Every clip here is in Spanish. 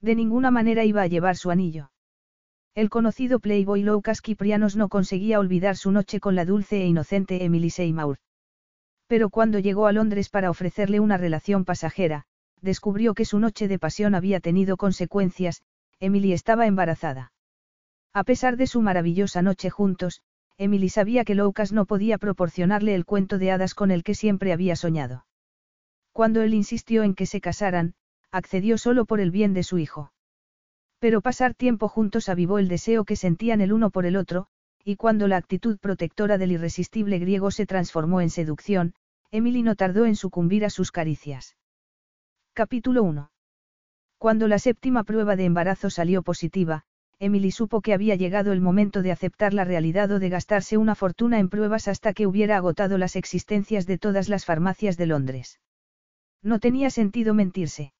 De ninguna manera iba a llevar su anillo. El conocido playboy Lucas Kiprianos no conseguía olvidar su noche con la dulce e inocente Emily Seymour. Pero cuando llegó a Londres para ofrecerle una relación pasajera, descubrió que su noche de pasión había tenido consecuencias, Emily estaba embarazada. A pesar de su maravillosa noche juntos, Emily sabía que Lucas no podía proporcionarle el cuento de hadas con el que siempre había soñado. Cuando él insistió en que se casaran, accedió solo por el bien de su hijo. Pero pasar tiempo juntos avivó el deseo que sentían el uno por el otro, y cuando la actitud protectora del irresistible griego se transformó en seducción, Emily no tardó en sucumbir a sus caricias. Capítulo 1. Cuando la séptima prueba de embarazo salió positiva, Emily supo que había llegado el momento de aceptar la realidad o de gastarse una fortuna en pruebas hasta que hubiera agotado las existencias de todas las farmacias de Londres. No tenía sentido mentirse.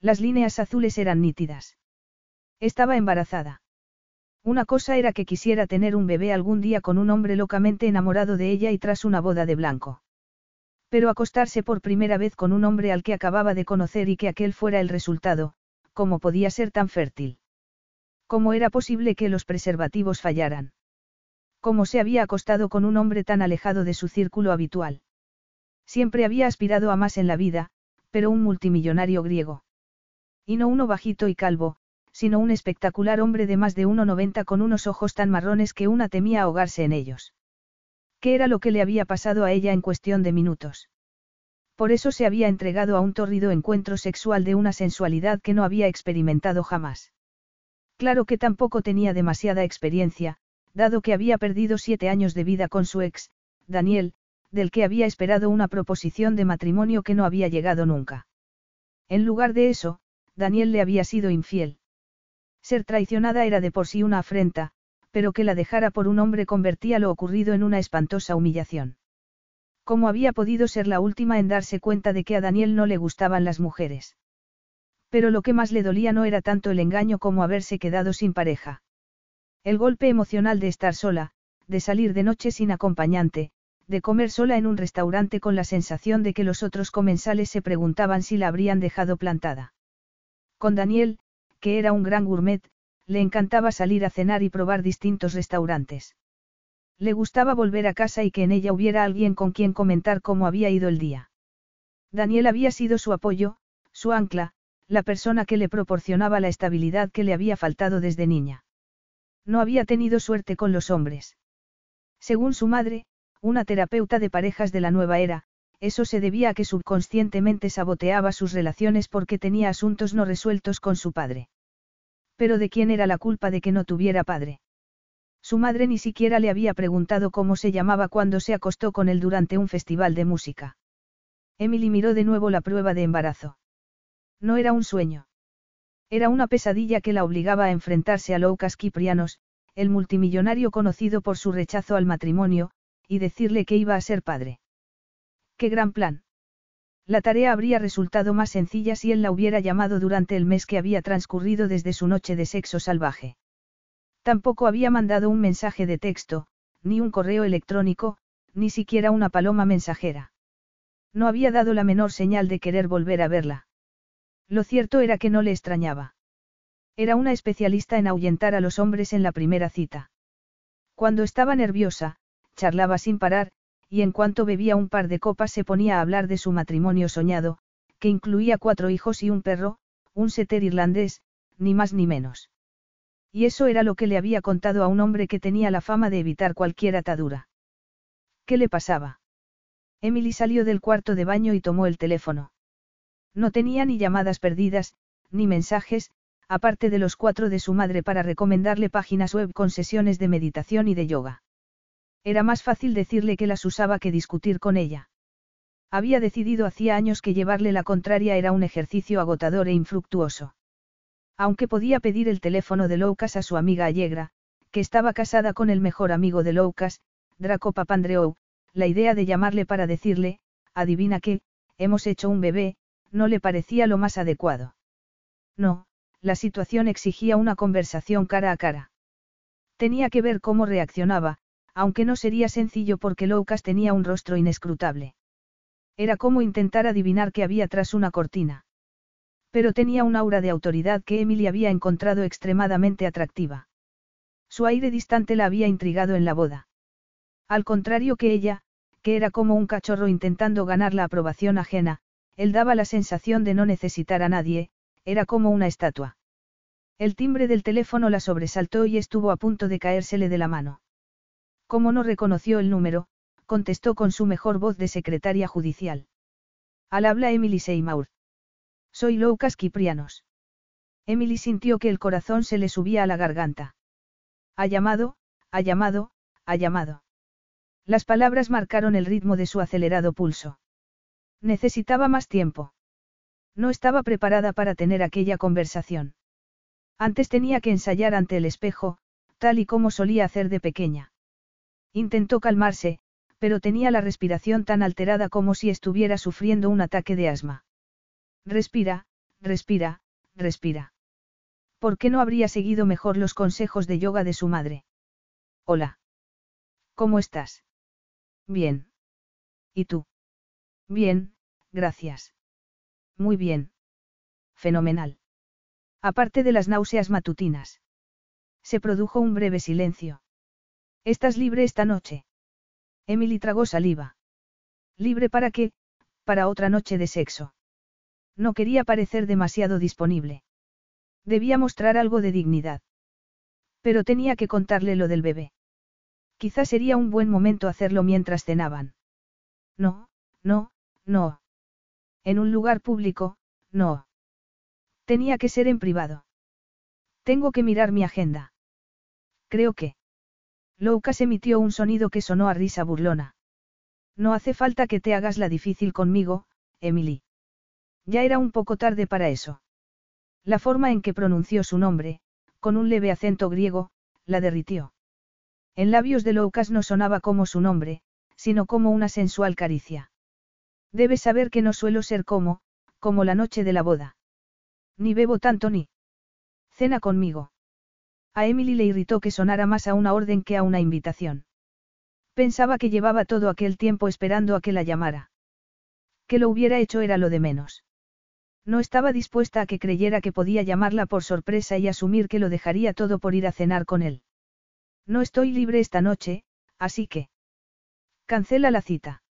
Las líneas azules eran nítidas. Estaba embarazada. Una cosa era que quisiera tener un bebé algún día con un hombre locamente enamorado de ella y tras una boda de blanco. Pero acostarse por primera vez con un hombre al que acababa de conocer y que aquel fuera el resultado, ¿cómo podía ser tan fértil? ¿Cómo era posible que los preservativos fallaran? ¿Cómo se había acostado con un hombre tan alejado de su círculo habitual? Siempre había aspirado a más en la vida, pero un multimillonario griego. Y no uno bajito y calvo, sino un espectacular hombre de más de 1,90 con unos ojos tan marrones que una temía ahogarse en ellos. ¿Qué era lo que le había pasado a ella en cuestión de minutos? Por eso se había entregado a un tórrido encuentro sexual de una sensualidad que no había experimentado jamás. Claro que tampoco tenía demasiada experiencia, dado que había perdido siete años de vida con su ex, Daniel, del que había esperado una proposición de matrimonio que no había llegado nunca. En lugar de eso, Daniel le había sido infiel. Ser traicionada era de por sí una afrenta, pero que la dejara por un hombre convertía lo ocurrido en una espantosa humillación. ¿Cómo había podido ser la última en darse cuenta de que a Daniel no le gustaban las mujeres? Pero lo que más le dolía no era tanto el engaño como haberse quedado sin pareja. El golpe emocional de estar sola, de salir de noche sin acompañante, de comer sola en un restaurante con la sensación de que los otros comensales se preguntaban si la habrían dejado plantada. Con Daniel, que era un gran gourmet, le encantaba salir a cenar y probar distintos restaurantes. Le gustaba volver a casa y que en ella hubiera alguien con quien comentar cómo había ido el día. Daniel había sido su apoyo, su ancla, la persona que le proporcionaba la estabilidad que le había faltado desde niña. No había tenido suerte con los hombres. Según su madre, una terapeuta de parejas de la nueva era, eso se debía a que subconscientemente saboteaba sus relaciones porque tenía asuntos no resueltos con su padre. Pero ¿de quién era la culpa de que no tuviera padre? Su madre ni siquiera le había preguntado cómo se llamaba cuando se acostó con él durante un festival de música. Emily miró de nuevo la prueba de embarazo. No era un sueño. Era una pesadilla que la obligaba a enfrentarse a Loukas Kiprianos, el multimillonario conocido por su rechazo al matrimonio, y decirle que iba a ser padre. ¡Qué gran plan! La tarea habría resultado más sencilla si él la hubiera llamado durante el mes que había transcurrido desde su noche de sexo salvaje. Tampoco había mandado un mensaje de texto, ni un correo electrónico, ni siquiera una paloma mensajera. No había dado la menor señal de querer volver a verla. Lo cierto era que no le extrañaba. Era una especialista en ahuyentar a los hombres en la primera cita. Cuando estaba nerviosa, charlaba sin parar, y en cuanto bebía un par de copas se ponía a hablar de su matrimonio soñado, que incluía cuatro hijos y un perro, un setter irlandés, ni más ni menos. Y eso era lo que le había contado a un hombre que tenía la fama de evitar cualquier atadura. ¿Qué le pasaba? Emily salió del cuarto de baño y tomó el teléfono. No tenía ni llamadas perdidas, ni mensajes, aparte de los cuatro de su madre para recomendarle páginas web con sesiones de meditación y de yoga. Era más fácil decirle que las usaba que discutir con ella. Había decidido hacía años que llevarle la contraria era un ejercicio agotador e infructuoso. Aunque podía pedir el teléfono de Loukas a su amiga Allegra, que estaba casada con el mejor amigo de Loukas, Draco Papandreou, la idea de llamarle para decirle, adivina qué, hemos hecho un bebé, no le parecía lo más adecuado. No, la situación exigía una conversación cara a cara. Tenía que ver cómo reaccionaba, aunque no sería sencillo porque Loukas tenía un rostro inescrutable. Era como intentar adivinar qué había tras una cortina. Pero tenía un aura de autoridad que Emily había encontrado extremadamente atractiva. Su aire distante la había intrigado en la boda. Al contrario que ella, que era como un cachorro intentando ganar la aprobación ajena, él daba la sensación de no necesitar a nadie, era como una estatua. El timbre del teléfono la sobresaltó y estuvo a punto de caérsele de la mano. Como no reconoció el número, contestó con su mejor voz de secretaria judicial. Al habla Emily Seymour. Soy Loukas Kiprianos. Emily sintió que el corazón se le subía a la garganta. Ha llamado, ha llamado, ha llamado. Las palabras marcaron el ritmo de su acelerado pulso. Necesitaba más tiempo. No estaba preparada para tener aquella conversación. Antes tenía que ensayar ante el espejo, tal y como solía hacer de pequeña. Intentó calmarse, pero tenía la respiración tan alterada como si estuviera sufriendo un ataque de asma. Respira, respira, respira. ¿Por qué no habría seguido mejor los consejos de yoga de su madre? Hola. ¿Cómo estás? Bien. ¿Y tú? Bien, gracias. Muy bien. Fenomenal. Aparte de las náuseas matutinas. Se produjo un breve silencio. ¿Estás libre esta noche? Emily tragó saliva. ¿Libre para qué? Para otra noche de sexo. No quería parecer demasiado disponible. Debía mostrar algo de dignidad. Pero tenía que contarle lo del bebé. Quizá sería un buen momento hacerlo mientras cenaban. No, no, no. En un lugar público, no. Tenía que ser en privado. Tengo que mirar mi agenda. Creo que. Loukas emitió un sonido que sonó a risa burlona. No hace falta que te hagas la difícil conmigo, Emily. Ya era un poco tarde para eso. La forma en que pronunció su nombre, con un leve acento griego, la derritió. En labios de Loukas no sonaba como su nombre, sino como una sensual caricia. Debes saber que no suelo ser como, como la noche de la boda. Ni bebo tanto ni. Cena conmigo. A Emily le irritó que sonara más a una orden que a una invitación. Pensaba que llevaba todo aquel tiempo esperando a que la llamara. Que lo hubiera hecho era lo de menos. No estaba dispuesta a que creyera que podía llamarla por sorpresa y asumir que lo dejaría todo por ir a cenar con él. No estoy libre esta noche, así que... Cancela la cita.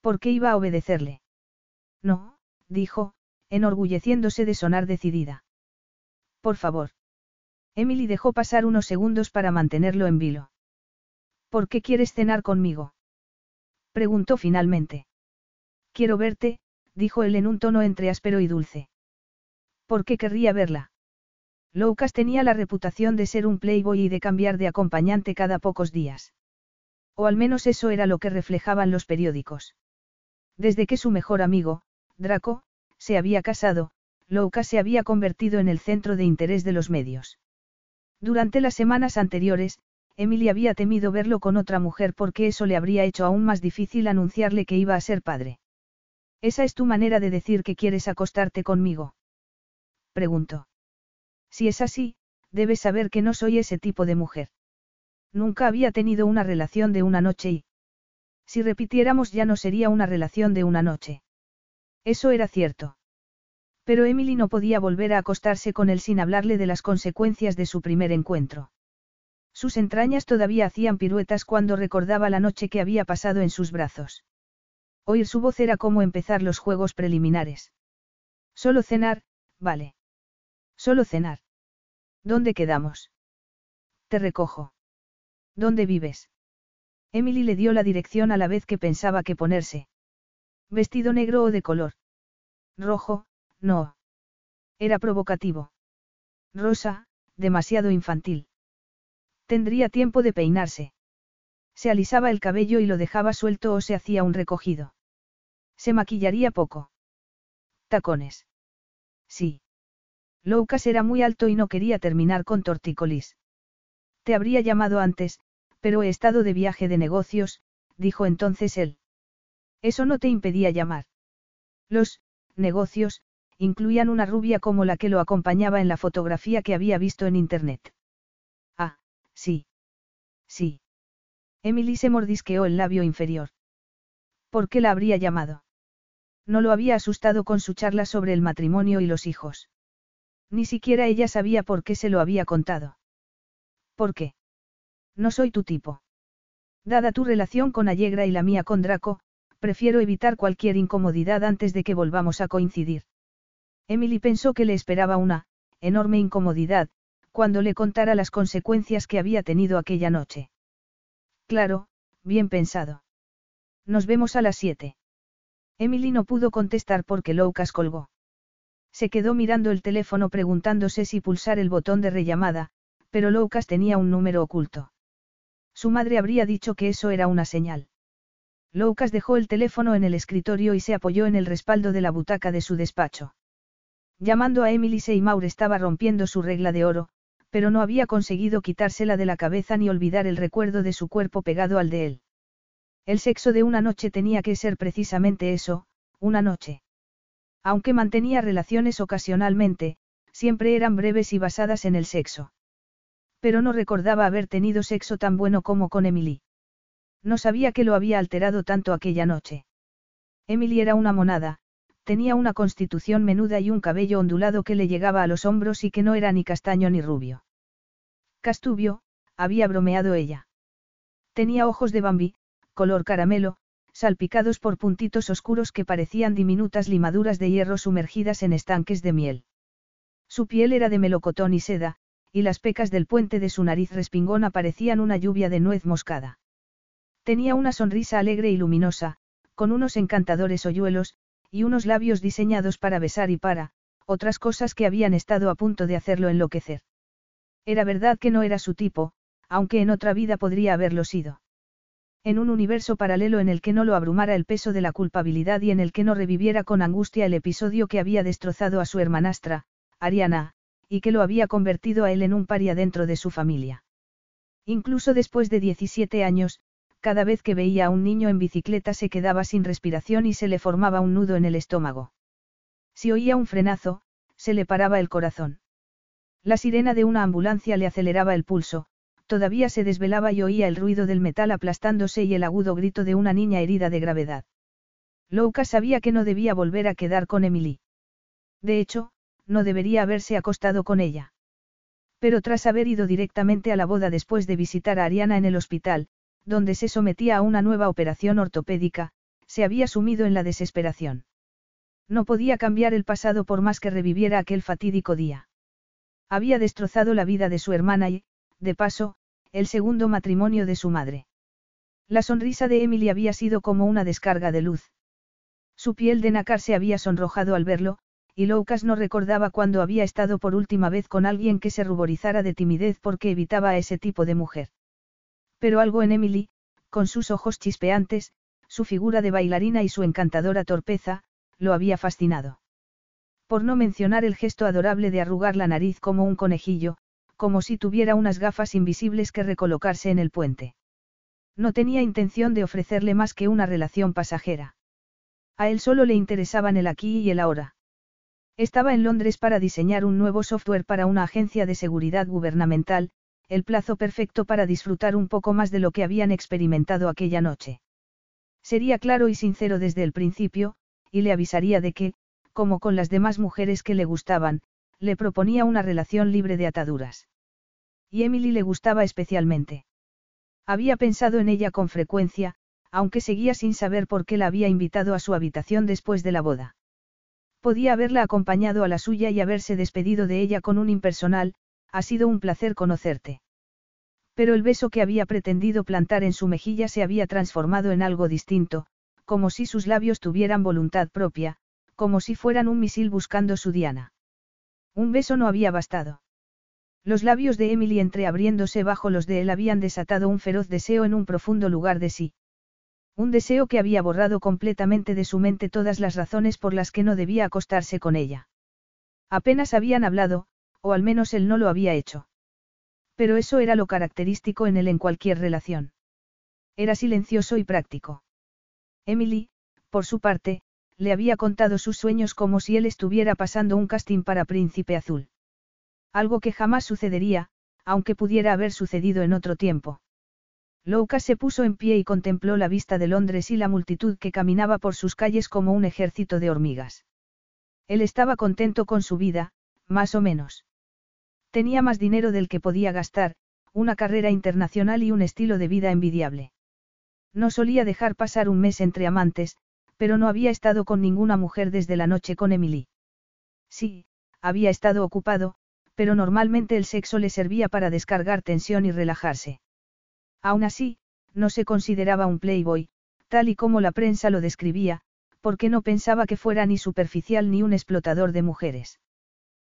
¿Por qué iba a obedecerle? No, dijo, enorgulleciéndose de sonar decidida. Por favor. Emily dejó pasar unos segundos para mantenerlo en vilo. ¿Por qué quieres cenar conmigo? Preguntó finalmente. Quiero verte, dijo él en un tono entre áspero y dulce. ¿Por qué querría verla? Loukas tenía la reputación de ser un playboy y de cambiar de acompañante cada pocos días. O al menos eso era lo que reflejaban los periódicos. Desde que su mejor amigo, Draco, se había casado, Loukas se había convertido en el centro de interés de los medios. Durante las semanas anteriores, Emily había temido verlo con otra mujer porque eso le habría hecho aún más difícil anunciarle que iba a ser padre. ¿Esa es tu manera de decir que quieres acostarte conmigo? Preguntó. Si es así, debes saber que no soy ese tipo de mujer. Nunca había tenido una relación de una noche y... Si repitiéramos ya no sería una relación de una noche. Eso era cierto. Pero Emily no podía volver a acostarse con él sin hablarle de las consecuencias de su primer encuentro. Sus entrañas todavía hacían piruetas cuando recordaba la noche que había pasado en sus brazos. Oír su voz era como empezar los juegos preliminares. Solo cenar, vale. Solo cenar. ¿Dónde quedamos? Te recojo. ¿Dónde vives? Emily le dio la dirección a la vez que pensaba que ponerse. Vestido negro o de color. Rojo, no. Era provocativo. Rosa, demasiado infantil. Tendría tiempo de peinarse. Se alisaba el cabello y lo dejaba suelto o se hacía un recogido. Se maquillaría poco. Tacones. Sí. Loukas era muy alto y no quería terminar con tortícolis. Te habría llamado antes, pero he estado de viaje de negocios, dijo entonces él. Eso no te impedía llamar. Los negocios incluían una rubia como la que lo acompañaba en la fotografía que había visto en Internet. Ah, sí. Sí. Emily se mordisqueó el labio inferior. ¿Por qué la habría llamado? No lo había asustado con su charla sobre el matrimonio y los hijos. Ni siquiera ella sabía por qué se lo había contado. ¿Por qué? No soy tu tipo. Dada tu relación con Allegra y la mía con Draco, prefiero evitar cualquier incomodidad antes de que volvamos a coincidir. Emily pensó que le esperaba una, enorme incomodidad, cuando le contara las consecuencias que había tenido aquella noche. Claro, bien pensado. Nos vemos a las siete. Emily no pudo contestar porque Loukas colgó. Se quedó mirando el teléfono preguntándose si pulsar el botón de rellamada, pero Loukas tenía un número oculto. Su madre habría dicho que eso era una señal. Loukas dejó el teléfono en el escritorio y se apoyó en el respaldo de la butaca de su despacho. Llamando a Emily Seymour estaba rompiendo su regla de oro, pero no había conseguido quitársela de la cabeza ni olvidar el recuerdo de su cuerpo pegado al de él. El sexo de una noche tenía que ser precisamente eso, una noche. Aunque mantenía relaciones ocasionalmente, siempre eran breves y basadas en el sexo. Pero no recordaba haber tenido sexo tan bueno como con Emily. No sabía que lo había alterado tanto aquella noche. Emily era una monada, tenía una constitución menuda y un cabello ondulado que le llegaba a los hombros y que no era ni castaño ni rubio. Castubio, había bromeado ella. Tenía ojos de bambi, color caramelo, salpicados por puntitos oscuros que parecían diminutas limaduras de hierro sumergidas en estanques de miel. Su piel era de melocotón y seda, y las pecas del puente de su nariz respingona parecían una lluvia de nuez moscada. Tenía una sonrisa alegre y luminosa, con unos encantadores hoyuelos, y unos labios diseñados para besar y para, otras cosas que habían estado a punto de hacerlo enloquecer. Era verdad que no era su tipo, aunque en otra vida podría haberlo sido. En un universo paralelo en el que no lo abrumara el peso de la culpabilidad y en el que no reviviera con angustia el episodio que había destrozado a su hermanastra, Ariana, y que lo había convertido a él en un paria dentro de su familia. Incluso después de 17 años, cada vez que veía a un niño en bicicleta se quedaba sin respiración y se le formaba un nudo en el estómago. Si oía un frenazo, se le paraba el corazón. La sirena de una ambulancia le aceleraba el pulso, todavía se desvelaba y oía el ruido del metal aplastándose y el agudo grito de una niña herida de gravedad. Louka sabía que no debía volver a quedar con Emily. De hecho, no debería haberse acostado con ella. Pero tras haber ido directamente a la boda después de visitar a Ariana en el hospital, donde se sometía a una nueva operación ortopédica, se había sumido en la desesperación. No podía cambiar el pasado por más que reviviera aquel fatídico día. Había destrozado la vida de su hermana y, de paso, el segundo matrimonio de su madre. La sonrisa de Emily había sido como una descarga de luz. Su piel de nácar se había sonrojado al verlo, y Loukas no recordaba cuándo había estado por última vez con alguien que se ruborizara de timidez porque evitaba a ese tipo de mujer. Pero algo en Emily, con sus ojos chispeantes, su figura de bailarina y su encantadora torpeza, lo había fascinado. Por no mencionar el gesto adorable de arrugar la nariz como un conejillo, como si tuviera unas gafas invisibles que recolocarse en el puente. No tenía intención de ofrecerle más que una relación pasajera. A él solo le interesaban el aquí y el ahora. Estaba en Londres para diseñar un nuevo software para una agencia de seguridad gubernamental, el plazo perfecto para disfrutar un poco más de lo que habían experimentado aquella noche. Sería claro y sincero desde el principio, y le avisaría de que, como con las demás mujeres que le gustaban, le proponía una relación libre de ataduras. Y Emily le gustaba especialmente. Había pensado en ella con frecuencia, aunque seguía sin saber por qué la había invitado a su habitación después de la boda. Podía haberla acompañado a la suya y haberse despedido de ella con un impersonal, ha sido un placer conocerte. Pero el beso que había pretendido plantar en su mejilla se había transformado en algo distinto, como si sus labios tuvieran voluntad propia, como si fueran un misil buscando su diana. Un beso no había bastado. Los labios de Emily entreabriéndose bajo los de él habían desatado un feroz deseo en un profundo lugar de sí. Un deseo que había borrado completamente de su mente todas las razones por las que no debía acostarse con ella. Apenas habían hablado, o al menos él no lo había hecho. Pero eso era lo característico en él en cualquier relación. Era silencioso y práctico. Emily, por su parte, le había contado sus sueños como si él estuviera pasando un casting para Príncipe Azul. Algo que jamás sucedería, aunque pudiera haber sucedido en otro tiempo. Louka se puso en pie y contempló la vista de Londres y la multitud que caminaba por sus calles como un ejército de hormigas. Él estaba contento con su vida, más o menos. Tenía más dinero del que podía gastar, una carrera internacional y un estilo de vida envidiable. No solía dejar pasar un mes entre amantes, pero no había estado con ninguna mujer desde la noche con Emily. Sí, había estado ocupado, pero normalmente el sexo le servía para descargar tensión y relajarse. Aún así, no se consideraba un playboy, tal y como la prensa lo describía, porque no pensaba que fuera ni superficial ni un explotador de mujeres.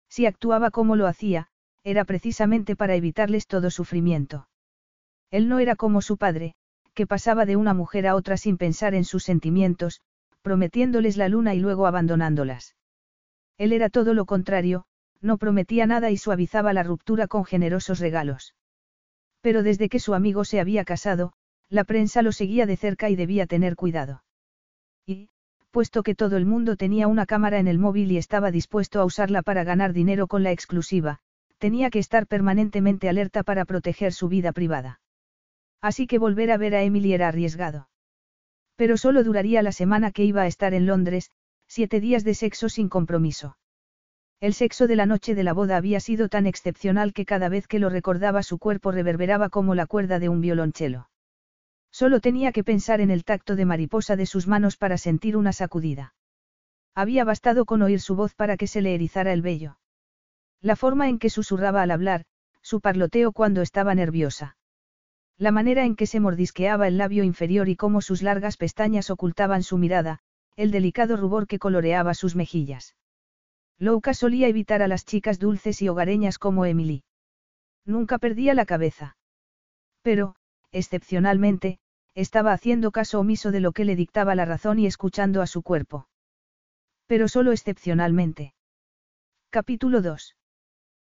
Si actuaba como lo hacía, era precisamente para evitarles todo sufrimiento. Él no era como su padre, que pasaba de una mujer a otra sin pensar en sus sentimientos, prometiéndoles la luna y luego abandonándolas. Él era todo lo contrario, no prometía nada y suavizaba la ruptura con generosos regalos. Pero desde que su amigo se había casado, la prensa lo seguía de cerca y debía tener cuidado. Y, puesto que todo el mundo tenía una cámara en el móvil y estaba dispuesto a usarla para ganar dinero con la exclusiva, tenía que estar permanentemente alerta para proteger su vida privada. Así que volver a ver a Emily era arriesgado. Pero solo duraría la semana que iba a estar en Londres, siete días de sexo sin compromiso. El sexo de la noche de la boda había sido tan excepcional que cada vez que lo recordaba su cuerpo reverberaba como la cuerda de un violonchelo. Solo tenía que pensar en el tacto de mariposa de sus manos para sentir una sacudida. Había bastado con oír su voz para que se le erizara el vello. La forma en que susurraba al hablar, su parloteo cuando estaba nerviosa. La manera en que se mordisqueaba el labio inferior y cómo sus largas pestañas ocultaban su mirada, el delicado rubor que coloreaba sus mejillas. Louka solía evitar a las chicas dulces y hogareñas como Emily. Nunca perdía la cabeza. Pero, excepcionalmente, estaba haciendo caso omiso de lo que le dictaba la razón y escuchando a su cuerpo. Pero solo excepcionalmente. Capítulo 2.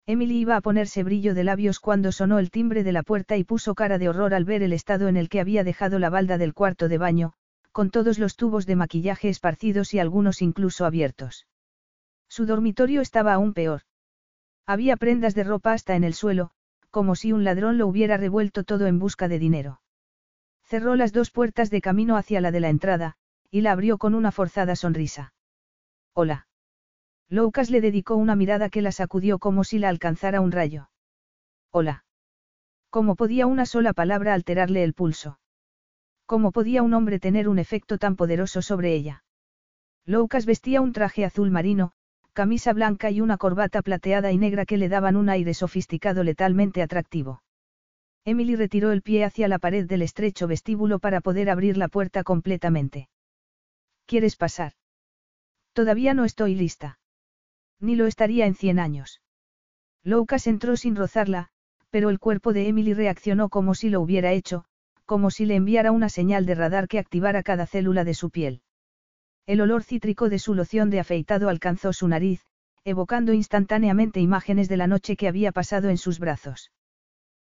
Emily iba a ponerse brillo de labios cuando sonó el timbre de la puerta y puso cara de horror al ver el estado en el que había dejado la balda del cuarto de baño, con todos los tubos de maquillaje esparcidos y algunos incluso abiertos. Su dormitorio estaba aún peor. Había prendas de ropa hasta en el suelo, como si un ladrón lo hubiera revuelto todo en busca de dinero. Cerró las dos puertas de camino hacia la de la entrada, y la abrió con una forzada sonrisa. Hola. Loukas le dedicó una mirada que la sacudió como si la alcanzara un rayo. Hola. ¿Cómo podía una sola palabra alterarle el pulso? ¿Cómo podía un hombre tener un efecto tan poderoso sobre ella? Loukas vestía un traje azul marino, camisa blanca y una corbata plateada y negra que le daban un aire sofisticado letalmente atractivo. Emily retiró el pie hacia la pared del estrecho vestíbulo para poder abrir la puerta completamente. ¿Quieres pasar? Todavía no estoy lista. Ni lo estaría en cien años. Loukas entró sin rozarla, pero el cuerpo de Emily reaccionó como si lo hubiera hecho, como si le enviara una señal de radar que activara cada célula de su piel. El olor cítrico de su loción de afeitado alcanzó su nariz, evocando instantáneamente imágenes de la noche que había pasado en sus brazos.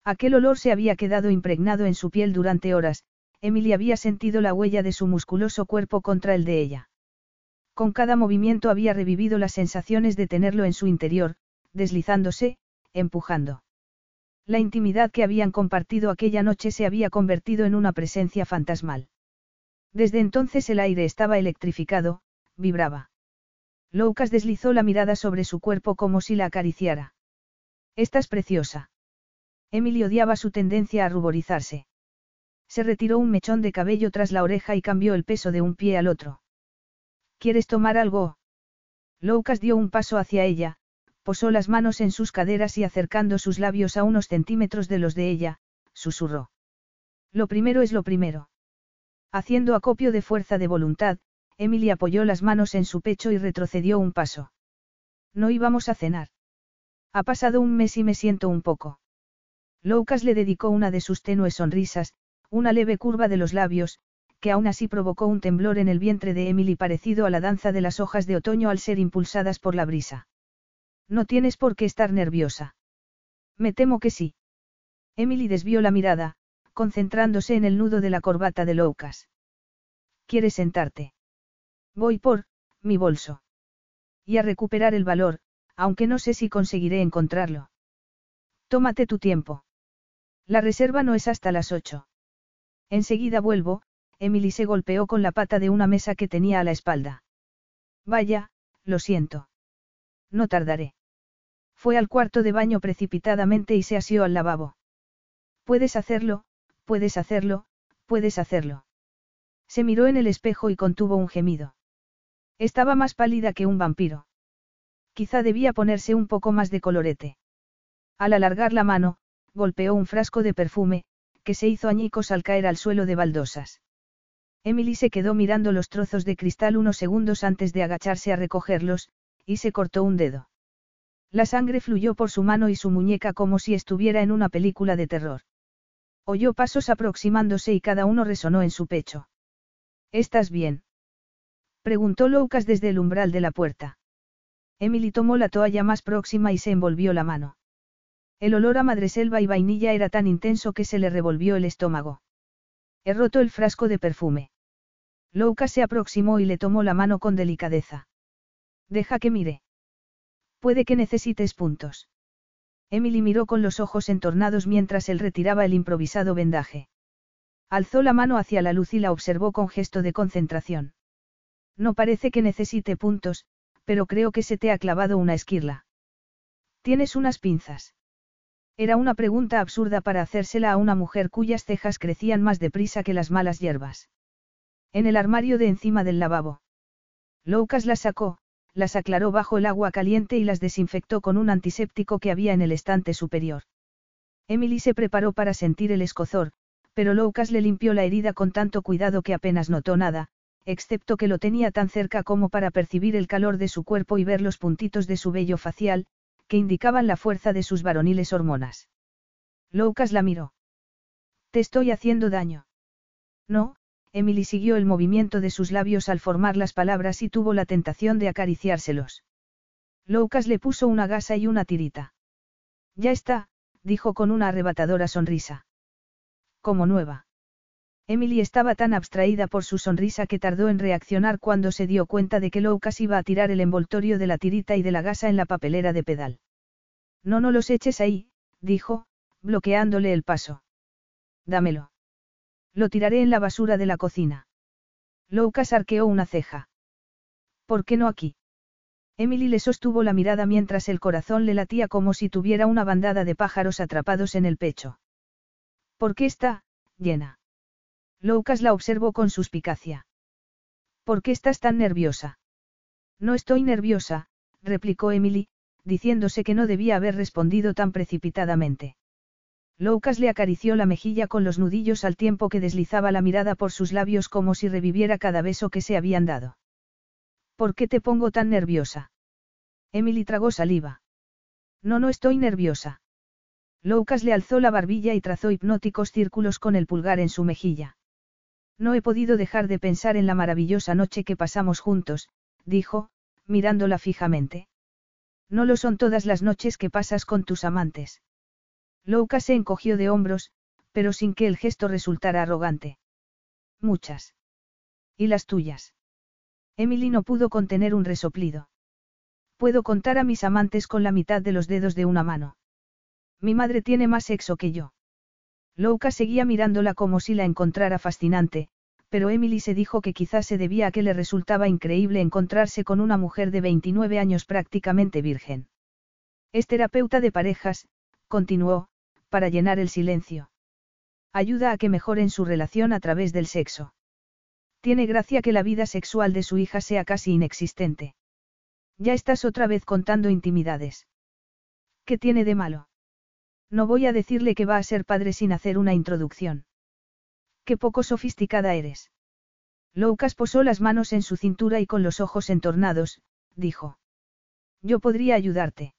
Aquel olor se había quedado impregnado en su piel durante horas, Emily había sentido la huella de su musculoso cuerpo contra el de ella. Con cada movimiento había revivido las sensaciones de tenerlo en su interior, deslizándose, empujando. La intimidad que habían compartido aquella noche se había convertido en una presencia fantasmal. Desde entonces el aire estaba electrificado, vibraba. Loukas deslizó la mirada sobre su cuerpo como si la acariciara. Estás preciosa. Emily odiaba su tendencia a ruborizarse. Se retiró un mechón de cabello tras la oreja y cambió el peso de un pie al otro. ¿Quieres tomar algo? Loukas dio un paso hacia ella, posó las manos en sus caderas y acercando sus labios a unos centímetros de los de ella, susurró. Lo primero es lo primero. Haciendo acopio de fuerza de voluntad, Emily apoyó las manos en su pecho y retrocedió un paso. No íbamos a cenar. Ha pasado un mes y me siento un poco. Loukas le dedicó una de sus tenues sonrisas, una leve curva de los labios, que aún así provocó un temblor en el vientre de Emily parecido a la danza de las hojas de otoño al ser impulsadas por la brisa. No tienes por qué estar nerviosa. Me temo que sí. Emily desvió la mirada, concentrándose en el nudo de la corbata de Loukas. ¿Quieres sentarte? Voy por, mi bolso. Y a recuperar el valor, aunque no sé si conseguiré encontrarlo. Tómate tu tiempo. La reserva no es hasta las ocho. Enseguida vuelvo, Emily se golpeó con la pata de una mesa que tenía a la espalda. Vaya, lo siento. No tardaré. Fue al cuarto de baño precipitadamente y se asió al lavabo. Puedes hacerlo, puedes hacerlo, puedes hacerlo. Se miró en el espejo y contuvo un gemido. Estaba más pálida que un vampiro. Quizá debía ponerse un poco más de colorete. Al alargar la mano, golpeó un frasco de perfume, que se hizo añicos al caer al suelo de baldosas. Emily se quedó mirando los trozos de cristal unos segundos antes de agacharse a recogerlos, y se cortó un dedo. La sangre fluyó por su mano y su muñeca como si estuviera en una película de terror. Oyó pasos aproximándose y cada uno resonó en su pecho. ¿Estás bien? Preguntó Lucas desde el umbral de la puerta. Emily tomó la toalla más próxima y se envolvió la mano. El olor a madreselva y vainilla era tan intenso que se le revolvió el estómago. He roto el frasco de perfume. Lucas se aproximó y le tomó la mano con delicadeza. Deja que mire. Puede que necesites puntos. Emily miró con los ojos entornados mientras él retiraba el improvisado vendaje. Alzó la mano hacia la luz y la observó con gesto de concentración. No parece que necesite puntos, pero creo que se te ha clavado una esquirla. ¿Tienes unas pinzas? Era una pregunta absurda para hacérsela a una mujer cuyas cejas crecían más deprisa que las malas hierbas. En el armario de encima del lavabo. Lucas las sacó, las aclaró bajo el agua caliente y las desinfectó con un antiséptico que había en el estante superior. Emily se preparó para sentir el escozor, pero Lucas le limpió la herida con tanto cuidado que apenas notó nada, excepto que lo tenía tan cerca como para percibir el calor de su cuerpo y ver los puntitos de su vello facial, que indicaban la fuerza de sus varoniles hormonas. Lucas la miró. Te estoy haciendo daño. No, Emily siguió el movimiento de sus labios al formar las palabras y tuvo la tentación de acariciárselos. Lucas le puso una gasa y una tirita. Ya está, dijo con una arrebatadora sonrisa. Como nueva. Emily estaba tan abstraída por su sonrisa que tardó en reaccionar cuando se dio cuenta de que Lucas iba a tirar el envoltorio de la tirita y de la gasa en la papelera de pedal. No, no los eches ahí, dijo, bloqueándole el paso. Dámelo. Lo tiraré en la basura de la cocina. Lucas arqueó una ceja. ¿Por qué no aquí? Emily le sostuvo la mirada mientras el corazón le latía como si tuviera una bandada de pájaros atrapados en el pecho. ¿Por qué está, llena? Lucas la observó con suspicacia. ¿Por qué estás tan nerviosa? No estoy nerviosa, replicó Emily, diciéndose que no debía haber respondido tan precipitadamente. Lucas le acarició la mejilla con los nudillos al tiempo que deslizaba la mirada por sus labios como si reviviera cada beso que se habían dado. ¿Por qué te pongo tan nerviosa? Emily tragó saliva. No, no estoy nerviosa. Lucas le alzó la barbilla y trazó hipnóticos círculos con el pulgar en su mejilla. No he podido dejar de pensar en la maravillosa noche que pasamos juntos, dijo, mirándola fijamente. No lo son todas las noches que pasas con tus amantes. Louka se encogió de hombros, pero sin que el gesto resultara arrogante. Muchas. ¿Y las tuyas? Emily no pudo contener un resoplido. Puedo contar a mis amantes con la mitad de los dedos de una mano. Mi madre tiene más sexo que yo. Louka seguía mirándola como si la encontrara fascinante, pero Emily se dijo que quizás se debía a que le resultaba increíble encontrarse con una mujer de 29 años prácticamente virgen. Es terapeuta de parejas, continuó, para llenar el silencio. Ayuda a que mejoren su relación a través del sexo. Tiene gracia que la vida sexual de su hija sea casi inexistente. Ya estás otra vez contando intimidades. ¿Qué tiene de malo? No voy a decirle que va a ser padre sin hacer una introducción. Qué poco sofisticada eres. Lucas posó las manos en su cintura y con los ojos entornados, dijo. Yo podría ayudarte.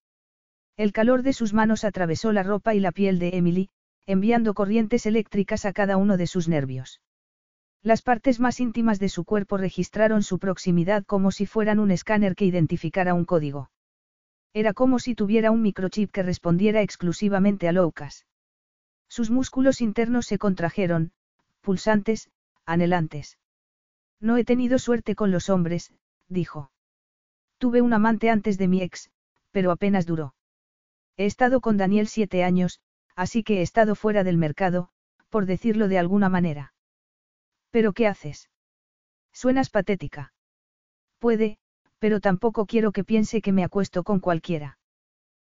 El calor de sus manos atravesó la ropa y la piel de Emily, enviando corrientes eléctricas a cada uno de sus nervios. Las partes más íntimas de su cuerpo registraron su proximidad como si fueran un escáner que identificara un código. Era como si tuviera un microchip que respondiera exclusivamente a Loukas. Sus músculos internos se contrajeron, pulsantes, anhelantes. No he tenido suerte con los hombres, dijo. Tuve un amante antes de mi ex, pero apenas duró. He estado con Daniel siete años, así que he estado fuera del mercado, por decirlo de alguna manera. ¿Pero qué haces? Suenas patética. Puede, pero tampoco quiero que piense que me acuesto con cualquiera.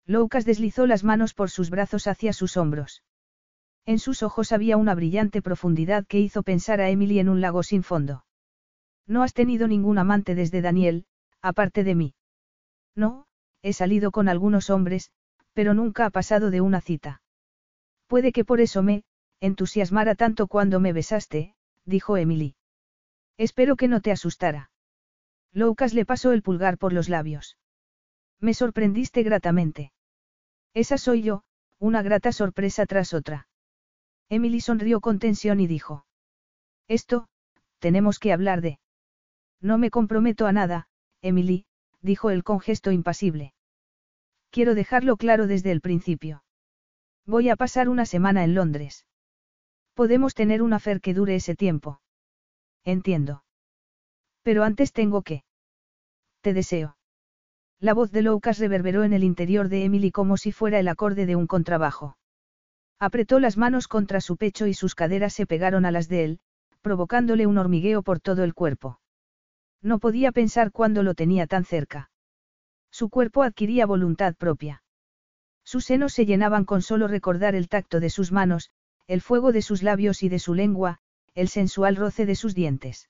Loukas deslizó las manos por sus brazos hacia sus hombros. En sus ojos había una brillante profundidad que hizo pensar a Emily en un lago sin fondo. No has tenido ningún amante desde Daniel, aparte de mí. No, he salido con algunos hombres, pero nunca ha pasado de una cita. Puede que por eso me, entusiasmara tanto cuando me besaste, dijo Emily. Espero que no te asustara. Loukas le pasó el pulgar por los labios. Me sorprendiste gratamente. Esa soy yo, una grata sorpresa tras otra. Emily sonrió con tensión y dijo. Esto, tenemos que hablar de. No me comprometo a nada, Emily, dijo él con gesto impasible. Quiero dejarlo claro desde el principio. Voy a pasar una semana en Londres. Podemos tener una fer que dure ese tiempo. Entiendo. Pero antes tengo que. Te deseo. La voz de Loukas reverberó en el interior de Emily como si fuera el acorde de un contrabajo. Apretó las manos contra su pecho y sus caderas se pegaron a las de él, provocándole un hormigueo por todo el cuerpo. No podía pensar cuándo lo tenía tan cerca. Su cuerpo adquiría voluntad propia. Sus senos se llenaban con solo recordar el tacto de sus manos, el fuego de sus labios y de su lengua, el sensual roce de sus dientes.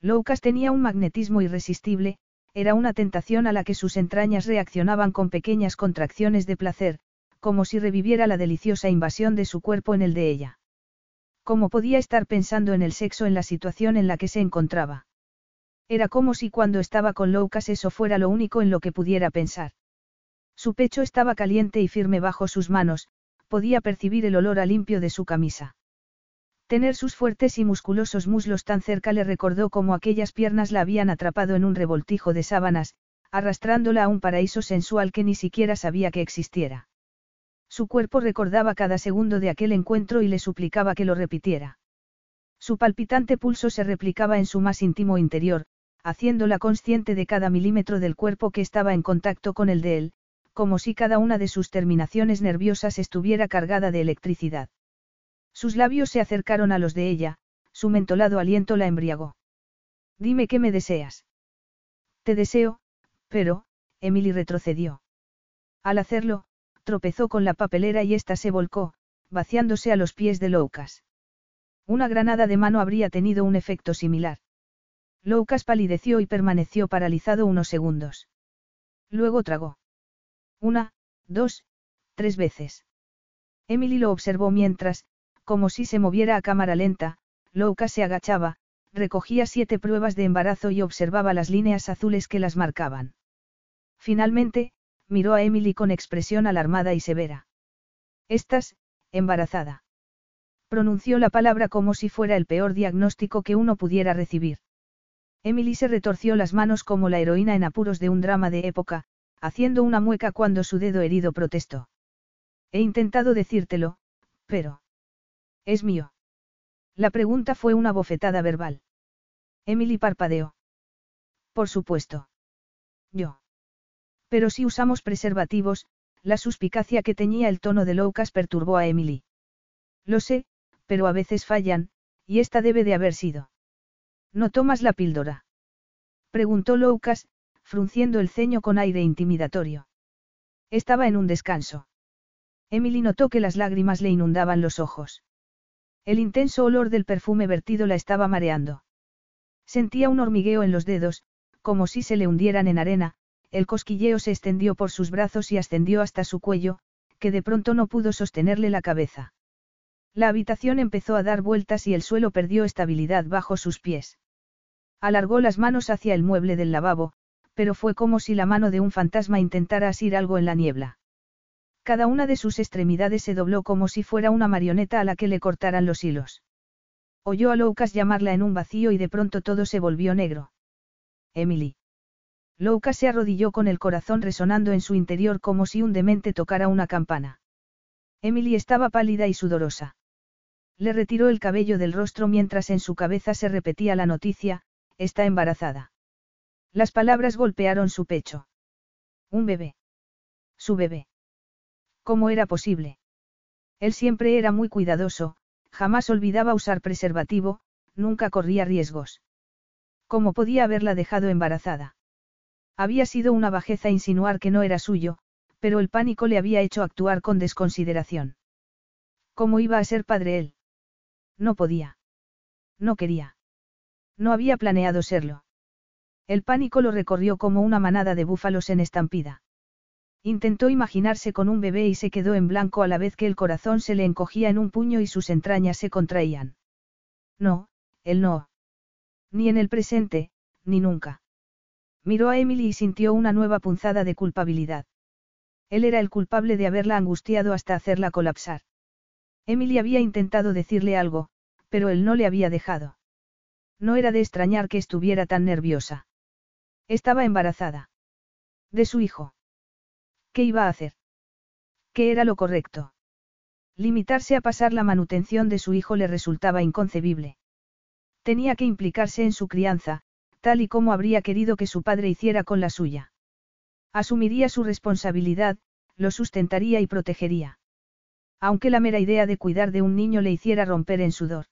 Loukas tenía un magnetismo irresistible, era una tentación a la que sus entrañas reaccionaban con pequeñas contracciones de placer, como si reviviera la deliciosa invasión de su cuerpo en el de ella. ¿Cómo podía estar pensando en el sexo en la situación en la que se encontraba? Era como si cuando estaba con Loukas eso fuera lo único en lo que pudiera pensar. Su pecho estaba caliente y firme bajo sus manos, podía percibir el olor a limpio de su camisa. Tener sus fuertes y musculosos muslos tan cerca le recordó cómo aquellas piernas la habían atrapado en un revoltijo de sábanas, arrastrándola a un paraíso sensual que ni siquiera sabía que existiera. Su cuerpo recordaba cada segundo de aquel encuentro y le suplicaba que lo repitiera. Su palpitante pulso se replicaba en su más íntimo interior, haciéndola consciente de cada milímetro del cuerpo que estaba en contacto con el de él, como si cada una de sus terminaciones nerviosas estuviera cargada de electricidad. Sus labios se acercaron a los de ella, su mentolado aliento la embriagó. Dime qué me deseas. Te deseo, pero, Emily retrocedió. Al hacerlo, tropezó con la papelera y ésta se volcó, vaciándose a los pies de Loukas. Una granada de mano habría tenido un efecto similar. Loukas palideció y permaneció paralizado unos segundos. Luego tragó. Una, dos, tres veces. Emily lo observó mientras, como si se moviera a cámara lenta, Louka se agachaba, recogía siete pruebas de embarazo y observaba las líneas azules que las marcaban. Finalmente, miró a Emily con expresión alarmada y severa. Estás, embarazada. Pronunció la palabra como si fuera el peor diagnóstico que uno pudiera recibir. Emily se retorció las manos como la heroína en apuros de un drama de época, haciendo una mueca cuando su dedo herido protestó. He intentado decírtelo, pero... Es mío. La pregunta fue una bofetada verbal. Emily parpadeó. Por supuesto. Yo. Pero si usamos preservativos, la suspicacia que teñía el tono de Loukas perturbó a Emily. Lo sé, pero a veces fallan, y esta debe de haber sido. ¿No tomas la píldora? Preguntó Loukas, frunciendo el ceño con aire intimidatorio. Estaba en un descanso. Emily notó que las lágrimas le inundaban los ojos. El intenso olor del perfume vertido la estaba mareando. Sentía un hormigueo en los dedos, como si se le hundieran en arena, el cosquilleo se extendió por sus brazos y ascendió hasta su cuello, que de pronto no pudo sostenerle la cabeza. La habitación empezó a dar vueltas y el suelo perdió estabilidad bajo sus pies. Alargó las manos hacia el mueble del lavabo, pero fue como si la mano de un fantasma intentara asir algo en la niebla. Cada una de sus extremidades se dobló como si fuera una marioneta a la que le cortaran los hilos. Oyó a Loukas llamarla en un vacío y de pronto todo se volvió negro. Emily. Louka se arrodilló con el corazón resonando en su interior como si un demente tocara una campana. Emily estaba pálida y sudorosa. Le retiró el cabello del rostro mientras en su cabeza se repetía la noticia, está embarazada. Las palabras golpearon su pecho. Un bebé. Su bebé. ¿Cómo era posible? Él siempre era muy cuidadoso, jamás olvidaba usar preservativo, nunca corría riesgos. ¿Cómo podía haberla dejado embarazada? Había sido una bajeza insinuar que no era suyo, pero el pánico le había hecho actuar con desconsideración. ¿Cómo iba a ser padre él? No podía. No quería. No había planeado serlo. El pánico lo recorrió como una manada de búfalos en estampida. Intentó imaginarse con un bebé y se quedó en blanco a la vez que el corazón se le encogía en un puño y sus entrañas se contraían. No, él no. Ni en el presente, ni nunca. Miró a Emily y sintió una nueva punzada de culpabilidad. Él era el culpable de haberla angustiado hasta hacerla colapsar. Emily había intentado decirle algo, pero él no le había dejado. No era de extrañar que estuviera tan nerviosa. Estaba embarazada. De su hijo. ¿Qué iba a hacer? ¿Qué era lo correcto? Limitarse a pasar la manutención de su hijo le resultaba inconcebible. Tenía que implicarse en su crianza, tal y como habría querido que su padre hiciera con la suya. Asumiría su responsabilidad, lo sustentaría y protegería. Aunque la mera idea de cuidar de un niño le hiciera romper en sudor.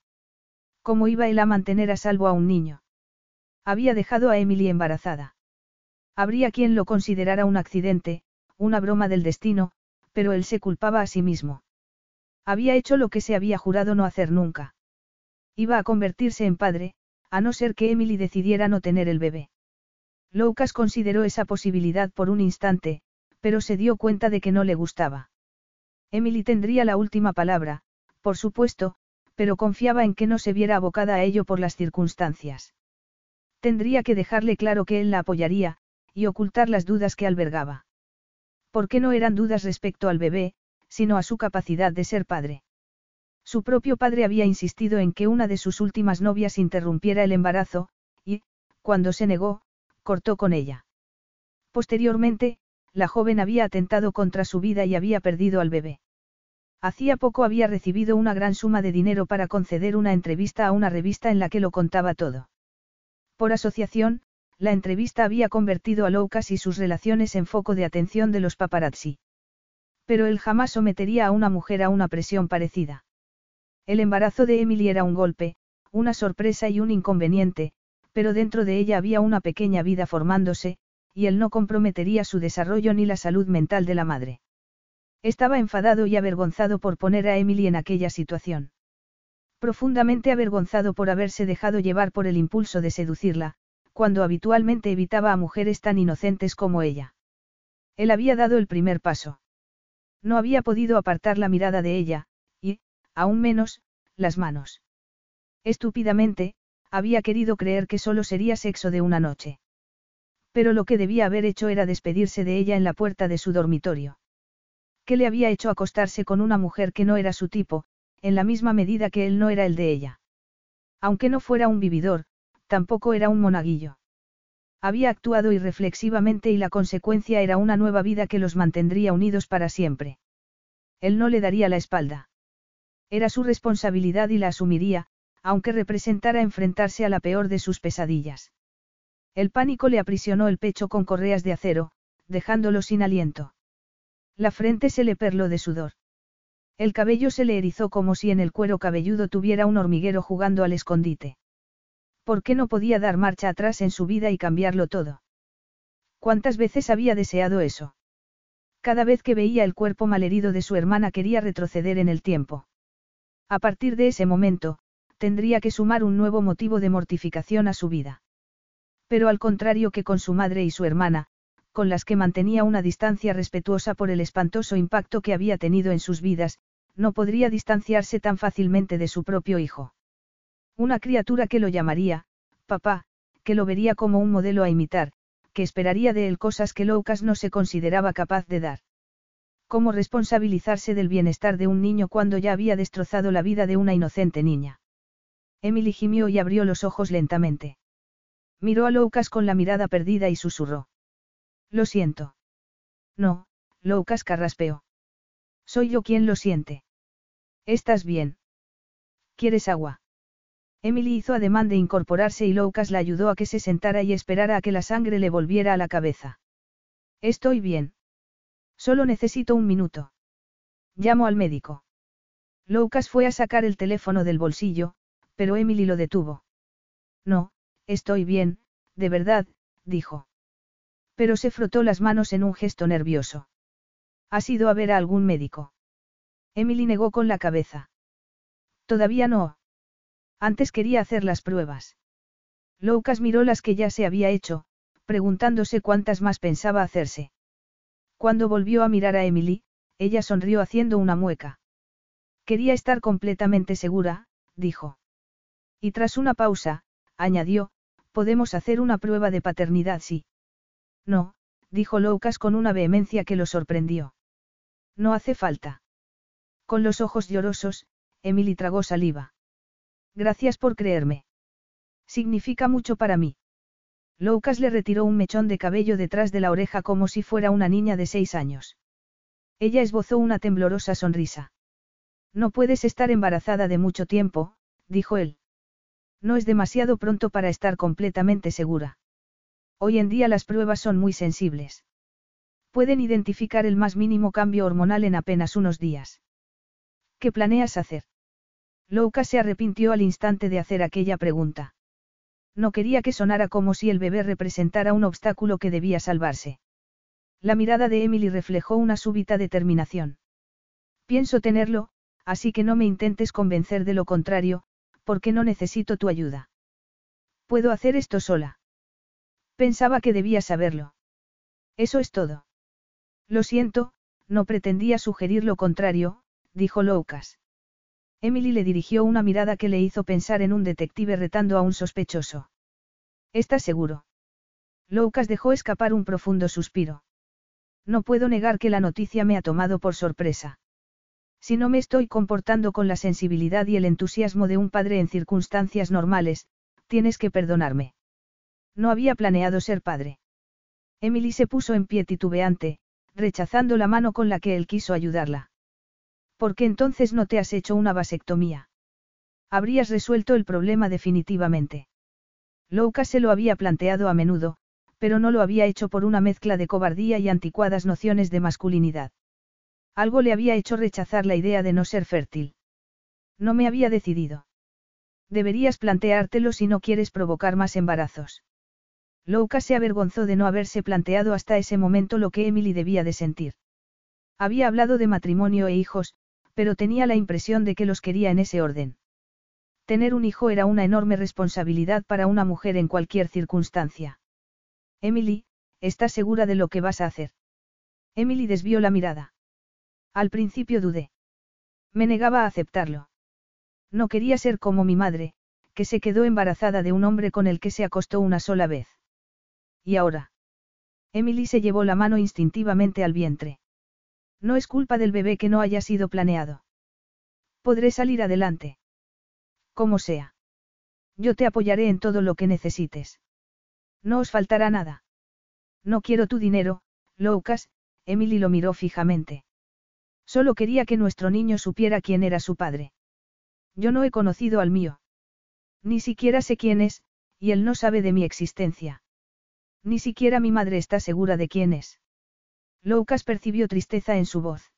¿Cómo iba él a mantener a salvo a un niño? Había dejado a Emily embarazada. Habría quien lo considerara un accidente, una broma del destino, pero él se culpaba a sí mismo. Había hecho lo que se había jurado no hacer nunca. Iba a convertirse en padre, a no ser que Emily decidiera no tener el bebé. Loukas consideró esa posibilidad por un instante, pero se dio cuenta de que no le gustaba. Emily tendría la última palabra, por supuesto, pero confiaba en que no se viera abocada a ello por las circunstancias. Tendría que dejarle claro que él la apoyaría, y ocultar las dudas que albergaba. Porque no eran dudas respecto al bebé, sino a su capacidad de ser padre. Su propio padre había insistido en que una de sus últimas novias interrumpiera el embarazo, y, cuando se negó, cortó con ella. Posteriormente, la joven había atentado contra su vida y había perdido al bebé. Hacía poco había recibido una gran suma de dinero para conceder una entrevista a una revista en la que lo contaba todo. Por asociación, la entrevista había convertido a Loukas y sus relaciones en foco de atención de los paparazzi. Pero él jamás sometería a una mujer a una presión parecida. El embarazo de Emily era un golpe, una sorpresa y un inconveniente, pero dentro de ella había una pequeña vida formándose, y él no comprometería su desarrollo ni la salud mental de la madre. Estaba enfadado y avergonzado por poner a Emily en aquella situación. Profundamente avergonzado por haberse dejado llevar por el impulso de seducirla, cuando habitualmente evitaba a mujeres tan inocentes como ella. Él había dado el primer paso. No había podido apartar la mirada de ella, y, aún menos, las manos. Estúpidamente, había querido creer que solo sería sexo de una noche. Pero lo que debía haber hecho era despedirse de ella en la puerta de su dormitorio. ¿Qué le había hecho acostarse con una mujer que no era su tipo, en la misma medida que él no era el de ella? Aunque no fuera un vividor, tampoco era un monaguillo. Había actuado irreflexivamente y la consecuencia era una nueva vida que los mantendría unidos para siempre. Él no le daría la espalda. Era su responsabilidad y la asumiría, aunque representara enfrentarse a la peor de sus pesadillas. El pánico le aprisionó el pecho con correas de acero, dejándolo sin aliento. La frente se le perló de sudor. El cabello se le erizó como si en el cuero cabelludo tuviera un hormiguero jugando al escondite. ¿Por qué no podía dar marcha atrás en su vida y cambiarlo todo? ¿Cuántas veces había deseado eso? Cada vez que veía el cuerpo malherido de su hermana quería retroceder en el tiempo. A partir de ese momento, tendría que sumar un nuevo motivo de mortificación a su vida. Pero al contrario que con su madre y su hermana, con las que mantenía una distancia respetuosa por el espantoso impacto que había tenido en sus vidas, no podría distanciarse tan fácilmente de su propio hijo. Una criatura que lo llamaría, papá, que lo vería como un modelo a imitar, que esperaría de él cosas que Lucas no se consideraba capaz de dar. ¿Cómo responsabilizarse del bienestar de un niño cuando ya había destrozado la vida de una inocente niña? Emily gimió y abrió los ojos lentamente. Miró a Lucas con la mirada perdida y susurró. Lo siento. No, Lucas carraspeó. Soy yo quien lo siente. ¿Estás bien? ¿Quieres agua? Emily hizo ademán de incorporarse y Lucas la ayudó a que se sentara y esperara a que la sangre le volviera a la cabeza. Estoy bien. Solo necesito un minuto. Llamo al médico. Lucas fue a sacar el teléfono del bolsillo, pero Emily lo detuvo. No, estoy bien, de verdad, dijo. Pero se frotó las manos en un gesto nervioso. ¿Has ido a ver a algún médico? Emily negó con la cabeza. Todavía no. Antes quería hacer las pruebas. Lucas miró las que ya se había hecho, preguntándose cuántas más pensaba hacerse. Cuando volvió a mirar a Emily, ella sonrió haciendo una mueca. Quería estar completamente segura, dijo. Y tras una pausa, añadió, podemos hacer una prueba de paternidad sí. No, dijo Lucas con una vehemencia que lo sorprendió. No hace falta. Con los ojos llorosos, Emily tragó saliva. Gracias por creerme. Significa mucho para mí. Lucas le retiró un mechón de cabello detrás de la oreja como si fuera una niña de seis años. Ella esbozó una temblorosa sonrisa. No puedes estar embarazada de mucho tiempo, dijo él. No es demasiado pronto para estar completamente segura. Hoy en día las pruebas son muy sensibles. Pueden identificar el más mínimo cambio hormonal en apenas unos días. ¿Qué planeas hacer? Lucas se arrepintió al instante de hacer aquella pregunta. No quería que sonara como si el bebé representara un obstáculo que debía salvarse. La mirada de Emily reflejó una súbita determinación. Pienso tenerlo, así que no me intentes convencer de lo contrario, porque no necesito tu ayuda. Puedo hacer esto sola. Pensaba que debía saberlo. Eso es todo. Lo siento, no pretendía sugerir lo contrario, dijo Lucas. Emily le dirigió una mirada que le hizo pensar en un detective retando a un sospechoso. ¿Estás seguro? Lucas dejó escapar un profundo suspiro. No puedo negar que la noticia me ha tomado por sorpresa. Si no me estoy comportando con la sensibilidad y el entusiasmo de un padre en circunstancias normales, tienes que perdonarme. No había planeado ser padre. Emily se puso en pie titubeante, rechazando la mano con la que él quiso ayudarla. ¿Por qué entonces no te has hecho una vasectomía? Habrías resuelto el problema definitivamente. Lucas se lo había planteado a menudo, pero no lo había hecho por una mezcla de cobardía y anticuadas nociones de masculinidad. Algo le había hecho rechazar la idea de no ser fértil. No me había decidido. Deberías planteártelo si no quieres provocar más embarazos. Lucas se avergonzó de no haberse planteado hasta ese momento lo que Emily debía de sentir. Había hablado de matrimonio e hijos, pero tenía la impresión de que los quería en ese orden. Tener un hijo era una enorme responsabilidad para una mujer en cualquier circunstancia. Emily, ¿estás segura de lo que vas a hacer? Emily desvió la mirada. Al principio dudé. Me negaba a aceptarlo. No quería ser como mi madre, que se quedó embarazada de un hombre con el que se acostó una sola vez. ¿Y ahora? Emily se llevó la mano instintivamente al vientre. No es culpa del bebé que no haya sido planeado. Podré salir adelante. Como sea. Yo te apoyaré en todo lo que necesites. No os faltará nada. No quiero tu dinero, Lucas, Emily lo miró fijamente. Solo quería que nuestro niño supiera quién era su padre. Yo no he conocido al mío. Ni siquiera sé quién es, y él no sabe de mi existencia. Ni siquiera mi madre está segura de quién es. Lucas percibió tristeza en su voz.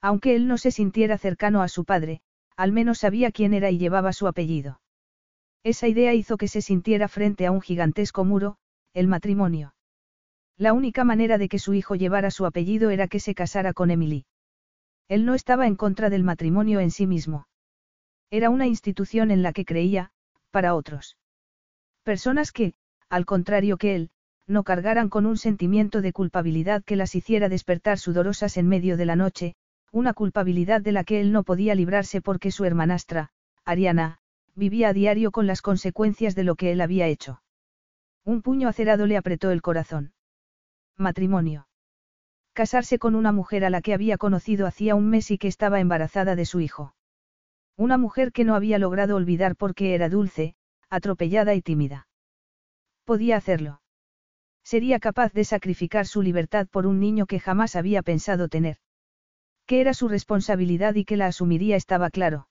Aunque él no se sintiera cercano a su padre, al menos sabía quién era y llevaba su apellido. Esa idea hizo que se sintiera frente a un gigantesco muro, el matrimonio. La única manera de que su hijo llevara su apellido era que se casara con Emily. Él no estaba en contra del matrimonio en sí mismo. Era una institución en la que creía, para otros. Personas que, al contrario que él, no cargaran con un sentimiento de culpabilidad que las hiciera despertar sudorosas en medio de la noche, una culpabilidad de la que él no podía librarse porque su hermanastra, Ariana, vivía a diario con las consecuencias de lo que él había hecho. Un puño acerado le apretó el corazón. Matrimonio. Casarse con una mujer a la que había conocido hacía un mes y que estaba embarazada de su hijo. Una mujer que no había logrado olvidar porque era dulce, atropellada y tímida. Podía hacerlo. Sería capaz de sacrificar su libertad por un niño que jamás había pensado tener. Que era su responsabilidad y que la asumiría estaba claro.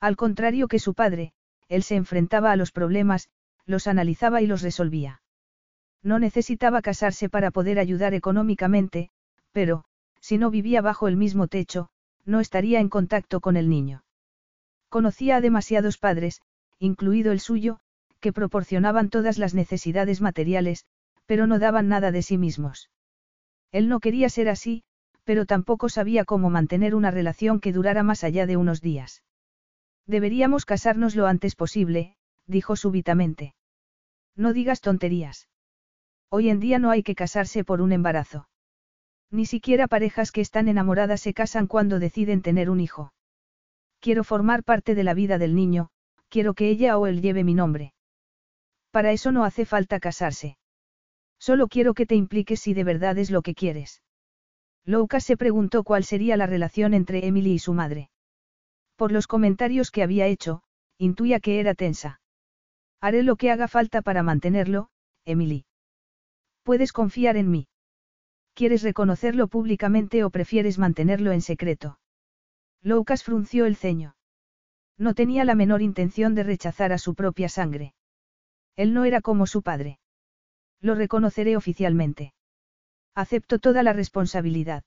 Al contrario que su padre, él se enfrentaba a los problemas, los analizaba y los resolvía. No necesitaba casarse para poder ayudar económicamente, pero, si no vivía bajo el mismo techo, no estaría en contacto con el niño. Conocía a demasiados padres, incluido el suyo, que proporcionaban todas las necesidades materiales, pero no daban nada de sí mismos. Él no quería ser así, pero tampoco sabía cómo mantener una relación que durara más allá de unos días. Deberíamos casarnos lo antes posible, dijo súbitamente. No digas tonterías. Hoy en día no hay que casarse por un embarazo. Ni siquiera parejas que están enamoradas se casan cuando deciden tener un hijo. Quiero formar parte de la vida del niño, quiero que ella o él lleve mi nombre. Para eso no hace falta casarse. Solo quiero que te impliques si de verdad es lo que quieres. Lucas se preguntó cuál sería la relación entre Emily y su madre. Por los comentarios que había hecho, intuía que era tensa. Haré lo que haga falta para mantenerlo, Emily. Puedes confiar en mí. ¿Quieres reconocerlo públicamente o prefieres mantenerlo en secreto? Lucas frunció el ceño. No tenía la menor intención de rechazar a su propia sangre. Él no era como su padre. Lo reconoceré oficialmente. Acepto toda la responsabilidad.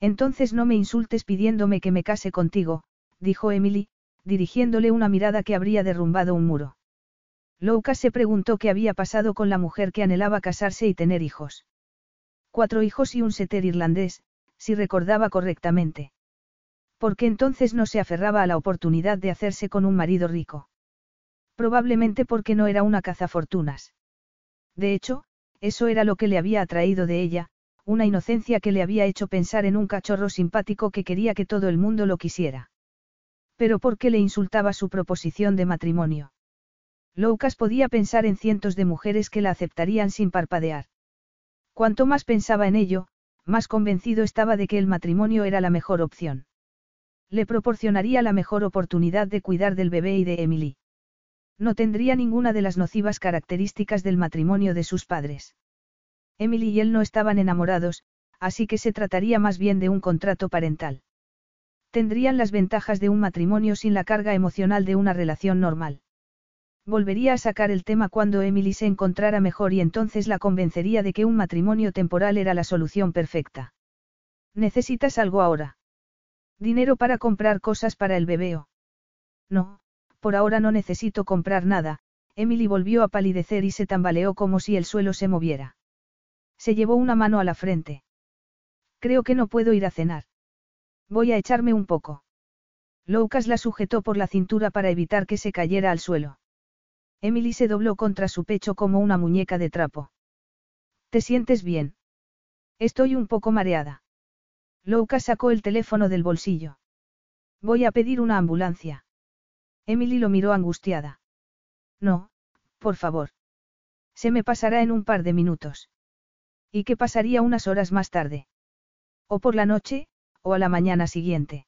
Entonces no me insultes pidiéndome que me case contigo, dijo Emily, dirigiéndole una mirada que habría derrumbado un muro. Lucas se preguntó qué había pasado con la mujer que anhelaba casarse y tener hijos. Cuatro hijos y un setter irlandés, si recordaba correctamente. ¿Por qué entonces no se aferraba a la oportunidad de hacerse con un marido rico? Probablemente porque no era una cazafortunas. De hecho, eso era lo que le había atraído de ella, una inocencia que le había hecho pensar en un cachorro simpático que quería que todo el mundo lo quisiera. Pero ¿por qué le insultaba su proposición de matrimonio? Lucas podía pensar en cientos de mujeres que la aceptarían sin parpadear. Cuanto más pensaba en ello, más convencido estaba de que el matrimonio era la mejor opción. Le proporcionaría la mejor oportunidad de cuidar del bebé y de Emily. No tendría ninguna de las nocivas características del matrimonio de sus padres. Emily y él no estaban enamorados, así que se trataría más bien de un contrato parental. Tendrían las ventajas de un matrimonio sin la carga emocional de una relación normal. Volvería a sacar el tema cuando Emily se encontrara mejor y entonces la convencería de que un matrimonio temporal era la solución perfecta. ¿Necesitas algo ahora? Dinero para comprar cosas para el bebeo. No, por ahora no necesito comprar nada, Emily volvió a palidecer y se tambaleó como si el suelo se moviera. Se llevó una mano a la frente. Creo que no puedo ir a cenar. Voy a echarme un poco. Lucas la sujetó por la cintura para evitar que se cayera al suelo. Emily se dobló contra su pecho como una muñeca de trapo. ¿Te sientes bien? Estoy un poco mareada. Lucas sacó el teléfono del bolsillo. Voy a pedir una ambulancia. Emily lo miró angustiada. No, por favor. Se me pasará en un par de minutos. ¿Y qué pasaría unas horas más tarde? O por la noche, o a la mañana siguiente.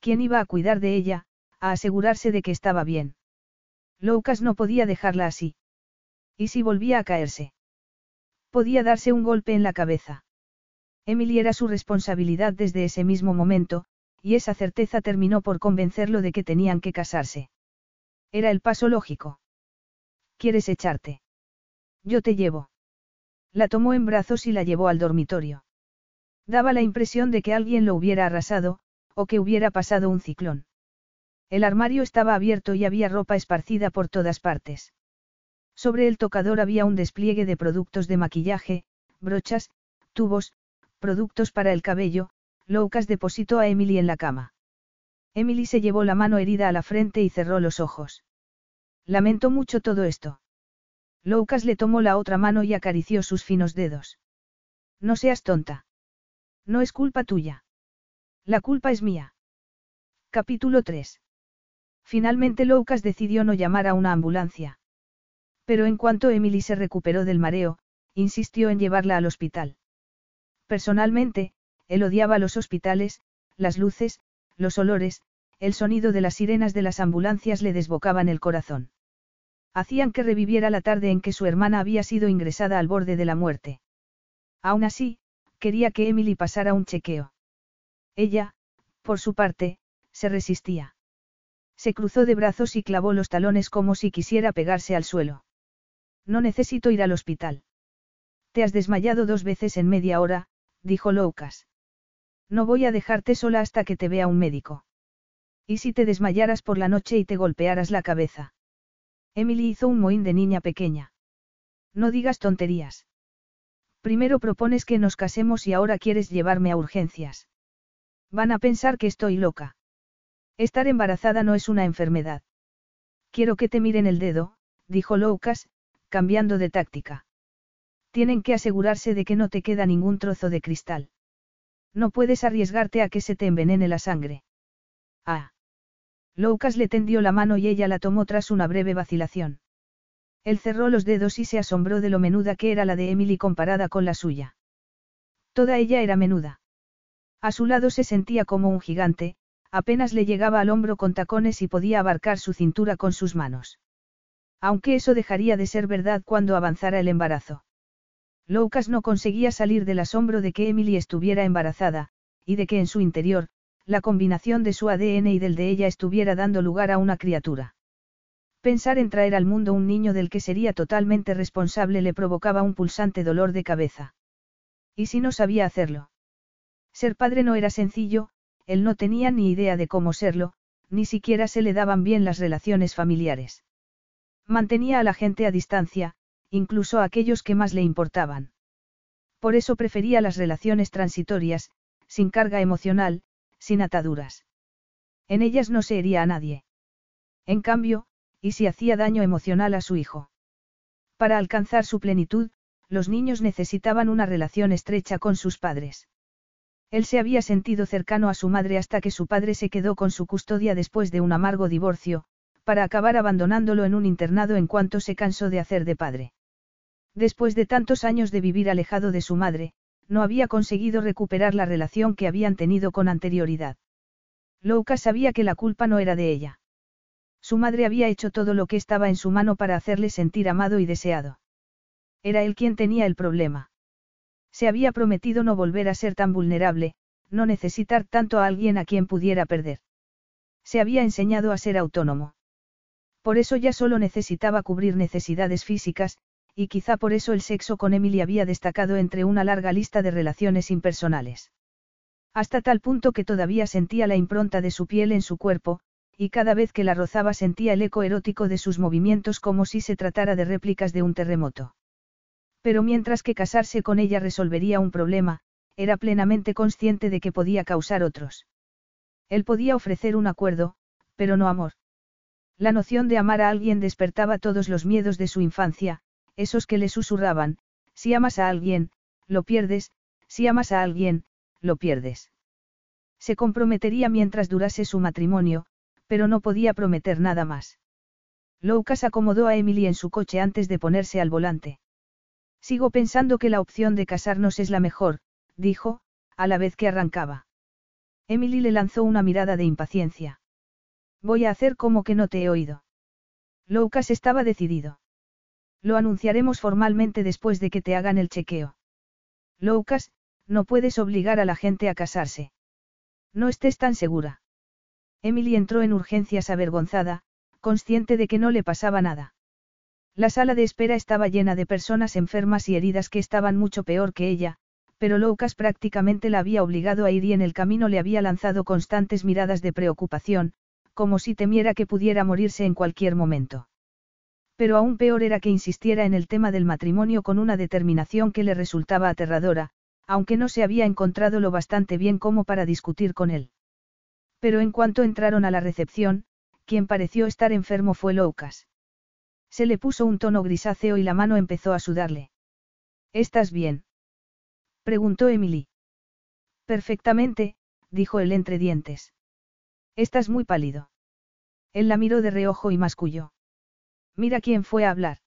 ¿Quién iba a cuidar de ella, a asegurarse de que estaba bien? Lucas no podía dejarla así. ¿Y si volvía a caerse? Podía darse un golpe en la cabeza. Emily era su responsabilidad desde ese mismo momento, y esa certeza terminó por convencerlo de que tenían que casarse. Era el paso lógico. ¿Quieres echarte? Yo te llevo. La tomó en brazos y la llevó al dormitorio. Daba la impresión de que alguien lo hubiera arrasado, o que hubiera pasado un ciclón. El armario estaba abierto y había ropa esparcida por todas partes. Sobre el tocador había un despliegue de productos de maquillaje, brochas, tubos, productos para el cabello, Lucas depositó a Emily en la cama. Emily se llevó la mano herida a la frente y cerró los ojos. Lamento mucho todo esto. Lucas le tomó la otra mano y acarició sus finos dedos. No seas tonta. No es culpa tuya. La culpa es mía. Capítulo 3. Finalmente Lucas decidió no llamar a una ambulancia. Pero en cuanto Emily se recuperó del mareo, insistió en llevarla al hospital. Personalmente, él odiaba los hospitales, las luces, los olores, el sonido de las sirenas de las ambulancias le desbocaban el corazón. Hacían que reviviera la tarde en que su hermana había sido ingresada al borde de la muerte. Aún así, quería que Emily pasara un chequeo. Ella, por su parte, se resistía. Se cruzó de brazos y clavó los talones como si quisiera pegarse al suelo. No necesito ir al hospital. Te has desmayado dos veces en media hora, dijo Loucas. No voy a dejarte sola hasta que te vea un médico. ¿Y si te desmayaras por la noche y te golpearas la cabeza? Emily hizo un mohín de niña pequeña. No digas tonterías. Primero propones que nos casemos y ahora quieres llevarme a urgencias. Van a pensar que estoy loca. Estar embarazada no es una enfermedad. Quiero que te miren el dedo, dijo Loucas, cambiando de táctica. Tienen que asegurarse de que no te queda ningún trozo de cristal. No puedes arriesgarte a que se te envenene la sangre. Ah. Loucas le tendió la mano y ella la tomó tras una breve vacilación. Él cerró los dedos y se asombró de lo menuda que era la de Emily comparada con la suya. Toda ella era menuda. A su lado se sentía como un gigante, apenas le llegaba al hombro con tacones y podía abarcar su cintura con sus manos. Aunque eso dejaría de ser verdad cuando avanzara el embarazo. Loucas no conseguía salir del asombro de que Emily estuviera embarazada, y de que en su interior, la combinación de su ADN y del de ella estuviera dando lugar a una criatura. Pensar en traer al mundo un niño del que sería totalmente responsable le provocaba un pulsante dolor de cabeza. ¿Y si no sabía hacerlo? Ser padre no era sencillo, él no tenía ni idea de cómo serlo, ni siquiera se le daban bien las relaciones familiares. Mantenía a la gente a distancia, incluso a aquellos que más le importaban. Por eso prefería las relaciones transitorias, sin carga emocional, sin ataduras. En ellas no se hería a nadie. En cambio, ¿y si hacía daño emocional a su hijo? Para alcanzar su plenitud, los niños necesitaban una relación estrecha con sus padres. Él se había sentido cercano a su madre hasta que su padre se quedó con su custodia después de un amargo divorcio, para acabar abandonándolo en un internado en cuanto se cansó de hacer de padre. Después de tantos años de vivir alejado de su madre, no había conseguido recuperar la relación que habían tenido con anterioridad. Louka sabía que la culpa no era de ella. Su madre había hecho todo lo que estaba en su mano para hacerle sentir amado y deseado. Era él quien tenía el problema. Se había prometido no volver a ser tan vulnerable, no necesitar tanto a alguien a quien pudiera perder. Se había enseñado a ser autónomo. Por eso ya solo necesitaba cubrir necesidades físicas, y quizá por eso el sexo con Emily había destacado entre una larga lista de relaciones impersonales. Hasta tal punto que todavía sentía la impronta de su piel en su cuerpo, y cada vez que la rozaba sentía el eco erótico de sus movimientos como si se tratara de réplicas de un terremoto. Pero mientras que casarse con ella resolvería un problema, era plenamente consciente de que podía causar otros. Él podía ofrecer un acuerdo, pero no amor. La noción de amar a alguien despertaba todos los miedos de su infancia, esos que le susurraban, si amas a alguien, lo pierdes, si amas a alguien, lo pierdes. Se comprometería mientras durase su matrimonio, pero no podía prometer nada más. Loucas acomodó a Emily en su coche antes de ponerse al volante. Sigo pensando que la opción de casarnos es la mejor, dijo, a la vez que arrancaba. Emily le lanzó una mirada de impaciencia. Voy a hacer como que no te he oído. Loucas estaba decidido. Lo anunciaremos formalmente después de que te hagan el chequeo. Loucas, no puedes obligar a la gente a casarse. No estés tan segura. Emily entró en urgencias avergonzada, consciente de que no le pasaba nada. La sala de espera estaba llena de personas enfermas y heridas que estaban mucho peor que ella, pero Loucas prácticamente la había obligado a ir y en el camino le había lanzado constantes miradas de preocupación, como si temiera que pudiera morirse en cualquier momento. Pero aún peor era que insistiera en el tema del matrimonio con una determinación que le resultaba aterradora, aunque no se había encontrado lo bastante bien como para discutir con él. Pero en cuanto entraron a la recepción, quien pareció estar enfermo fue Loucas. Se le puso un tono grisáceo y la mano empezó a sudarle. ¿Estás bien? preguntó Emily. Perfectamente, dijo él entre dientes. Estás muy pálido. Él la miró de reojo y masculló. Mira quién fue a hablar.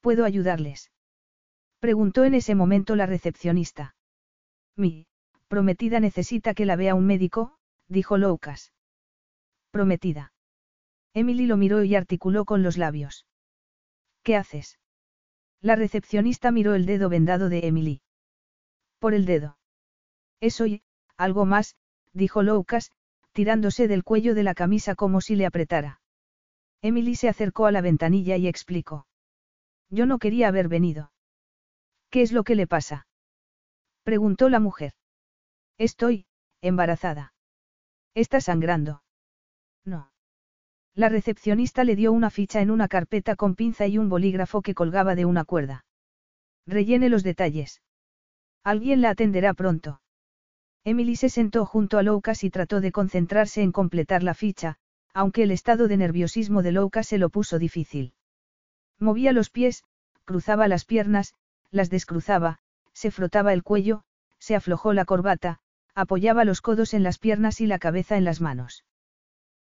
¿Puedo ayudarles? Preguntó en ese momento la recepcionista. Mi, prometida necesita que la vea un médico, dijo Loucas. Prometida. Emily lo miró y articuló con los labios. ¿Qué haces? La recepcionista miró el dedo vendado de Emily. Por el dedo. Eso y, algo más, dijo Loukas, tirándose del cuello de la camisa como si le apretara. Emily se acercó a la ventanilla y explicó. Yo no quería haber venido. ¿Qué es lo que le pasa? preguntó la mujer. Estoy, embarazada. ¿Está sangrando? No. La recepcionista le dio una ficha en una carpeta con pinza y un bolígrafo que colgaba de una cuerda. Rellene los detalles. Alguien la atenderá pronto. Emily se sentó junto a Loukas y trató de concentrarse en completar la ficha, aunque el estado de nerviosismo de Loukas se lo puso difícil. Movía los pies, cruzaba las piernas, las descruzaba, se frotaba el cuello, se aflojó la corbata, apoyaba los codos en las piernas y la cabeza en las manos.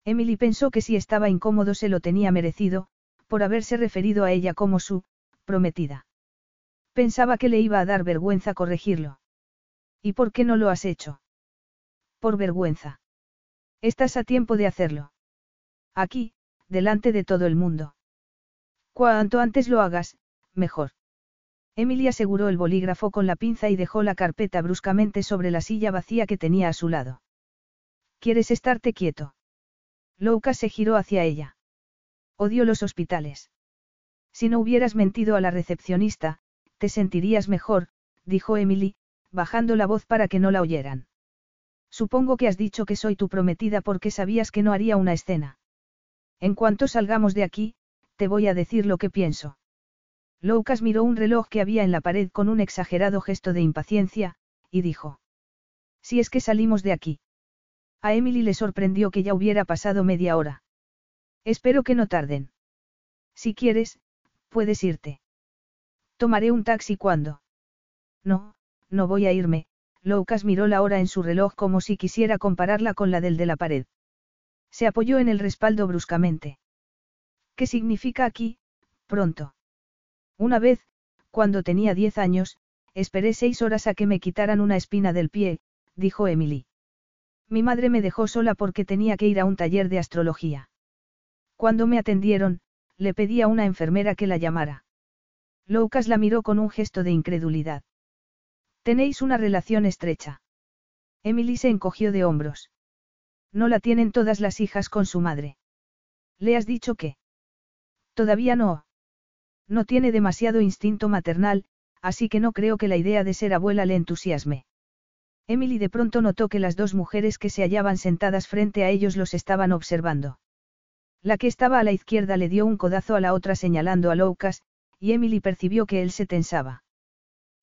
Emily pensó que si estaba incómodo se lo tenía merecido, por haberse referido a ella como su, prometida. Pensaba que le iba a dar vergüenza corregirlo. ¿Y por qué no lo has hecho? Por vergüenza. Estás a tiempo de hacerlo. Aquí, delante de todo el mundo. Cuanto antes lo hagas, mejor. Emily aseguró el bolígrafo con la pinza y dejó la carpeta bruscamente sobre la silla vacía que tenía a su lado. ¿Quieres estarte quieto? Louka se giró hacia ella. Odio los hospitales. Si no hubieras mentido a la recepcionista, te sentirías mejor, dijo Emily, bajando la voz para que no la oyeran. Supongo que has dicho que soy tu prometida porque sabías que no haría una escena. En cuanto salgamos de aquí, te voy a decir lo que pienso. Loukas miró un reloj que había en la pared con un exagerado gesto de impaciencia, y dijo. Si es que salimos de aquí. A Emily le sorprendió que ya hubiera pasado media hora. Espero que no tarden. Si quieres, puedes irte. Tomaré un taxi cuando. No, no voy a irme, Loukas miró la hora en su reloj como si quisiera compararla con la del de la pared. Se apoyó en el respaldo bruscamente. ¿Qué significa aquí, pronto? Una vez, cuando tenía diez años, esperé seis horas a que me quitaran una espina del pie, dijo Emily. Mi madre me dejó sola porque tenía que ir a un taller de astrología. Cuando me atendieron, le pedí a una enfermera que la llamara. Loukas la miró con un gesto de incredulidad. Tenéis una relación estrecha. Emily se encogió de hombros. No la tienen todas las hijas con su madre. ¿Le has dicho qué? Todavía no. No tiene demasiado instinto maternal, así que no creo que la idea de ser abuela le entusiasme. Emily de pronto notó que las dos mujeres que se hallaban sentadas frente a ellos los estaban observando. La que estaba a la izquierda le dio un codazo a la otra señalando a Loukas, y Emily percibió que él se tensaba.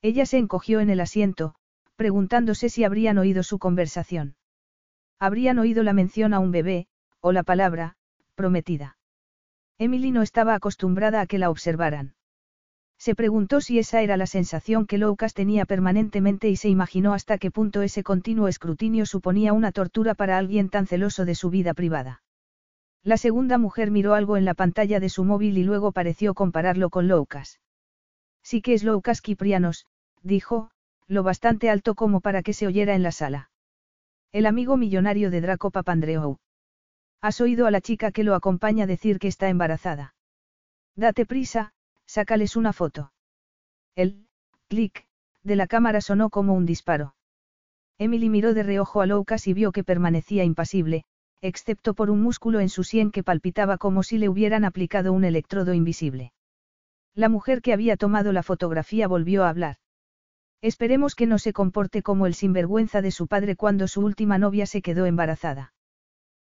Ella se encogió en el asiento, preguntándose si habrían oído su conversación. Habrían oído la mención a un bebé, o la palabra, prometida. Emily no estaba acostumbrada a que la observaran. Se preguntó si esa era la sensación que Loukas tenía permanentemente y se imaginó hasta qué punto ese continuo escrutinio suponía una tortura para alguien tan celoso de su vida privada. La segunda mujer miró algo en la pantalla de su móvil y luego pareció compararlo con Loukas. Sí que es Loukas Kiprianos, dijo, lo bastante alto como para que se oyera en la sala. El amigo millonario de Draco Papandreou. Has oído a la chica que lo acompaña decir que está embarazada. Date prisa, sácales una foto. El, clic, de la cámara sonó como un disparo. Emily miró de reojo a Loukas y vio que permanecía impasible, excepto por un músculo en su sien que palpitaba como si le hubieran aplicado un electrodo invisible. La mujer que había tomado la fotografía volvió a hablar. Esperemos que no se comporte como el sinvergüenza de su padre cuando su última novia se quedó embarazada.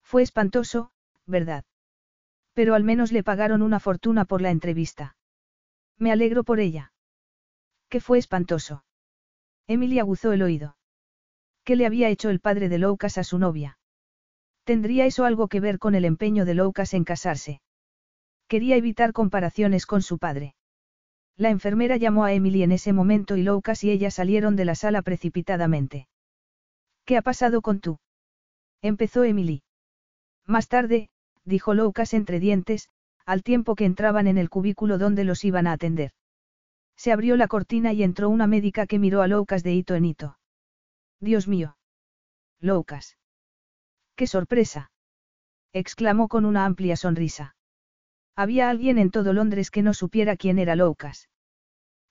Fue espantoso, ¿verdad? Pero al menos le pagaron una fortuna por la entrevista. Me alegro por ella. ¿Qué fue espantoso? Emily aguzó el oído. ¿Qué le había hecho el padre de Loukas a su novia? ¿Tendría eso algo que ver con el empeño de Loukas en casarse? Quería evitar comparaciones con su padre. La enfermera llamó a Emily en ese momento y Loukas y ella salieron de la sala precipitadamente. ¿Qué ha pasado con tú? Empezó Emily. Más tarde, dijo Loukas entre dientes, al tiempo que entraban en el cubículo donde los iban a atender. Se abrió la cortina y entró una médica que miró a Loukas de hito en hito. Dios mío. Loukas. ¡Qué sorpresa! exclamó con una amplia sonrisa. Había alguien en todo Londres que no supiera quién era Loukas.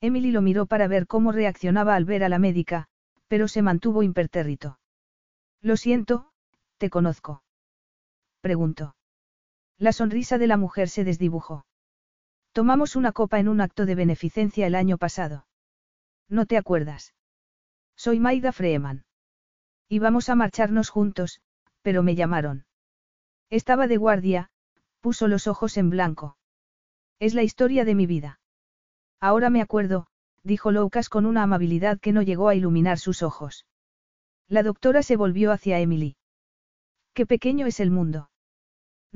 Emily lo miró para ver cómo reaccionaba al ver a la médica, pero se mantuvo impertérrito. Lo siento, te conozco. Preguntó. La sonrisa de la mujer se desdibujó. Tomamos una copa en un acto de beneficencia el año pasado. ¿No te acuerdas? Soy Maida Freeman. Íbamos a marcharnos juntos, pero me llamaron. Estaba de guardia, puso los ojos en blanco. Es la historia de mi vida. Ahora me acuerdo, dijo Loukas con una amabilidad que no llegó a iluminar sus ojos. La doctora se volvió hacia Emily. Qué pequeño es el mundo.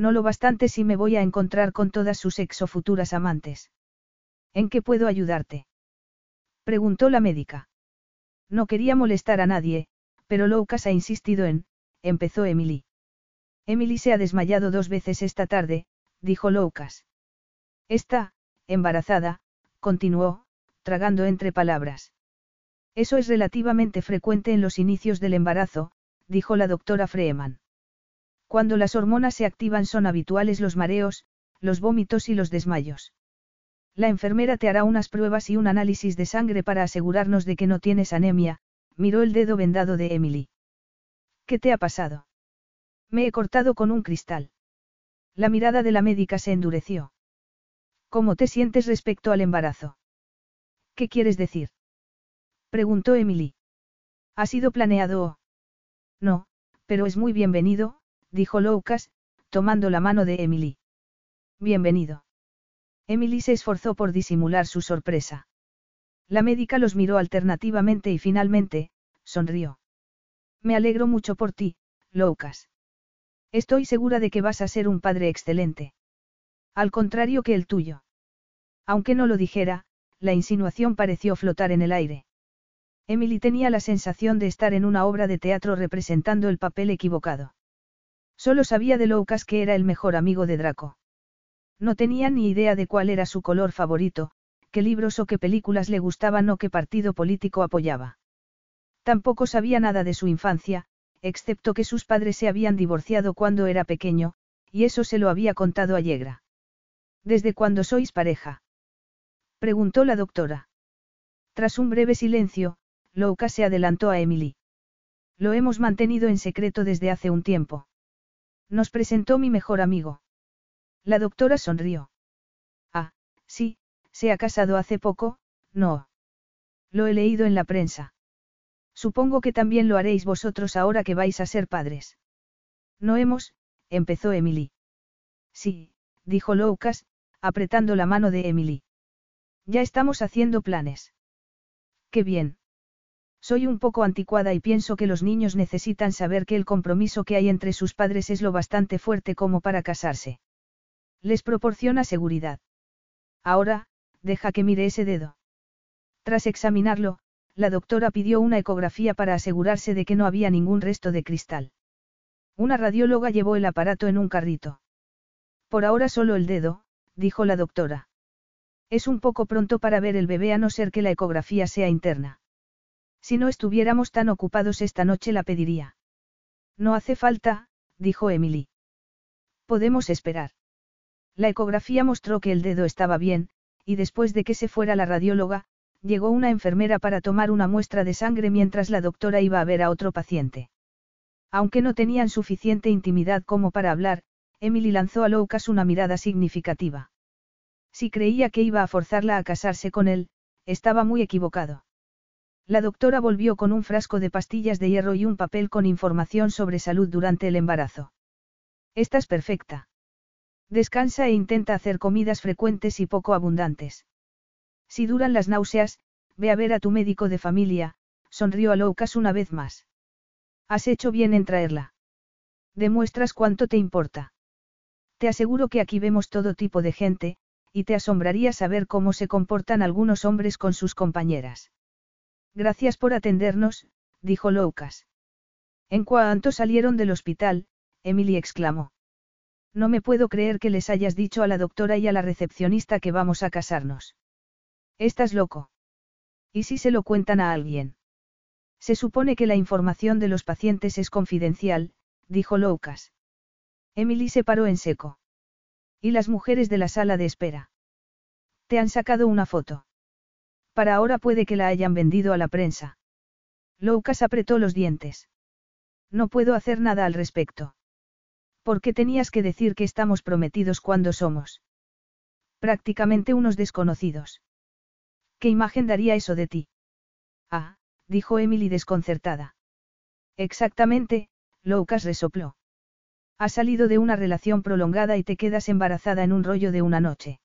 No lo bastante si me voy a encontrar con todas sus ex o futuras amantes. ¿En qué puedo ayudarte? Preguntó la médica. No quería molestar a nadie, pero Loukas ha insistido en, empezó Emily. Emily se ha desmayado dos veces esta tarde, dijo Loukas. Está, embarazada, continuó, tragando entre palabras. Eso es relativamente frecuente en los inicios del embarazo, dijo la doctora Freeman. Cuando las hormonas se activan son habituales los mareos, los vómitos y los desmayos. La enfermera te hará unas pruebas y un análisis de sangre para asegurarnos de que no tienes anemia, miró el dedo vendado de Emily. ¿Qué te ha pasado? Me he cortado con un cristal. La mirada de la médica se endureció. ¿Cómo te sientes respecto al embarazo? ¿Qué quieres decir? Preguntó Emily. ¿Ha sido planeado No, pero es muy bienvenido, dijo Loukas, tomando la mano de Emily. Bienvenido. Emily se esforzó por disimular su sorpresa. La médica los miró alternativamente y finalmente, sonrió. Me alegro mucho por ti, Loukas. Estoy segura de que vas a ser un padre excelente. Al contrario que el tuyo. Aunque no lo dijera, la insinuación pareció flotar en el aire. Emily tenía la sensación de estar en una obra de teatro representando el papel equivocado. Solo sabía de Loukas que era el mejor amigo de Draco. No tenía ni idea de cuál era su color favorito, qué libros o qué películas le gustaban o qué partido político apoyaba. Tampoco sabía nada de su infancia, excepto que sus padres se habían divorciado cuando era pequeño, y eso se lo había contado a Yegra. ¿Desde cuándo sois pareja? preguntó la doctora. Tras un breve silencio, Louka se adelantó a Emily. Lo hemos mantenido en secreto desde hace un tiempo. Nos presentó mi mejor amigo. La doctora sonrió. Ah, sí, se ha casado hace poco, no. Lo he leído en la prensa. Supongo que también lo haréis vosotros ahora que vais a ser padres. No hemos, empezó Emily. Sí, dijo Loukas, apretando la mano de Emily. Ya estamos haciendo planes. Qué bien. Soy un poco anticuada y pienso que los niños necesitan saber que el compromiso que hay entre sus padres es lo bastante fuerte como para casarse. Les proporciona seguridad. Ahora, deja que mire ese dedo. Tras examinarlo, la doctora pidió una ecografía para asegurarse de que no había ningún resto de cristal. Una radióloga llevó el aparato en un carrito. Por ahora solo el dedo, dijo la doctora. Es un poco pronto para ver el bebé a no ser que la ecografía sea interna. Si no estuviéramos tan ocupados esta noche la pediría. No hace falta, dijo Emily. Podemos esperar. La ecografía mostró que el dedo estaba bien, y después de que se fuera la radióloga, llegó una enfermera para tomar una muestra de sangre mientras la doctora iba a ver a otro paciente. Aunque no tenían suficiente intimidad como para hablar, Emily lanzó a Loukas una mirada significativa. Si creía que iba a forzarla a casarse con él, estaba muy equivocado. La doctora volvió con un frasco de pastillas de hierro y un papel con información sobre salud durante el embarazo. Estás perfecta. Descansa e intenta hacer comidas frecuentes y poco abundantes. Si duran las náuseas, ve a ver a tu médico de familia, sonrió a Loukas una vez más. Has hecho bien en traerla. Demuestras cuánto te importa. Te aseguro que aquí vemos todo tipo de gente, y te asombraría saber cómo se comportan algunos hombres con sus compañeras. Gracias por atendernos, dijo Loukas. En cuanto salieron del hospital, Emily exclamó. No me puedo creer que les hayas dicho a la doctora y a la recepcionista que vamos a casarnos. Estás loco. ¿Y si se lo cuentan a alguien? Se supone que la información de los pacientes es confidencial, dijo Loukas. Emily se paró en seco. ¿Y las mujeres de la sala de espera? Te han sacado una foto. Para ahora puede que la hayan vendido a la prensa. Lucas apretó los dientes. No puedo hacer nada al respecto. ¿Por qué tenías que decir que estamos prometidos cuando somos? Prácticamente unos desconocidos. ¿Qué imagen daría eso de ti? Ah, dijo Emily desconcertada. Exactamente, Lucas resopló. Has salido de una relación prolongada y te quedas embarazada en un rollo de una noche.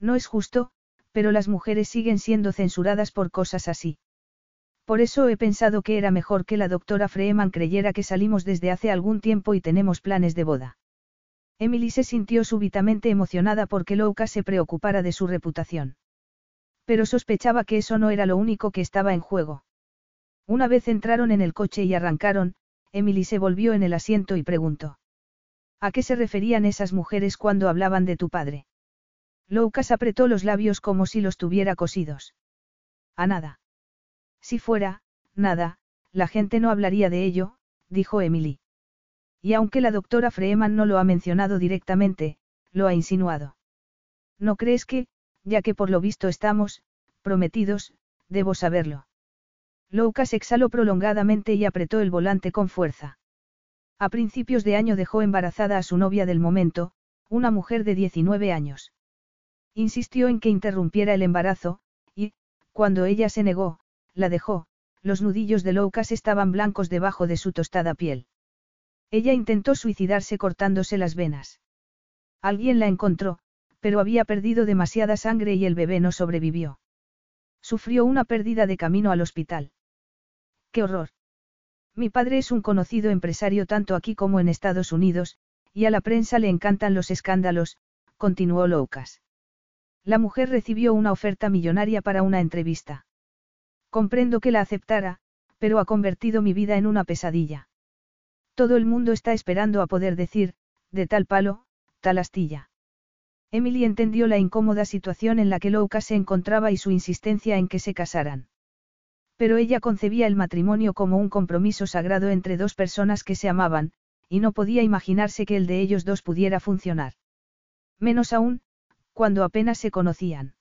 No es justo, pero las mujeres siguen siendo censuradas por cosas así. Por eso he pensado que era mejor que la doctora Freeman creyera que salimos desde hace algún tiempo y tenemos planes de boda. Emily se sintió súbitamente emocionada porque Louka se preocupara de su reputación. Pero sospechaba que eso no era lo único que estaba en juego. Una vez entraron en el coche y arrancaron, Emily se volvió en el asiento y preguntó. ¿A qué se referían esas mujeres cuando hablaban de tu padre? Loukas apretó los labios como si los tuviera cosidos. A nada. Si fuera, nada, la gente no hablaría de ello, dijo Emily. Y aunque la doctora Freeman no lo ha mencionado directamente, lo ha insinuado. ¿No crees que, ya que por lo visto estamos, prometidos, debo saberlo? Loukas exhaló prolongadamente y apretó el volante con fuerza. A principios de año dejó embarazada a su novia del momento, una mujer de 19 años. Insistió en que interrumpiera el embarazo, y, cuando ella se negó, la dejó, los nudillos de Loukas estaban blancos debajo de su tostada piel. Ella intentó suicidarse cortándose las venas. Alguien la encontró, pero había perdido demasiada sangre y el bebé no sobrevivió. Sufrió una pérdida de camino al hospital. ¡Qué horror! Mi padre es un conocido empresario tanto aquí como en Estados Unidos, y a la prensa le encantan los escándalos, continuó Loukas. La mujer recibió una oferta millonaria para una entrevista. Comprendo que la aceptara, pero ha convertido mi vida en una pesadilla. Todo el mundo está esperando a poder decir, de tal palo, tal astilla. Emily entendió la incómoda situación en la que Louka se encontraba y su insistencia en que se casaran. Pero ella concebía el matrimonio como un compromiso sagrado entre dos personas que se amaban, y no podía imaginarse que el de ellos dos pudiera funcionar. Menos aún, cuando apenas se conocían.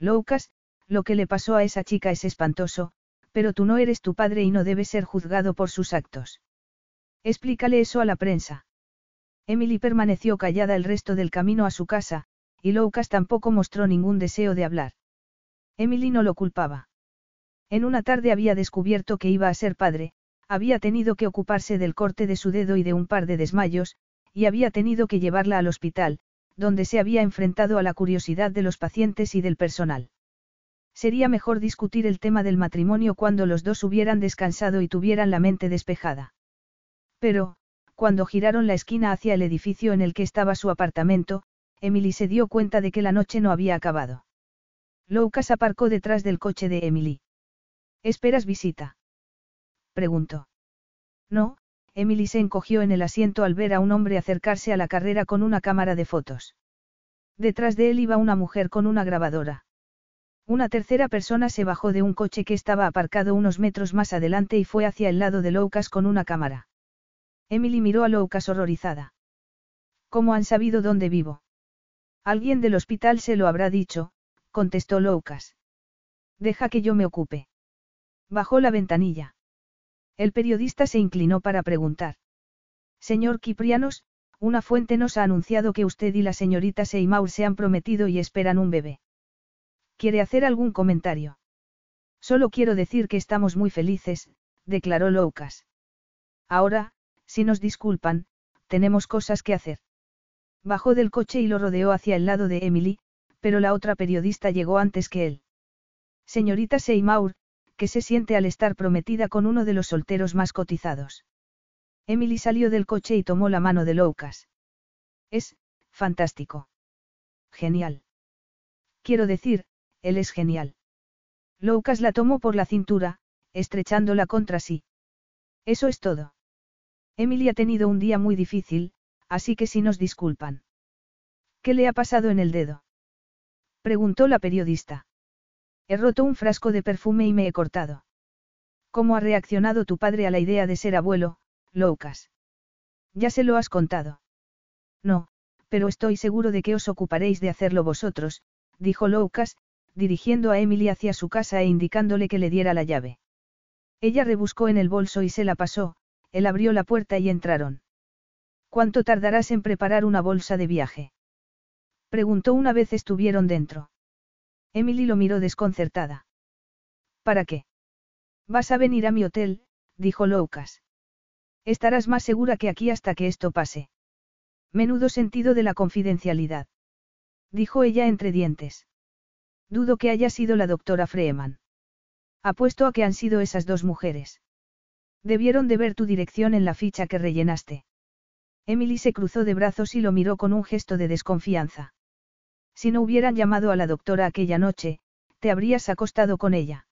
Loukas, lo que le pasó a esa chica es espantoso, pero tú no eres tu padre y no debes ser juzgado por sus actos. Explícale eso a la prensa. Emily permaneció callada el resto del camino a su casa, y Loukas tampoco mostró ningún deseo de hablar. Emily no lo culpaba. En una tarde había descubierto que iba a ser padre, había tenido que ocuparse del corte de su dedo y de un par de desmayos, y había tenido que llevarla al hospital, donde se había enfrentado a la curiosidad de los pacientes y del personal. Sería mejor discutir el tema del matrimonio cuando los dos hubieran descansado y tuvieran la mente despejada. Pero, cuando giraron la esquina hacia el edificio en el que estaba su apartamento, Emily se dio cuenta de que la noche no había acabado. Lucas aparcó detrás del coche de Emily. ¿Esperas visita? preguntó. No, Emily se encogió en el asiento al ver a un hombre acercarse a la carrera con una cámara de fotos. Detrás de él iba una mujer con una grabadora. Una tercera persona se bajó de un coche que estaba aparcado unos metros más adelante y fue hacia el lado de Loukas con una cámara. Emily miró a Loukas horrorizada. ¿Cómo han sabido dónde vivo? Alguien del hospital se lo habrá dicho, contestó Loukas. Deja que yo me ocupe. Bajó la ventanilla. El periodista se inclinó para preguntar. Señor Kiprianos, una fuente nos ha anunciado que usted y la señorita Seymour se han prometido y esperan un bebé. ¿Quiere hacer algún comentario? Solo quiero decir que estamos muy felices, declaró Loukas. Ahora, si nos disculpan, tenemos cosas que hacer. Bajó del coche y lo rodeó hacia el lado de Emily, pero la otra periodista llegó antes que él. Señorita Seymour, ¿qué se siente al estar prometida con uno de los solteros más cotizados? Emily salió del coche y tomó la mano de Loukas. Es, fantástico. Genial. Quiero decir, él es genial. Loukas la tomó por la cintura, estrechándola contra sí. Eso es todo. Emily ha tenido un día muy difícil, así que si nos disculpan. ¿Qué le ha pasado en el dedo? Preguntó la periodista. He roto un frasco de perfume y me he cortado. ¿Cómo ha reaccionado tu padre a la idea de ser abuelo, Loukas? Ya se lo has contado. No, pero estoy seguro de que os ocuparéis de hacerlo vosotros, dijo Loukas, dirigiendo a Emily hacia su casa e indicándole que le diera la llave. Ella rebuscó en el bolso y se la pasó, él abrió la puerta y entraron. ¿Cuánto tardarás en preparar una bolsa de viaje? Preguntó una vez estuvieron dentro. Emily lo miró desconcertada. ¿Para qué? Vas a venir a mi hotel, dijo Loukas. Estarás más segura que aquí hasta que esto pase. Menudo sentido de la confidencialidad. Dijo ella entre dientes. Dudo que haya sido la doctora Freeman. Apuesto a que han sido esas dos mujeres. Debieron de ver tu dirección en la ficha que rellenaste. Emily se cruzó de brazos y lo miró con un gesto de desconfianza. Si no hubieran llamado a la doctora aquella noche, te habrías acostado con ella.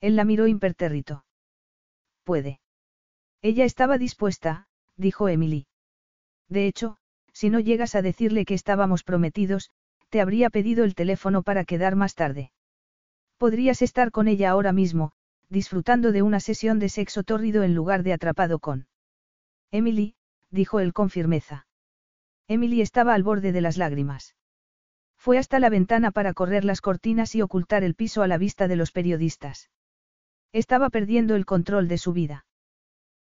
Él la miró impertérrito. Puede. Ella estaba dispuesta, dijo Emily. De hecho, si no llegas a decirle que estábamos prometidos, te habría pedido el teléfono para quedar más tarde. Podrías estar con ella ahora mismo, disfrutando de una sesión de sexo tórrido en lugar de atrapado con. Emily, dijo él con firmeza. Emily estaba al borde de las lágrimas. Fue hasta la ventana para correr las cortinas y ocultar el piso a la vista de los periodistas. Estaba perdiendo el control de su vida.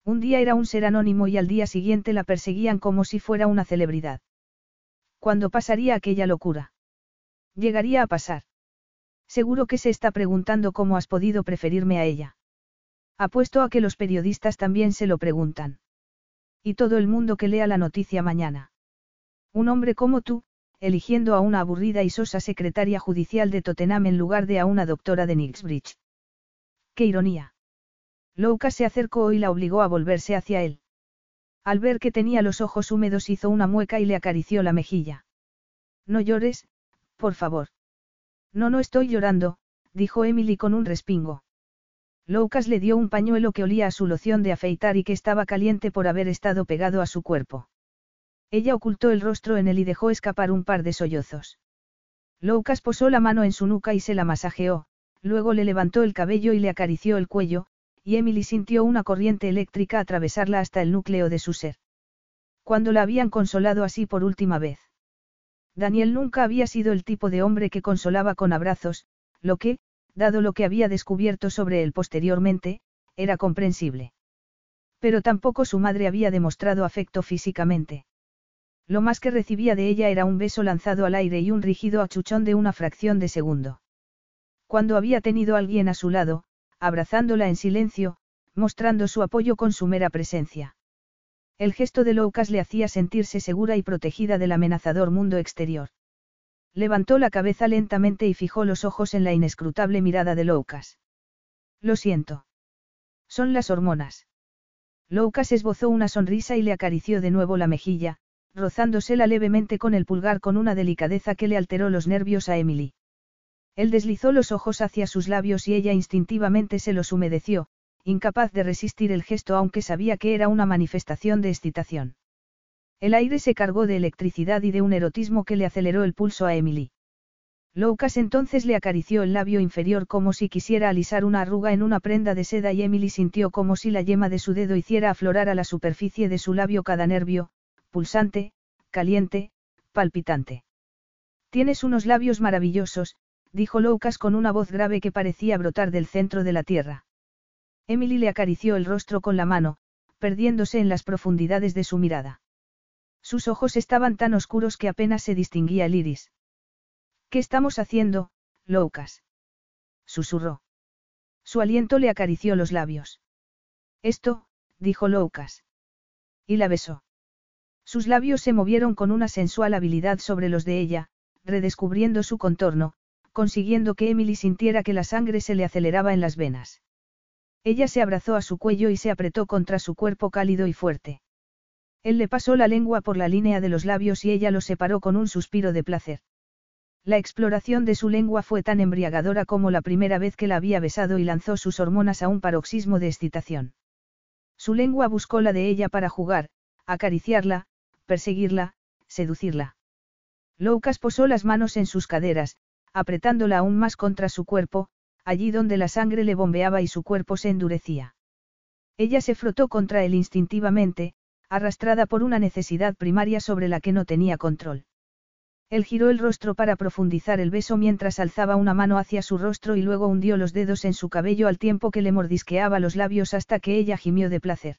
Un día era un ser anónimo y al día siguiente la perseguían como si fuera una celebridad. ¿Cuándo pasaría aquella locura? Llegaría a pasar. Seguro que se está preguntando cómo has podido preferirme a ella. Apuesto a que los periodistas también se lo preguntan. Y todo el mundo que lea la noticia mañana. Un hombre como tú, eligiendo a una aburrida y sosa secretaria judicial de Tottenham en lugar de a una doctora de Nixbridge. ¡Qué ironía! Louka se acercó y la obligó a volverse hacia él. Al ver que tenía los ojos húmedos hizo una mueca y le acarició la mejilla. No llores, por favor. No, no estoy llorando, dijo Emily con un respingo. Loukas le dio un pañuelo que olía a su loción de afeitar y que estaba caliente por haber estado pegado a su cuerpo. Ella ocultó el rostro en él y dejó escapar un par de sollozos. Loukas posó la mano en su nuca y se la masajeó, luego le levantó el cabello y le acarició el cuello, y Emily sintió una corriente eléctrica atravesarla hasta el núcleo de su ser. Cuando la habían consolado así por última vez. Daniel nunca había sido el tipo de hombre que consolaba con abrazos, lo que, dado lo que había descubierto sobre él posteriormente, era comprensible. Pero tampoco su madre había demostrado afecto físicamente. Lo más que recibía de ella era un beso lanzado al aire y un rígido achuchón de una fracción de segundo. Cuando había tenido a alguien a su lado, abrazándola en silencio, mostrando su apoyo con su mera presencia. El gesto de Loukas le hacía sentirse segura y protegida del amenazador mundo exterior. Levantó la cabeza lentamente y fijó los ojos en la inescrutable mirada de Loukas. Lo siento. Son las hormonas. Loukas esbozó una sonrisa y le acarició de nuevo la mejilla, rozándosela levemente con el pulgar con una delicadeza que le alteró los nervios a Emily. Él deslizó los ojos hacia sus labios y ella instintivamente se los humedeció, incapaz de resistir el gesto aunque sabía que era una manifestación de excitación. El aire se cargó de electricidad y de un erotismo que le aceleró el pulso a Emily. Loukas entonces le acarició el labio inferior como si quisiera alisar una arruga en una prenda de seda y Emily sintió como si la yema de su dedo hiciera aflorar a la superficie de su labio cada nervio, pulsante, caliente, palpitante. Tienes unos labios maravillosos, dijo Loukas con una voz grave que parecía brotar del centro de la tierra. Emily le acarició el rostro con la mano, perdiéndose en las profundidades de su mirada. Sus ojos estaban tan oscuros que apenas se distinguía el iris. ¿Qué estamos haciendo, Loukas? susurró. Su aliento le acarició los labios. Esto, dijo Loukas. Y la besó. Sus labios se movieron con una sensual habilidad sobre los de ella, redescubriendo su contorno, consiguiendo que Emily sintiera que la sangre se le aceleraba en las venas. Ella se abrazó a su cuello y se apretó contra su cuerpo cálido y fuerte. Él le pasó la lengua por la línea de los labios y ella lo separó con un suspiro de placer. La exploración de su lengua fue tan embriagadora como la primera vez que la había besado y lanzó sus hormonas a un paroxismo de excitación. Su lengua buscó la de ella para jugar, acariciarla, perseguirla, seducirla. Loukas posó las manos en sus caderas, apretándola aún más contra su cuerpo, allí donde la sangre le bombeaba y su cuerpo se endurecía. Ella se frotó contra él instintivamente, arrastrada por una necesidad primaria sobre la que no tenía control. Él giró el rostro para profundizar el beso mientras alzaba una mano hacia su rostro y luego hundió los dedos en su cabello al tiempo que le mordisqueaba los labios hasta que ella gimió de placer.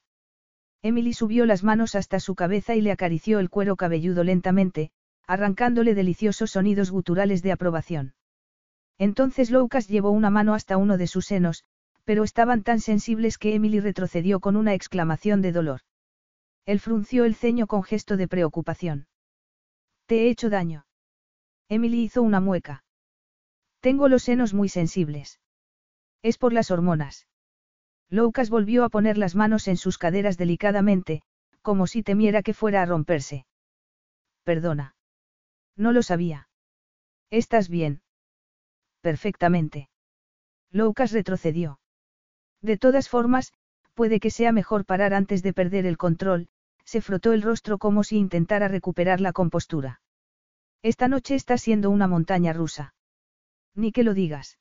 Emily subió las manos hasta su cabeza y le acarició el cuero cabelludo lentamente, arrancándole deliciosos sonidos guturales de aprobación. Entonces Lucas llevó una mano hasta uno de sus senos, pero estaban tan sensibles que Emily retrocedió con una exclamación de dolor. Él frunció el ceño con gesto de preocupación. ¿Te he hecho daño? Emily hizo una mueca. Tengo los senos muy sensibles. Es por las hormonas. Lucas volvió a poner las manos en sus caderas delicadamente, como si temiera que fuera a romperse. Perdona. No lo sabía. ¿Estás bien? Perfectamente. Lucas retrocedió. De todas formas, puede que sea mejor parar antes de perder el control, se frotó el rostro como si intentara recuperar la compostura. Esta noche está siendo una montaña rusa. Ni que lo digas.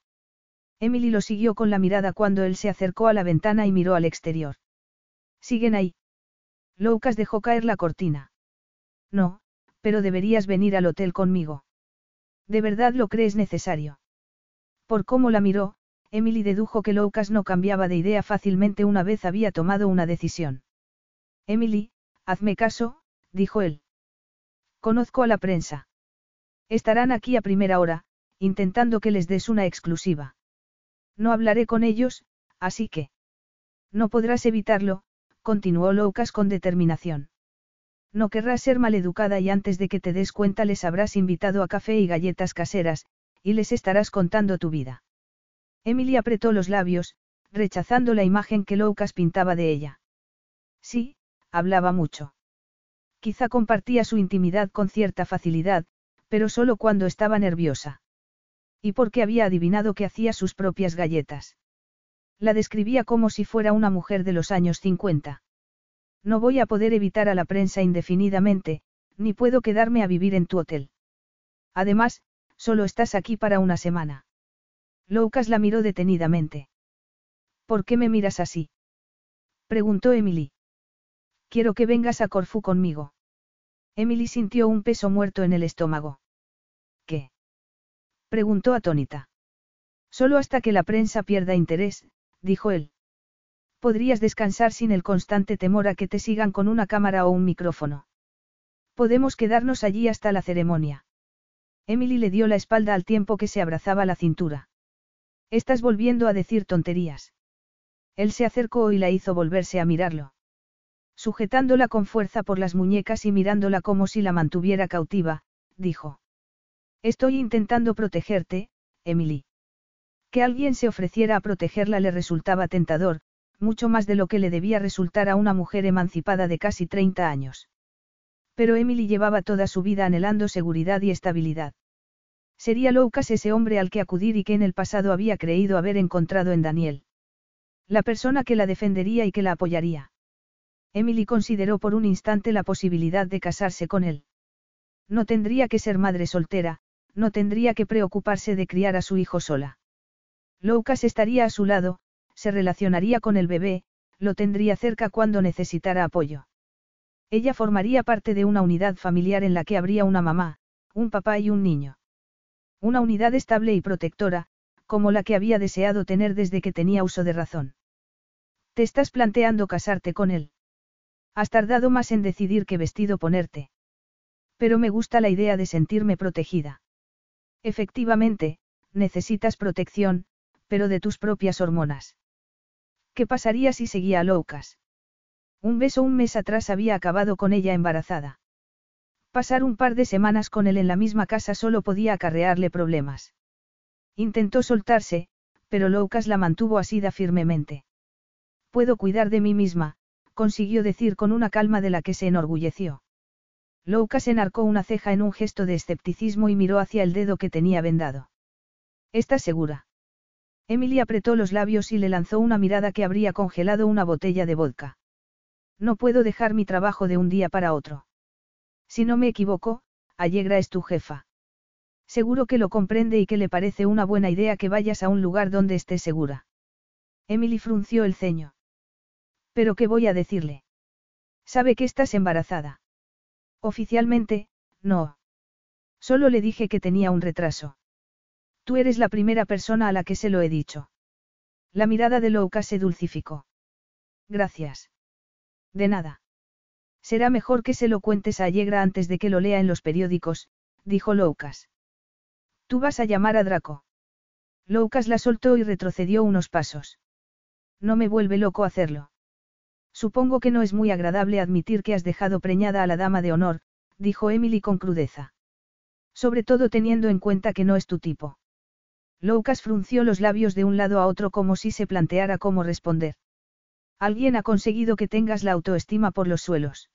Emily lo siguió con la mirada cuando él se acercó a la ventana y miró al exterior. ¿Siguen ahí? Lucas dejó caer la cortina. No, pero deberías venir al hotel conmigo. ¿De verdad lo crees necesario? Por cómo la miró, Emily dedujo que Lucas no cambiaba de idea fácilmente una vez había tomado una decisión. Emily, Hazme caso, dijo él. Conozco a la prensa. Estarán aquí a primera hora, intentando que les des una exclusiva. No hablaré con ellos, así que. No podrás evitarlo, continuó Lucas con determinación. No querrás ser maleducada y antes de que te des cuenta les habrás invitado a café y galletas caseras, y les estarás contando tu vida. Emily apretó los labios, rechazando la imagen que Lucas pintaba de ella. Sí, hablaba mucho. Quizá compartía su intimidad con cierta facilidad, pero solo cuando estaba nerviosa. Y porque había adivinado que hacía sus propias galletas. La describía como si fuera una mujer de los años 50. No voy a poder evitar a la prensa indefinidamente, ni puedo quedarme a vivir en tu hotel. Además, solo estás aquí para una semana. Lucas la miró detenidamente. ¿Por qué me miras así? preguntó Emily. Quiero que vengas a Corfú conmigo. Emily sintió un peso muerto en el estómago. Preguntó atónita. Solo hasta que la prensa pierda interés, dijo él. Podrías descansar sin el constante temor a que te sigan con una cámara o un micrófono. Podemos quedarnos allí hasta la ceremonia. Emily le dio la espalda al tiempo que se abrazaba la cintura. Estás volviendo a decir tonterías. Él se acercó y la hizo volverse a mirarlo. Sujetándola con fuerza por las muñecas y mirándola como si la mantuviera cautiva, dijo. Estoy intentando protegerte, Emily. Que alguien se ofreciera a protegerla le resultaba tentador, mucho más de lo que le debía resultar a una mujer emancipada de casi 30 años. Pero Emily llevaba toda su vida anhelando seguridad y estabilidad. Sería Lucas ese hombre al que acudir y que en el pasado había creído haber encontrado en Daniel. La persona que la defendería y que la apoyaría. Emily consideró por un instante la posibilidad de casarse con él. No tendría que ser madre soltera, no tendría que preocuparse de criar a su hijo sola. Lucas estaría a su lado, se relacionaría con el bebé, lo tendría cerca cuando necesitara apoyo. Ella formaría parte de una unidad familiar en la que habría una mamá, un papá y un niño. Una unidad estable y protectora, como la que había deseado tener desde que tenía uso de razón. ¿Te estás planteando casarte con él? Has tardado más en decidir qué vestido ponerte. Pero me gusta la idea de sentirme protegida. Efectivamente, necesitas protección, pero de tus propias hormonas. ¿Qué pasaría si seguía a Lucas? Un beso un mes atrás había acabado con ella embarazada. Pasar un par de semanas con él en la misma casa solo podía acarrearle problemas. Intentó soltarse, pero Lucas la mantuvo asida firmemente. Puedo cuidar de mí misma, consiguió decir con una calma de la que se enorgulleció. Lucas enarcó una ceja en un gesto de escepticismo y miró hacia el dedo que tenía vendado. ¿Estás segura? Emily apretó los labios y le lanzó una mirada que habría congelado una botella de vodka. No puedo dejar mi trabajo de un día para otro. Si no me equivoco, Allegra es tu jefa. Seguro que lo comprende y que le parece una buena idea que vayas a un lugar donde estés segura. Emily frunció el ceño. ¿Pero qué voy a decirle? ¿Sabe que estás embarazada? Oficialmente, no. Solo le dije que tenía un retraso. Tú eres la primera persona a la que se lo he dicho. La mirada de Louka se dulcificó. Gracias. De nada. Será mejor que se lo cuentes a Allegra antes de que lo lea en los periódicos, dijo Loukas. Tú vas a llamar a Draco. Loukas la soltó y retrocedió unos pasos. No me vuelve loco hacerlo. Supongo que no es muy agradable admitir que has dejado preñada a la dama de honor, dijo Emily con crudeza. Sobre todo teniendo en cuenta que no es tu tipo. Loukas frunció los labios de un lado a otro como si se planteara cómo responder. Alguien ha conseguido que tengas la autoestima por los suelos.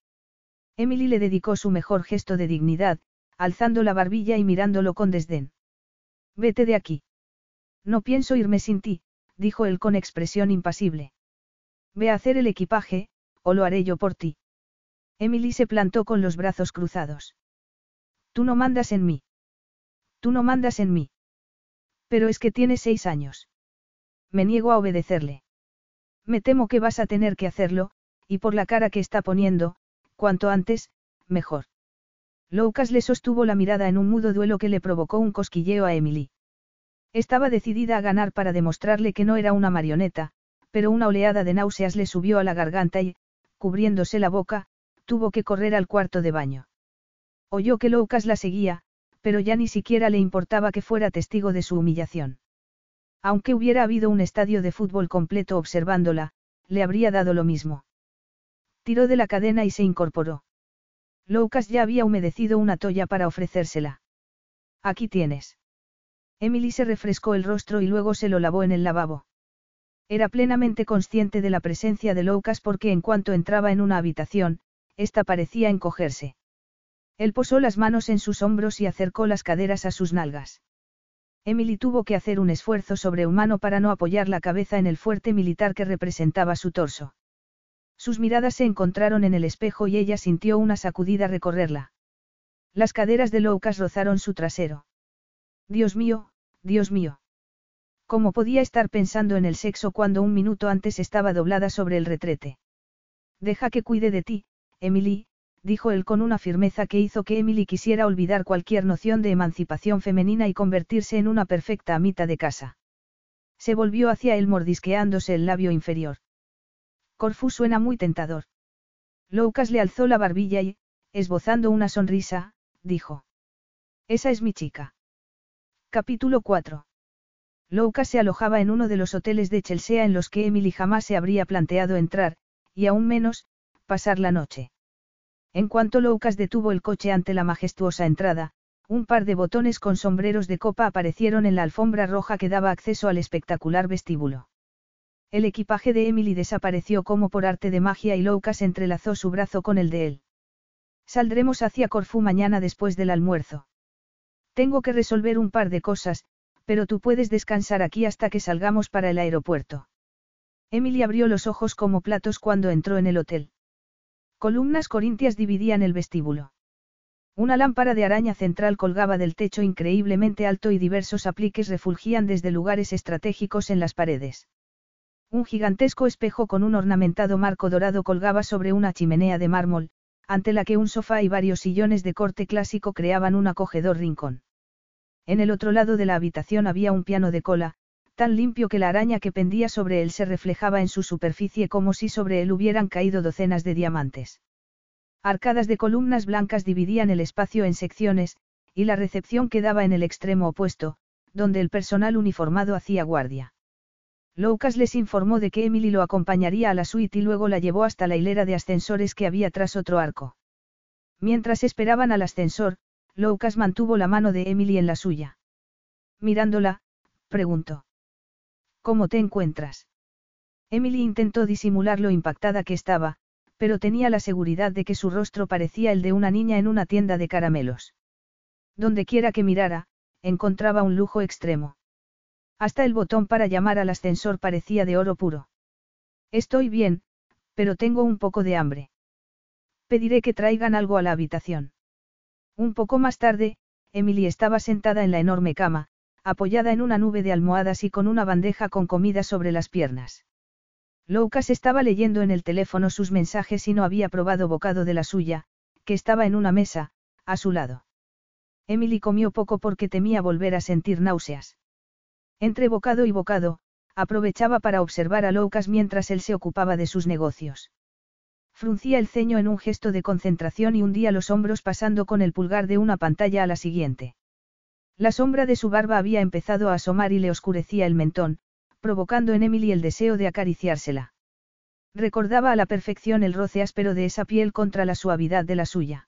Emily le dedicó su mejor gesto de dignidad, alzando la barbilla y mirándolo con desdén. Vete de aquí. No pienso irme sin ti, dijo él con expresión impasible. Ve a hacer el equipaje, o lo haré yo por ti. Emily se plantó con los brazos cruzados. Tú no mandas en mí. Tú no mandas en mí. Pero es que tienes seis años. Me niego a obedecerle. Me temo que vas a tener que hacerlo, y por la cara que está poniendo, cuanto antes, mejor. Loukas le sostuvo la mirada en un mudo duelo que le provocó un cosquilleo a Emily. Estaba decidida a ganar para demostrarle que no era una marioneta, pero una oleada de náuseas le subió a la garganta y, cubriéndose la boca, tuvo que correr al cuarto de baño. Oyó que Loukas la seguía, pero ya ni siquiera le importaba que fuera testigo de su humillación. Aunque hubiera habido un estadio de fútbol completo observándola, le habría dado lo mismo. Tiró de la cadena y se incorporó. Loukas ya había humedecido una toalla para ofrecérsela. Aquí tienes. Emily se refrescó el rostro y luego se lo lavó en el lavabo. Era plenamente consciente de la presencia de Loukas porque en cuanto entraba en una habitación, ésta parecía encogerse. Él posó las manos en sus hombros y acercó las caderas a sus nalgas. Emily tuvo que hacer un esfuerzo sobrehumano para no apoyar la cabeza en el fuerte militar que representaba su torso. Sus miradas se encontraron en el espejo y ella sintió una sacudida recorrerla. Las caderas de Loukas rozaron su trasero. Dios mío, Dios mío. ¿Cómo podía estar pensando en el sexo cuando un minuto antes estaba doblada sobre el retrete? Deja que cuide de ti, Emily, dijo él con una firmeza que hizo que Emily quisiera olvidar cualquier noción de emancipación femenina y convertirse en una perfecta amita de casa. Se volvió hacia él mordisqueándose el labio inferior. Corfú suena muy tentador. Loukas le alzó la barbilla y, esbozando una sonrisa, dijo. Esa es mi chica. Capítulo 4. Loukas se alojaba en uno de los hoteles de Chelsea en los que Emily jamás se habría planteado entrar, y aún menos, pasar la noche. En cuanto Loukas detuvo el coche ante la majestuosa entrada, un par de botones con sombreros de copa aparecieron en la alfombra roja que daba acceso al espectacular vestíbulo. El equipaje de Emily desapareció como por arte de magia y Loukas entrelazó su brazo con el de él. Saldremos hacia Corfú mañana después del almuerzo. Tengo que resolver un par de cosas, pero tú puedes descansar aquí hasta que salgamos para el aeropuerto. Emily abrió los ojos como platos cuando entró en el hotel. Columnas corintias dividían el vestíbulo. Una lámpara de araña central colgaba del techo increíblemente alto y diversos apliques refulgían desde lugares estratégicos en las paredes. Un gigantesco espejo con un ornamentado marco dorado colgaba sobre una chimenea de mármol, ante la que un sofá y varios sillones de corte clásico creaban un acogedor rincón. En el otro lado de la habitación había un piano de cola, tan limpio que la araña que pendía sobre él se reflejaba en su superficie como si sobre él hubieran caído docenas de diamantes. Arcadas de columnas blancas dividían el espacio en secciones, y la recepción quedaba en el extremo opuesto, donde el personal uniformado hacía guardia. Loukas les informó de que Emily lo acompañaría a la suite y luego la llevó hasta la hilera de ascensores que había tras otro arco. Mientras esperaban al ascensor, Loukas mantuvo la mano de Emily en la suya. Mirándola, preguntó. ¿Cómo te encuentras? Emily intentó disimular lo impactada que estaba, pero tenía la seguridad de que su rostro parecía el de una niña en una tienda de caramelos. Donde quiera que mirara, encontraba un lujo extremo. Hasta el botón para llamar al ascensor parecía de oro puro. Estoy bien, pero tengo un poco de hambre. Pediré que traigan algo a la habitación. Un poco más tarde, Emily estaba sentada en la enorme cama, apoyada en una nube de almohadas y con una bandeja con comida sobre las piernas. Loukas estaba leyendo en el teléfono sus mensajes y no había probado bocado de la suya, que estaba en una mesa, a su lado. Emily comió poco porque temía volver a sentir náuseas. Entre bocado y bocado, aprovechaba para observar a Loukas mientras él se ocupaba de sus negocios. Fruncía el ceño en un gesto de concentración y hundía los hombros pasando con el pulgar de una pantalla a la siguiente. La sombra de su barba había empezado a asomar y le oscurecía el mentón, provocando en Emily el deseo de acariciársela. Recordaba a la perfección el roce áspero de esa piel contra la suavidad de la suya.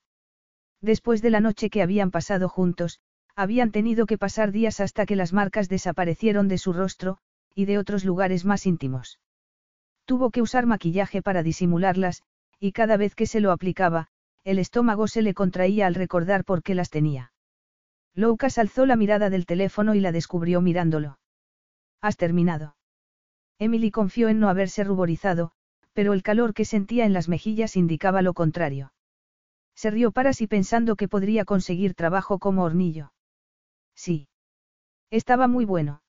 Después de la noche que habían pasado juntos, habían tenido que pasar días hasta que las marcas desaparecieron de su rostro, y de otros lugares más íntimos. Tuvo que usar maquillaje para disimularlas, y cada vez que se lo aplicaba, el estómago se le contraía al recordar por qué las tenía. Loukas alzó la mirada del teléfono y la descubrió mirándolo. Has terminado. Emily confió en no haberse ruborizado, pero el calor que sentía en las mejillas indicaba lo contrario. Se rió para sí pensando que podría conseguir trabajo como hornillo. Sí. Estaba muy bueno.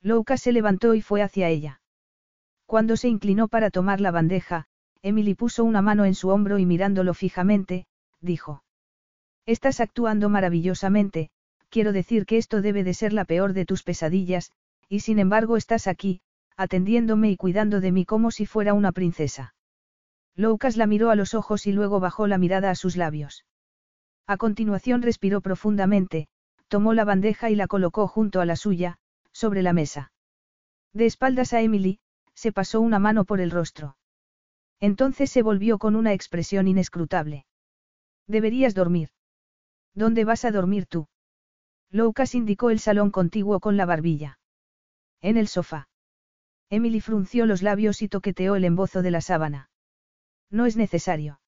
Louka se levantó y fue hacia ella. Cuando se inclinó para tomar la bandeja, Emily puso una mano en su hombro y mirándolo fijamente, dijo. Estás actuando maravillosamente, quiero decir que esto debe de ser la peor de tus pesadillas, y sin embargo estás aquí, atendiéndome y cuidando de mí como si fuera una princesa. Loukas la miró a los ojos y luego bajó la mirada a sus labios. A continuación respiró profundamente, tomó la bandeja y la colocó junto a la suya, sobre la mesa. De espaldas a Emily, se pasó una mano por el rostro. Entonces se volvió con una expresión inescrutable. Deberías dormir. ¿Dónde vas a dormir tú? Loukas indicó el salón contiguo con la barbilla. En el sofá. Emily frunció los labios y toqueteó el embozo de la sábana. No es necesario.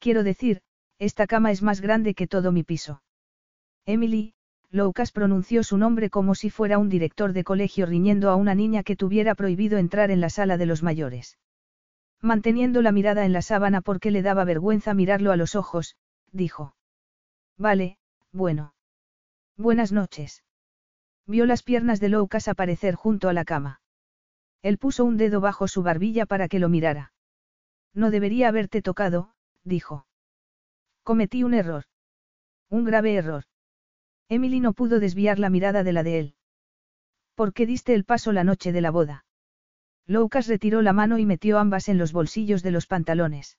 Quiero decir, esta cama es más grande que todo mi piso. Emily, Loukas pronunció su nombre como si fuera un director de colegio riñendo a una niña que tuviera prohibido entrar en la sala de los mayores. Manteniendo la mirada en la sábana porque le daba vergüenza mirarlo a los ojos, dijo. Vale, bueno. Buenas noches. Vio las piernas de Loukas aparecer junto a la cama. Él puso un dedo bajo su barbilla para que lo mirara. No debería haberte tocado, dijo. Cometí un error. Un grave error. Emily no pudo desviar la mirada de la de él. ¿Por qué diste el paso la noche de la boda? Loukas retiró la mano y metió ambas en los bolsillos de los pantalones.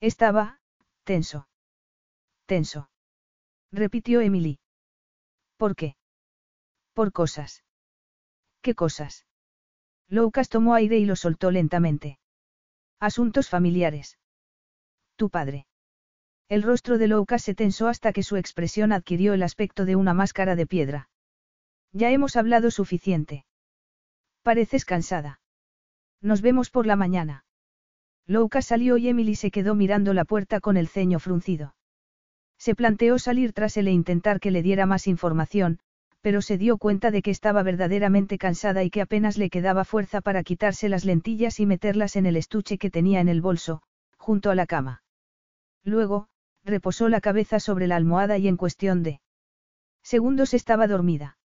Estaba, tenso. Tenso. Repitió Emily. ¿Por qué? Por cosas. ¿Qué cosas? Loukas tomó aire y lo soltó lentamente. Asuntos familiares. Tu padre. El rostro de Loukas se tensó hasta que su expresión adquirió el aspecto de una máscara de piedra. Ya hemos hablado suficiente. Pareces cansada. Nos vemos por la mañana. Loukas salió y Emily se quedó mirando la puerta con el ceño fruncido. Se planteó salir tras él e intentar que le diera más información, pero se dio cuenta de que estaba verdaderamente cansada y que apenas le quedaba fuerza para quitarse las lentillas y meterlas en el estuche que tenía en el bolso, junto a la cama. Luego, reposó la cabeza sobre la almohada y en cuestión de segundos estaba dormida.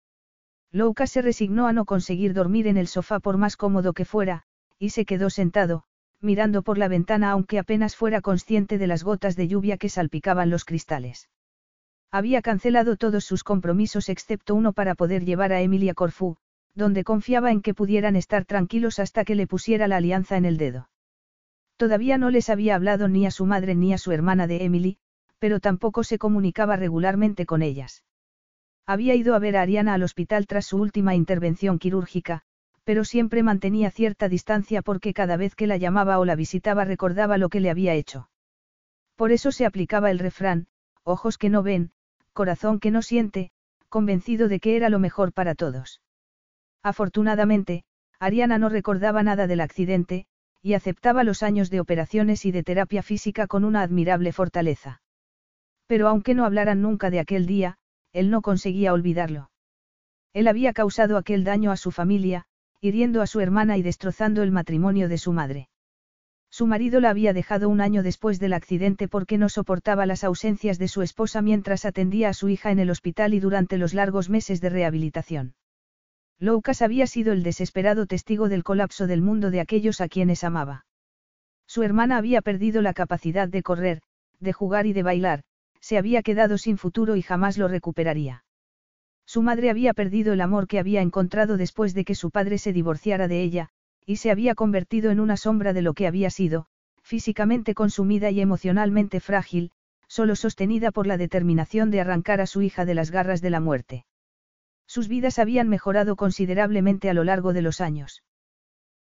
Louka se resignó a no conseguir dormir en el sofá por más cómodo que fuera, y se quedó sentado, mirando por la ventana aunque apenas fuera consciente de las gotas de lluvia que salpicaban los cristales. Había cancelado todos sus compromisos excepto uno para poder llevar a Emilia Corfú, donde confiaba en que pudieran estar tranquilos hasta que le pusiera la alianza en el dedo. Todavía no les había hablado ni a su madre ni a su hermana de Emily, pero tampoco se comunicaba regularmente con ellas. Había ido a ver a Ariana al hospital tras su última intervención quirúrgica, pero siempre mantenía cierta distancia porque cada vez que la llamaba o la visitaba recordaba lo que le había hecho. Por eso se aplicaba el refrán, ojos que no ven, corazón que no siente, convencido de que era lo mejor para todos. Afortunadamente, Ariana no recordaba nada del accidente, y aceptaba los años de operaciones y de terapia física con una admirable fortaleza. Pero aunque no hablaran nunca de aquel día, él no conseguía olvidarlo. Él había causado aquel daño a su familia, hiriendo a su hermana y destrozando el matrimonio de su madre. Su marido la había dejado un año después del accidente porque no soportaba las ausencias de su esposa mientras atendía a su hija en el hospital y durante los largos meses de rehabilitación. Loukas había sido el desesperado testigo del colapso del mundo de aquellos a quienes amaba. Su hermana había perdido la capacidad de correr, de jugar y de bailar, se había quedado sin futuro y jamás lo recuperaría. Su madre había perdido el amor que había encontrado después de que su padre se divorciara de ella, y se había convertido en una sombra de lo que había sido, físicamente consumida y emocionalmente frágil, solo sostenida por la determinación de arrancar a su hija de las garras de la muerte. Sus vidas habían mejorado considerablemente a lo largo de los años.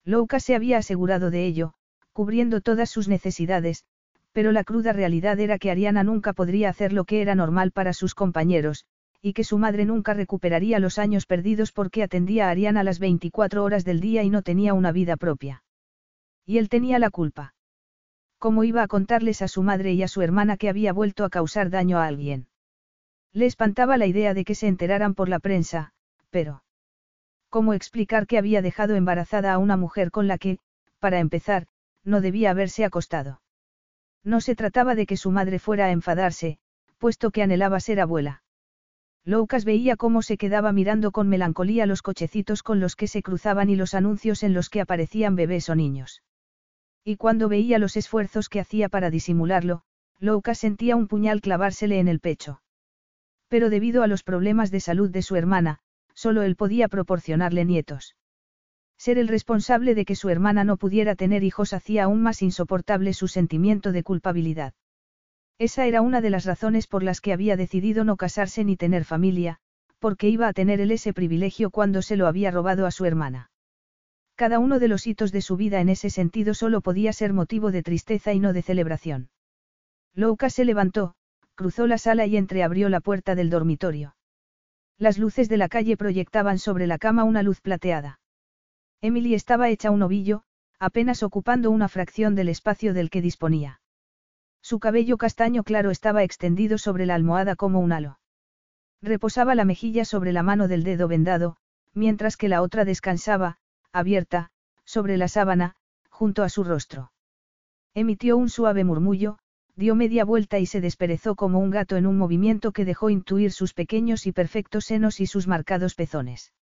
Louka se había asegurado de ello, cubriendo todas sus necesidades, pero la cruda realidad era que Ariana nunca podría hacer lo que era normal para sus compañeros, y que su madre nunca recuperaría los años perdidos porque atendía a Ariana las 24 horas del día y no tenía una vida propia. Y él tenía la culpa. ¿Cómo iba a contarles a su madre y a su hermana que había vuelto a causar daño a alguien? Le espantaba la idea de que se enteraran por la prensa, pero... ¿Cómo explicar que había dejado embarazada a una mujer con la que, para empezar, no debía haberse acostado? No se trataba de que su madre fuera a enfadarse, puesto que anhelaba ser abuela. Loukas veía cómo se quedaba mirando con melancolía los cochecitos con los que se cruzaban y los anuncios en los que aparecían bebés o niños. Y cuando veía los esfuerzos que hacía para disimularlo, Loukas sentía un puñal clavársele en el pecho. Pero debido a los problemas de salud de su hermana, solo él podía proporcionarle nietos. Ser el responsable de que su hermana no pudiera tener hijos hacía aún más insoportable su sentimiento de culpabilidad. Esa era una de las razones por las que había decidido no casarse ni tener familia, porque iba a tener él ese privilegio cuando se lo había robado a su hermana. Cada uno de los hitos de su vida en ese sentido solo podía ser motivo de tristeza y no de celebración. Louka se levantó, cruzó la sala y entreabrió la puerta del dormitorio. Las luces de la calle proyectaban sobre la cama una luz plateada. Emily estaba hecha un ovillo, apenas ocupando una fracción del espacio del que disponía. Su cabello castaño claro estaba extendido sobre la almohada como un halo. Reposaba la mejilla sobre la mano del dedo vendado, mientras que la otra descansaba, abierta, sobre la sábana, junto a su rostro. Emitió un suave murmullo, dio media vuelta y se desperezó como un gato en un movimiento que dejó intuir sus pequeños y perfectos senos y sus marcados pezones.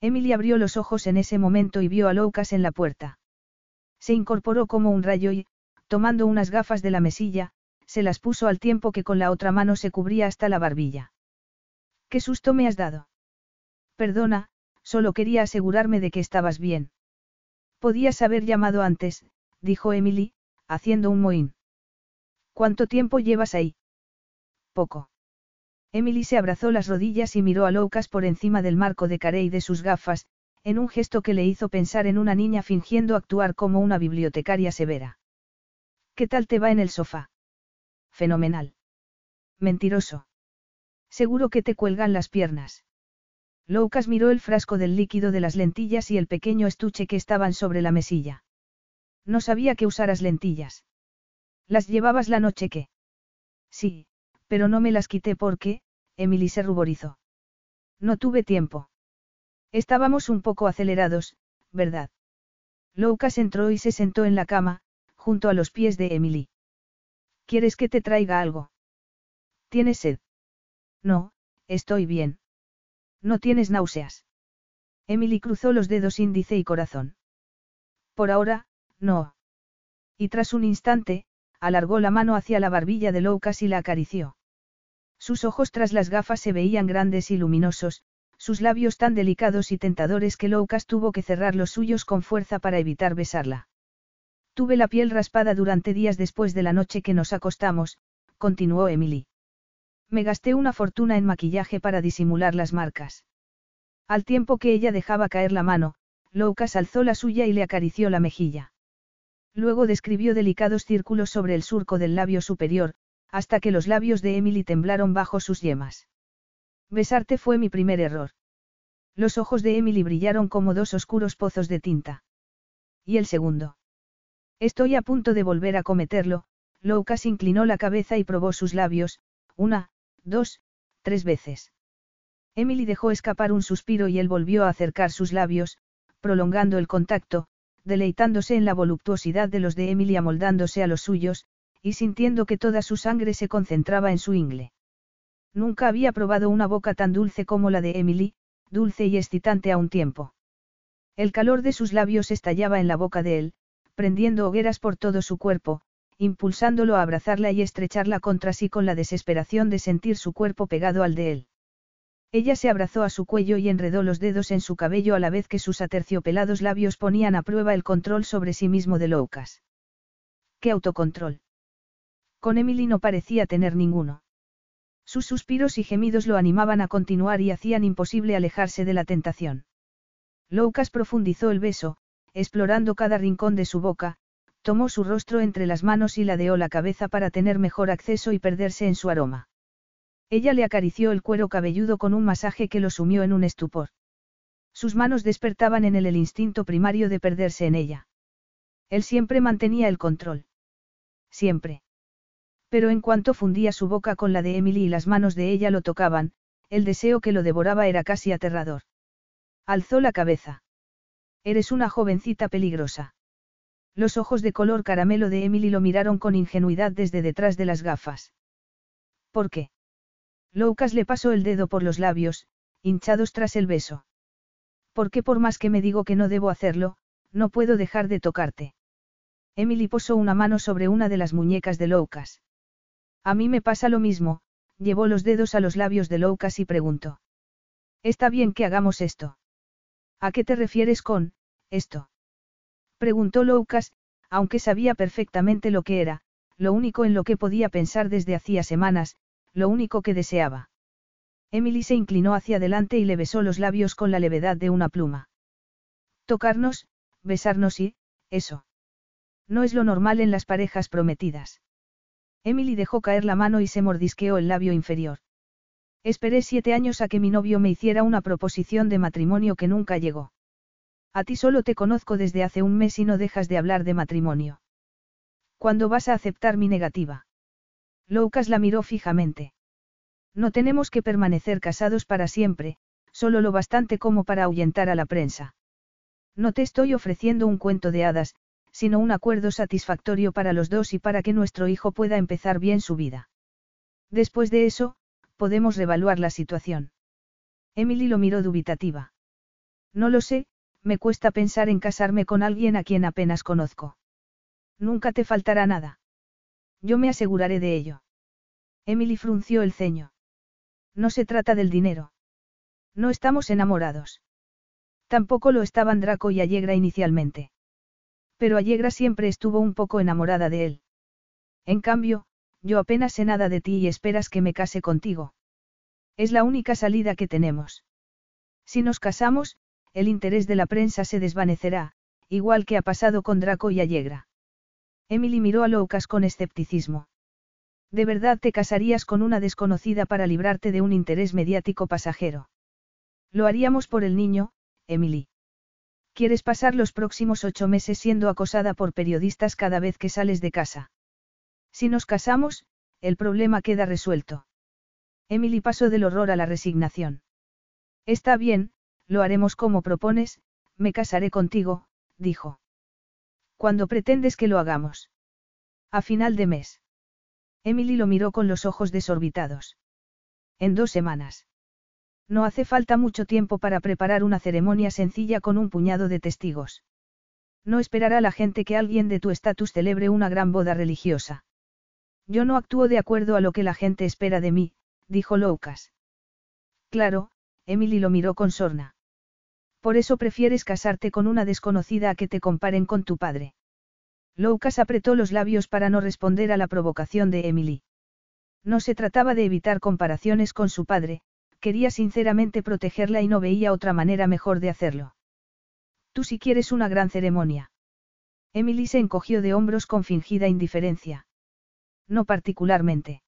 Emily abrió los ojos en ese momento y vio a Loukas en la puerta. Se incorporó como un rayo y, tomando unas gafas de la mesilla, se las puso al tiempo que con la otra mano se cubría hasta la barbilla. ¿Qué susto me has dado? Perdona, solo quería asegurarme de que estabas bien. Podías haber llamado antes, dijo Emily, haciendo un mohín. ¿Cuánto tiempo llevas ahí? Poco. Emily se abrazó las rodillas y miró a Loukas por encima del marco de carey de sus gafas, en un gesto que le hizo pensar en una niña fingiendo actuar como una bibliotecaria severa. ¿Qué tal te va en el sofá? Fenomenal. Mentiroso. Seguro que te cuelgan las piernas. Loukas miró el frasco del líquido de las lentillas y el pequeño estuche que estaban sobre la mesilla. No sabía que usaras lentillas. ¿Las llevabas la noche que? Sí, pero no me las quité porque, Emily se ruborizó. No tuve tiempo. Estábamos un poco acelerados, ¿verdad? Loukas entró y se sentó en la cama, junto a los pies de Emily. ¿Quieres que te traiga algo? ¿Tienes sed? No, estoy bien. ¿No tienes náuseas? Emily cruzó los dedos índice y corazón. Por ahora, no. Y tras un instante, alargó la mano hacia la barbilla de Loukas y la acarició. Sus ojos tras las gafas se veían grandes y luminosos, sus labios tan delicados y tentadores que Loukas tuvo que cerrar los suyos con fuerza para evitar besarla. Tuve la piel raspada durante días después de la noche que nos acostamos, continuó Emily. Me gasté una fortuna en maquillaje para disimular las marcas. Al tiempo que ella dejaba caer la mano, Loukas alzó la suya y le acarició la mejilla. Luego describió delicados círculos sobre el surco del labio superior, hasta que los labios de Emily temblaron bajo sus yemas. Besarte fue mi primer error. Los ojos de Emily brillaron como dos oscuros pozos de tinta. ¿Y el segundo? Estoy a punto de volver a cometerlo, Loukas inclinó la cabeza y probó sus labios, una, dos, tres veces. Emily dejó escapar un suspiro y él volvió a acercar sus labios, prolongando el contacto, deleitándose en la voluptuosidad de los de Emily amoldándose a los suyos, y sintiendo que toda su sangre se concentraba en su ingle. Nunca había probado una boca tan dulce como la de Emily, dulce y excitante a un tiempo. El calor de sus labios estallaba en la boca de él, prendiendo hogueras por todo su cuerpo, impulsándolo a abrazarla y estrecharla contra sí con la desesperación de sentir su cuerpo pegado al de él. Ella se abrazó a su cuello y enredó los dedos en su cabello a la vez que sus aterciopelados labios ponían a prueba el control sobre sí mismo de Loucas. ¿Qué autocontrol? Con Emily no parecía tener ninguno. Sus suspiros y gemidos lo animaban a continuar y hacían imposible alejarse de la tentación. Loucas profundizó el beso, explorando cada rincón de su boca, tomó su rostro entre las manos y ladeó la cabeza para tener mejor acceso y perderse en su aroma. Ella le acarició el cuero cabelludo con un masaje que lo sumió en un estupor. Sus manos despertaban en él el instinto primario de perderse en ella. Él siempre mantenía el control. Siempre. Pero en cuanto fundía su boca con la de Emily y las manos de ella lo tocaban, el deseo que lo devoraba era casi aterrador. Alzó la cabeza. Eres una jovencita peligrosa. Los ojos de color caramelo de Emily lo miraron con ingenuidad desde detrás de las gafas. ¿Por qué? Loucas le pasó el dedo por los labios, hinchados tras el beso. Porque por más que me digo que no debo hacerlo, no puedo dejar de tocarte. Emily posó una mano sobre una de las muñecas de Loucas. A mí me pasa lo mismo, llevó los dedos a los labios de Loucas y preguntó. ¿Está bien que hagamos esto? ¿A qué te refieres con, esto? Preguntó Loucas, aunque sabía perfectamente lo que era, lo único en lo que podía pensar desde hacía semanas, lo único que deseaba. Emily se inclinó hacia adelante y le besó los labios con la levedad de una pluma. Tocarnos, besarnos y, eso. No es lo normal en las parejas prometidas. Emily dejó caer la mano y se mordisqueó el labio inferior. Esperé siete años a que mi novio me hiciera una proposición de matrimonio que nunca llegó. A ti solo te conozco desde hace un mes y no dejas de hablar de matrimonio. ¿Cuándo vas a aceptar mi negativa? Loucas la miró fijamente. No tenemos que permanecer casados para siempre, solo lo bastante como para ahuyentar a la prensa. No te estoy ofreciendo un cuento de hadas, sino un acuerdo satisfactorio para los dos y para que nuestro hijo pueda empezar bien su vida. Después de eso, podemos revaluar la situación. Emily lo miró dubitativa. No lo sé, me cuesta pensar en casarme con alguien a quien apenas conozco. Nunca te faltará nada. Yo me aseguraré de ello. Emily frunció el ceño. No se trata del dinero. No estamos enamorados. Tampoco lo estaban Draco y Allegra inicialmente. Pero Allegra siempre estuvo un poco enamorada de él. En cambio, yo apenas sé nada de ti y esperas que me case contigo. Es la única salida que tenemos. Si nos casamos, el interés de la prensa se desvanecerá, igual que ha pasado con Draco y Allegra. Emily miró a Loucas con escepticismo. ¿De verdad te casarías con una desconocida para librarte de un interés mediático pasajero? Lo haríamos por el niño, Emily. ¿Quieres pasar los próximos ocho meses siendo acosada por periodistas cada vez que sales de casa? Si nos casamos, el problema queda resuelto. Emily pasó del horror a la resignación. Está bien, lo haremos como propones, me casaré contigo, dijo. ¿Cuándo pretendes que lo hagamos? A final de mes. Emily lo miró con los ojos desorbitados. En dos semanas. No hace falta mucho tiempo para preparar una ceremonia sencilla con un puñado de testigos. No esperará la gente que alguien de tu estatus celebre una gran boda religiosa. Yo no actúo de acuerdo a lo que la gente espera de mí, dijo Loucas. Claro, Emily lo miró con sorna. Por eso prefieres casarte con una desconocida a que te comparen con tu padre. Loucas apretó los labios para no responder a la provocación de Emily. No se trataba de evitar comparaciones con su padre, quería sinceramente protegerla y no veía otra manera mejor de hacerlo. Tú si quieres una gran ceremonia. Emily se encogió de hombros con fingida indiferencia. No particularmente.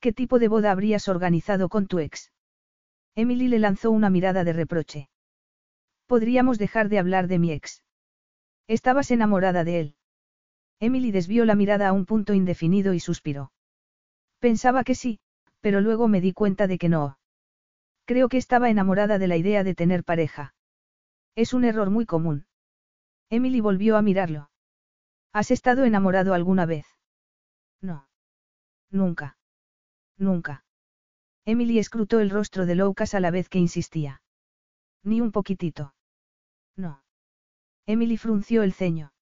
¿Qué tipo de boda habrías organizado con tu ex? Emily le lanzó una mirada de reproche. Podríamos dejar de hablar de mi ex. Estabas enamorada de él. Emily desvió la mirada a un punto indefinido y suspiró. Pensaba que sí, pero luego me di cuenta de que no. Creo que estaba enamorada de la idea de tener pareja. Es un error muy común. Emily volvió a mirarlo. ¿Has estado enamorado alguna vez? No. Nunca. Nunca. Emily escrutó el rostro de Loucas a la vez que insistía. Ni un poquitito. No. Emily frunció el ceño.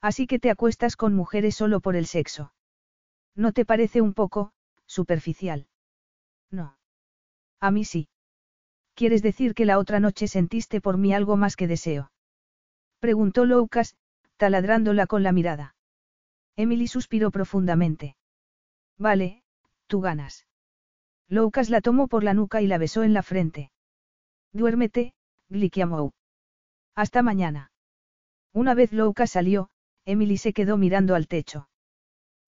Así que te acuestas con mujeres solo por el sexo. ¿No te parece un poco, superficial? No. A mí sí. ¿Quieres decir que la otra noche sentiste por mí algo más que deseo? Preguntó Lucas, taladrándola con la mirada. Emily suspiró profundamente. Vale, tú ganas. Lucas la tomó por la nuca y la besó en la frente. Duérmete, Glikiamou. Hasta mañana. Una vez Lucas salió, Emily se quedó mirando al techo.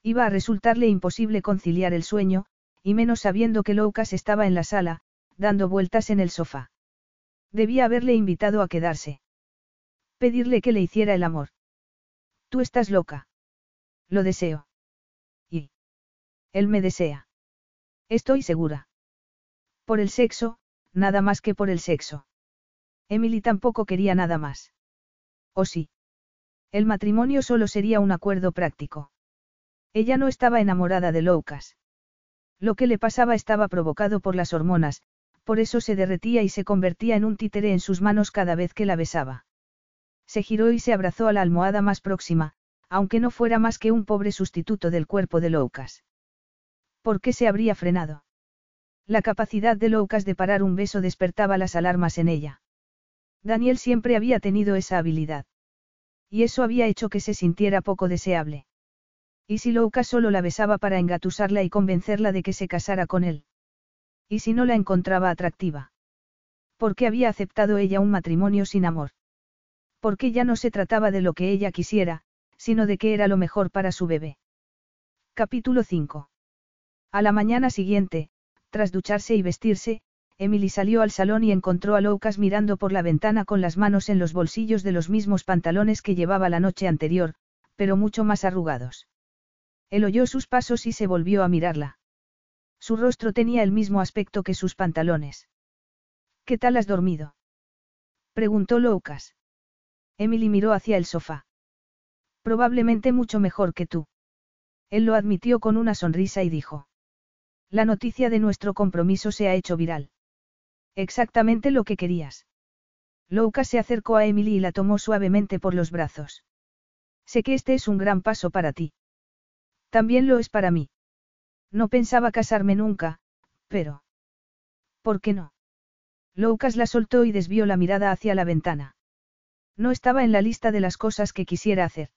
Iba a resultarle imposible conciliar el sueño, y menos sabiendo que Lucas estaba en la sala, dando vueltas en el sofá. Debía haberle invitado a quedarse. Pedirle que le hiciera el amor. Tú estás loca. Lo deseo. Y. Él me desea. Estoy segura. Por el sexo, nada más que por el sexo. Emily tampoco quería nada más. ¿O sí? El matrimonio solo sería un acuerdo práctico. Ella no estaba enamorada de Lucas. Lo que le pasaba estaba provocado por las hormonas, por eso se derretía y se convertía en un títere en sus manos cada vez que la besaba. Se giró y se abrazó a la almohada más próxima, aunque no fuera más que un pobre sustituto del cuerpo de Lucas. ¿Por qué se habría frenado? La capacidad de Lucas de parar un beso despertaba las alarmas en ella. Daniel siempre había tenido esa habilidad. Y eso había hecho que se sintiera poco deseable. ¿Y si Louka solo la besaba para engatusarla y convencerla de que se casara con él? ¿Y si no la encontraba atractiva? ¿Por qué había aceptado ella un matrimonio sin amor? Porque ya no se trataba de lo que ella quisiera, sino de que era lo mejor para su bebé. Capítulo 5. A la mañana siguiente, tras ducharse y vestirse, Emily salió al salón y encontró a Lucas mirando por la ventana con las manos en los bolsillos de los mismos pantalones que llevaba la noche anterior, pero mucho más arrugados. Él oyó sus pasos y se volvió a mirarla. Su rostro tenía el mismo aspecto que sus pantalones. ¿Qué tal has dormido? preguntó Lucas. Emily miró hacia el sofá. Probablemente mucho mejor que tú. Él lo admitió con una sonrisa y dijo. La noticia de nuestro compromiso se ha hecho viral. Exactamente lo que querías. Louka se acercó a Emily y la tomó suavemente por los brazos. Sé que este es un gran paso para ti. También lo es para mí. No pensaba casarme nunca, pero... ¿Por qué no? Loukas la soltó y desvió la mirada hacia la ventana. No estaba en la lista de las cosas que quisiera hacer.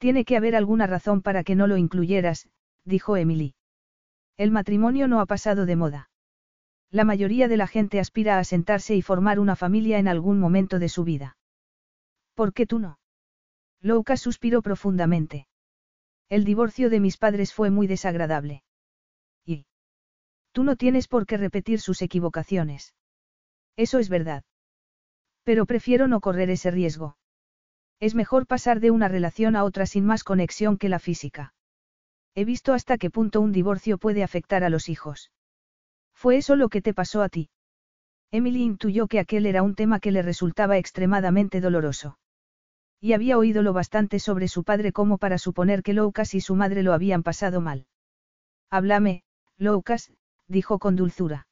Tiene que haber alguna razón para que no lo incluyeras, dijo Emily. El matrimonio no ha pasado de moda. La mayoría de la gente aspira a sentarse y formar una familia en algún momento de su vida. ¿Por qué tú no? Louka suspiró profundamente. El divorcio de mis padres fue muy desagradable. Y. Tú no tienes por qué repetir sus equivocaciones. Eso es verdad. Pero prefiero no correr ese riesgo. Es mejor pasar de una relación a otra sin más conexión que la física. He visto hasta qué punto un divorcio puede afectar a los hijos. ¿Fue eso lo que te pasó a ti? Emily intuyó que aquel era un tema que le resultaba extremadamente doloroso. Y había oído lo bastante sobre su padre como para suponer que Lucas y su madre lo habían pasado mal. Háblame, Lucas, dijo con dulzura.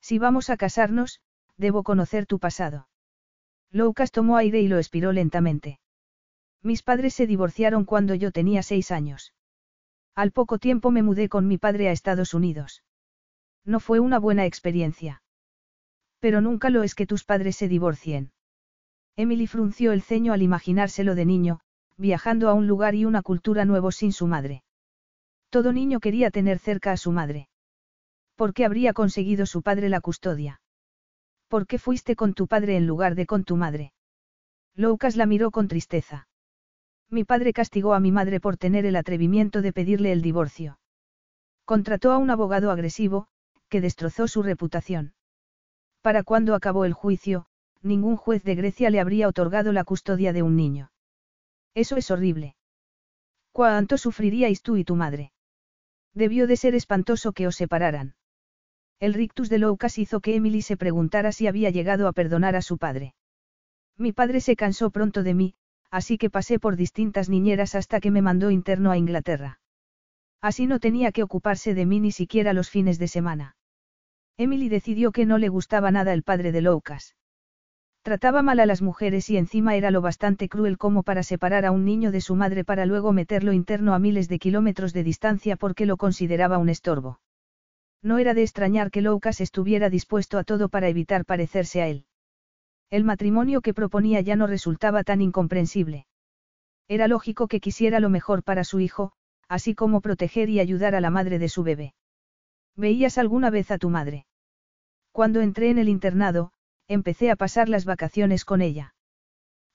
Si vamos a casarnos, debo conocer tu pasado. Lucas tomó aire y lo expiró lentamente. Mis padres se divorciaron cuando yo tenía seis años. Al poco tiempo me mudé con mi padre a Estados Unidos. No fue una buena experiencia. Pero nunca lo es que tus padres se divorcien. Emily frunció el ceño al imaginárselo de niño, viajando a un lugar y una cultura nuevo sin su madre. Todo niño quería tener cerca a su madre. ¿Por qué habría conseguido su padre la custodia? ¿Por qué fuiste con tu padre en lugar de con tu madre? Lucas la miró con tristeza. Mi padre castigó a mi madre por tener el atrevimiento de pedirle el divorcio. Contrató a un abogado agresivo, que destrozó su reputación. Para cuando acabó el juicio, ningún juez de Grecia le habría otorgado la custodia de un niño. Eso es horrible. ¿Cuánto sufriríais tú y tu madre? Debió de ser espantoso que os separaran. El rictus de Loukas hizo que Emily se preguntara si había llegado a perdonar a su padre. Mi padre se cansó pronto de mí, así que pasé por distintas niñeras hasta que me mandó interno a Inglaterra. Así no tenía que ocuparse de mí ni siquiera los fines de semana. Emily decidió que no le gustaba nada el padre de Lucas. Trataba mal a las mujeres y encima era lo bastante cruel como para separar a un niño de su madre para luego meterlo interno a miles de kilómetros de distancia porque lo consideraba un estorbo. No era de extrañar que Loukas estuviera dispuesto a todo para evitar parecerse a él. El matrimonio que proponía ya no resultaba tan incomprensible. Era lógico que quisiera lo mejor para su hijo, así como proteger y ayudar a la madre de su bebé. ¿Veías alguna vez a tu madre? Cuando entré en el internado, empecé a pasar las vacaciones con ella.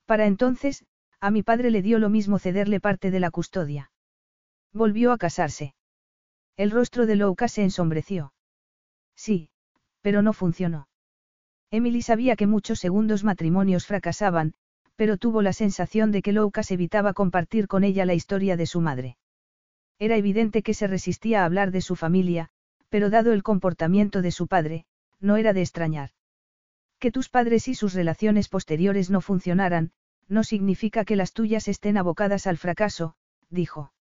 Para entonces, a mi padre le dio lo mismo cederle parte de la custodia. Volvió a casarse. El rostro de Louka se ensombreció. Sí, pero no funcionó. Emily sabía que muchos segundos matrimonios fracasaban, pero tuvo la sensación de que Loukas evitaba compartir con ella la historia de su madre. Era evidente que se resistía a hablar de su familia, pero dado el comportamiento de su padre, no era de extrañar. Que tus padres y sus relaciones posteriores no funcionaran, no significa que las tuyas estén abocadas al fracaso, dijo.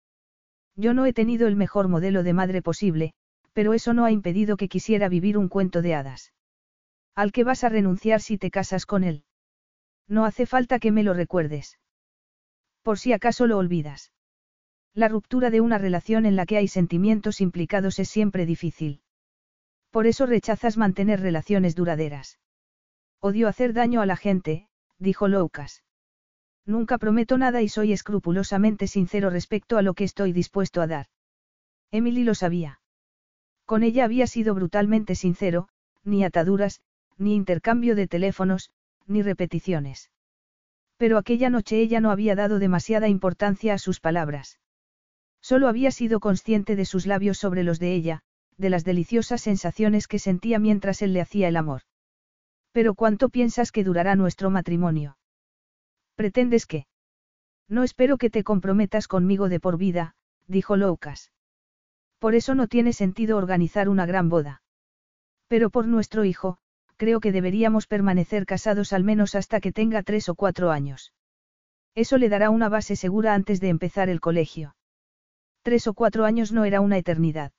Yo no he tenido el mejor modelo de madre posible, pero eso no ha impedido que quisiera vivir un cuento de hadas. ¿Al que vas a renunciar si te casas con él? No hace falta que me lo recuerdes. Por si acaso lo olvidas. La ruptura de una relación en la que hay sentimientos implicados es siempre difícil. Por eso rechazas mantener relaciones duraderas. Odio hacer daño a la gente, dijo Loukas. Nunca prometo nada y soy escrupulosamente sincero respecto a lo que estoy dispuesto a dar. Emily lo sabía. Con ella había sido brutalmente sincero, ni ataduras, ni intercambio de teléfonos, ni repeticiones. Pero aquella noche ella no había dado demasiada importancia a sus palabras. Solo había sido consciente de sus labios sobre los de ella, de las deliciosas sensaciones que sentía mientras él le hacía el amor. Pero ¿cuánto piensas que durará nuestro matrimonio? ¿Pretendes que? No espero que te comprometas conmigo de por vida, dijo Loukas. Por eso no tiene sentido organizar una gran boda. Pero por nuestro hijo, creo que deberíamos permanecer casados al menos hasta que tenga tres o cuatro años. Eso le dará una base segura antes de empezar el colegio. Tres o cuatro años no era una eternidad.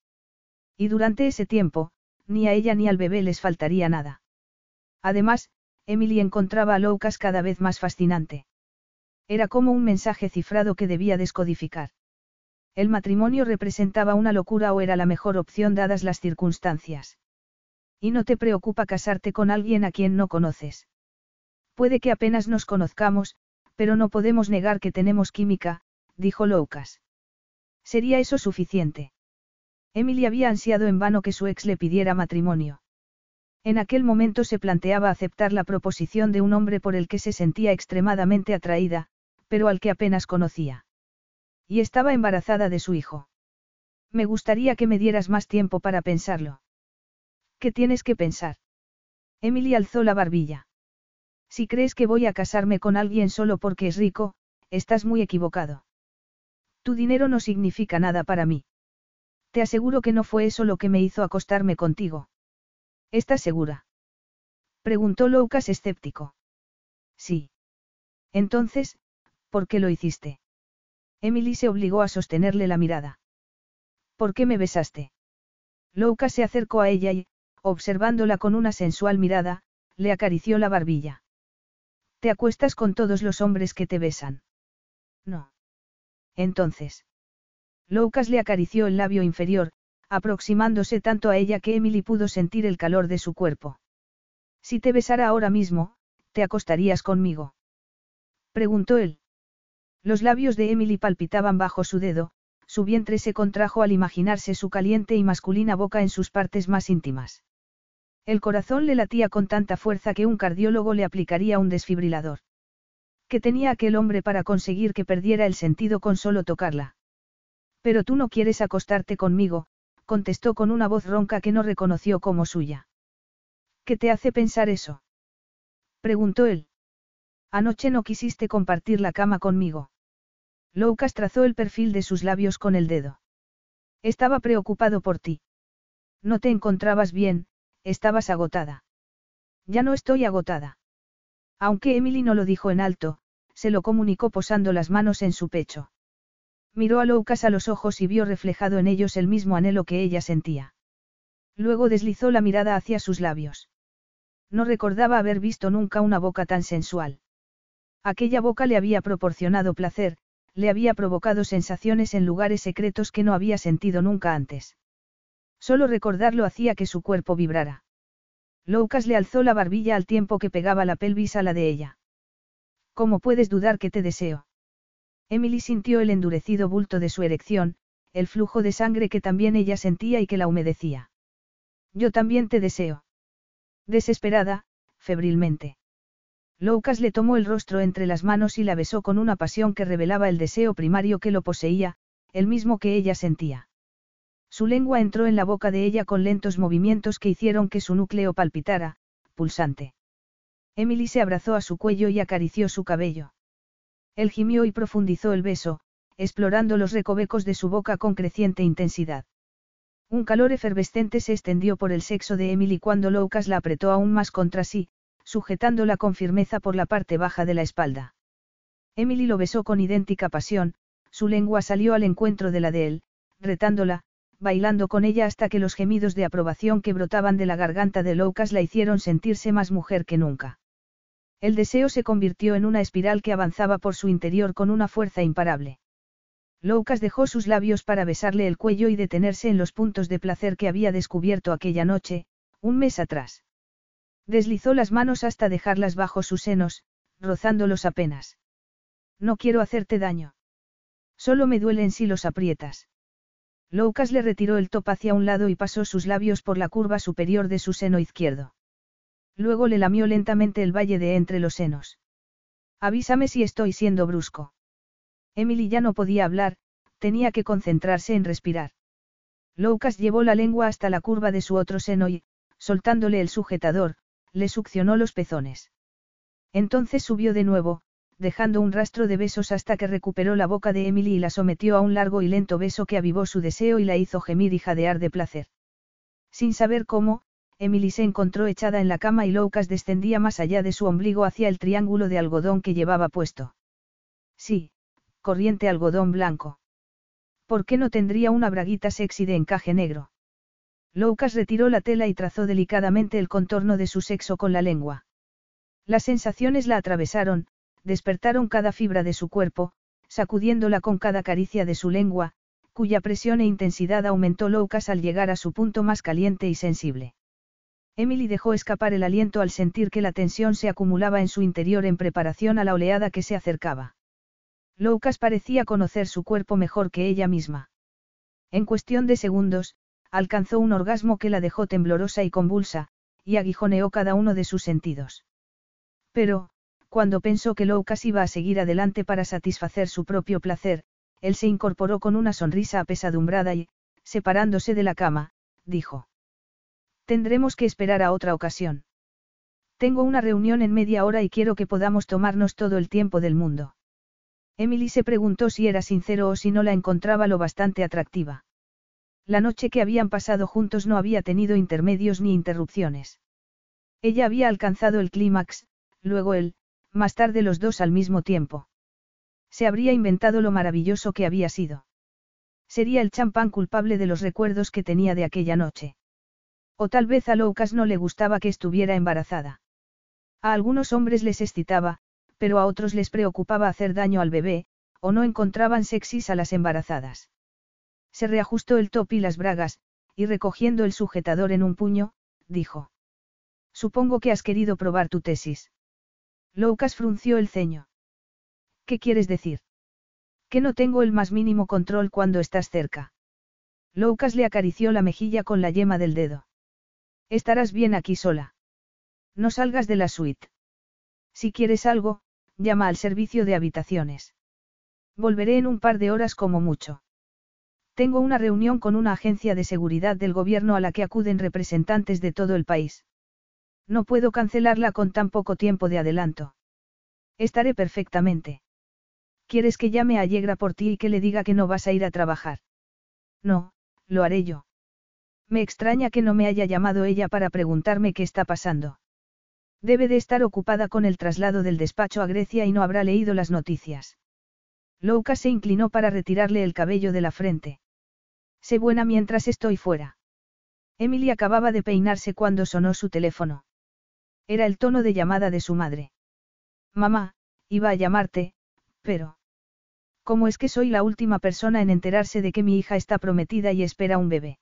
Y durante ese tiempo, ni a ella ni al bebé les faltaría nada. Además, Emily encontraba a Loukas cada vez más fascinante. Era como un mensaje cifrado que debía descodificar. El matrimonio representaba una locura o era la mejor opción dadas las circunstancias. Y no te preocupa casarte con alguien a quien no conoces. Puede que apenas nos conozcamos, pero no podemos negar que tenemos química, dijo Loukas. ¿Sería eso suficiente? Emily había ansiado en vano que su ex le pidiera matrimonio. En aquel momento se planteaba aceptar la proposición de un hombre por el que se sentía extremadamente atraída, pero al que apenas conocía. Y estaba embarazada de su hijo. Me gustaría que me dieras más tiempo para pensarlo. ¿Qué tienes que pensar? Emily alzó la barbilla. Si crees que voy a casarme con alguien solo porque es rico, estás muy equivocado. Tu dinero no significa nada para mí. Te aseguro que no fue eso lo que me hizo acostarme contigo. ¿Estás segura? Preguntó Lucas escéptico. Sí. Entonces, ¿por qué lo hiciste? Emily se obligó a sostenerle la mirada. ¿Por qué me besaste? Lucas se acercó a ella y, observándola con una sensual mirada, le acarició la barbilla. ¿Te acuestas con todos los hombres que te besan? No. Entonces. Lucas le acarició el labio inferior, aproximándose tanto a ella que Emily pudo sentir el calor de su cuerpo. Si te besara ahora mismo, ¿te acostarías conmigo? Preguntó él. Los labios de Emily palpitaban bajo su dedo, su vientre se contrajo al imaginarse su caliente y masculina boca en sus partes más íntimas. El corazón le latía con tanta fuerza que un cardiólogo le aplicaría un desfibrilador. ¿Qué tenía aquel hombre para conseguir que perdiera el sentido con solo tocarla? Pero tú no quieres acostarte conmigo, contestó con una voz ronca que no reconoció como suya. ¿Qué te hace pensar eso? preguntó él. Anoche no quisiste compartir la cama conmigo. Loukas trazó el perfil de sus labios con el dedo. Estaba preocupado por ti. No te encontrabas bien, estabas agotada. Ya no estoy agotada. Aunque Emily no lo dijo en alto, se lo comunicó posando las manos en su pecho. Miró a Loukas a los ojos y vio reflejado en ellos el mismo anhelo que ella sentía. Luego deslizó la mirada hacia sus labios. No recordaba haber visto nunca una boca tan sensual. Aquella boca le había proporcionado placer, le había provocado sensaciones en lugares secretos que no había sentido nunca antes. Solo recordarlo hacía que su cuerpo vibrara. Loukas le alzó la barbilla al tiempo que pegaba la pelvis a la de ella. ¿Cómo puedes dudar que te deseo? Emily sintió el endurecido bulto de su erección, el flujo de sangre que también ella sentía y que la humedecía. Yo también te deseo. Desesperada, febrilmente. Loukas le tomó el rostro entre las manos y la besó con una pasión que revelaba el deseo primario que lo poseía, el mismo que ella sentía. Su lengua entró en la boca de ella con lentos movimientos que hicieron que su núcleo palpitara, pulsante. Emily se abrazó a su cuello y acarició su cabello. Él gimió y profundizó el beso, explorando los recovecos de su boca con creciente intensidad. Un calor efervescente se extendió por el sexo de Emily cuando Loukas la apretó aún más contra sí, sujetándola con firmeza por la parte baja de la espalda. Emily lo besó con idéntica pasión, su lengua salió al encuentro de la de él, retándola, bailando con ella hasta que los gemidos de aprobación que brotaban de la garganta de Loukas la hicieron sentirse más mujer que nunca. El deseo se convirtió en una espiral que avanzaba por su interior con una fuerza imparable. Loukas dejó sus labios para besarle el cuello y detenerse en los puntos de placer que había descubierto aquella noche, un mes atrás. Deslizó las manos hasta dejarlas bajo sus senos, rozándolos apenas. No quiero hacerte daño. Solo me duelen si los aprietas. Loukas le retiró el top hacia un lado y pasó sus labios por la curva superior de su seno izquierdo. Luego le lamió lentamente el valle de entre los senos. Avísame si estoy siendo brusco. Emily ya no podía hablar, tenía que concentrarse en respirar. Loukas llevó la lengua hasta la curva de su otro seno y, soltándole el sujetador, le succionó los pezones. Entonces subió de nuevo, dejando un rastro de besos hasta que recuperó la boca de Emily y la sometió a un largo y lento beso que avivó su deseo y la hizo gemir y jadear de placer. Sin saber cómo, Emily se encontró echada en la cama y Loukas descendía más allá de su ombligo hacia el triángulo de algodón que llevaba puesto. Sí, corriente algodón blanco. ¿Por qué no tendría una braguita sexy de encaje negro? Loukas retiró la tela y trazó delicadamente el contorno de su sexo con la lengua. Las sensaciones la atravesaron, despertaron cada fibra de su cuerpo, sacudiéndola con cada caricia de su lengua, cuya presión e intensidad aumentó Loukas al llegar a su punto más caliente y sensible. Emily dejó escapar el aliento al sentir que la tensión se acumulaba en su interior en preparación a la oleada que se acercaba. Loukas parecía conocer su cuerpo mejor que ella misma. En cuestión de segundos, alcanzó un orgasmo que la dejó temblorosa y convulsa, y aguijoneó cada uno de sus sentidos. Pero, cuando pensó que Loukas iba a seguir adelante para satisfacer su propio placer, él se incorporó con una sonrisa apesadumbrada y, separándose de la cama, dijo. Tendremos que esperar a otra ocasión. Tengo una reunión en media hora y quiero que podamos tomarnos todo el tiempo del mundo. Emily se preguntó si era sincero o si no la encontraba lo bastante atractiva. La noche que habían pasado juntos no había tenido intermedios ni interrupciones. Ella había alcanzado el clímax, luego él, más tarde los dos al mismo tiempo. Se habría inventado lo maravilloso que había sido. Sería el champán culpable de los recuerdos que tenía de aquella noche. O tal vez a Loukas no le gustaba que estuviera embarazada. A algunos hombres les excitaba, pero a otros les preocupaba hacer daño al bebé, o no encontraban sexys a las embarazadas. Se reajustó el top y las bragas, y recogiendo el sujetador en un puño, dijo. Supongo que has querido probar tu tesis. Loukas frunció el ceño. ¿Qué quieres decir? Que no tengo el más mínimo control cuando estás cerca. Loukas le acarició la mejilla con la yema del dedo. Estarás bien aquí sola. No salgas de la suite. Si quieres algo, llama al servicio de habitaciones. Volveré en un par de horas como mucho. Tengo una reunión con una agencia de seguridad del gobierno a la que acuden representantes de todo el país. No puedo cancelarla con tan poco tiempo de adelanto. Estaré perfectamente. ¿Quieres que llame a Yegra por ti y que le diga que no vas a ir a trabajar? No, lo haré yo. Me extraña que no me haya llamado ella para preguntarme qué está pasando. Debe de estar ocupada con el traslado del despacho a Grecia y no habrá leído las noticias. Louka se inclinó para retirarle el cabello de la frente. Sé buena mientras estoy fuera. Emily acababa de peinarse cuando sonó su teléfono. Era el tono de llamada de su madre. Mamá, iba a llamarte, pero... ¿Cómo es que soy la última persona en enterarse de que mi hija está prometida y espera un bebé?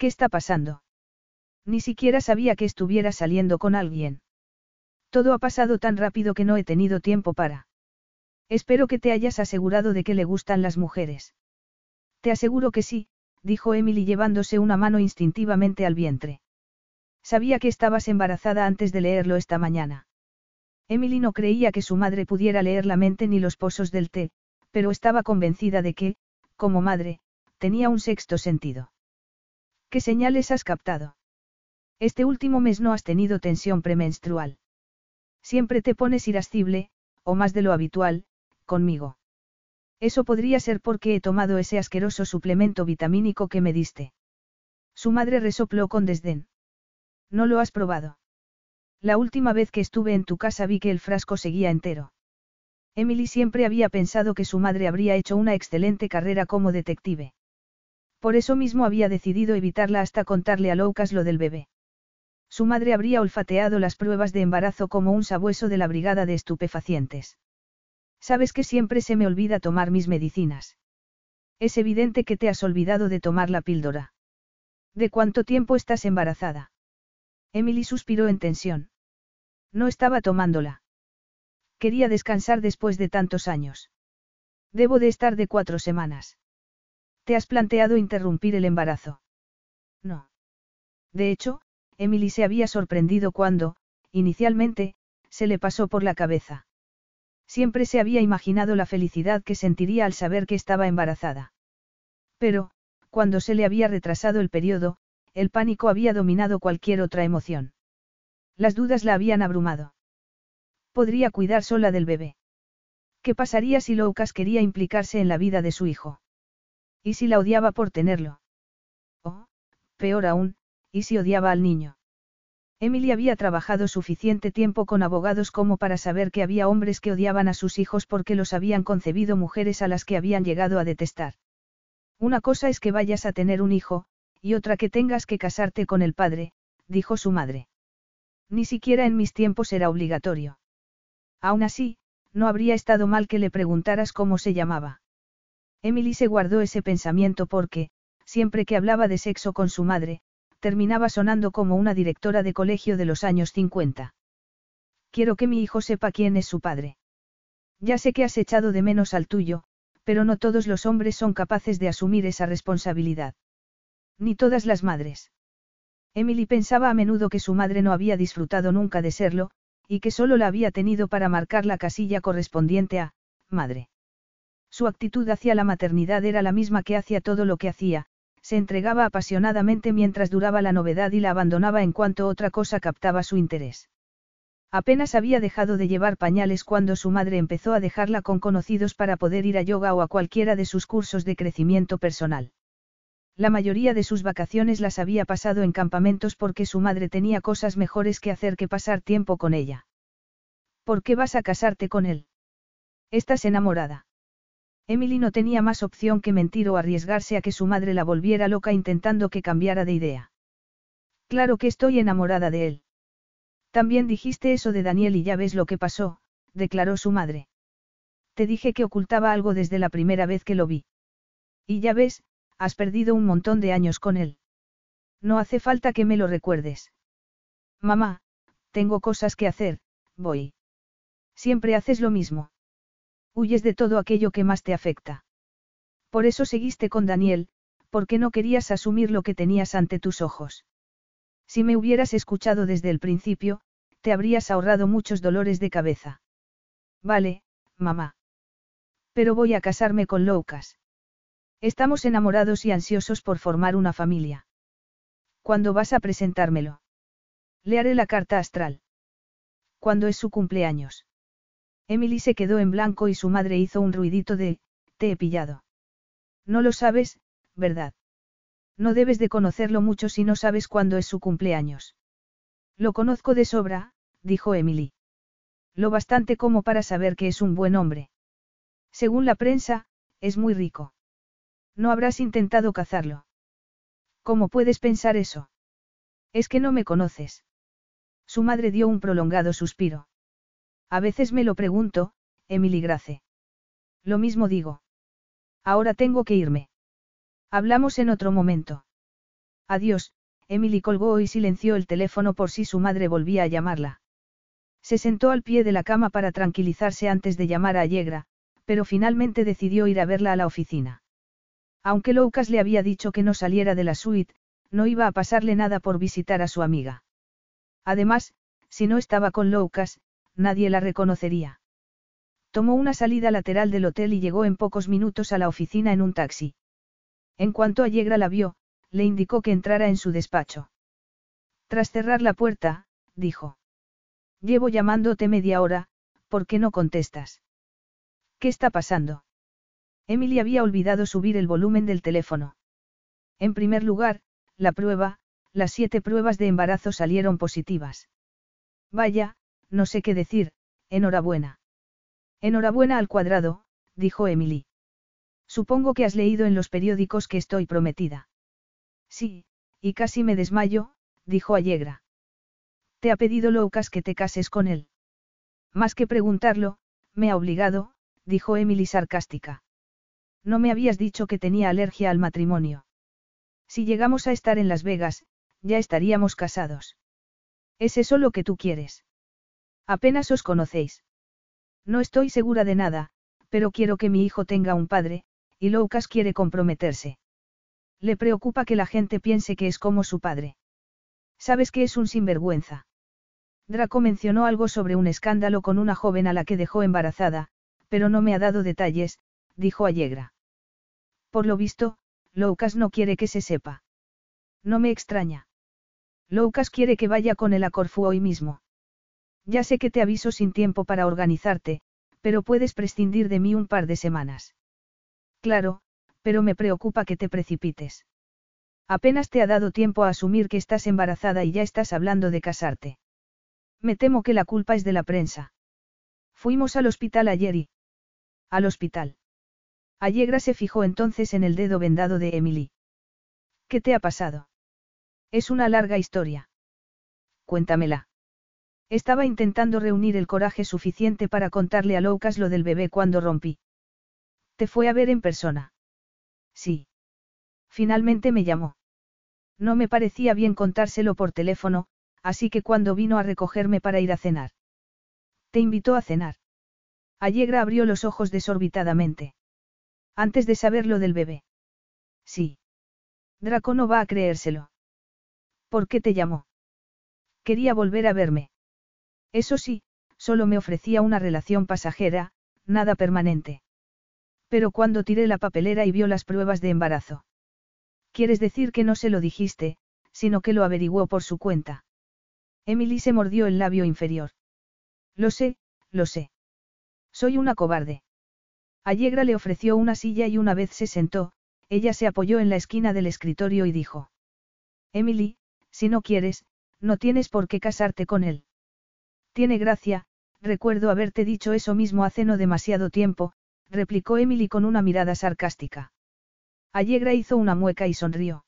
¿Qué está pasando? Ni siquiera sabía que estuviera saliendo con alguien. Todo ha pasado tan rápido que no he tenido tiempo para... Espero que te hayas asegurado de que le gustan las mujeres. Te aseguro que sí, dijo Emily llevándose una mano instintivamente al vientre. Sabía que estabas embarazada antes de leerlo esta mañana. Emily no creía que su madre pudiera leer la mente ni los pozos del té, pero estaba convencida de que, como madre, tenía un sexto sentido. ¿Qué señales has captado? Este último mes no has tenido tensión premenstrual. Siempre te pones irascible, o más de lo habitual, conmigo. Eso podría ser porque he tomado ese asqueroso suplemento vitamínico que me diste. Su madre resopló con desdén. ¿No lo has probado? La última vez que estuve en tu casa vi que el frasco seguía entero. Emily siempre había pensado que su madre habría hecho una excelente carrera como detective. Por eso mismo había decidido evitarla hasta contarle a Loucas lo del bebé. Su madre habría olfateado las pruebas de embarazo como un sabueso de la brigada de estupefacientes. Sabes que siempre se me olvida tomar mis medicinas. Es evidente que te has olvidado de tomar la píldora. ¿De cuánto tiempo estás embarazada? Emily suspiró en tensión. No estaba tomándola. Quería descansar después de tantos años. Debo de estar de cuatro semanas. ¿Te has planteado interrumpir el embarazo? No. De hecho, Emily se había sorprendido cuando, inicialmente, se le pasó por la cabeza. Siempre se había imaginado la felicidad que sentiría al saber que estaba embarazada. Pero, cuando se le había retrasado el periodo, el pánico había dominado cualquier otra emoción. Las dudas la habían abrumado. Podría cuidar sola del bebé. ¿Qué pasaría si Loukas quería implicarse en la vida de su hijo? ¿Y si la odiaba por tenerlo? O, peor aún, ¿Y si odiaba al niño? Emily había trabajado suficiente tiempo con abogados como para saber que había hombres que odiaban a sus hijos porque los habían concebido mujeres a las que habían llegado a detestar. Una cosa es que vayas a tener un hijo, y otra que tengas que casarte con el padre, dijo su madre. Ni siquiera en mis tiempos era obligatorio. Aún así, no habría estado mal que le preguntaras cómo se llamaba. Emily se guardó ese pensamiento porque, siempre que hablaba de sexo con su madre, terminaba sonando como una directora de colegio de los años 50. Quiero que mi hijo sepa quién es su padre. Ya sé que has echado de menos al tuyo, pero no todos los hombres son capaces de asumir esa responsabilidad. Ni todas las madres. Emily pensaba a menudo que su madre no había disfrutado nunca de serlo, y que solo la había tenido para marcar la casilla correspondiente a, madre. Su actitud hacia la maternidad era la misma que hacia todo lo que hacía, se entregaba apasionadamente mientras duraba la novedad y la abandonaba en cuanto otra cosa captaba su interés. Apenas había dejado de llevar pañales cuando su madre empezó a dejarla con conocidos para poder ir a yoga o a cualquiera de sus cursos de crecimiento personal. La mayoría de sus vacaciones las había pasado en campamentos porque su madre tenía cosas mejores que hacer que pasar tiempo con ella. ¿Por qué vas a casarte con él? Estás enamorada. Emily no tenía más opción que mentir o arriesgarse a que su madre la volviera loca intentando que cambiara de idea. Claro que estoy enamorada de él. También dijiste eso de Daniel y ya ves lo que pasó, declaró su madre. Te dije que ocultaba algo desde la primera vez que lo vi. Y ya ves, has perdido un montón de años con él. No hace falta que me lo recuerdes. Mamá, tengo cosas que hacer, voy. Siempre haces lo mismo. Huyes de todo aquello que más te afecta. Por eso seguiste con Daniel, porque no querías asumir lo que tenías ante tus ojos. Si me hubieras escuchado desde el principio, te habrías ahorrado muchos dolores de cabeza. Vale, mamá. Pero voy a casarme con Loucas. Estamos enamorados y ansiosos por formar una familia. ¿Cuándo vas a presentármelo? Le haré la carta astral. ¿Cuándo es su cumpleaños? Emily se quedó en blanco y su madre hizo un ruidito de, te he pillado. No lo sabes, ¿verdad? No debes de conocerlo mucho si no sabes cuándo es su cumpleaños. Lo conozco de sobra, dijo Emily. Lo bastante como para saber que es un buen hombre. Según la prensa, es muy rico. No habrás intentado cazarlo. ¿Cómo puedes pensar eso? Es que no me conoces. Su madre dio un prolongado suspiro. A veces me lo pregunto, Emily Grace. Lo mismo digo. Ahora tengo que irme. Hablamos en otro momento. Adiós, Emily colgó y silenció el teléfono por si su madre volvía a llamarla. Se sentó al pie de la cama para tranquilizarse antes de llamar a Allegra, pero finalmente decidió ir a verla a la oficina. Aunque Lucas le había dicho que no saliera de la suite, no iba a pasarle nada por visitar a su amiga. Además, si no estaba con Lucas, nadie la reconocería. Tomó una salida lateral del hotel y llegó en pocos minutos a la oficina en un taxi. En cuanto Allegra la vio, le indicó que entrara en su despacho. Tras cerrar la puerta, dijo. Llevo llamándote media hora, ¿por qué no contestas? ¿Qué está pasando? Emily había olvidado subir el volumen del teléfono. En primer lugar, la prueba, las siete pruebas de embarazo salieron positivas. Vaya, no sé qué decir, enhorabuena. Enhorabuena al cuadrado, dijo Emily. Supongo que has leído en los periódicos que estoy prometida. Sí, y casi me desmayo, dijo Allegra. Te ha pedido Lucas que te cases con él. Más que preguntarlo, me ha obligado, dijo Emily sarcástica. No me habías dicho que tenía alergia al matrimonio. Si llegamos a estar en Las Vegas, ya estaríamos casados. ¿Es eso lo que tú quieres? Apenas os conocéis. No estoy segura de nada, pero quiero que mi hijo tenga un padre, y Lucas quiere comprometerse. Le preocupa que la gente piense que es como su padre. ¿Sabes que es un sinvergüenza? Draco mencionó algo sobre un escándalo con una joven a la que dejó embarazada, pero no me ha dado detalles, dijo Allegra. Por lo visto, Lucas no quiere que se sepa. No me extraña. Lucas quiere que vaya con él a Corfu hoy mismo. Ya sé que te aviso sin tiempo para organizarte, pero puedes prescindir de mí un par de semanas. Claro, pero me preocupa que te precipites. Apenas te ha dado tiempo a asumir que estás embarazada y ya estás hablando de casarte. Me temo que la culpa es de la prensa. Fuimos al hospital ayer y... Al hospital. Allegra se fijó entonces en el dedo vendado de Emily. ¿Qué te ha pasado? Es una larga historia. Cuéntamela. Estaba intentando reunir el coraje suficiente para contarle a Lucas lo del bebé cuando rompí. ¿Te fue a ver en persona? Sí. Finalmente me llamó. No me parecía bien contárselo por teléfono, así que cuando vino a recogerme para ir a cenar. ¿Te invitó a cenar? Allegra abrió los ojos desorbitadamente. Antes de saber lo del bebé. Sí. Draco no va a creérselo. ¿Por qué te llamó? Quería volver a verme. Eso sí, solo me ofrecía una relación pasajera, nada permanente. Pero cuando tiré la papelera y vio las pruebas de embarazo. ¿Quieres decir que no se lo dijiste, sino que lo averiguó por su cuenta? Emily se mordió el labio inferior. Lo sé, lo sé. Soy una cobarde. Allegra le ofreció una silla y una vez se sentó, ella se apoyó en la esquina del escritorio y dijo. Emily, si no quieres, no tienes por qué casarte con él. Tiene gracia, recuerdo haberte dicho eso mismo hace no demasiado tiempo, replicó Emily con una mirada sarcástica. Allegra hizo una mueca y sonrió.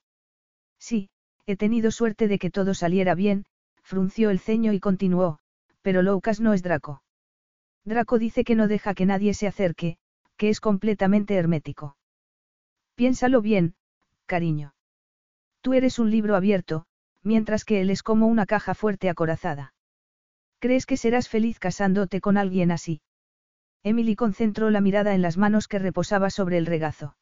Sí, he tenido suerte de que todo saliera bien, frunció el ceño y continuó, pero Lucas no es Draco. Draco dice que no deja que nadie se acerque, que es completamente hermético. Piénsalo bien, cariño. Tú eres un libro abierto, mientras que él es como una caja fuerte acorazada. ¿Crees que serás feliz casándote con alguien así? Emily concentró la mirada en las manos que reposaba sobre el regazo.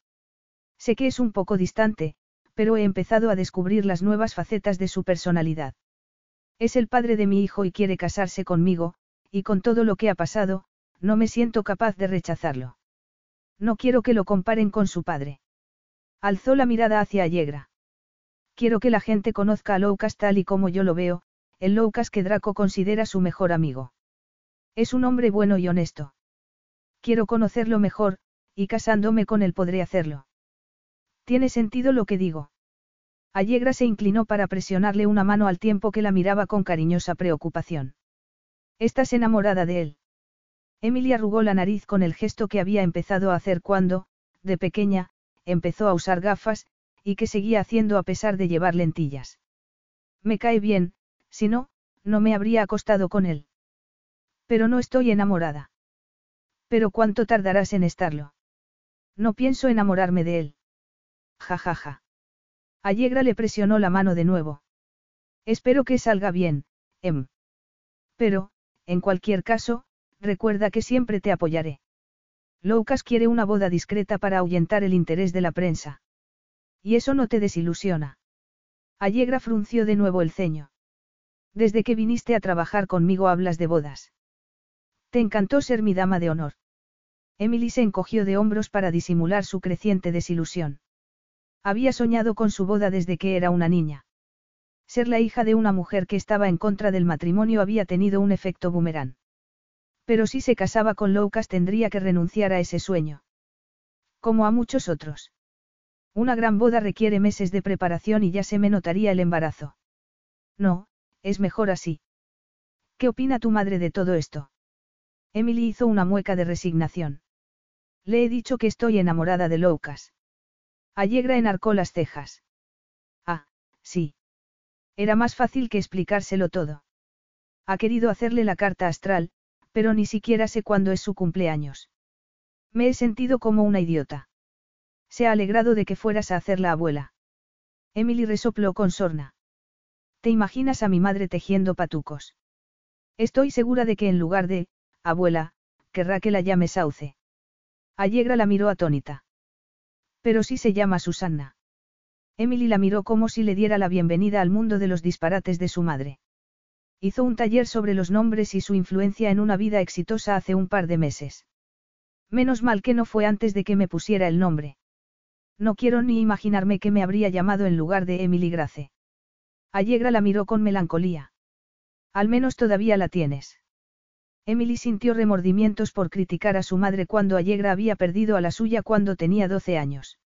Sé que es un poco distante, pero he empezado a descubrir las nuevas facetas de su personalidad. Es el padre de mi hijo y quiere casarse conmigo, y con todo lo que ha pasado, no me siento capaz de rechazarlo. No quiero que lo comparen con su padre. Alzó la mirada hacia Allegra. Quiero que la gente conozca a Lucas tal y como yo lo veo, el Lucas que Draco considera su mejor amigo. Es un hombre bueno y honesto. Quiero conocerlo mejor, y casándome con él podré hacerlo. ¿Tiene sentido lo que digo? Allegra se inclinó para presionarle una mano al tiempo que la miraba con cariñosa preocupación. ¿Estás enamorada de él? Emilia arrugó la nariz con el gesto que había empezado a hacer cuando, de pequeña, empezó a usar gafas, y que seguía haciendo a pesar de llevar lentillas. Me cae bien, si no, no me habría acostado con él. Pero no estoy enamorada. Pero ¿cuánto tardarás en estarlo? No pienso enamorarme de él. Ja ja ja. Allegra le presionó la mano de nuevo. Espero que salga bien, Em. Pero, en cualquier caso, recuerda que siempre te apoyaré. Loukas quiere una boda discreta para ahuyentar el interés de la prensa. Y eso no te desilusiona. Allegra frunció de nuevo el ceño. Desde que viniste a trabajar conmigo hablas de bodas. Te encantó ser mi dama de honor. Emily se encogió de hombros para disimular su creciente desilusión. Había soñado con su boda desde que era una niña. Ser la hija de una mujer que estaba en contra del matrimonio había tenido un efecto boomerang. Pero si se casaba con Loukas tendría que renunciar a ese sueño. Como a muchos otros. Una gran boda requiere meses de preparación y ya se me notaría el embarazo. No, es mejor así. ¿Qué opina tu madre de todo esto? Emily hizo una mueca de resignación. Le he dicho que estoy enamorada de Loukas. Allegra enarcó las cejas. Ah, sí. Era más fácil que explicárselo todo. Ha querido hacerle la carta astral, pero ni siquiera sé cuándo es su cumpleaños. Me he sentido como una idiota. Se ha alegrado de que fueras a hacer la abuela. Emily resopló con sorna. ¿Te imaginas a mi madre tejiendo patucos? Estoy segura de que en lugar de, abuela, querrá que la llame Sauce. Allegra la miró atónita. Pero si se llama Susanna. Emily la miró como si le diera la bienvenida al mundo de los disparates de su madre. Hizo un taller sobre los nombres y su influencia en una vida exitosa hace un par de meses. Menos mal que no fue antes de que me pusiera el nombre. No quiero ni imaginarme que me habría llamado en lugar de Emily Grace. Allegra la miró con melancolía. Al menos todavía la tienes. Emily sintió remordimientos por criticar a su madre cuando Allegra había perdido a la suya cuando tenía 12 años.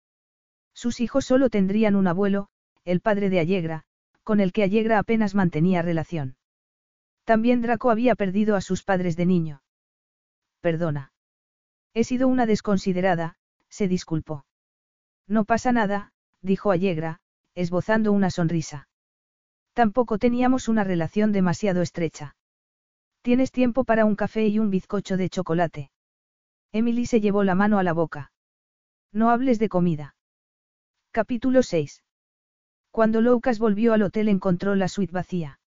Sus hijos solo tendrían un abuelo, el padre de Allegra, con el que Allegra apenas mantenía relación. También Draco había perdido a sus padres de niño. Perdona. He sido una desconsiderada, se disculpó. No pasa nada, dijo Allegra, esbozando una sonrisa. Tampoco teníamos una relación demasiado estrecha. Tienes tiempo para un café y un bizcocho de chocolate. Emily se llevó la mano a la boca. No hables de comida. Capítulo 6. Cuando Loukas volvió al hotel encontró la suite vacía.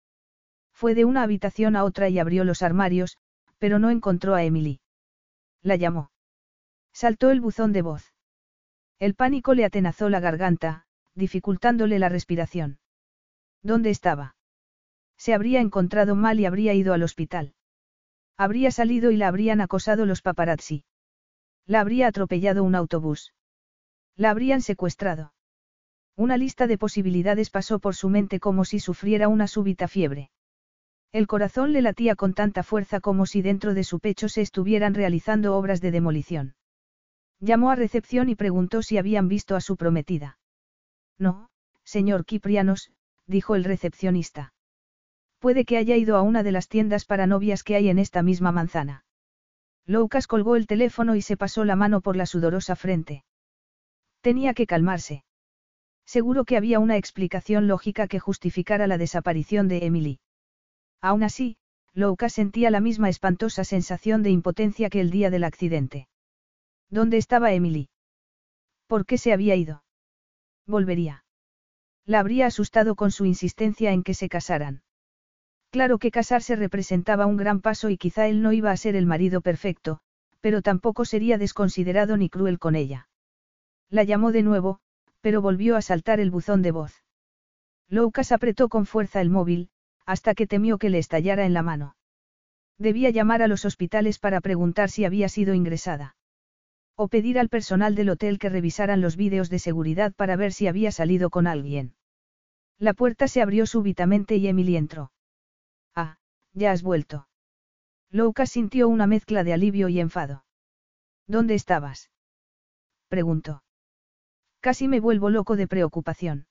Fue de una habitación a otra y abrió los armarios, pero no encontró a Emily. La llamó. Saltó el buzón de voz. El pánico le atenazó la garganta, dificultándole la respiración. ¿Dónde estaba? Se habría encontrado mal y habría ido al hospital. Habría salido y la habrían acosado los paparazzi. La habría atropellado un autobús. La habrían secuestrado. Una lista de posibilidades pasó por su mente como si sufriera una súbita fiebre. El corazón le latía con tanta fuerza como si dentro de su pecho se estuvieran realizando obras de demolición. Llamó a recepción y preguntó si habían visto a su prometida. No, señor Kiprianos, dijo el recepcionista. Puede que haya ido a una de las tiendas para novias que hay en esta misma manzana. Loukas colgó el teléfono y se pasó la mano por la sudorosa frente. Tenía que calmarse. Seguro que había una explicación lógica que justificara la desaparición de Emily. Aún así, Louka sentía la misma espantosa sensación de impotencia que el día del accidente. ¿Dónde estaba Emily? ¿Por qué se había ido? Volvería. La habría asustado con su insistencia en que se casaran. Claro que casarse representaba un gran paso y quizá él no iba a ser el marido perfecto, pero tampoco sería desconsiderado ni cruel con ella. La llamó de nuevo, pero volvió a saltar el buzón de voz. Loukas apretó con fuerza el móvil, hasta que temió que le estallara en la mano. Debía llamar a los hospitales para preguntar si había sido ingresada. O pedir al personal del hotel que revisaran los vídeos de seguridad para ver si había salido con alguien. La puerta se abrió súbitamente y Emily entró. Ah, ya has vuelto. Loukas sintió una mezcla de alivio y enfado. ¿Dónde estabas? preguntó. Casi me vuelvo loco de preocupación.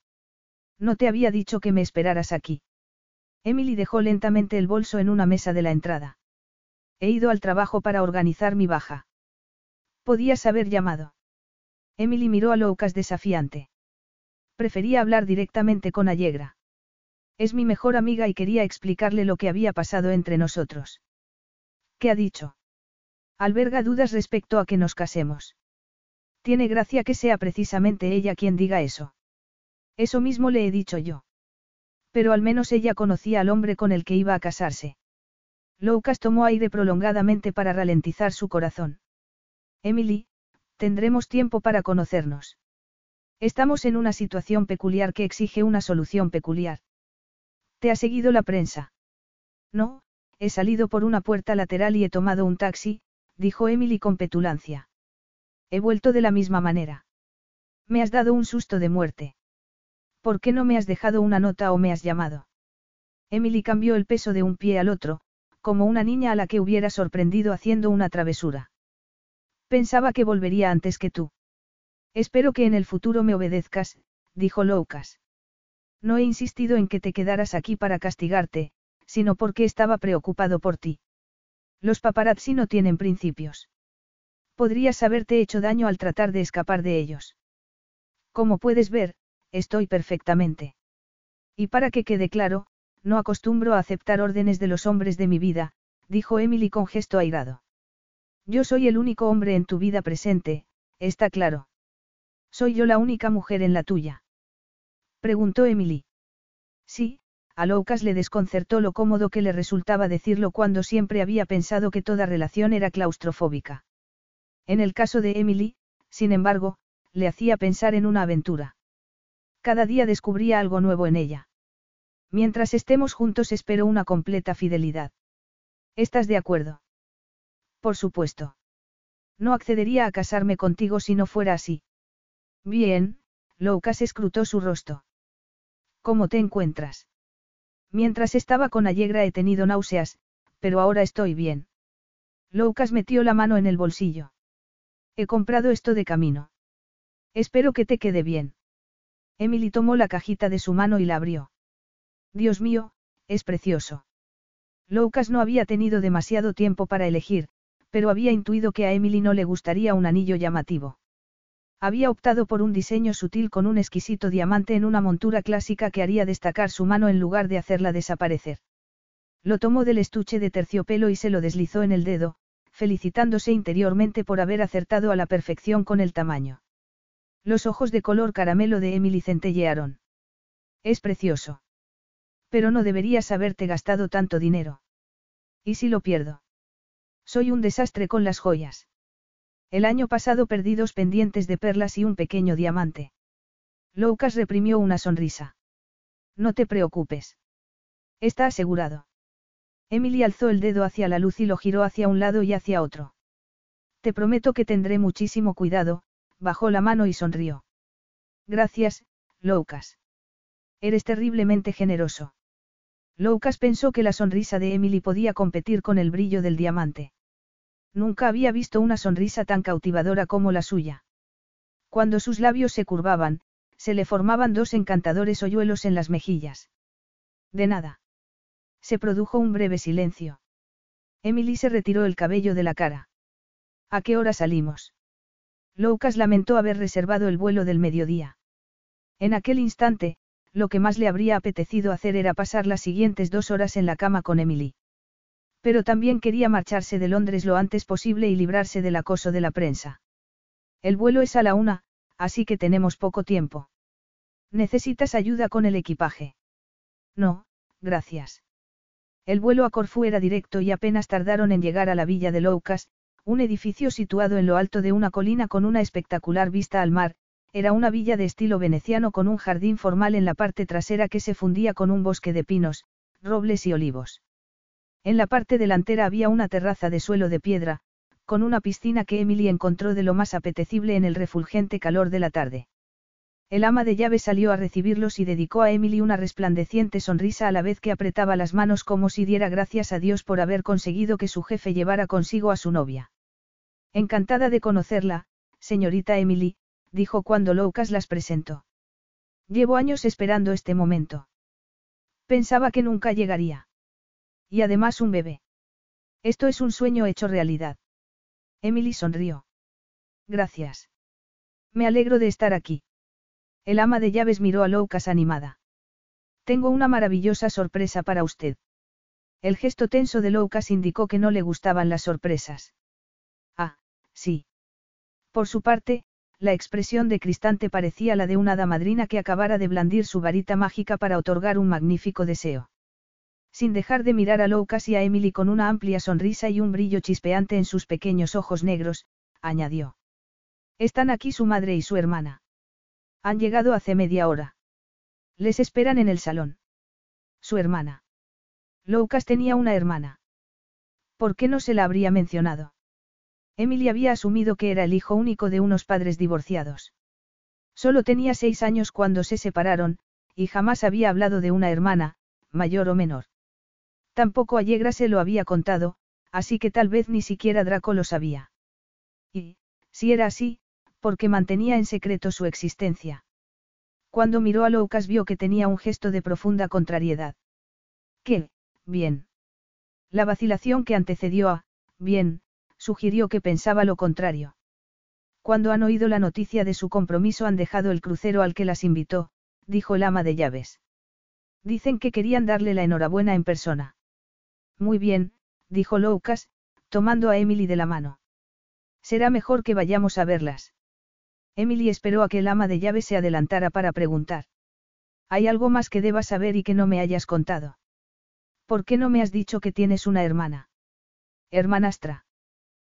No te había dicho que me esperaras aquí. Emily dejó lentamente el bolso en una mesa de la entrada. He ido al trabajo para organizar mi baja. Podías haber llamado. Emily miró a Loukas desafiante. Prefería hablar directamente con Allegra. Es mi mejor amiga y quería explicarle lo que había pasado entre nosotros. ¿Qué ha dicho? Alberga dudas respecto a que nos casemos. Tiene gracia que sea precisamente ella quien diga eso. Eso mismo le he dicho yo. Pero al menos ella conocía al hombre con el que iba a casarse. Loukas tomó aire prolongadamente para ralentizar su corazón. Emily, tendremos tiempo para conocernos. Estamos en una situación peculiar que exige una solución peculiar. ¿Te ha seguido la prensa? No, he salido por una puerta lateral y he tomado un taxi, dijo Emily con petulancia. He vuelto de la misma manera. Me has dado un susto de muerte. ¿Por qué no me has dejado una nota o me has llamado? Emily cambió el peso de un pie al otro, como una niña a la que hubiera sorprendido haciendo una travesura. Pensaba que volvería antes que tú. Espero que en el futuro me obedezcas, dijo Loukas. No he insistido en que te quedaras aquí para castigarte, sino porque estaba preocupado por ti. Los paparazzi no tienen principios. Podrías haberte hecho daño al tratar de escapar de ellos. Como puedes ver, estoy perfectamente. Y para que quede claro, no acostumbro a aceptar órdenes de los hombres de mi vida, dijo Emily con gesto airado. Yo soy el único hombre en tu vida presente, está claro. Soy yo la única mujer en la tuya. Preguntó Emily. Sí, a Loukas le desconcertó lo cómodo que le resultaba decirlo cuando siempre había pensado que toda relación era claustrofóbica. En el caso de Emily, sin embargo, le hacía pensar en una aventura. Cada día descubría algo nuevo en ella. Mientras estemos juntos espero una completa fidelidad. ¿Estás de acuerdo? Por supuesto. No accedería a casarme contigo si no fuera así. Bien, Loukas escrutó su rostro. ¿Cómo te encuentras? Mientras estaba con Allegra he tenido náuseas, pero ahora estoy bien. Loukas metió la mano en el bolsillo. He comprado esto de camino. Espero que te quede bien. Emily tomó la cajita de su mano y la abrió. Dios mío, es precioso. Loukas no había tenido demasiado tiempo para elegir, pero había intuido que a Emily no le gustaría un anillo llamativo. Había optado por un diseño sutil con un exquisito diamante en una montura clásica que haría destacar su mano en lugar de hacerla desaparecer. Lo tomó del estuche de terciopelo y se lo deslizó en el dedo, felicitándose interiormente por haber acertado a la perfección con el tamaño. Los ojos de color caramelo de Emily centellearon. Es precioso. Pero no deberías haberte gastado tanto dinero. ¿Y si lo pierdo? Soy un desastre con las joyas. El año pasado perdí dos pendientes de perlas y un pequeño diamante. Loukas reprimió una sonrisa. No te preocupes. Está asegurado. Emily alzó el dedo hacia la luz y lo giró hacia un lado y hacia otro. Te prometo que tendré muchísimo cuidado, bajó la mano y sonrió. Gracias, Loukas. Eres terriblemente generoso. Loukas pensó que la sonrisa de Emily podía competir con el brillo del diamante. Nunca había visto una sonrisa tan cautivadora como la suya. Cuando sus labios se curvaban, se le formaban dos encantadores hoyuelos en las mejillas. De nada. Se produjo un breve silencio. Emily se retiró el cabello de la cara. ¿A qué hora salimos? Loukas lamentó haber reservado el vuelo del mediodía. En aquel instante, lo que más le habría apetecido hacer era pasar las siguientes dos horas en la cama con Emily. Pero también quería marcharse de Londres lo antes posible y librarse del acoso de la prensa. El vuelo es a la una, así que tenemos poco tiempo. ¿Necesitas ayuda con el equipaje? No, gracias. El vuelo a Corfú era directo y apenas tardaron en llegar a la villa de Loukas, un edificio situado en lo alto de una colina con una espectacular vista al mar, era una villa de estilo veneciano con un jardín formal en la parte trasera que se fundía con un bosque de pinos, robles y olivos. En la parte delantera había una terraza de suelo de piedra, con una piscina que Emily encontró de lo más apetecible en el refulgente calor de la tarde. El ama de llave salió a recibirlos y dedicó a Emily una resplandeciente sonrisa a la vez que apretaba las manos como si diera gracias a Dios por haber conseguido que su jefe llevara consigo a su novia. Encantada de conocerla, señorita Emily, dijo cuando Loukas las presentó. Llevo años esperando este momento. Pensaba que nunca llegaría. Y además un bebé. Esto es un sueño hecho realidad. Emily sonrió. Gracias. Me alegro de estar aquí. El ama de llaves miró a Loukas animada. Tengo una maravillosa sorpresa para usted. El gesto tenso de Loukas indicó que no le gustaban las sorpresas. Ah, sí. Por su parte, la expresión de Cristante parecía la de una hada madrina que acabara de blandir su varita mágica para otorgar un magnífico deseo. Sin dejar de mirar a Loukas y a Emily con una amplia sonrisa y un brillo chispeante en sus pequeños ojos negros, añadió. Están aquí su madre y su hermana. Han llegado hace media hora. Les esperan en el salón. Su hermana. Loukas tenía una hermana. ¿Por qué no se la habría mencionado? Emily había asumido que era el hijo único de unos padres divorciados. Solo tenía seis años cuando se separaron, y jamás había hablado de una hermana, mayor o menor. Tampoco Allegra se lo había contado, así que tal vez ni siquiera Draco lo sabía. Y, si era así, porque mantenía en secreto su existencia. Cuando miró a Loukas vio que tenía un gesto de profunda contrariedad. ¿Qué? Bien. La vacilación que antecedió a, bien, sugirió que pensaba lo contrario. Cuando han oído la noticia de su compromiso han dejado el crucero al que las invitó, dijo el ama de llaves. Dicen que querían darle la enhorabuena en persona. Muy bien, dijo Loukas, tomando a Emily de la mano. Será mejor que vayamos a verlas. Emily esperó a que el ama de llaves se adelantara para preguntar. ¿Hay algo más que debas saber y que no me hayas contado? ¿Por qué no me has dicho que tienes una hermana? Hermanastra.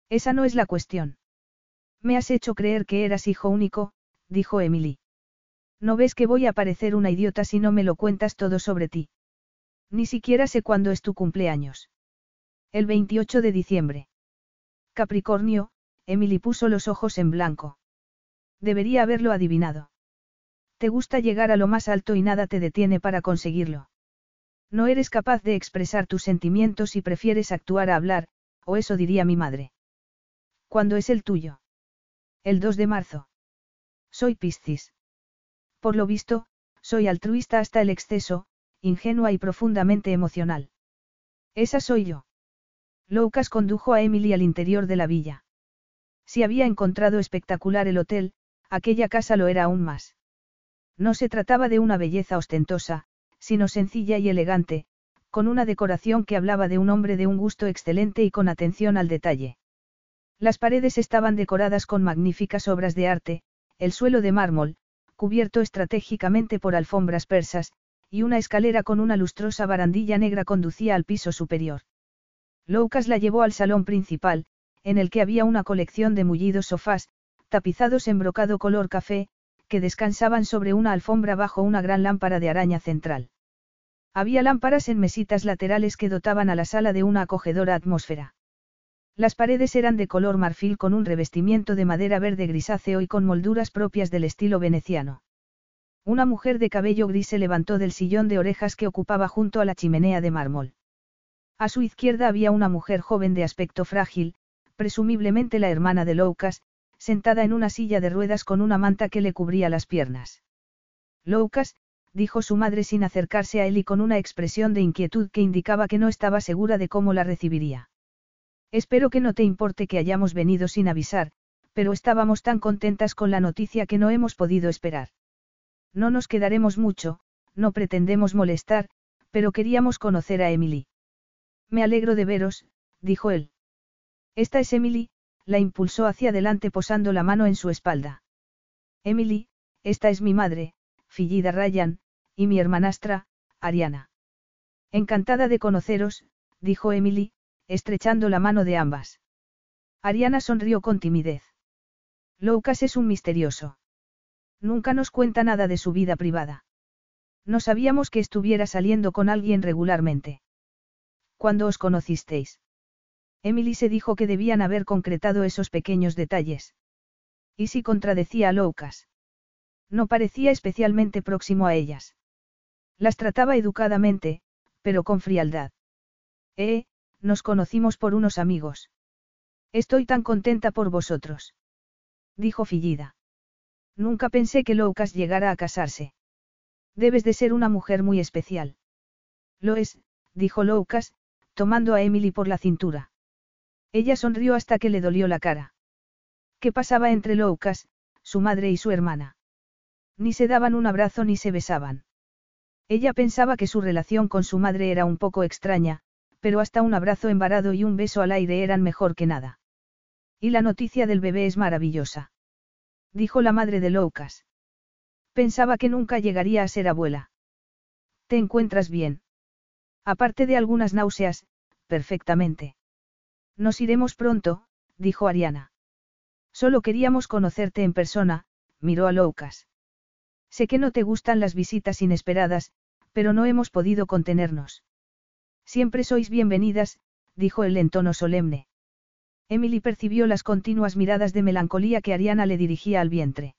Esa no es la cuestión. Me has hecho creer que eras hijo único, dijo Emily. No ves que voy a parecer una idiota si no me lo cuentas todo sobre ti. Ni siquiera sé cuándo es tu cumpleaños. El 28 de diciembre. Capricornio, Emily puso los ojos en blanco. Debería haberlo adivinado. Te gusta llegar a lo más alto y nada te detiene para conseguirlo. No eres capaz de expresar tus sentimientos y prefieres actuar a hablar, o eso diría mi madre. ¿Cuándo es el tuyo? El 2 de marzo. Soy Piscis. Por lo visto, soy altruista hasta el exceso, ingenua y profundamente emocional. Esa soy yo. Loukas condujo a Emily al interior de la villa. Si había encontrado espectacular el hotel, aquella casa lo era aún más. No se trataba de una belleza ostentosa, sino sencilla y elegante, con una decoración que hablaba de un hombre de un gusto excelente y con atención al detalle. Las paredes estaban decoradas con magníficas obras de arte, el suelo de mármol, cubierto estratégicamente por alfombras persas, y una escalera con una lustrosa barandilla negra conducía al piso superior. Loukas la llevó al salón principal, en el que había una colección de mullidos sofás, tapizados en brocado color café, que descansaban sobre una alfombra bajo una gran lámpara de araña central. Había lámparas en mesitas laterales que dotaban a la sala de una acogedora atmósfera. Las paredes eran de color marfil con un revestimiento de madera verde grisáceo y con molduras propias del estilo veneciano. Una mujer de cabello gris se levantó del sillón de orejas que ocupaba junto a la chimenea de mármol. A su izquierda había una mujer joven de aspecto frágil, presumiblemente la hermana de Loukas, sentada en una silla de ruedas con una manta que le cubría las piernas. Loukas, dijo su madre sin acercarse a él y con una expresión de inquietud que indicaba que no estaba segura de cómo la recibiría. Espero que no te importe que hayamos venido sin avisar, pero estábamos tan contentas con la noticia que no hemos podido esperar. No nos quedaremos mucho, no pretendemos molestar, pero queríamos conocer a Emily. Me alegro de veros, dijo él. Esta es Emily, la impulsó hacia adelante posando la mano en su espalda. Emily, esta es mi madre, Fillida Ryan, y mi hermanastra, Ariana. Encantada de conoceros, dijo Emily, estrechando la mano de ambas. Ariana sonrió con timidez. Lucas es un misterioso. Nunca nos cuenta nada de su vida privada. No sabíamos que estuviera saliendo con alguien regularmente. ¿Cuándo os conocisteis? Emily se dijo que debían haber concretado esos pequeños detalles. ¿Y si contradecía a Loukas? No parecía especialmente próximo a ellas. Las trataba educadamente, pero con frialdad. Eh, nos conocimos por unos amigos. Estoy tan contenta por vosotros. Dijo Fillida. Nunca pensé que Loukas llegara a casarse. Debes de ser una mujer muy especial. Lo es, dijo Loukas, tomando a Emily por la cintura. Ella sonrió hasta que le dolió la cara. ¿Qué pasaba entre Loukas, su madre y su hermana? Ni se daban un abrazo ni se besaban. Ella pensaba que su relación con su madre era un poco extraña, pero hasta un abrazo embarado y un beso al aire eran mejor que nada. Y la noticia del bebé es maravillosa. Dijo la madre de Loukas. Pensaba que nunca llegaría a ser abuela. ¿Te encuentras bien? Aparte de algunas náuseas, perfectamente. Nos iremos pronto, dijo Ariana. Solo queríamos conocerte en persona, miró a Loukas. Sé que no te gustan las visitas inesperadas, pero no hemos podido contenernos. Siempre sois bienvenidas, dijo él en tono solemne. Emily percibió las continuas miradas de melancolía que Ariana le dirigía al vientre.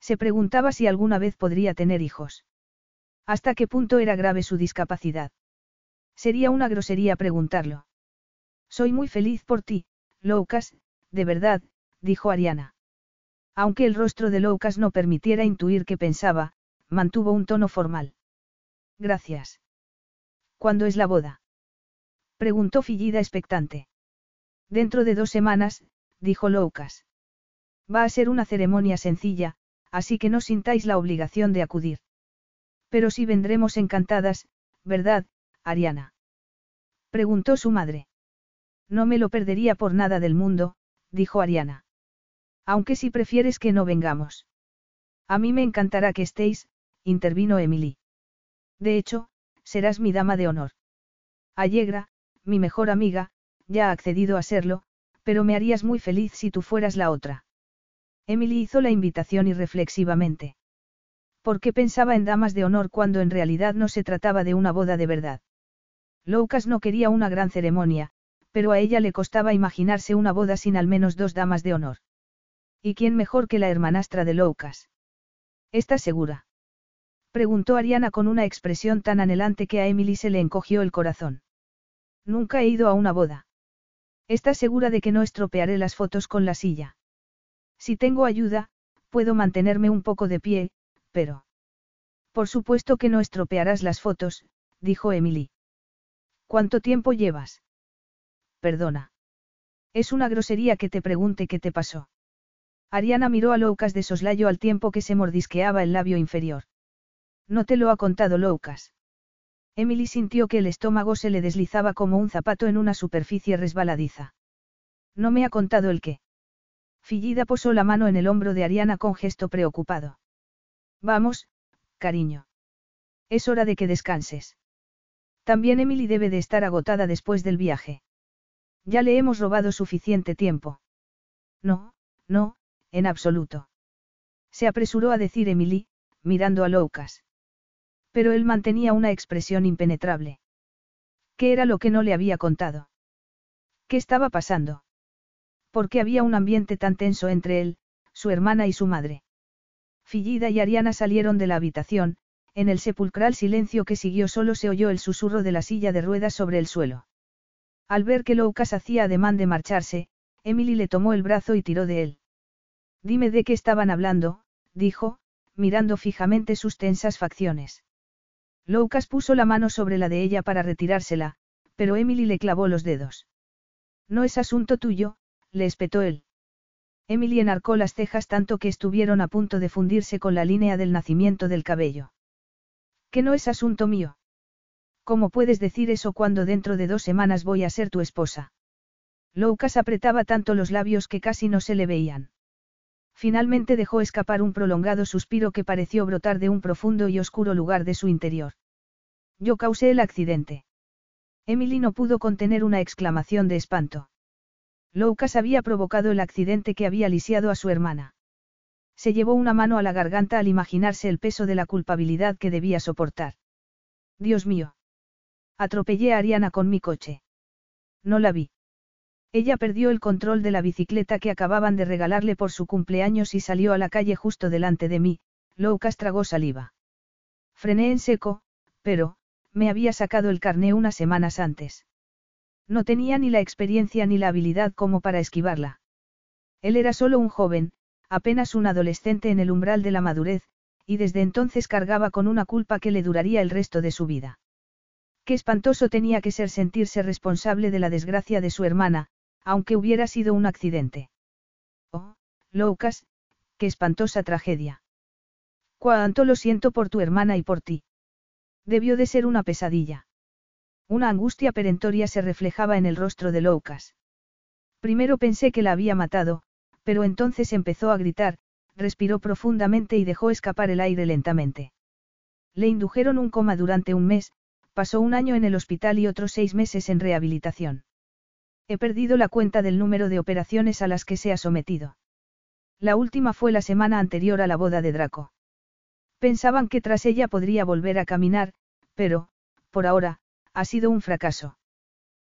Se preguntaba si alguna vez podría tener hijos. ¿Hasta qué punto era grave su discapacidad? Sería una grosería preguntarlo. Soy muy feliz por ti, Loukas, de verdad, dijo Ariana. Aunque el rostro de Loukas no permitiera intuir qué pensaba, mantuvo un tono formal. Gracias. ¿Cuándo es la boda? Preguntó Fillida expectante. Dentro de dos semanas, dijo Loukas. Va a ser una ceremonia sencilla, así que no sintáis la obligación de acudir. Pero sí vendremos encantadas, ¿verdad, Ariana? Preguntó su madre. No me lo perdería por nada del mundo, dijo Ariana. Aunque si prefieres que no vengamos. A mí me encantará que estéis, intervino Emily. De hecho, serás mi dama de honor. Allegra, mi mejor amiga, ya ha accedido a serlo, pero me harías muy feliz si tú fueras la otra. Emily hizo la invitación irreflexivamente. ¿Por qué pensaba en damas de honor cuando en realidad no se trataba de una boda de verdad? Loukas no quería una gran ceremonia, pero a ella le costaba imaginarse una boda sin al menos dos damas de honor. ¿Y quién mejor que la hermanastra de Loukas? ¿Estás segura? Preguntó Ariana con una expresión tan anhelante que a Emily se le encogió el corazón. Nunca he ido a una boda. ¿Estás segura de que no estropearé las fotos con la silla? Si tengo ayuda, puedo mantenerme un poco de pie, pero... Por supuesto que no estropearás las fotos, dijo Emily. ¿Cuánto tiempo llevas? Perdona. Es una grosería que te pregunte qué te pasó. Ariana miró a Loukas de soslayo al tiempo que se mordisqueaba el labio inferior. No te lo ha contado Loukas. Emily sintió que el estómago se le deslizaba como un zapato en una superficie resbaladiza. No me ha contado el qué. Fillida posó la mano en el hombro de Ariana con gesto preocupado. Vamos, cariño. Es hora de que descanses. También Emily debe de estar agotada después del viaje. Ya le hemos robado suficiente tiempo. No, no, en absoluto. Se apresuró a decir Emily, mirando a Loukas. Pero él mantenía una expresión impenetrable. ¿Qué era lo que no le había contado? ¿Qué estaba pasando? ¿Por qué había un ambiente tan tenso entre él, su hermana y su madre? Fillida y Ariana salieron de la habitación, en el sepulcral silencio que siguió solo se oyó el susurro de la silla de ruedas sobre el suelo. Al ver que Loukas hacía ademán de marcharse, Emily le tomó el brazo y tiró de él. Dime de qué estaban hablando, dijo, mirando fijamente sus tensas facciones. Loukas puso la mano sobre la de ella para retirársela, pero Emily le clavó los dedos. No es asunto tuyo, le espetó él. Emily enarcó las cejas tanto que estuvieron a punto de fundirse con la línea del nacimiento del cabello. ¿Que no es asunto mío? ¿Cómo puedes decir eso cuando dentro de dos semanas voy a ser tu esposa? Loukas apretaba tanto los labios que casi no se le veían. Finalmente dejó escapar un prolongado suspiro que pareció brotar de un profundo y oscuro lugar de su interior. Yo causé el accidente. Emily no pudo contener una exclamación de espanto. Loukas había provocado el accidente que había lisiado a su hermana. Se llevó una mano a la garganta al imaginarse el peso de la culpabilidad que debía soportar. Dios mío. Atropellé a Ariana con mi coche. No la vi. Ella perdió el control de la bicicleta que acababan de regalarle por su cumpleaños y salió a la calle justo delante de mí, Loukas tragó saliva. Frené en seco, pero, me había sacado el carné unas semanas antes. No tenía ni la experiencia ni la habilidad como para esquivarla. Él era solo un joven, apenas un adolescente en el umbral de la madurez, y desde entonces cargaba con una culpa que le duraría el resto de su vida. Qué espantoso tenía que ser sentirse responsable de la desgracia de su hermana, aunque hubiera sido un accidente. Oh, Loukas, qué espantosa tragedia. Cuánto lo siento por tu hermana y por ti. Debió de ser una pesadilla. Una angustia perentoria se reflejaba en el rostro de Loukas. Primero pensé que la había matado, pero entonces empezó a gritar, respiró profundamente y dejó escapar el aire lentamente. Le indujeron un coma durante un mes, pasó un año en el hospital y otros seis meses en rehabilitación. He perdido la cuenta del número de operaciones a las que se ha sometido. La última fue la semana anterior a la boda de Draco. Pensaban que tras ella podría volver a caminar, pero, por ahora, ha sido un fracaso.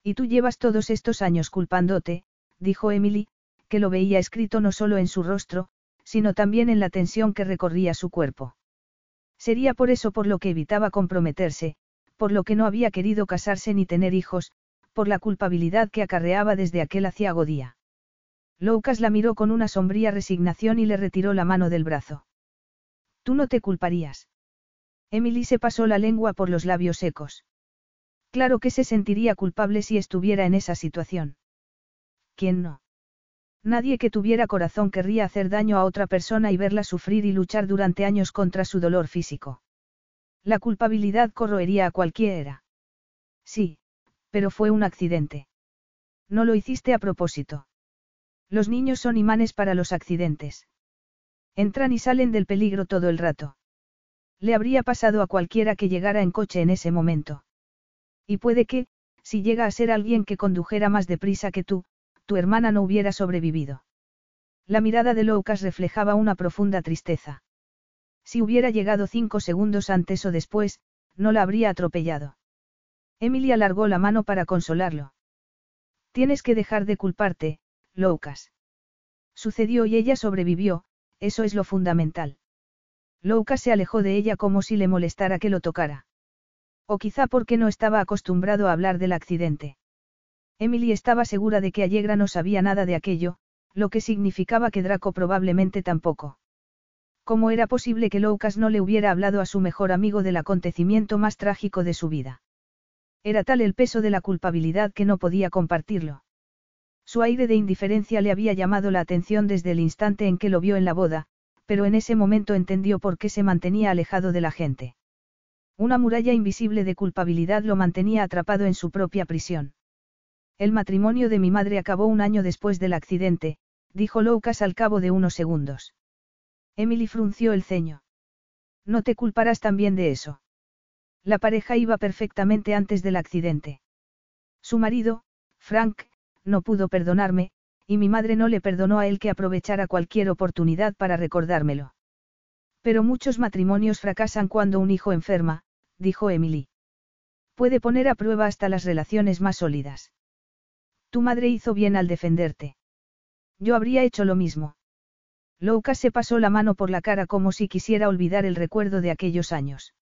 Y tú llevas todos estos años culpándote, dijo Emily, que lo veía escrito no solo en su rostro, sino también en la tensión que recorría su cuerpo. Sería por eso por lo que evitaba comprometerse, por lo que no había querido casarse ni tener hijos, por la culpabilidad que acarreaba desde aquel aciago día. Loucas la miró con una sombría resignación y le retiró la mano del brazo. Tú no te culparías. Emily se pasó la lengua por los labios secos. Claro que se sentiría culpable si estuviera en esa situación. ¿Quién no? Nadie que tuviera corazón querría hacer daño a otra persona y verla sufrir y luchar durante años contra su dolor físico. La culpabilidad corroería a cualquiera. Sí, pero fue un accidente. No lo hiciste a propósito. Los niños son imanes para los accidentes. Entran y salen del peligro todo el rato. Le habría pasado a cualquiera que llegara en coche en ese momento. Y puede que, si llega a ser alguien que condujera más deprisa que tú, tu hermana no hubiera sobrevivido. La mirada de Loukas reflejaba una profunda tristeza. Si hubiera llegado cinco segundos antes o después, no la habría atropellado. Emily alargó la mano para consolarlo. Tienes que dejar de culparte, Loukas. Sucedió y ella sobrevivió, eso es lo fundamental. Loukas se alejó de ella como si le molestara que lo tocara. O quizá porque no estaba acostumbrado a hablar del accidente. Emily estaba segura de que Allegra no sabía nada de aquello, lo que significaba que Draco probablemente tampoco. ¿Cómo era posible que Loukas no le hubiera hablado a su mejor amigo del acontecimiento más trágico de su vida? Era tal el peso de la culpabilidad que no podía compartirlo. Su aire de indiferencia le había llamado la atención desde el instante en que lo vio en la boda, pero en ese momento entendió por qué se mantenía alejado de la gente. Una muralla invisible de culpabilidad lo mantenía atrapado en su propia prisión. El matrimonio de mi madre acabó un año después del accidente, dijo Loukas al cabo de unos segundos. Emily frunció el ceño. No te culparás también de eso. La pareja iba perfectamente antes del accidente. Su marido, Frank, no pudo perdonarme, y mi madre no le perdonó a él que aprovechara cualquier oportunidad para recordármelo. Pero muchos matrimonios fracasan cuando un hijo enferma, dijo Emily. Puede poner a prueba hasta las relaciones más sólidas. Tu madre hizo bien al defenderte. Yo habría hecho lo mismo. Louka se pasó la mano por la cara como si quisiera olvidar el recuerdo de aquellos años.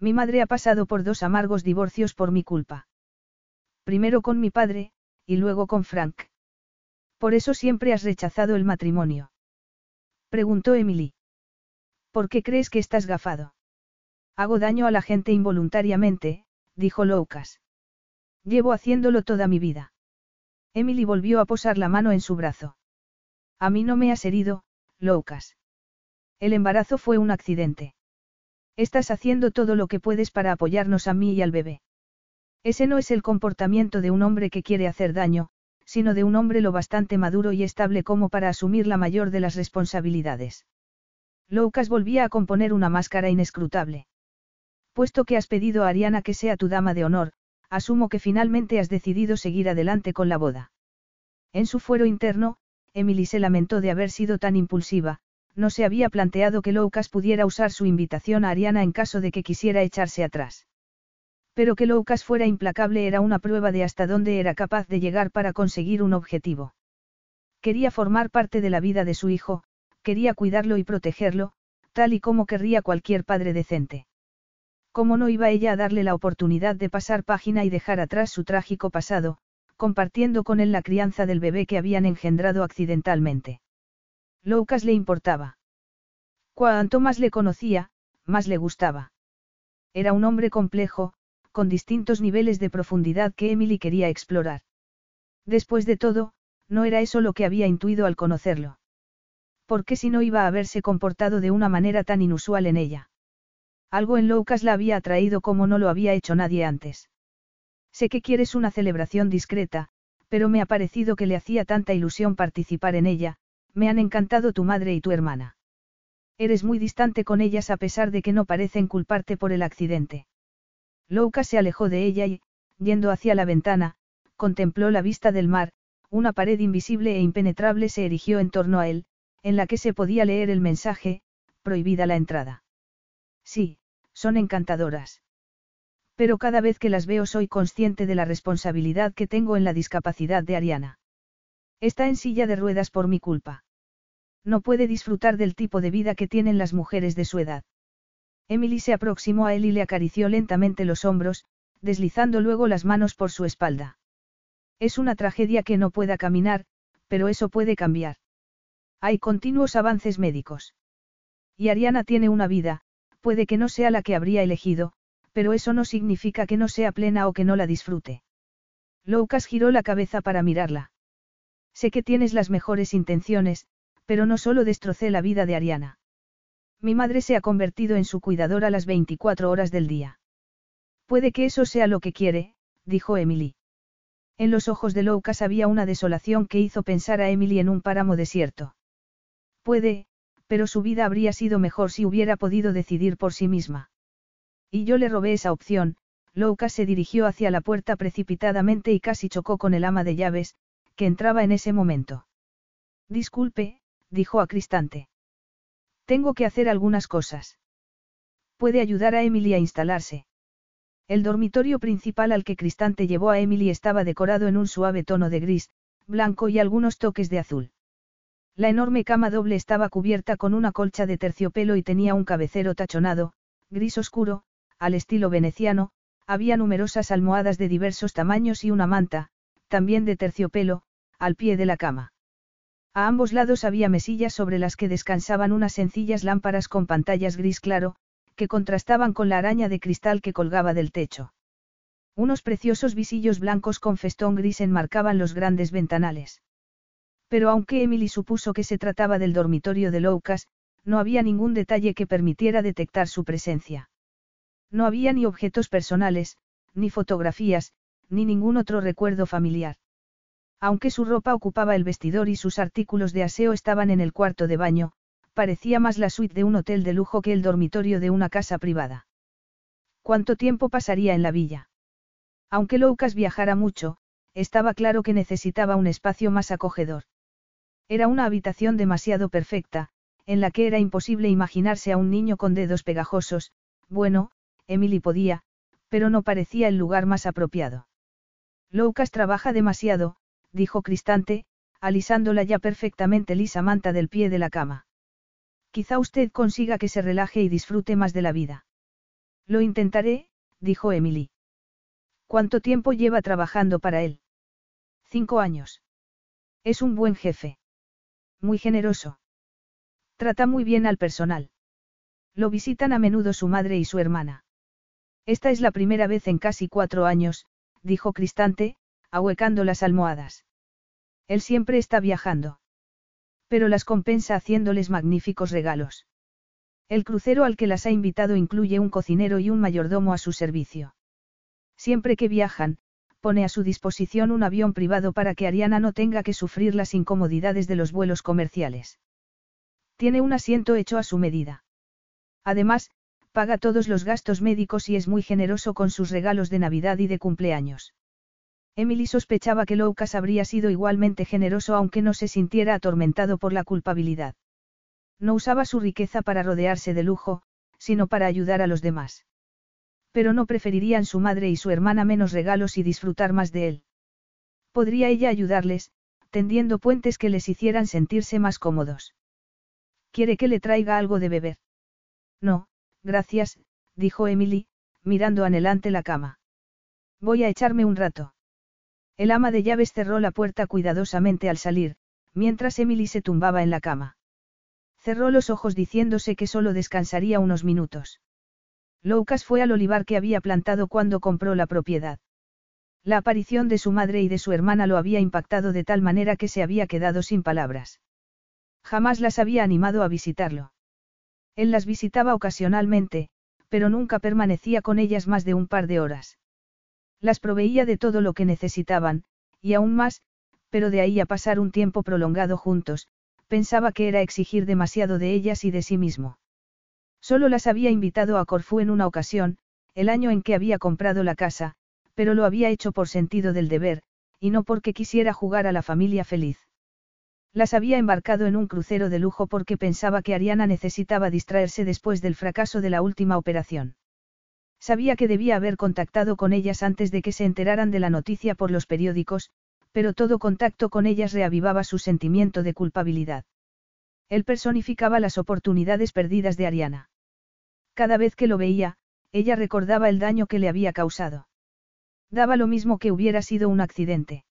Mi madre ha pasado por dos amargos divorcios por mi culpa. Primero con mi padre, y luego con Frank. Por eso siempre has rechazado el matrimonio. Preguntó Emily. ¿Por qué crees que estás gafado? Hago daño a la gente involuntariamente, dijo Loukas. Llevo haciéndolo toda mi vida. Emily volvió a posar la mano en su brazo. A mí no me has herido, Loukas. El embarazo fue un accidente. Estás haciendo todo lo que puedes para apoyarnos a mí y al bebé. Ese no es el comportamiento de un hombre que quiere hacer daño, sino de un hombre lo bastante maduro y estable como para asumir la mayor de las responsabilidades. Loukas volvía a componer una máscara inescrutable. Puesto que has pedido a Ariana que sea tu dama de honor, asumo que finalmente has decidido seguir adelante con la boda. En su fuero interno, Emily se lamentó de haber sido tan impulsiva, no se había planteado que Loukas pudiera usar su invitación a Ariana en caso de que quisiera echarse atrás. Pero que Loukas fuera implacable era una prueba de hasta dónde era capaz de llegar para conseguir un objetivo. Quería formar parte de la vida de su hijo, quería cuidarlo y protegerlo, tal y como querría cualquier padre decente. ¿Cómo no iba ella a darle la oportunidad de pasar página y dejar atrás su trágico pasado, compartiendo con él la crianza del bebé que habían engendrado accidentalmente? Loukas le importaba. Cuanto más le conocía, más le gustaba. Era un hombre complejo, con distintos niveles de profundidad que Emily quería explorar. Después de todo, no era eso lo que había intuido al conocerlo. ¿Por qué si no iba a haberse comportado de una manera tan inusual en ella? Algo en Loukas la había atraído como no lo había hecho nadie antes. Sé que quieres una celebración discreta, pero me ha parecido que le hacía tanta ilusión participar en ella, me han encantado tu madre y tu hermana. Eres muy distante con ellas a pesar de que no parecen culparte por el accidente. Loukas se alejó de ella y, yendo hacia la ventana, contempló la vista del mar, una pared invisible e impenetrable se erigió en torno a él, en la que se podía leer el mensaje, prohibida la entrada. Sí, son encantadoras. Pero cada vez que las veo soy consciente de la responsabilidad que tengo en la discapacidad de Ariana. Está en silla de ruedas por mi culpa. No puede disfrutar del tipo de vida que tienen las mujeres de su edad. Emily se aproximó a él y le acarició lentamente los hombros, deslizando luego las manos por su espalda. Es una tragedia que no pueda caminar, pero eso puede cambiar. Hay continuos avances médicos. Y Ariana tiene una vida, puede que no sea la que habría elegido, pero eso no significa que no sea plena o que no la disfrute. Loukas giró la cabeza para mirarla. Sé que tienes las mejores intenciones, pero no solo destrocé la vida de Ariana. Mi madre se ha convertido en su cuidadora las 24 horas del día. Puede que eso sea lo que quiere, dijo Emily. En los ojos de Loukas había una desolación que hizo pensar a Emily en un páramo desierto. Puede, pero su vida habría sido mejor si hubiera podido decidir por sí misma. Y yo le robé esa opción, Loukas se dirigió hacia la puerta precipitadamente y casi chocó con el ama de llaves, que entraba en ese momento. Disculpe, dijo a Cristante. Tengo que hacer algunas cosas. Puede ayudar a Emily a instalarse. El dormitorio principal al que Cristante llevó a Emily estaba decorado en un suave tono de gris, blanco y algunos toques de azul. La enorme cama doble estaba cubierta con una colcha de terciopelo y tenía un cabecero tachonado, gris oscuro, al estilo veneciano, había numerosas almohadas de diversos tamaños y una manta, también de terciopelo, al pie de la cama. A ambos lados había mesillas sobre las que descansaban unas sencillas lámparas con pantallas gris claro, que contrastaban con la araña de cristal que colgaba del techo. Unos preciosos visillos blancos con festón gris enmarcaban los grandes ventanales. Pero aunque Emily supuso que se trataba del dormitorio de Loukas, no había ningún detalle que permitiera detectar su presencia. No había ni objetos personales, ni fotografías, ni ningún otro recuerdo familiar. Aunque su ropa ocupaba el vestidor y sus artículos de aseo estaban en el cuarto de baño, parecía más la suite de un hotel de lujo que el dormitorio de una casa privada. ¿Cuánto tiempo pasaría en la villa? Aunque Loukas viajara mucho, estaba claro que necesitaba un espacio más acogedor. Era una habitación demasiado perfecta, en la que era imposible imaginarse a un niño con dedos pegajosos, bueno, Emily podía, pero no parecía el lugar más apropiado. Loukas trabaja demasiado, dijo Cristante, alisando la ya perfectamente lisa manta del pie de la cama. Quizá usted consiga que se relaje y disfrute más de la vida. Lo intentaré, dijo Emily. ¿Cuánto tiempo lleva trabajando para él? Cinco años. Es un buen jefe. Muy generoso. Trata muy bien al personal. Lo visitan a menudo su madre y su hermana. Esta es la primera vez en casi cuatro años, dijo Cristante, ahuecando las almohadas. Él siempre está viajando. Pero las compensa haciéndoles magníficos regalos. El crucero al que las ha invitado incluye un cocinero y un mayordomo a su servicio. Siempre que viajan, pone a su disposición un avión privado para que Ariana no tenga que sufrir las incomodidades de los vuelos comerciales. Tiene un asiento hecho a su medida. Además, paga todos los gastos médicos y es muy generoso con sus regalos de Navidad y de cumpleaños. Emily sospechaba que Loukas habría sido igualmente generoso aunque no se sintiera atormentado por la culpabilidad. No usaba su riqueza para rodearse de lujo, sino para ayudar a los demás. Pero no preferirían su madre y su hermana menos regalos y disfrutar más de él. Podría ella ayudarles, tendiendo puentes que les hicieran sentirse más cómodos. ¿Quiere que le traiga algo de beber? No, gracias, dijo Emily, mirando anhelante la cama. Voy a echarme un rato. El ama de llaves cerró la puerta cuidadosamente al salir, mientras Emily se tumbaba en la cama. Cerró los ojos diciéndose que solo descansaría unos minutos. Loukas fue al olivar que había plantado cuando compró la propiedad. La aparición de su madre y de su hermana lo había impactado de tal manera que se había quedado sin palabras. Jamás las había animado a visitarlo. Él las visitaba ocasionalmente, pero nunca permanecía con ellas más de un par de horas. Las proveía de todo lo que necesitaban, y aún más, pero de ahí a pasar un tiempo prolongado juntos, pensaba que era exigir demasiado de ellas y de sí mismo. Solo las había invitado a Corfú en una ocasión, el año en que había comprado la casa, pero lo había hecho por sentido del deber, y no porque quisiera jugar a la familia feliz. Las había embarcado en un crucero de lujo porque pensaba que Ariana necesitaba distraerse después del fracaso de la última operación. Sabía que debía haber contactado con ellas antes de que se enteraran de la noticia por los periódicos, pero todo contacto con ellas reavivaba su sentimiento de culpabilidad. Él personificaba las oportunidades perdidas de Ariana. Cada vez que lo veía, ella recordaba el daño que le había causado. Daba lo mismo que hubiera sido un accidente.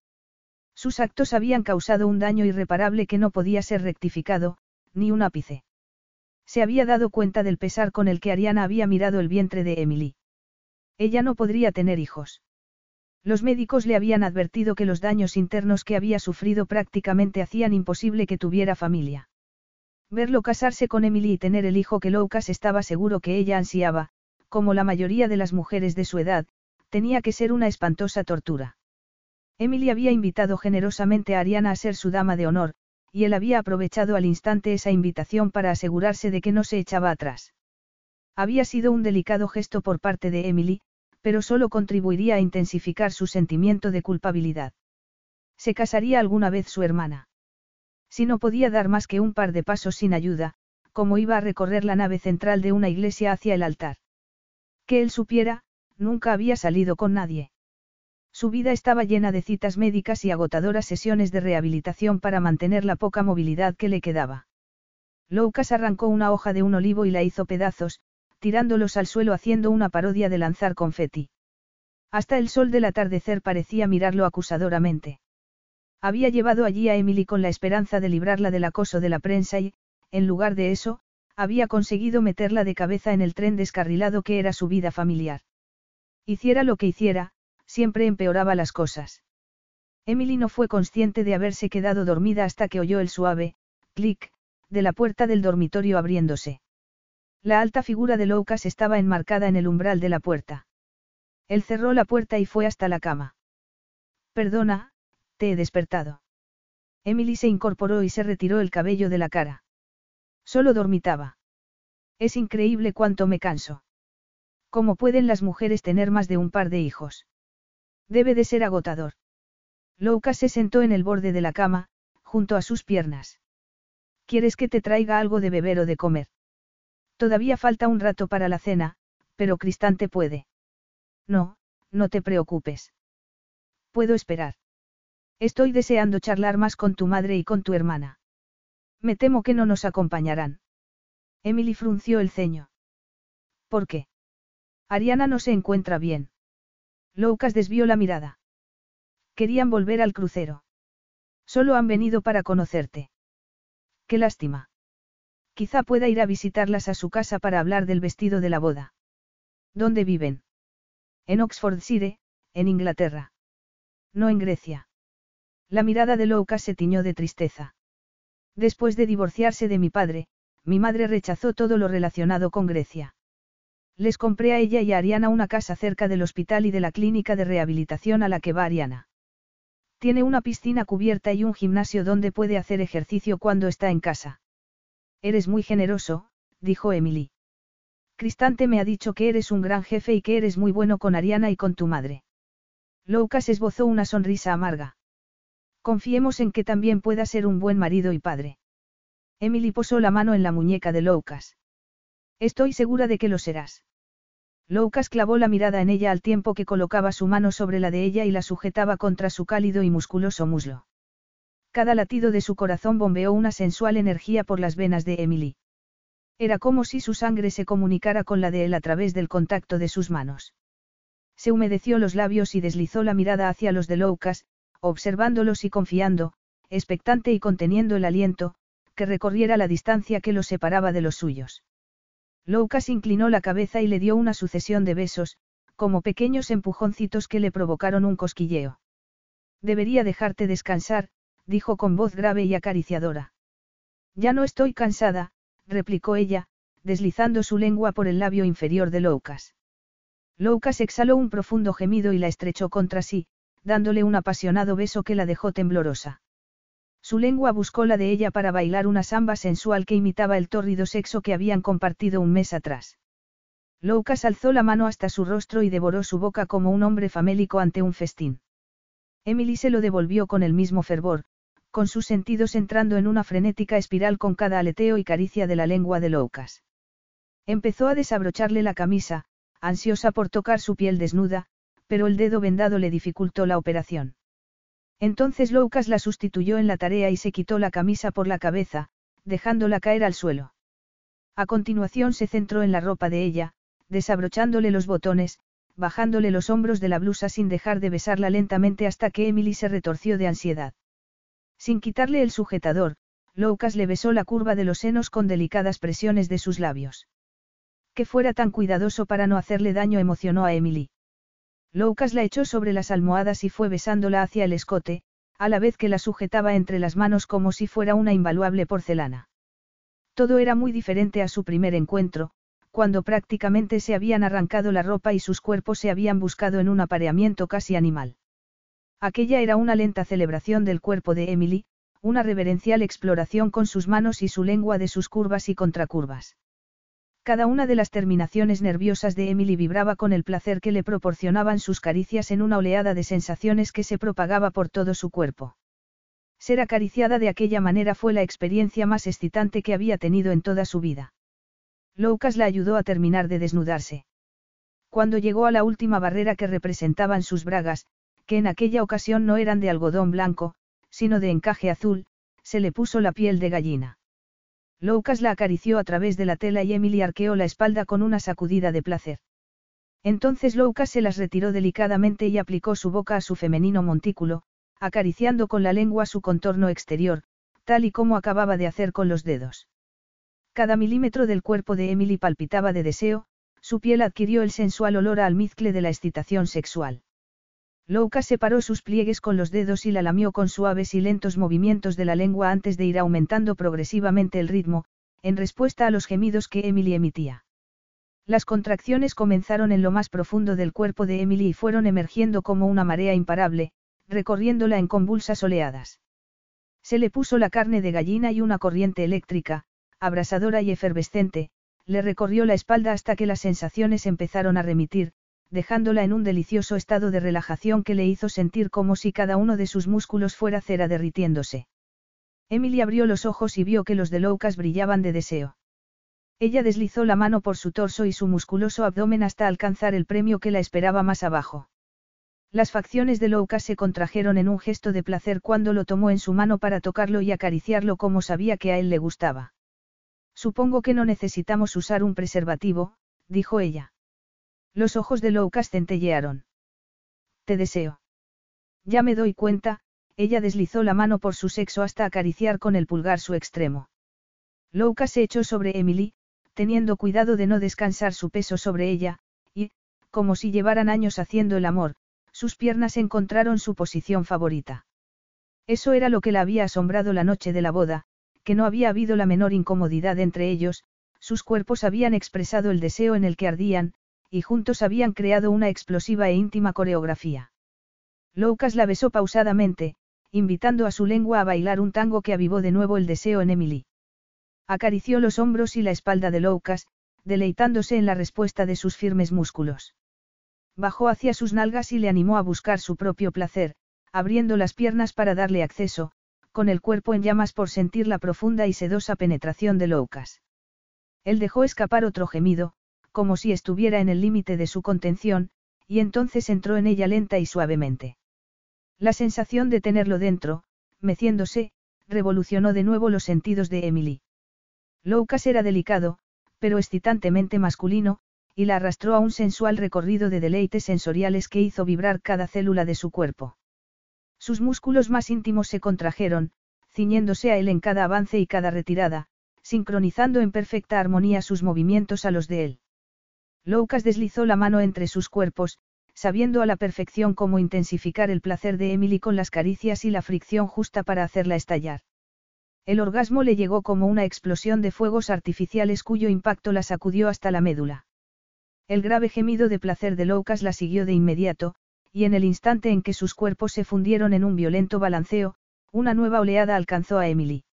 Sus actos habían causado un daño irreparable que no podía ser rectificado, ni un ápice. Se había dado cuenta del pesar con el que Ariana había mirado el vientre de Emily. Ella no podría tener hijos. Los médicos le habían advertido que los daños internos que había sufrido prácticamente hacían imposible que tuviera familia. Verlo casarse con Emily y tener el hijo que Lucas estaba seguro que ella ansiaba, como la mayoría de las mujeres de su edad, tenía que ser una espantosa tortura. Emily había invitado generosamente a Ariana a ser su dama de honor, y él había aprovechado al instante esa invitación para asegurarse de que no se echaba atrás. Había sido un delicado gesto por parte de Emily, pero solo contribuiría a intensificar su sentimiento de culpabilidad. ¿Se casaría alguna vez su hermana? Si no podía dar más que un par de pasos sin ayuda, ¿cómo iba a recorrer la nave central de una iglesia hacia el altar? Que él supiera, nunca había salido con nadie. Su vida estaba llena de citas médicas y agotadoras sesiones de rehabilitación para mantener la poca movilidad que le quedaba. Loukas arrancó una hoja de un olivo y la hizo pedazos, tirándolos al suelo haciendo una parodia de lanzar confeti. Hasta el sol del atardecer parecía mirarlo acusadoramente. Había llevado allí a Emily con la esperanza de librarla del acoso de la prensa y, en lugar de eso, había conseguido meterla de cabeza en el tren descarrilado que era su vida familiar. Hiciera lo que hiciera, siempre empeoraba las cosas. Emily no fue consciente de haberse quedado dormida hasta que oyó el suave, clic, de la puerta del dormitorio abriéndose. La alta figura de Loukas estaba enmarcada en el umbral de la puerta. Él cerró la puerta y fue hasta la cama. Perdona, te he despertado. Emily se incorporó y se retiró el cabello de la cara. Solo dormitaba. Es increíble cuánto me canso. ¿Cómo pueden las mujeres tener más de un par de hijos? Debe de ser agotador. Loukas se sentó en el borde de la cama, junto a sus piernas. ¿Quieres que te traiga algo de beber o de comer? Todavía falta un rato para la cena, pero Cristante puede. No, no te preocupes. Puedo esperar. Estoy deseando charlar más con tu madre y con tu hermana. Me temo que no nos acompañarán. Emily frunció el ceño. ¿Por qué? Ariana no se encuentra bien. Lucas desvió la mirada. Querían volver al crucero. Solo han venido para conocerte. Qué lástima. Quizá pueda ir a visitarlas a su casa para hablar del vestido de la boda. ¿Dónde viven? En Oxfordshire, en Inglaterra. No en Grecia. La mirada de Loukas se tiñó de tristeza. Después de divorciarse de mi padre, mi madre rechazó todo lo relacionado con Grecia. Les compré a ella y a Ariana una casa cerca del hospital y de la clínica de rehabilitación a la que va Ariana. Tiene una piscina cubierta y un gimnasio donde puede hacer ejercicio cuando está en casa. Eres muy generoso, dijo Emily. Cristante me ha dicho que eres un gran jefe y que eres muy bueno con Ariana y con tu madre. Lucas esbozó una sonrisa amarga. Confiemos en que también pueda ser un buen marido y padre. Emily posó la mano en la muñeca de Lucas. Estoy segura de que lo serás. Lucas clavó la mirada en ella al tiempo que colocaba su mano sobre la de ella y la sujetaba contra su cálido y musculoso muslo. Cada latido de su corazón bombeó una sensual energía por las venas de Emily. Era como si su sangre se comunicara con la de él a través del contacto de sus manos. Se humedeció los labios y deslizó la mirada hacia los de Loukas, observándolos y confiando, expectante y conteniendo el aliento, que recorriera la distancia que los separaba de los suyos. Loukas inclinó la cabeza y le dio una sucesión de besos, como pequeños empujoncitos que le provocaron un cosquilleo. Debería dejarte descansar, dijo con voz grave y acariciadora. Ya no estoy cansada, replicó ella, deslizando su lengua por el labio inferior de Loukas. Loukas exhaló un profundo gemido y la estrechó contra sí, dándole un apasionado beso que la dejó temblorosa. Su lengua buscó la de ella para bailar una samba sensual que imitaba el tórrido sexo que habían compartido un mes atrás. Loukas alzó la mano hasta su rostro y devoró su boca como un hombre famélico ante un festín. Emily se lo devolvió con el mismo fervor, con sus sentidos entrando en una frenética espiral con cada aleteo y caricia de la lengua de Loukas. Empezó a desabrocharle la camisa, ansiosa por tocar su piel desnuda, pero el dedo vendado le dificultó la operación. Entonces Loukas la sustituyó en la tarea y se quitó la camisa por la cabeza, dejándola caer al suelo. A continuación se centró en la ropa de ella, desabrochándole los botones, bajándole los hombros de la blusa sin dejar de besarla lentamente hasta que Emily se retorció de ansiedad. Sin quitarle el sujetador, Loukas le besó la curva de los senos con delicadas presiones de sus labios. Que fuera tan cuidadoso para no hacerle daño emocionó a Emily. Loukas la echó sobre las almohadas y fue besándola hacia el escote, a la vez que la sujetaba entre las manos como si fuera una invaluable porcelana. Todo era muy diferente a su primer encuentro, cuando prácticamente se habían arrancado la ropa y sus cuerpos se habían buscado en un apareamiento casi animal. Aquella era una lenta celebración del cuerpo de Emily, una reverencial exploración con sus manos y su lengua de sus curvas y contracurvas. Cada una de las terminaciones nerviosas de Emily vibraba con el placer que le proporcionaban sus caricias en una oleada de sensaciones que se propagaba por todo su cuerpo. Ser acariciada de aquella manera fue la experiencia más excitante que había tenido en toda su vida. Loukas la ayudó a terminar de desnudarse. Cuando llegó a la última barrera que representaban sus bragas, que en aquella ocasión no eran de algodón blanco, sino de encaje azul, se le puso la piel de gallina. Loukas la acarició a través de la tela y Emily arqueó la espalda con una sacudida de placer. Entonces Loukas se las retiró delicadamente y aplicó su boca a su femenino montículo, acariciando con la lengua su contorno exterior, tal y como acababa de hacer con los dedos. Cada milímetro del cuerpo de Emily palpitaba de deseo, su piel adquirió el sensual olor a almizcle de la excitación sexual. Louka separó sus pliegues con los dedos y la lamió con suaves y lentos movimientos de la lengua antes de ir aumentando progresivamente el ritmo, en respuesta a los gemidos que Emily emitía. Las contracciones comenzaron en lo más profundo del cuerpo de Emily y fueron emergiendo como una marea imparable, recorriéndola en convulsas oleadas. Se le puso la carne de gallina y una corriente eléctrica, abrasadora y efervescente, le recorrió la espalda hasta que las sensaciones empezaron a remitir, dejándola en un delicioso estado de relajación que le hizo sentir como si cada uno de sus músculos fuera cera derritiéndose. Emily abrió los ojos y vio que los de Loukas brillaban de deseo. Ella deslizó la mano por su torso y su musculoso abdomen hasta alcanzar el premio que la esperaba más abajo. Las facciones de Loukas se contrajeron en un gesto de placer cuando lo tomó en su mano para tocarlo y acariciarlo como sabía que a él le gustaba. Supongo que no necesitamos usar un preservativo, dijo ella. Los ojos de Loukas centellearon. Te deseo. Ya me doy cuenta, ella deslizó la mano por su sexo hasta acariciar con el pulgar su extremo. Loukas se echó sobre Emily, teniendo cuidado de no descansar su peso sobre ella, y, como si llevaran años haciendo el amor, sus piernas encontraron su posición favorita. Eso era lo que la había asombrado la noche de la boda, que no había habido la menor incomodidad entre ellos, sus cuerpos habían expresado el deseo en el que ardían, y juntos habían creado una explosiva e íntima coreografía. Loukas la besó pausadamente, invitando a su lengua a bailar un tango que avivó de nuevo el deseo en Emily. Acarició los hombros y la espalda de Loukas, deleitándose en la respuesta de sus firmes músculos. Bajó hacia sus nalgas y le animó a buscar su propio placer, abriendo las piernas para darle acceso, con el cuerpo en llamas por sentir la profunda y sedosa penetración de Loukas. Él dejó escapar otro gemido, como si estuviera en el límite de su contención, y entonces entró en ella lenta y suavemente. La sensación de tenerlo dentro, meciéndose, revolucionó de nuevo los sentidos de Emily. Loukas era delicado, pero excitantemente masculino, y la arrastró a un sensual recorrido de deleites sensoriales que hizo vibrar cada célula de su cuerpo. Sus músculos más íntimos se contrajeron, ciñéndose a él en cada avance y cada retirada, sincronizando en perfecta armonía sus movimientos a los de él. Loukas deslizó la mano entre sus cuerpos, sabiendo a la perfección cómo intensificar el placer de Emily con las caricias y la fricción justa para hacerla estallar. El orgasmo le llegó como una explosión de fuegos artificiales cuyo impacto la sacudió hasta la médula. El grave gemido de placer de Loukas la siguió de inmediato, y en el instante en que sus cuerpos se fundieron en un violento balanceo, una nueva oleada alcanzó a Emily.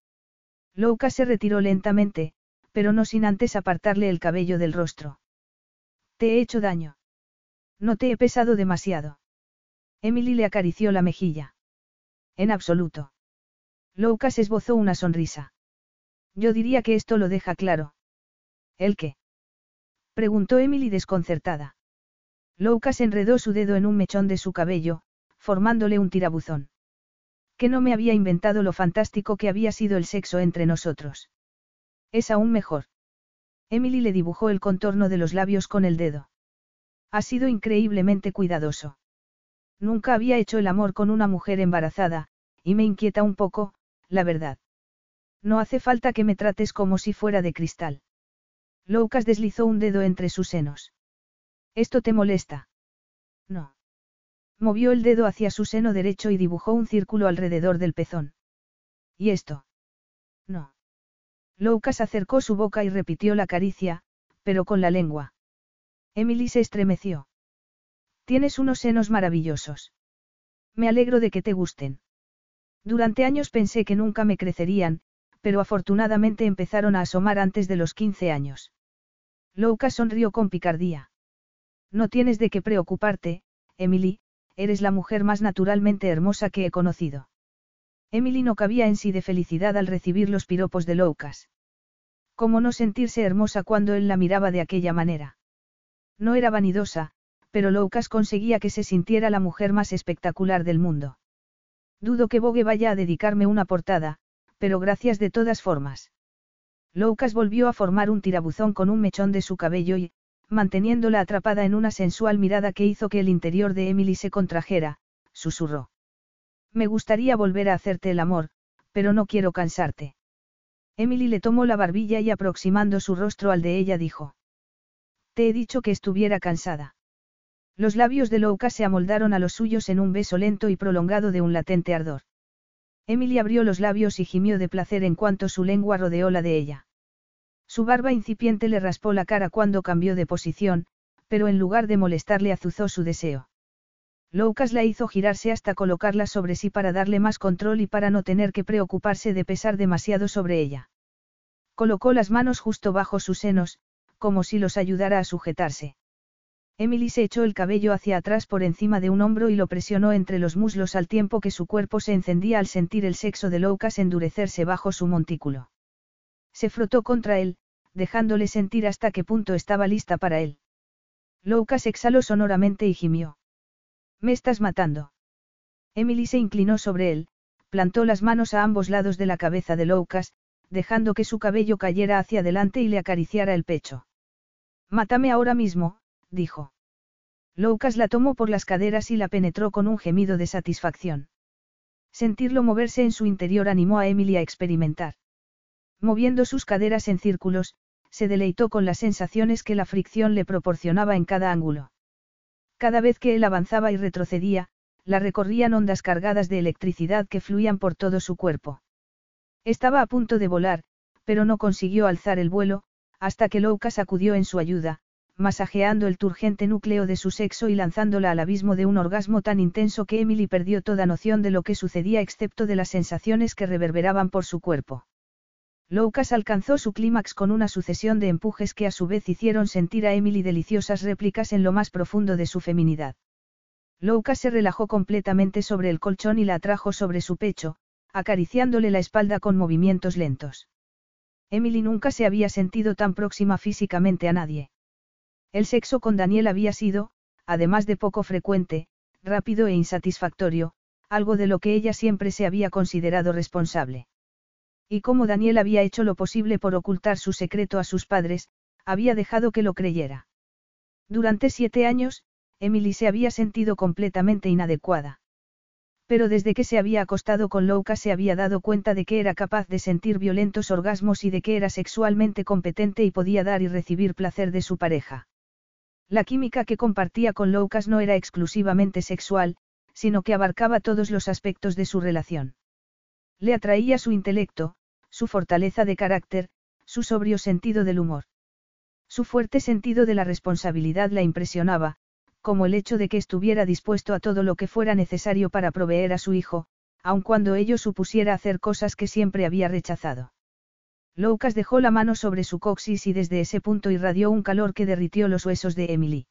Loukas se retiró lentamente, pero no sin antes apartarle el cabello del rostro. Te he hecho daño. No te he pesado demasiado. Emily le acarició la mejilla. En absoluto. Loukas esbozó una sonrisa. Yo diría que esto lo deja claro. ¿El qué? Preguntó Emily desconcertada. Loukas enredó su dedo en un mechón de su cabello, formándole un tirabuzón. Que no me había inventado lo fantástico que había sido el sexo entre nosotros. Es aún mejor. Emily le dibujó el contorno de los labios con el dedo. Ha sido increíblemente cuidadoso. Nunca había hecho el amor con una mujer embarazada, y me inquieta un poco, la verdad. No hace falta que me trates como si fuera de cristal. Loukas deslizó un dedo entre sus senos. ¿Esto te molesta? No. Movió el dedo hacia su seno derecho y dibujó un círculo alrededor del pezón. ¿Y esto? No. Loukas acercó su boca y repitió la caricia, pero con la lengua. Emily se estremeció. Tienes unos senos maravillosos. Me alegro de que te gusten. Durante años pensé que nunca me crecerían, pero afortunadamente empezaron a asomar antes de los 15 años. Louka sonrió con picardía. No tienes de qué preocuparte, Emily, eres la mujer más naturalmente hermosa que he conocido. Emily no cabía en sí de felicidad al recibir los piropos de Loukas. ¿Cómo no sentirse hermosa cuando él la miraba de aquella manera? No era vanidosa, pero Loukas conseguía que se sintiera la mujer más espectacular del mundo. Dudo que Vogue vaya a dedicarme una portada, pero gracias de todas formas. Loukas volvió a formar un tirabuzón con un mechón de su cabello y, manteniéndola atrapada en una sensual mirada que hizo que el interior de Emily se contrajera, susurró. Me gustaría volver a hacerte el amor, pero no quiero cansarte. Emily le tomó la barbilla y aproximando su rostro al de ella dijo. Te he dicho que estuviera cansada. Los labios de Loukas se amoldaron a los suyos en un beso lento y prolongado de un latente ardor. Emily abrió los labios y gimió de placer en cuanto su lengua rodeó la de ella. Su barba incipiente le raspó la cara cuando cambió de posición, pero en lugar de molestarle azuzó su deseo. Loukas la hizo girarse hasta colocarla sobre sí para darle más control y para no tener que preocuparse de pesar demasiado sobre ella. Colocó las manos justo bajo sus senos, como si los ayudara a sujetarse. Emily se echó el cabello hacia atrás por encima de un hombro y lo presionó entre los muslos al tiempo que su cuerpo se encendía al sentir el sexo de Loukas endurecerse bajo su montículo. Se frotó contra él, dejándole sentir hasta qué punto estaba lista para él. Loukas exhaló sonoramente y gimió. Me estás matando. Emily se inclinó sobre él, plantó las manos a ambos lados de la cabeza de Loukas, dejando que su cabello cayera hacia adelante y le acariciara el pecho. Mátame ahora mismo, dijo. Loukas la tomó por las caderas y la penetró con un gemido de satisfacción. Sentirlo moverse en su interior animó a Emily a experimentar. Moviendo sus caderas en círculos, se deleitó con las sensaciones que la fricción le proporcionaba en cada ángulo. Cada vez que él avanzaba y retrocedía, la recorrían ondas cargadas de electricidad que fluían por todo su cuerpo. Estaba a punto de volar, pero no consiguió alzar el vuelo, hasta que Loukas acudió en su ayuda, masajeando el turgente núcleo de su sexo y lanzándola al abismo de un orgasmo tan intenso que Emily perdió toda noción de lo que sucedía excepto de las sensaciones que reverberaban por su cuerpo. Loukas alcanzó su clímax con una sucesión de empujes que a su vez hicieron sentir a Emily deliciosas réplicas en lo más profundo de su feminidad. Loukas se relajó completamente sobre el colchón y la atrajo sobre su pecho, acariciándole la espalda con movimientos lentos. Emily nunca se había sentido tan próxima físicamente a nadie. El sexo con Daniel había sido, además de poco frecuente, rápido e insatisfactorio, algo de lo que ella siempre se había considerado responsable. Y como Daniel había hecho lo posible por ocultar su secreto a sus padres, había dejado que lo creyera. Durante siete años, Emily se había sentido completamente inadecuada. Pero desde que se había acostado con Louka se había dado cuenta de que era capaz de sentir violentos orgasmos y de que era sexualmente competente y podía dar y recibir placer de su pareja. La química que compartía con Loukas no era exclusivamente sexual, sino que abarcaba todos los aspectos de su relación. Le atraía su intelecto, su fortaleza de carácter, su sobrio sentido del humor. Su fuerte sentido de la responsabilidad la impresionaba, como el hecho de que estuviera dispuesto a todo lo que fuera necesario para proveer a su hijo, aun cuando ello supusiera hacer cosas que siempre había rechazado. Lucas dejó la mano sobre su coxis y desde ese punto irradió un calor que derritió los huesos de Emily.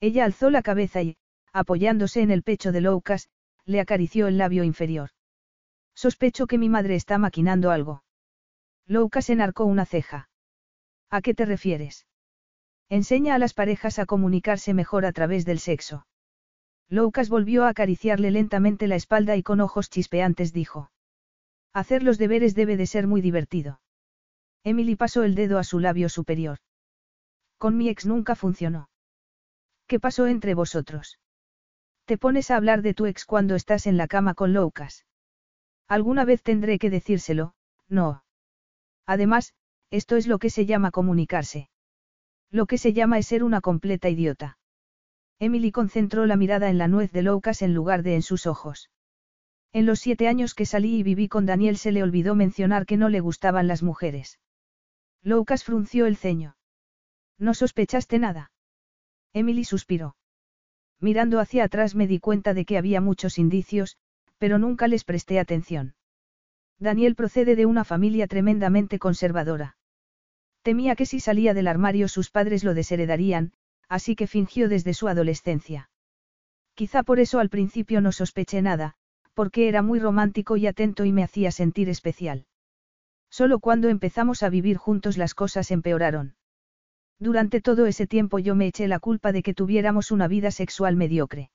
Ella alzó la cabeza y, apoyándose en el pecho de Lucas, le acarició el labio inferior. Sospecho que mi madre está maquinando algo. Lucas enarcó una ceja. ¿A qué te refieres? Enseña a las parejas a comunicarse mejor a través del sexo. Lucas volvió a acariciarle lentamente la espalda y con ojos chispeantes dijo. Hacer los deberes debe de ser muy divertido. Emily pasó el dedo a su labio superior. Con mi ex nunca funcionó. ¿Qué pasó entre vosotros? Te pones a hablar de tu ex cuando estás en la cama con Lucas. Alguna vez tendré que decírselo, no. Además, esto es lo que se llama comunicarse. Lo que se llama es ser una completa idiota. Emily concentró la mirada en la nuez de Lucas en lugar de en sus ojos. En los siete años que salí y viví con Daniel se le olvidó mencionar que no le gustaban las mujeres. Lucas frunció el ceño. ¿No sospechaste nada? Emily suspiró. Mirando hacia atrás me di cuenta de que había muchos indicios, pero nunca les presté atención. Daniel procede de una familia tremendamente conservadora. Temía que si salía del armario sus padres lo desheredarían, así que fingió desde su adolescencia. Quizá por eso al principio no sospeché nada, porque era muy romántico y atento y me hacía sentir especial. Solo cuando empezamos a vivir juntos las cosas empeoraron. Durante todo ese tiempo yo me eché la culpa de que tuviéramos una vida sexual mediocre.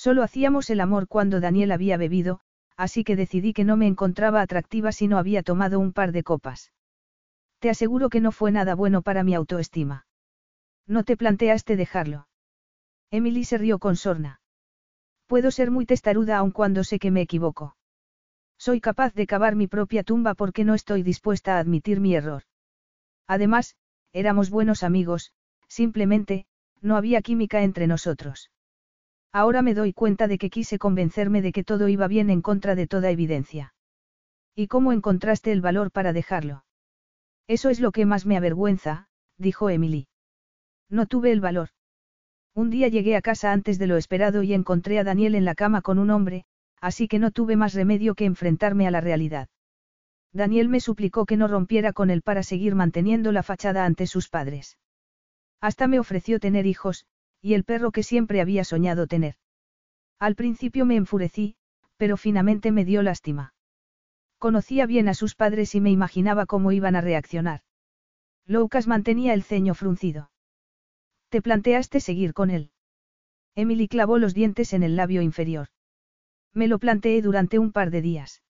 Solo hacíamos el amor cuando Daniel había bebido, así que decidí que no me encontraba atractiva si no había tomado un par de copas. Te aseguro que no fue nada bueno para mi autoestima. No te planteaste dejarlo. Emily se rió con sorna. Puedo ser muy testaruda aun cuando sé que me equivoco. Soy capaz de cavar mi propia tumba porque no estoy dispuesta a admitir mi error. Además, éramos buenos amigos, simplemente, no había química entre nosotros. Ahora me doy cuenta de que quise convencerme de que todo iba bien en contra de toda evidencia. ¿Y cómo encontraste el valor para dejarlo? Eso es lo que más me avergüenza, dijo Emily. No tuve el valor. Un día llegué a casa antes de lo esperado y encontré a Daniel en la cama con un hombre, así que no tuve más remedio que enfrentarme a la realidad. Daniel me suplicó que no rompiera con él para seguir manteniendo la fachada ante sus padres. Hasta me ofreció tener hijos, y el perro que siempre había soñado tener. Al principio me enfurecí, pero finalmente me dio lástima. Conocía bien a sus padres y me imaginaba cómo iban a reaccionar. Lucas mantenía el ceño fruncido. ¿Te planteaste seguir con él? Emily clavó los dientes en el labio inferior. Me lo planteé durante un par de días.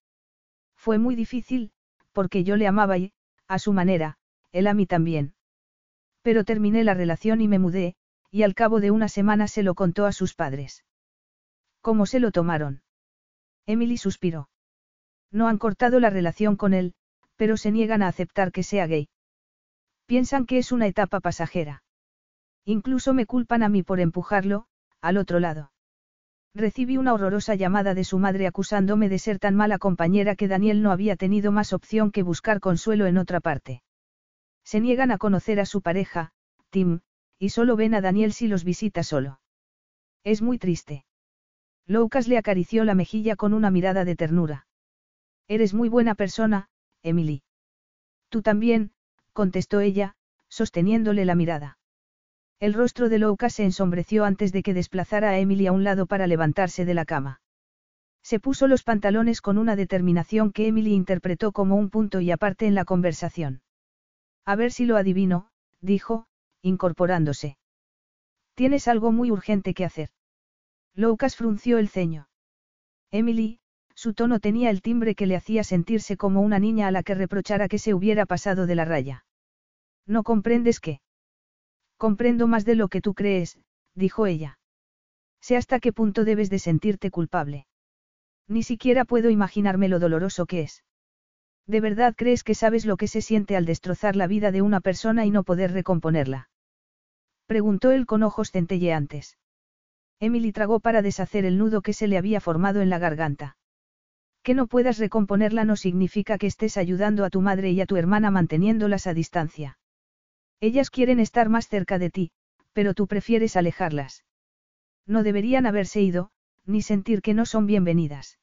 Fue muy difícil, porque yo le amaba y, a su manera, él a mí también. Pero terminé la relación y me mudé, y al cabo de una semana se lo contó a sus padres. ¿Cómo se lo tomaron? Emily suspiró. No han cortado la relación con él, pero se niegan a aceptar que sea gay. Piensan que es una etapa pasajera. Incluso me culpan a mí por empujarlo, al otro lado. Recibí una horrorosa llamada de su madre acusándome de ser tan mala compañera que Daniel no había tenido más opción que buscar consuelo en otra parte. Se niegan a conocer a su pareja, Tim, y solo ven a Daniel si los visita solo. Es muy triste. Lucas le acarició la mejilla con una mirada de ternura. Eres muy buena persona, Emily. Tú también, contestó ella, sosteniéndole la mirada. El rostro de Lucas se ensombreció antes de que desplazara a Emily a un lado para levantarse de la cama. Se puso los pantalones con una determinación que Emily interpretó como un punto y aparte en la conversación. A ver si lo adivino, dijo, incorporándose. Tienes algo muy urgente que hacer. Lucas frunció el ceño. Emily, su tono tenía el timbre que le hacía sentirse como una niña a la que reprochara que se hubiera pasado de la raya. No comprendes qué. Comprendo más de lo que tú crees, dijo ella. Sé hasta qué punto debes de sentirte culpable. Ni siquiera puedo imaginarme lo doloroso que es. ¿De verdad crees que sabes lo que se siente al destrozar la vida de una persona y no poder recomponerla? Preguntó él con ojos centelleantes. Emily tragó para deshacer el nudo que se le había formado en la garganta. Que no puedas recomponerla no significa que estés ayudando a tu madre y a tu hermana manteniéndolas a distancia. Ellas quieren estar más cerca de ti, pero tú prefieres alejarlas. No deberían haberse ido, ni sentir que no son bienvenidas.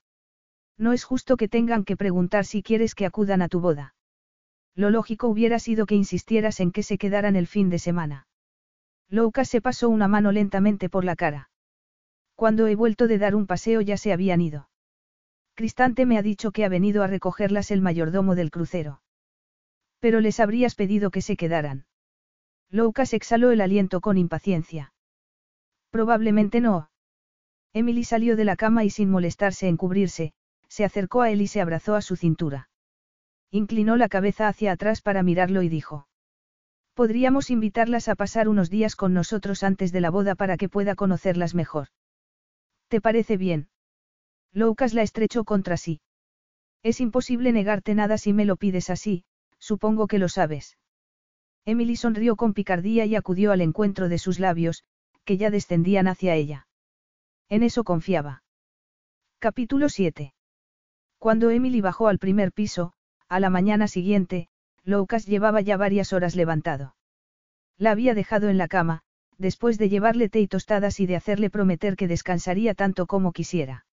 No es justo que tengan que preguntar si quieres que acudan a tu boda. Lo lógico hubiera sido que insistieras en que se quedaran el fin de semana. Louka se pasó una mano lentamente por la cara. Cuando he vuelto de dar un paseo ya se habían ido. Cristante me ha dicho que ha venido a recogerlas el mayordomo del crucero. Pero les habrías pedido que se quedaran. Loukas exhaló el aliento con impaciencia. Probablemente no. Emily salió de la cama y sin molestarse en cubrirse, se acercó a él y se abrazó a su cintura. Inclinó la cabeza hacia atrás para mirarlo y dijo. Podríamos invitarlas a pasar unos días con nosotros antes de la boda para que pueda conocerlas mejor. ¿Te parece bien? Loukas la estrechó contra sí. Es imposible negarte nada si me lo pides así, supongo que lo sabes. Emily sonrió con picardía y acudió al encuentro de sus labios, que ya descendían hacia ella. En eso confiaba. Capítulo 7. Cuando Emily bajó al primer piso, a la mañana siguiente, Loukas llevaba ya varias horas levantado. La había dejado en la cama, después de llevarle té y tostadas y de hacerle prometer que descansaría tanto como quisiera.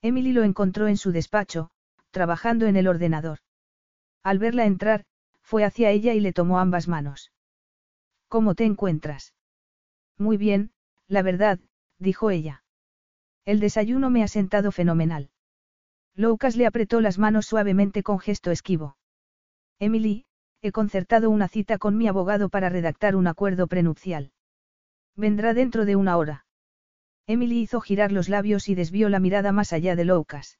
Emily lo encontró en su despacho, trabajando en el ordenador. Al verla entrar, fue hacia ella y le tomó ambas manos. ¿Cómo te encuentras? Muy bien, la verdad, dijo ella. El desayuno me ha sentado fenomenal. Loukas le apretó las manos suavemente con gesto esquivo. Emily, he concertado una cita con mi abogado para redactar un acuerdo prenupcial. Vendrá dentro de una hora. Emily hizo girar los labios y desvió la mirada más allá de Loukas.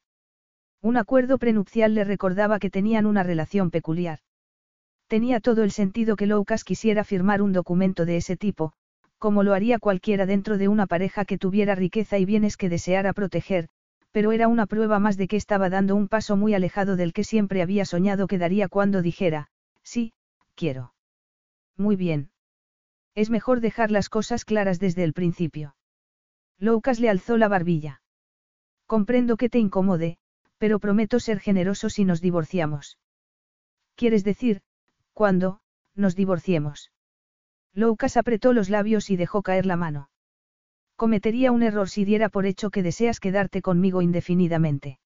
Un acuerdo prenupcial le recordaba que tenían una relación peculiar. Tenía todo el sentido que Loukas quisiera firmar un documento de ese tipo, como lo haría cualquiera dentro de una pareja que tuviera riqueza y bienes que deseara proteger, pero era una prueba más de que estaba dando un paso muy alejado del que siempre había soñado que daría cuando dijera, sí, quiero. Muy bien. Es mejor dejar las cosas claras desde el principio. Loukas le alzó la barbilla. Comprendo que te incomode, pero prometo ser generoso si nos divorciamos. ¿Quieres decir, cuándo, nos divorciemos? Loukas apretó los labios y dejó caer la mano. Cometería un error si diera por hecho que deseas quedarte conmigo indefinidamente.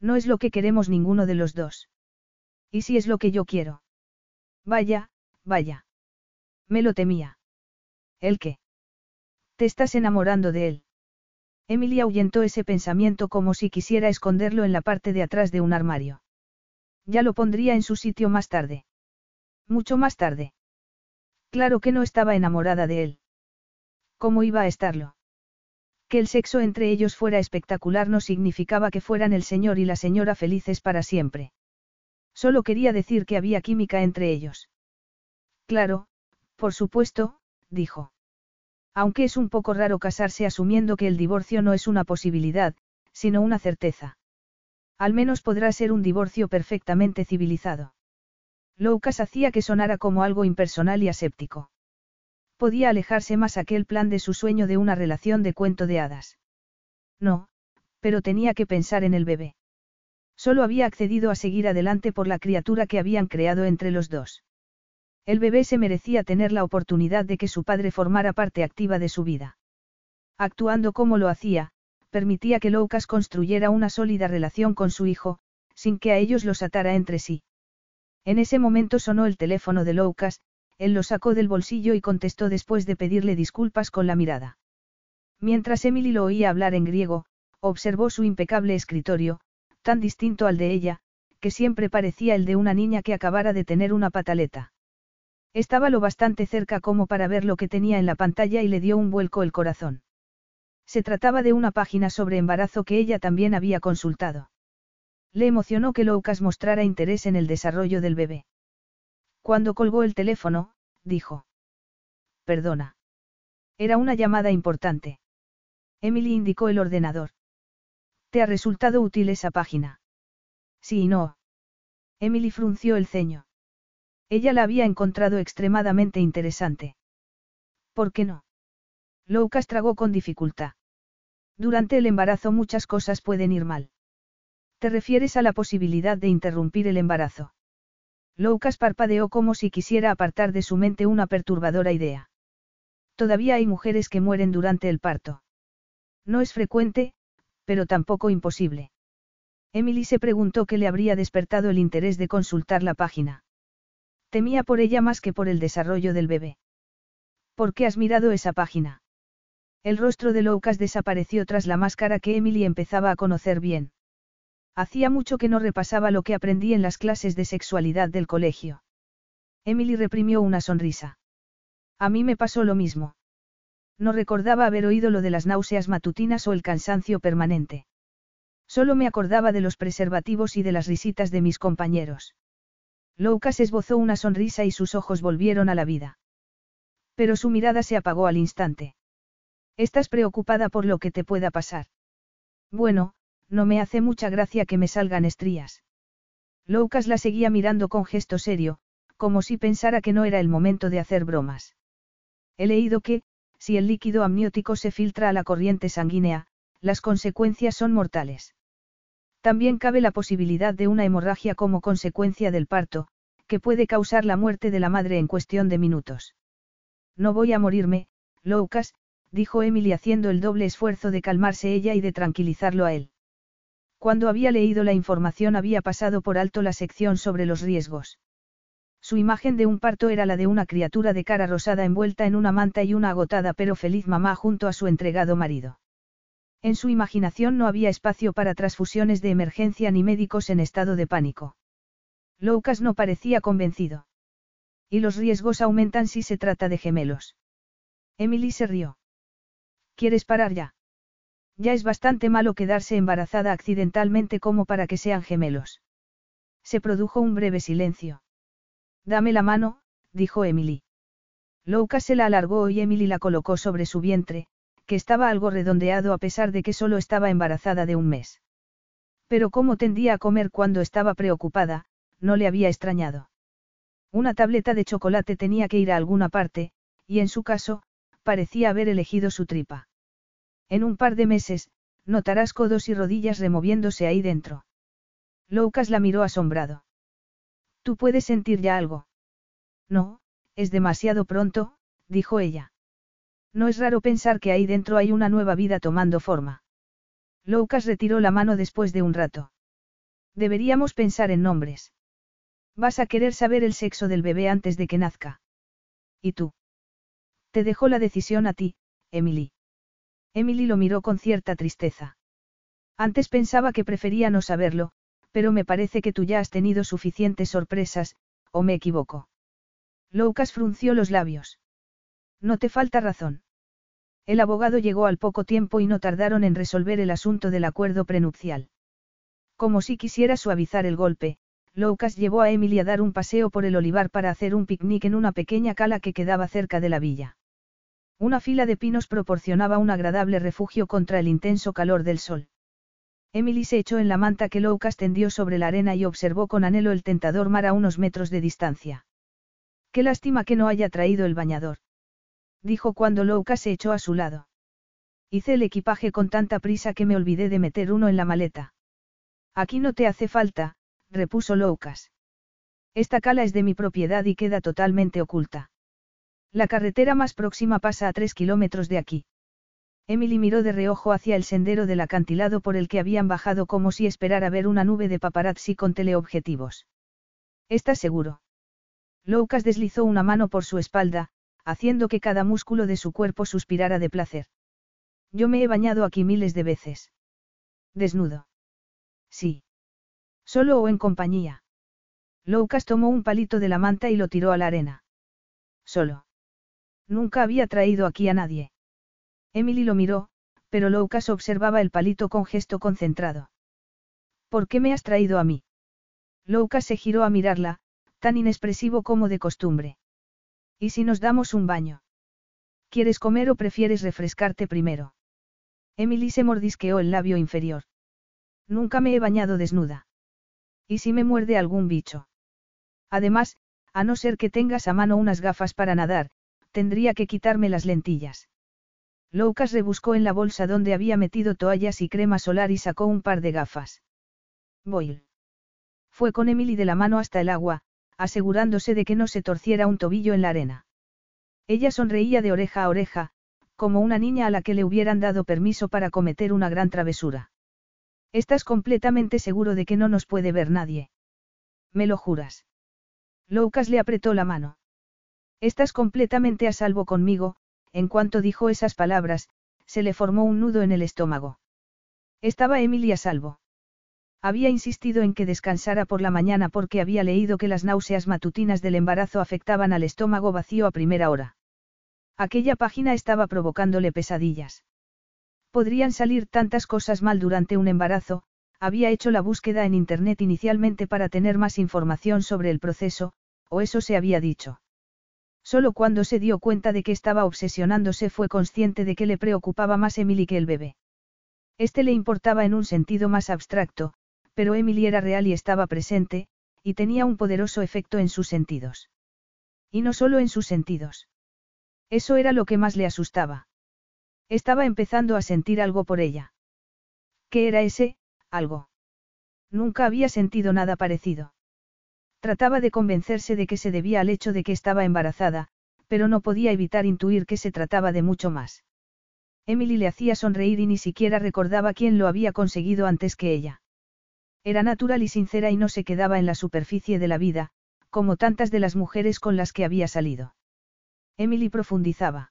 No es lo que queremos ninguno de los dos. ¿Y si es lo que yo quiero? Vaya, vaya. Me lo temía. ¿El qué? Te estás enamorando de él. Emily ahuyentó ese pensamiento como si quisiera esconderlo en la parte de atrás de un armario. Ya lo pondría en su sitio más tarde. Mucho más tarde. Claro que no estaba enamorada de él. ¿Cómo iba a estarlo? Que el sexo entre ellos fuera espectacular no significaba que fueran el señor y la señora felices para siempre. Solo quería decir que había química entre ellos. Claro, por supuesto, dijo. Aunque es un poco raro casarse asumiendo que el divorcio no es una posibilidad, sino una certeza. Al menos podrá ser un divorcio perfectamente civilizado. Loukas hacía que sonara como algo impersonal y aséptico podía alejarse más aquel plan de su sueño de una relación de cuento de hadas. No, pero tenía que pensar en el bebé. Solo había accedido a seguir adelante por la criatura que habían creado entre los dos. El bebé se merecía tener la oportunidad de que su padre formara parte activa de su vida. Actuando como lo hacía, permitía que Loukas construyera una sólida relación con su hijo, sin que a ellos los atara entre sí. En ese momento sonó el teléfono de Loukas, él lo sacó del bolsillo y contestó después de pedirle disculpas con la mirada. Mientras Emily lo oía hablar en griego, observó su impecable escritorio, tan distinto al de ella, que siempre parecía el de una niña que acabara de tener una pataleta. Estaba lo bastante cerca como para ver lo que tenía en la pantalla y le dio un vuelco el corazón. Se trataba de una página sobre embarazo que ella también había consultado. Le emocionó que Loukas mostrara interés en el desarrollo del bebé. Cuando colgó el teléfono, dijo. Perdona. Era una llamada importante. Emily indicó el ordenador. ¿Te ha resultado útil esa página? Sí y no. Emily frunció el ceño. Ella la había encontrado extremadamente interesante. ¿Por qué no? Loukas tragó con dificultad. Durante el embarazo muchas cosas pueden ir mal. ¿Te refieres a la posibilidad de interrumpir el embarazo? Lucas parpadeó como si quisiera apartar de su mente una perturbadora idea. Todavía hay mujeres que mueren durante el parto. No es frecuente, pero tampoco imposible. Emily se preguntó qué le habría despertado el interés de consultar la página. Temía por ella más que por el desarrollo del bebé. ¿Por qué has mirado esa página? El rostro de Lucas desapareció tras la máscara que Emily empezaba a conocer bien. Hacía mucho que no repasaba lo que aprendí en las clases de sexualidad del colegio. Emily reprimió una sonrisa. A mí me pasó lo mismo. No recordaba haber oído lo de las náuseas matutinas o el cansancio permanente. Solo me acordaba de los preservativos y de las risitas de mis compañeros. Lucas esbozó una sonrisa y sus ojos volvieron a la vida. Pero su mirada se apagó al instante. Estás preocupada por lo que te pueda pasar. Bueno, no me hace mucha gracia que me salgan estrías. Lucas la seguía mirando con gesto serio, como si pensara que no era el momento de hacer bromas. He leído que, si el líquido amniótico se filtra a la corriente sanguínea, las consecuencias son mortales. También cabe la posibilidad de una hemorragia como consecuencia del parto, que puede causar la muerte de la madre en cuestión de minutos. No voy a morirme, Lucas, dijo Emily haciendo el doble esfuerzo de calmarse ella y de tranquilizarlo a él. Cuando había leído la información había pasado por alto la sección sobre los riesgos. Su imagen de un parto era la de una criatura de cara rosada envuelta en una manta y una agotada pero feliz mamá junto a su entregado marido. En su imaginación no había espacio para transfusiones de emergencia ni médicos en estado de pánico. Lucas no parecía convencido. Y los riesgos aumentan si se trata de gemelos. Emily se rió. ¿Quieres parar ya? Ya es bastante malo quedarse embarazada accidentalmente como para que sean gemelos. Se produjo un breve silencio. Dame la mano, dijo Emily. Lucas se la alargó y Emily la colocó sobre su vientre, que estaba algo redondeado a pesar de que solo estaba embarazada de un mes. Pero como tendía a comer cuando estaba preocupada, no le había extrañado. Una tableta de chocolate tenía que ir a alguna parte, y en su caso, parecía haber elegido su tripa. En un par de meses, notarás codos y rodillas removiéndose ahí dentro. Lucas la miró asombrado. ¿Tú puedes sentir ya algo? No, es demasiado pronto, dijo ella. No es raro pensar que ahí dentro hay una nueva vida tomando forma. Lucas retiró la mano después de un rato. Deberíamos pensar en nombres. Vas a querer saber el sexo del bebé antes de que nazca. ¿Y tú? Te dejo la decisión a ti, Emily. Emily lo miró con cierta tristeza. Antes pensaba que prefería no saberlo, pero me parece que tú ya has tenido suficientes sorpresas, o me equivoco. Lucas frunció los labios. No te falta razón. El abogado llegó al poco tiempo y no tardaron en resolver el asunto del acuerdo prenupcial. Como si quisiera suavizar el golpe, Lucas llevó a Emily a dar un paseo por el olivar para hacer un picnic en una pequeña cala que quedaba cerca de la villa. Una fila de pinos proporcionaba un agradable refugio contra el intenso calor del sol. Emily se echó en la manta que Lucas tendió sobre la arena y observó con anhelo el tentador mar a unos metros de distancia. Qué lástima que no haya traído el bañador. Dijo cuando Lucas se echó a su lado. Hice el equipaje con tanta prisa que me olvidé de meter uno en la maleta. Aquí no te hace falta, repuso Lucas. Esta cala es de mi propiedad y queda totalmente oculta. La carretera más próxima pasa a tres kilómetros de aquí. Emily miró de reojo hacia el sendero del acantilado por el que habían bajado como si esperara ver una nube de paparazzi con teleobjetivos. ¿Estás seguro? Lucas deslizó una mano por su espalda, haciendo que cada músculo de su cuerpo suspirara de placer. Yo me he bañado aquí miles de veces. Desnudo. Sí. Solo o en compañía. Lucas tomó un palito de la manta y lo tiró a la arena. Solo. Nunca había traído aquí a nadie. Emily lo miró, pero Lucas observaba el palito con gesto concentrado. ¿Por qué me has traído a mí? Lucas se giró a mirarla, tan inexpresivo como de costumbre. ¿Y si nos damos un baño? ¿Quieres comer o prefieres refrescarte primero? Emily se mordisqueó el labio inferior. Nunca me he bañado desnuda. ¿Y si me muerde algún bicho? Además, a no ser que tengas a mano unas gafas para nadar, tendría que quitarme las lentillas. Lucas rebuscó en la bolsa donde había metido toallas y crema solar y sacó un par de gafas. Boyle. Fue con Emily de la mano hasta el agua, asegurándose de que no se torciera un tobillo en la arena. Ella sonreía de oreja a oreja, como una niña a la que le hubieran dado permiso para cometer una gran travesura. ¿Estás completamente seguro de que no nos puede ver nadie? ¿Me lo juras? Lucas le apretó la mano. Estás completamente a salvo conmigo, en cuanto dijo esas palabras, se le formó un nudo en el estómago. Estaba Emily a salvo. Había insistido en que descansara por la mañana porque había leído que las náuseas matutinas del embarazo afectaban al estómago vacío a primera hora. Aquella página estaba provocándole pesadillas. Podrían salir tantas cosas mal durante un embarazo, había hecho la búsqueda en Internet inicialmente para tener más información sobre el proceso, o eso se había dicho. Solo cuando se dio cuenta de que estaba obsesionándose fue consciente de que le preocupaba más Emily que el bebé. Este le importaba en un sentido más abstracto, pero Emily era real y estaba presente, y tenía un poderoso efecto en sus sentidos. Y no solo en sus sentidos. Eso era lo que más le asustaba. Estaba empezando a sentir algo por ella. ¿Qué era ese, algo? Nunca había sentido nada parecido. Trataba de convencerse de que se debía al hecho de que estaba embarazada, pero no podía evitar intuir que se trataba de mucho más. Emily le hacía sonreír y ni siquiera recordaba quién lo había conseguido antes que ella. Era natural y sincera y no se quedaba en la superficie de la vida, como tantas de las mujeres con las que había salido. Emily profundizaba.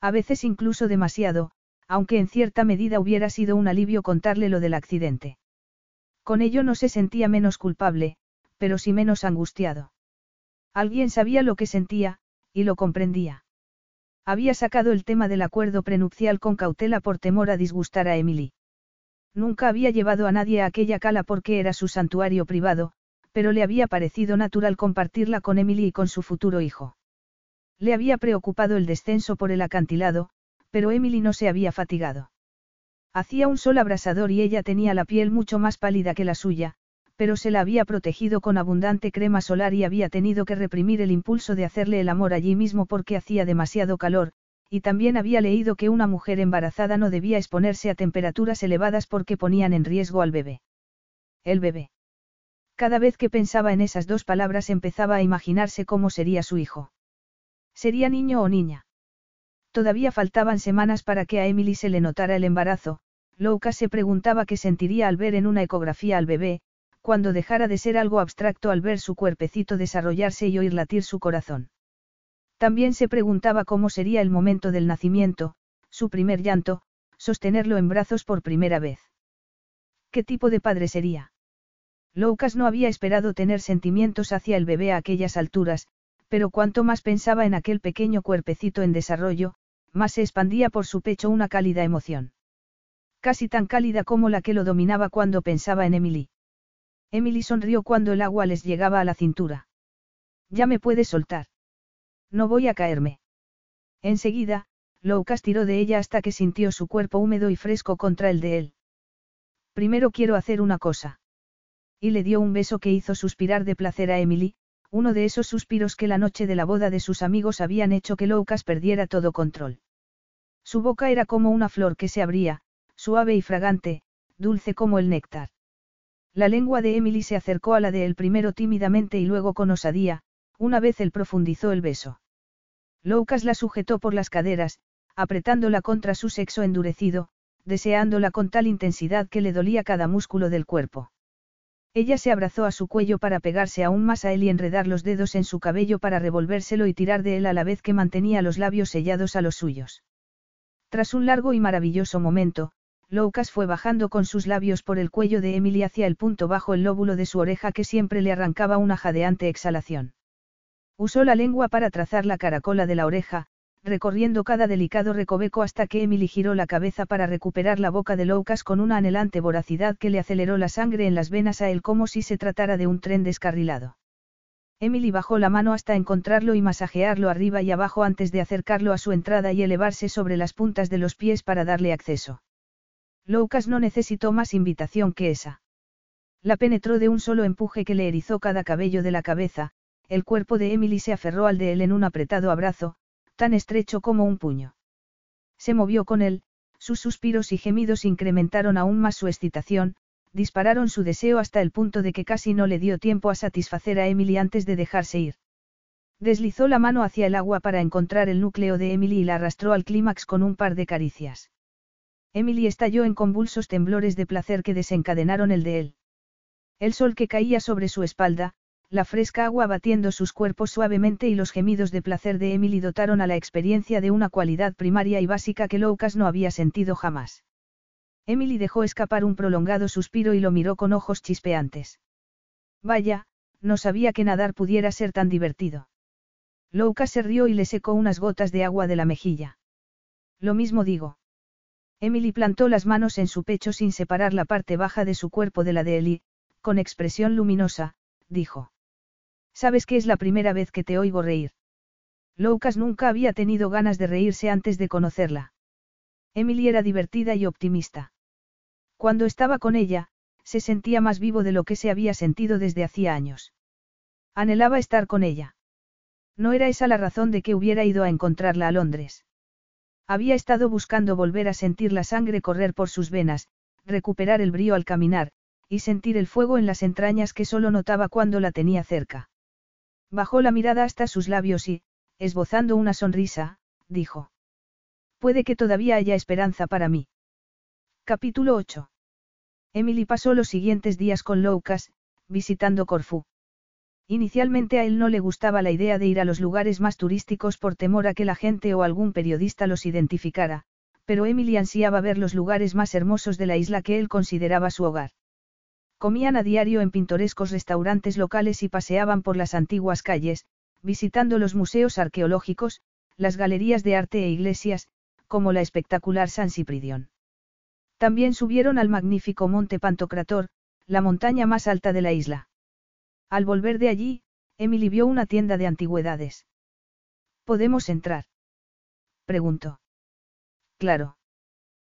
A veces incluso demasiado, aunque en cierta medida hubiera sido un alivio contarle lo del accidente. Con ello no se sentía menos culpable, pero sí menos angustiado. Alguien sabía lo que sentía, y lo comprendía. Había sacado el tema del acuerdo prenupcial con cautela por temor a disgustar a Emily. Nunca había llevado a nadie a aquella cala porque era su santuario privado, pero le había parecido natural compartirla con Emily y con su futuro hijo. Le había preocupado el descenso por el acantilado, pero Emily no se había fatigado. Hacía un sol abrasador y ella tenía la piel mucho más pálida que la suya, pero se la había protegido con abundante crema solar y había tenido que reprimir el impulso de hacerle el amor allí mismo porque hacía demasiado calor, y también había leído que una mujer embarazada no debía exponerse a temperaturas elevadas porque ponían en riesgo al bebé. El bebé. Cada vez que pensaba en esas dos palabras empezaba a imaginarse cómo sería su hijo. ¿Sería niño o niña? Todavía faltaban semanas para que a Emily se le notara el embarazo, Louka se preguntaba qué sentiría al ver en una ecografía al bebé, cuando dejara de ser algo abstracto al ver su cuerpecito desarrollarse y oír latir su corazón. También se preguntaba cómo sería el momento del nacimiento, su primer llanto, sostenerlo en brazos por primera vez. ¿Qué tipo de padre sería? Loukas no había esperado tener sentimientos hacia el bebé a aquellas alturas, pero cuanto más pensaba en aquel pequeño cuerpecito en desarrollo, más se expandía por su pecho una cálida emoción. Casi tan cálida como la que lo dominaba cuando pensaba en Emily. Emily sonrió cuando el agua les llegaba a la cintura. Ya me puedes soltar. No voy a caerme. Enseguida, Loukas tiró de ella hasta que sintió su cuerpo húmedo y fresco contra el de él. Primero quiero hacer una cosa. Y le dio un beso que hizo suspirar de placer a Emily, uno de esos suspiros que la noche de la boda de sus amigos habían hecho que Loukas perdiera todo control. Su boca era como una flor que se abría, suave y fragante, dulce como el néctar. La lengua de Emily se acercó a la de él primero tímidamente y luego con osadía, una vez él profundizó el beso. Loukas la sujetó por las caderas, apretándola contra su sexo endurecido, deseándola con tal intensidad que le dolía cada músculo del cuerpo. Ella se abrazó a su cuello para pegarse aún más a él y enredar los dedos en su cabello para revolvérselo y tirar de él a la vez que mantenía los labios sellados a los suyos. Tras un largo y maravilloso momento, Loukas fue bajando con sus labios por el cuello de Emily hacia el punto bajo el lóbulo de su oreja que siempre le arrancaba una jadeante exhalación. Usó la lengua para trazar la caracola de la oreja, recorriendo cada delicado recoveco hasta que Emily giró la cabeza para recuperar la boca de Loukas con una anhelante voracidad que le aceleró la sangre en las venas a él como si se tratara de un tren descarrilado. Emily bajó la mano hasta encontrarlo y masajearlo arriba y abajo antes de acercarlo a su entrada y elevarse sobre las puntas de los pies para darle acceso. Loukas no necesitó más invitación que esa. La penetró de un solo empuje que le erizó cada cabello de la cabeza, el cuerpo de Emily se aferró al de él en un apretado abrazo, tan estrecho como un puño. Se movió con él, sus suspiros y gemidos incrementaron aún más su excitación, dispararon su deseo hasta el punto de que casi no le dio tiempo a satisfacer a Emily antes de dejarse ir. Deslizó la mano hacia el agua para encontrar el núcleo de Emily y la arrastró al clímax con un par de caricias. Emily estalló en convulsos temblores de placer que desencadenaron el de él. El sol que caía sobre su espalda, la fresca agua batiendo sus cuerpos suavemente y los gemidos de placer de Emily dotaron a la experiencia de una cualidad primaria y básica que Lucas no había sentido jamás. Emily dejó escapar un prolongado suspiro y lo miró con ojos chispeantes. Vaya, no sabía que nadar pudiera ser tan divertido. Lucas se rió y le secó unas gotas de agua de la mejilla. Lo mismo digo. Emily plantó las manos en su pecho sin separar la parte baja de su cuerpo de la de él y, con expresión luminosa, dijo. Sabes que es la primera vez que te oigo reír. Lucas nunca había tenido ganas de reírse antes de conocerla. Emily era divertida y optimista. Cuando estaba con ella, se sentía más vivo de lo que se había sentido desde hacía años. Anhelaba estar con ella. No era esa la razón de que hubiera ido a encontrarla a Londres. Había estado buscando volver a sentir la sangre correr por sus venas, recuperar el brío al caminar, y sentir el fuego en las entrañas que solo notaba cuando la tenía cerca. Bajó la mirada hasta sus labios y, esbozando una sonrisa, dijo. Puede que todavía haya esperanza para mí. Capítulo 8. Emily pasó los siguientes días con Lucas, visitando Corfú. Inicialmente a él no le gustaba la idea de ir a los lugares más turísticos por temor a que la gente o algún periodista los identificara, pero Emily ansiaba ver los lugares más hermosos de la isla que él consideraba su hogar. Comían a diario en pintorescos restaurantes locales y paseaban por las antiguas calles, visitando los museos arqueológicos, las galerías de arte e iglesias, como la espectacular San Cipridión. También subieron al magnífico monte Pantocrator, la montaña más alta de la isla. Al volver de allí, Emily vio una tienda de antigüedades. ¿Podemos entrar? preguntó. Claro.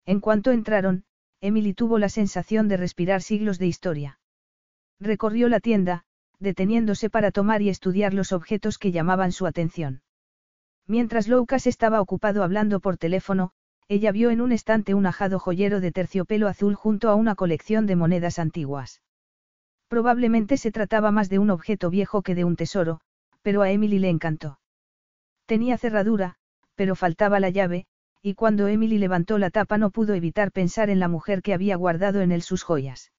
En cuanto entraron, Emily tuvo la sensación de respirar siglos de historia. Recorrió la tienda, deteniéndose para tomar y estudiar los objetos que llamaban su atención. Mientras Lucas estaba ocupado hablando por teléfono, ella vio en un estante un ajado joyero de terciopelo azul junto a una colección de monedas antiguas. Probablemente se trataba más de un objeto viejo que de un tesoro, pero a Emily le encantó. Tenía cerradura, pero faltaba la llave, y cuando Emily levantó la tapa no pudo evitar pensar en la mujer que había guardado en él sus joyas.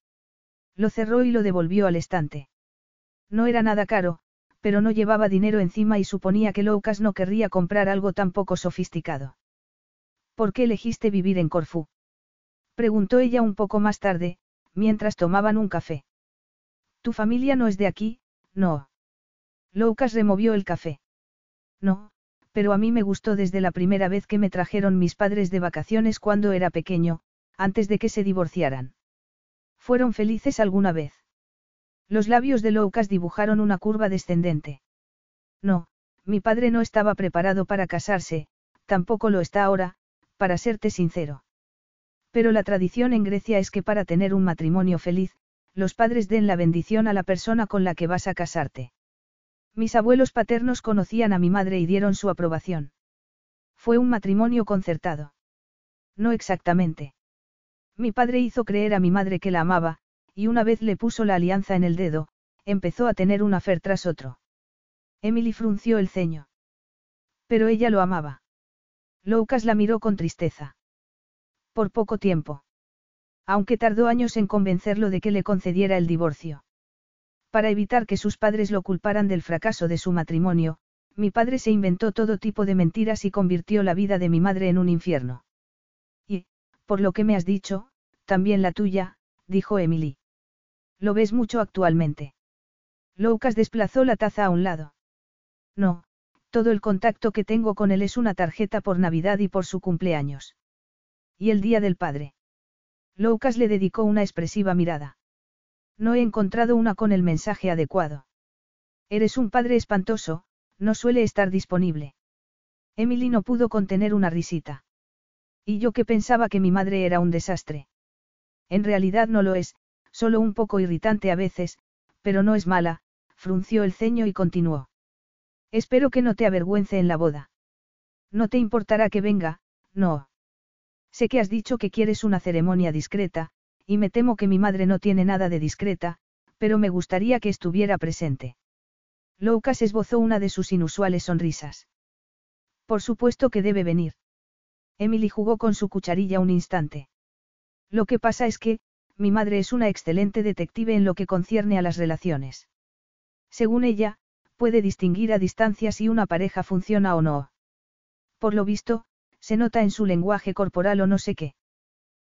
Lo cerró y lo devolvió al estante. No era nada caro, pero no llevaba dinero encima y suponía que Lucas no querría comprar algo tan poco sofisticado. ¿Por qué elegiste vivir en Corfú? Preguntó ella un poco más tarde, mientras tomaban un café. Tu familia no es de aquí, no. Lucas removió el café. No, pero a mí me gustó desde la primera vez que me trajeron mis padres de vacaciones cuando era pequeño, antes de que se divorciaran. ¿Fueron felices alguna vez? Los labios de Lucas dibujaron una curva descendente. No, mi padre no estaba preparado para casarse, tampoco lo está ahora, para serte sincero. Pero la tradición en Grecia es que para tener un matrimonio feliz, los padres den la bendición a la persona con la que vas a casarte. Mis abuelos paternos conocían a mi madre y dieron su aprobación. Fue un matrimonio concertado. No exactamente. Mi padre hizo creer a mi madre que la amaba, y una vez le puso la alianza en el dedo, empezó a tener un afer tras otro. Emily frunció el ceño. Pero ella lo amaba. Lucas la miró con tristeza. Por poco tiempo. Aunque tardó años en convencerlo de que le concediera el divorcio. Para evitar que sus padres lo culparan del fracaso de su matrimonio, mi padre se inventó todo tipo de mentiras y convirtió la vida de mi madre en un infierno. Y, por lo que me has dicho, también la tuya, dijo Emily. ¿Lo ves mucho actualmente? Lucas desplazó la taza a un lado. No, todo el contacto que tengo con él es una tarjeta por Navidad y por su cumpleaños. ¿Y el Día del Padre? Lucas le dedicó una expresiva mirada. No he encontrado una con el mensaje adecuado. Eres un padre espantoso, no suele estar disponible. Emily no pudo contener una risita. Y yo que pensaba que mi madre era un desastre. En realidad no lo es, solo un poco irritante a veces, pero no es mala, frunció el ceño y continuó. Espero que no te avergüence en la boda. No te importará que venga, no. Sé que has dicho que quieres una ceremonia discreta, y me temo que mi madre no tiene nada de discreta, pero me gustaría que estuviera presente. Loukas esbozó una de sus inusuales sonrisas. Por supuesto que debe venir. Emily jugó con su cucharilla un instante. Lo que pasa es que, mi madre es una excelente detective en lo que concierne a las relaciones. Según ella, puede distinguir a distancia si una pareja funciona o no. Por lo visto, se nota en su lenguaje corporal o no sé qué.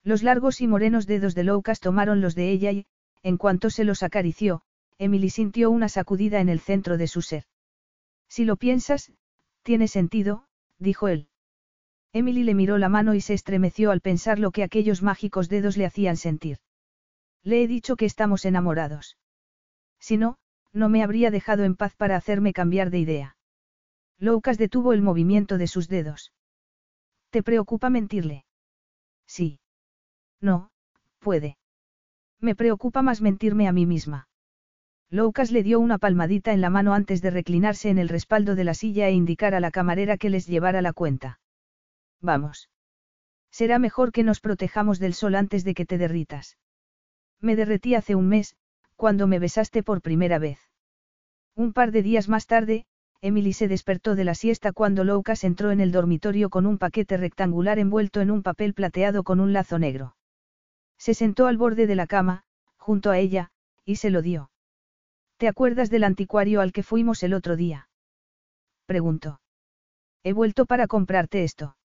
Los largos y morenos dedos de Loukas tomaron los de ella y, en cuanto se los acarició, Emily sintió una sacudida en el centro de su ser. Si lo piensas, tiene sentido, dijo él. Emily le miró la mano y se estremeció al pensar lo que aquellos mágicos dedos le hacían sentir. Le he dicho que estamos enamorados. Si no, no me habría dejado en paz para hacerme cambiar de idea. Loukas detuvo el movimiento de sus dedos. ¿Te preocupa mentirle? Sí. No, puede. Me preocupa más mentirme a mí misma. Loukas le dio una palmadita en la mano antes de reclinarse en el respaldo de la silla e indicar a la camarera que les llevara la cuenta. Vamos. Será mejor que nos protejamos del sol antes de que te derritas. Me derretí hace un mes, cuando me besaste por primera vez. Un par de días más tarde, Emily se despertó de la siesta cuando Loukas entró en el dormitorio con un paquete rectangular envuelto en un papel plateado con un lazo negro. Se sentó al borde de la cama, junto a ella, y se lo dio. ¿Te acuerdas del anticuario al que fuimos el otro día? Preguntó. He vuelto para comprarte esto.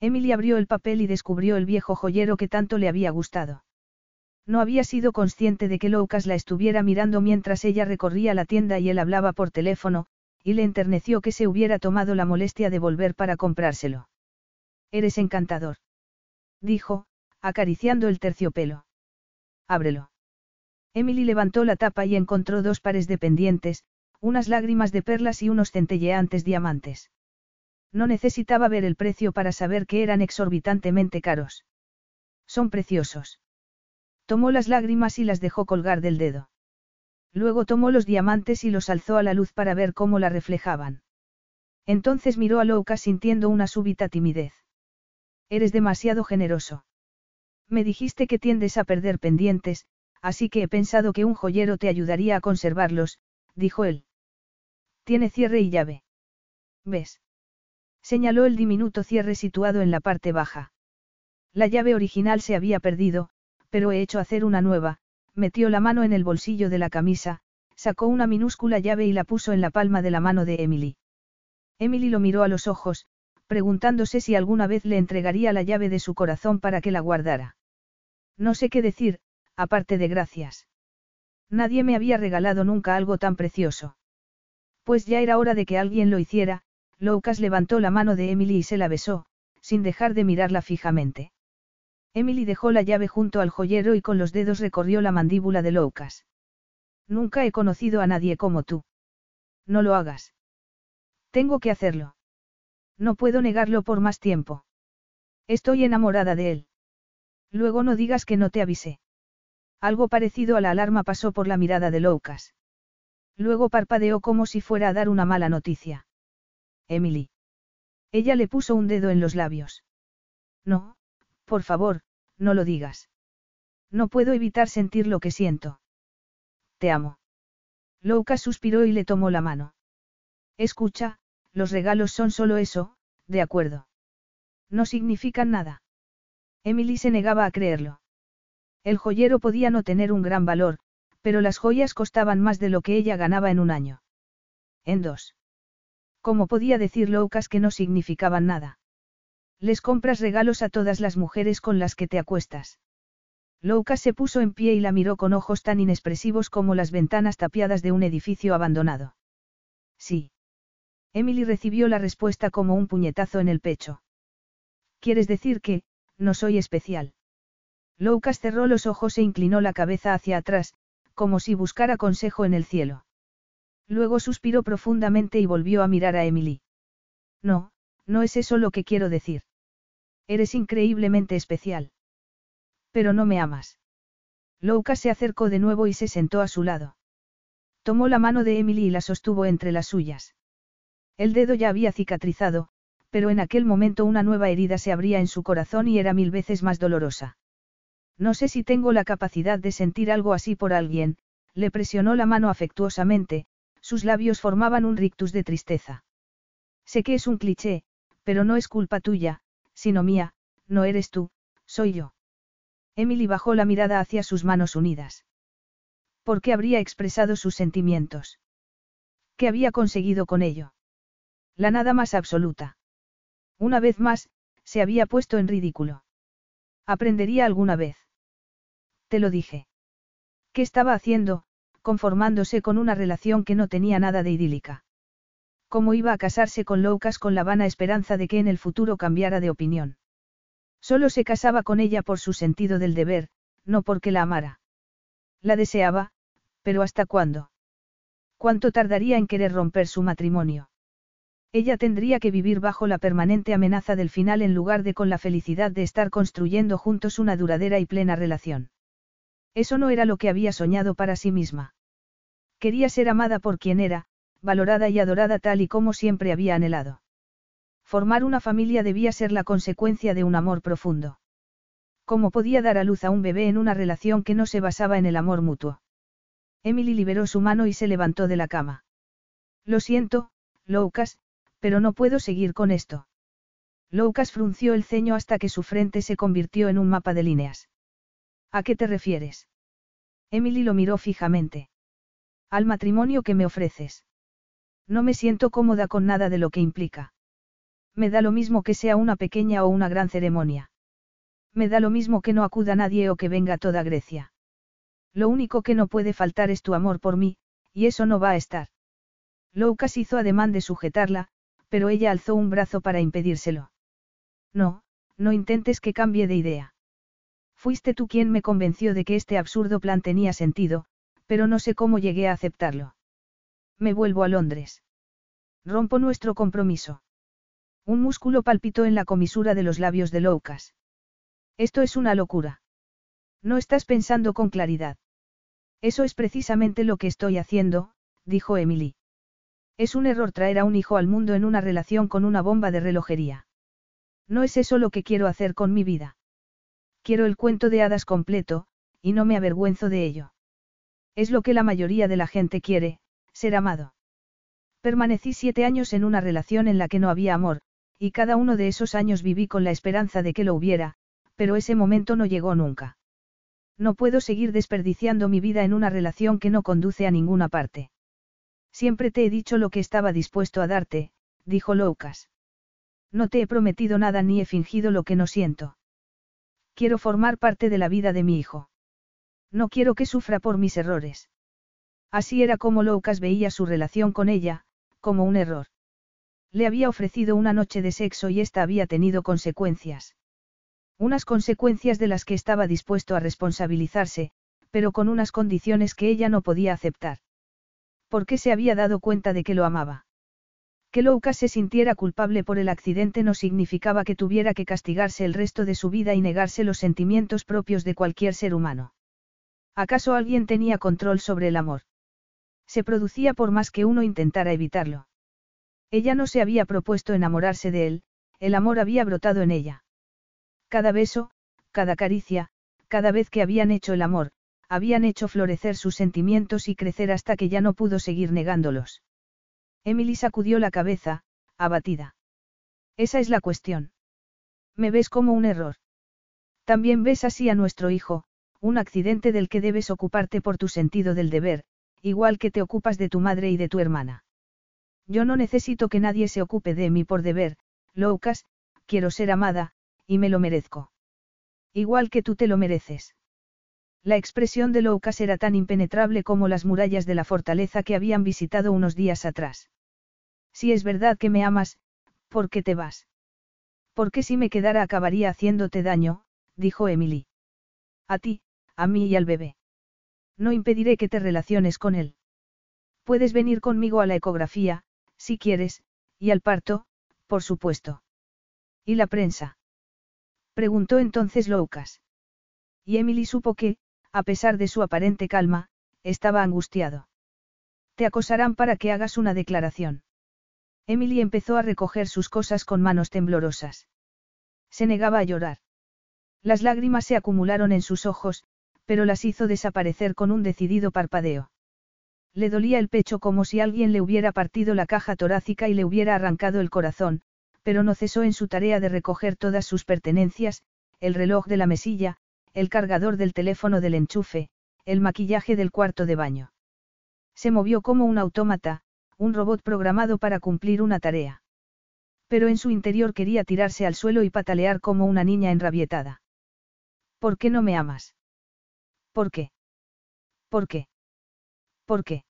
Emily abrió el papel y descubrió el viejo joyero que tanto le había gustado. No había sido consciente de que Loukas la estuviera mirando mientras ella recorría la tienda y él hablaba por teléfono, y le enterneció que se hubiera tomado la molestia de volver para comprárselo. Eres encantador. Dijo, acariciando el terciopelo. Ábrelo. Emily levantó la tapa y encontró dos pares de pendientes, unas lágrimas de perlas y unos centelleantes diamantes. No necesitaba ver el precio para saber que eran exorbitantemente caros. Son preciosos. Tomó las lágrimas y las dejó colgar del dedo. Luego tomó los diamantes y los alzó a la luz para ver cómo la reflejaban. Entonces miró a Louka sintiendo una súbita timidez. Eres demasiado generoso. Me dijiste que tiendes a perder pendientes, así que he pensado que un joyero te ayudaría a conservarlos, dijo él. Tiene cierre y llave. ¿Ves? Señaló el diminuto cierre situado en la parte baja. La llave original se había perdido, pero he hecho hacer una nueva, metió la mano en el bolsillo de la camisa, sacó una minúscula llave y la puso en la palma de la mano de Emily. Emily lo miró a los ojos, preguntándose si alguna vez le entregaría la llave de su corazón para que la guardara. No sé qué decir, aparte de gracias. Nadie me había regalado nunca algo tan precioso. Pues ya era hora de que alguien lo hiciera, Loukas levantó la mano de Emily y se la besó, sin dejar de mirarla fijamente. Emily dejó la llave junto al joyero y con los dedos recorrió la mandíbula de Loukas. Nunca he conocido a nadie como tú. No lo hagas. Tengo que hacerlo. No puedo negarlo por más tiempo. Estoy enamorada de él. Luego no digas que no te avisé. Algo parecido a la alarma pasó por la mirada de Loukas. Luego parpadeó como si fuera a dar una mala noticia. Emily. Ella le puso un dedo en los labios. No, por favor, no lo digas. No puedo evitar sentir lo que siento. Te amo. Loukas suspiró y le tomó la mano. Escucha, los regalos son solo eso, de acuerdo. No significan nada. Emily se negaba a creerlo. El joyero podía no tener un gran valor, pero las joyas costaban más de lo que ella ganaba en un año. En dos. ¿Cómo podía decir Loukas que no significaban nada? Les compras regalos a todas las mujeres con las que te acuestas. Loukas se puso en pie y la miró con ojos tan inexpresivos como las ventanas tapiadas de un edificio abandonado. Sí. Emily recibió la respuesta como un puñetazo en el pecho. ¿Quieres decir que, no soy especial? Loukas cerró los ojos e inclinó la cabeza hacia atrás, como si buscara consejo en el cielo. Luego suspiró profundamente y volvió a mirar a Emily. No, no es eso lo que quiero decir. Eres increíblemente especial. Pero no me amas. Loukas se acercó de nuevo y se sentó a su lado. Tomó la mano de Emily y la sostuvo entre las suyas. El dedo ya había cicatrizado, pero en aquel momento una nueva herida se abría en su corazón y era mil veces más dolorosa. No sé si tengo la capacidad de sentir algo así por alguien, le presionó la mano afectuosamente, sus labios formaban un rictus de tristeza. Sé que es un cliché, pero no es culpa tuya, sino mía, no eres tú, soy yo. Emily bajó la mirada hacia sus manos unidas. ¿Por qué habría expresado sus sentimientos? ¿Qué había conseguido con ello? La nada más absoluta. Una vez más, se había puesto en ridículo. Aprendería alguna vez. Te lo dije. ¿Qué estaba haciendo, conformándose con una relación que no tenía nada de idílica? ¿Cómo iba a casarse con Loucas con la vana esperanza de que en el futuro cambiara de opinión? Solo se casaba con ella por su sentido del deber, no porque la amara. La deseaba, pero ¿hasta cuándo? ¿Cuánto tardaría en querer romper su matrimonio? Ella tendría que vivir bajo la permanente amenaza del final en lugar de con la felicidad de estar construyendo juntos una duradera y plena relación. Eso no era lo que había soñado para sí misma. Quería ser amada por quien era, valorada y adorada tal y como siempre había anhelado. Formar una familia debía ser la consecuencia de un amor profundo. ¿Cómo podía dar a luz a un bebé en una relación que no se basaba en el amor mutuo? Emily liberó su mano y se levantó de la cama. Lo siento, Loucas, pero no puedo seguir con esto. Loucas frunció el ceño hasta que su frente se convirtió en un mapa de líneas. ¿A qué te refieres? Emily lo miró fijamente. Al matrimonio que me ofreces. No me siento cómoda con nada de lo que implica. Me da lo mismo que sea una pequeña o una gran ceremonia. Me da lo mismo que no acuda nadie o que venga toda Grecia. Lo único que no puede faltar es tu amor por mí, y eso no va a estar. Loucas hizo ademán de sujetarla, pero ella alzó un brazo para impedírselo. No, no intentes que cambie de idea. Fuiste tú quien me convenció de que este absurdo plan tenía sentido, pero no sé cómo llegué a aceptarlo. Me vuelvo a Londres. Rompo nuestro compromiso. Un músculo palpitó en la comisura de los labios de Loucas. Esto es una locura. No estás pensando con claridad. Eso es precisamente lo que estoy haciendo, dijo Emily. Es un error traer a un hijo al mundo en una relación con una bomba de relojería. No es eso lo que quiero hacer con mi vida. Quiero el cuento de hadas completo, y no me avergüenzo de ello. Es lo que la mayoría de la gente quiere, ser amado. Permanecí siete años en una relación en la que no había amor, y cada uno de esos años viví con la esperanza de que lo hubiera, pero ese momento no llegó nunca. No puedo seguir desperdiciando mi vida en una relación que no conduce a ninguna parte. Siempre te he dicho lo que estaba dispuesto a darte, dijo Loucas. No te he prometido nada ni he fingido lo que no siento. Quiero formar parte de la vida de mi hijo. No quiero que sufra por mis errores. Así era como Loucas veía su relación con ella, como un error. Le había ofrecido una noche de sexo y esta había tenido consecuencias. Unas consecuencias de las que estaba dispuesto a responsabilizarse, pero con unas condiciones que ella no podía aceptar. ¿Por qué se había dado cuenta de que lo amaba? Que Loukas se sintiera culpable por el accidente no significaba que tuviera que castigarse el resto de su vida y negarse los sentimientos propios de cualquier ser humano. ¿Acaso alguien tenía control sobre el amor? Se producía por más que uno intentara evitarlo. Ella no se había propuesto enamorarse de él, el amor había brotado en ella. Cada beso, cada caricia, cada vez que habían hecho el amor, habían hecho florecer sus sentimientos y crecer hasta que ya no pudo seguir negándolos. Emily sacudió la cabeza, abatida. Esa es la cuestión. Me ves como un error. También ves así a nuestro hijo, un accidente del que debes ocuparte por tu sentido del deber, igual que te ocupas de tu madre y de tu hermana. Yo no necesito que nadie se ocupe de mí por deber, Loucas, quiero ser amada, y me lo merezco. Igual que tú te lo mereces. La expresión de Loucas era tan impenetrable como las murallas de la fortaleza que habían visitado unos días atrás. Si es verdad que me amas, ¿por qué te vas? Porque si me quedara acabaría haciéndote daño, dijo Emily. A ti, a mí y al bebé. No impediré que te relaciones con él. Puedes venir conmigo a la ecografía, si quieres, y al parto, por supuesto. ¿Y la prensa? Preguntó entonces Loucas. Y Emily supo que, a pesar de su aparente calma, estaba angustiado. Te acosarán para que hagas una declaración. Emily empezó a recoger sus cosas con manos temblorosas. Se negaba a llorar. Las lágrimas se acumularon en sus ojos, pero las hizo desaparecer con un decidido parpadeo. Le dolía el pecho como si alguien le hubiera partido la caja torácica y le hubiera arrancado el corazón, pero no cesó en su tarea de recoger todas sus pertenencias, el reloj de la mesilla, el cargador del teléfono del enchufe, el maquillaje del cuarto de baño. Se movió como un autómata, un robot programado para cumplir una tarea. Pero en su interior quería tirarse al suelo y patalear como una niña enrabietada. ¿Por qué no me amas? ¿Por qué? ¿Por qué? ¿Por qué?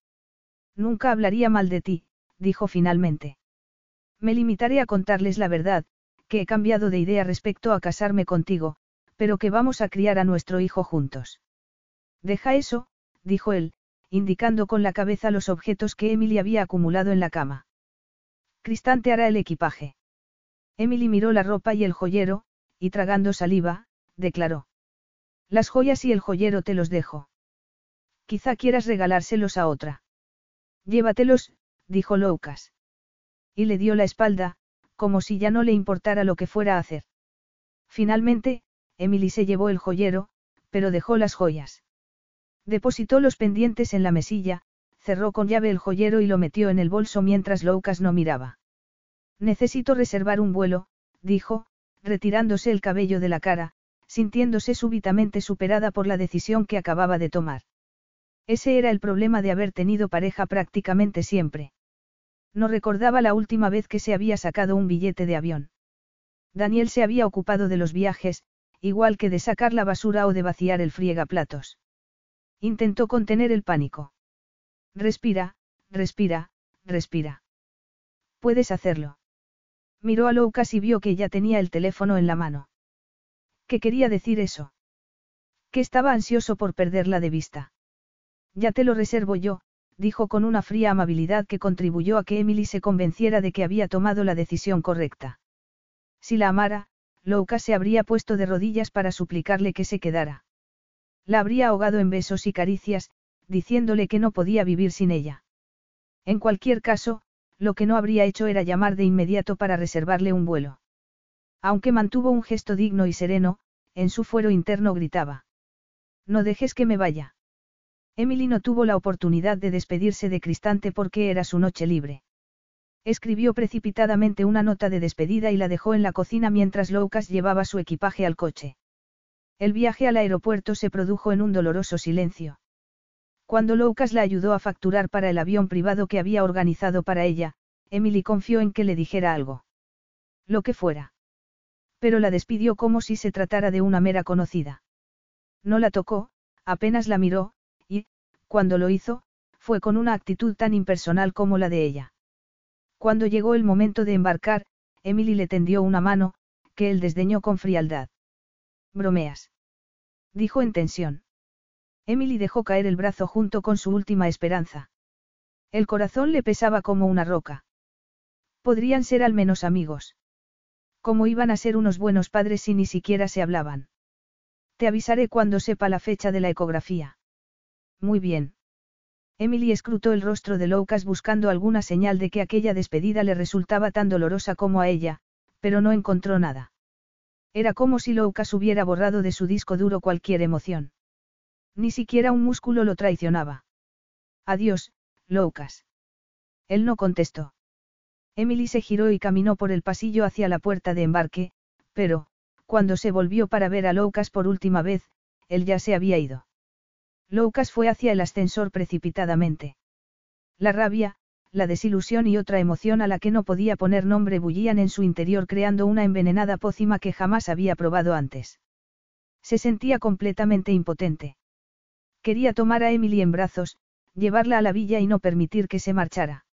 Nunca hablaría mal de ti, dijo finalmente. Me limitaré a contarles la verdad, que he cambiado de idea respecto a casarme contigo, pero que vamos a criar a nuestro hijo juntos. Deja eso, dijo él, indicando con la cabeza los objetos que Emily había acumulado en la cama. Cristante hará el equipaje. Emily miró la ropa y el joyero, y tragando saliva, declaró. Las joyas y el joyero te los dejo. Quizá quieras regalárselos a otra. Llévatelos, dijo Loucas. Y le dio la espalda, como si ya no le importara lo que fuera a hacer. Finalmente, Emily se llevó el joyero, pero dejó las joyas. Depositó los pendientes en la mesilla, cerró con llave el joyero y lo metió en el bolso mientras Loucas no miraba. Necesito reservar un vuelo, dijo, retirándose el cabello de la cara, sintiéndose súbitamente superada por la decisión que acababa de tomar. Ese era el problema de haber tenido pareja prácticamente siempre. No recordaba la última vez que se había sacado un billete de avión. Daniel se había ocupado de los viajes, igual que de sacar la basura o de vaciar el friegaplatos. Intentó contener el pánico. Respira, respira, respira. Puedes hacerlo. Miró a Loukas y vio que ya tenía el teléfono en la mano. ¿Qué quería decir eso? Que estaba ansioso por perderla de vista. Ya te lo reservo yo, dijo con una fría amabilidad que contribuyó a que Emily se convenciera de que había tomado la decisión correcta. Si la amara, Louka se habría puesto de rodillas para suplicarle que se quedara. La habría ahogado en besos y caricias, diciéndole que no podía vivir sin ella. En cualquier caso, lo que no habría hecho era llamar de inmediato para reservarle un vuelo. Aunque mantuvo un gesto digno y sereno, en su fuero interno gritaba. No dejes que me vaya. Emily no tuvo la oportunidad de despedirse de Cristante porque era su noche libre. Escribió precipitadamente una nota de despedida y la dejó en la cocina mientras Loukas llevaba su equipaje al coche. El viaje al aeropuerto se produjo en un doloroso silencio. Cuando Loukas la ayudó a facturar para el avión privado que había organizado para ella, Emily confió en que le dijera algo. Lo que fuera. Pero la despidió como si se tratara de una mera conocida. No la tocó, apenas la miró, cuando lo hizo, fue con una actitud tan impersonal como la de ella. Cuando llegó el momento de embarcar, Emily le tendió una mano, que él desdeñó con frialdad. Bromeas. Dijo en tensión. Emily dejó caer el brazo junto con su última esperanza. El corazón le pesaba como una roca. Podrían ser al menos amigos. ¿Cómo iban a ser unos buenos padres si ni siquiera se hablaban? Te avisaré cuando sepa la fecha de la ecografía. Muy bien. Emily escrutó el rostro de Loukas buscando alguna señal de que aquella despedida le resultaba tan dolorosa como a ella, pero no encontró nada. Era como si Loukas hubiera borrado de su disco duro cualquier emoción. Ni siquiera un músculo lo traicionaba. Adiós, Loukas. Él no contestó. Emily se giró y caminó por el pasillo hacia la puerta de embarque, pero, cuando se volvió para ver a Loukas por última vez, él ya se había ido. Loukas fue hacia el ascensor precipitadamente. La rabia, la desilusión y otra emoción a la que no podía poner nombre bullían en su interior creando una envenenada pócima que jamás había probado antes. Se sentía completamente impotente. Quería tomar a Emily en brazos, llevarla a la villa y no permitir que se marchara.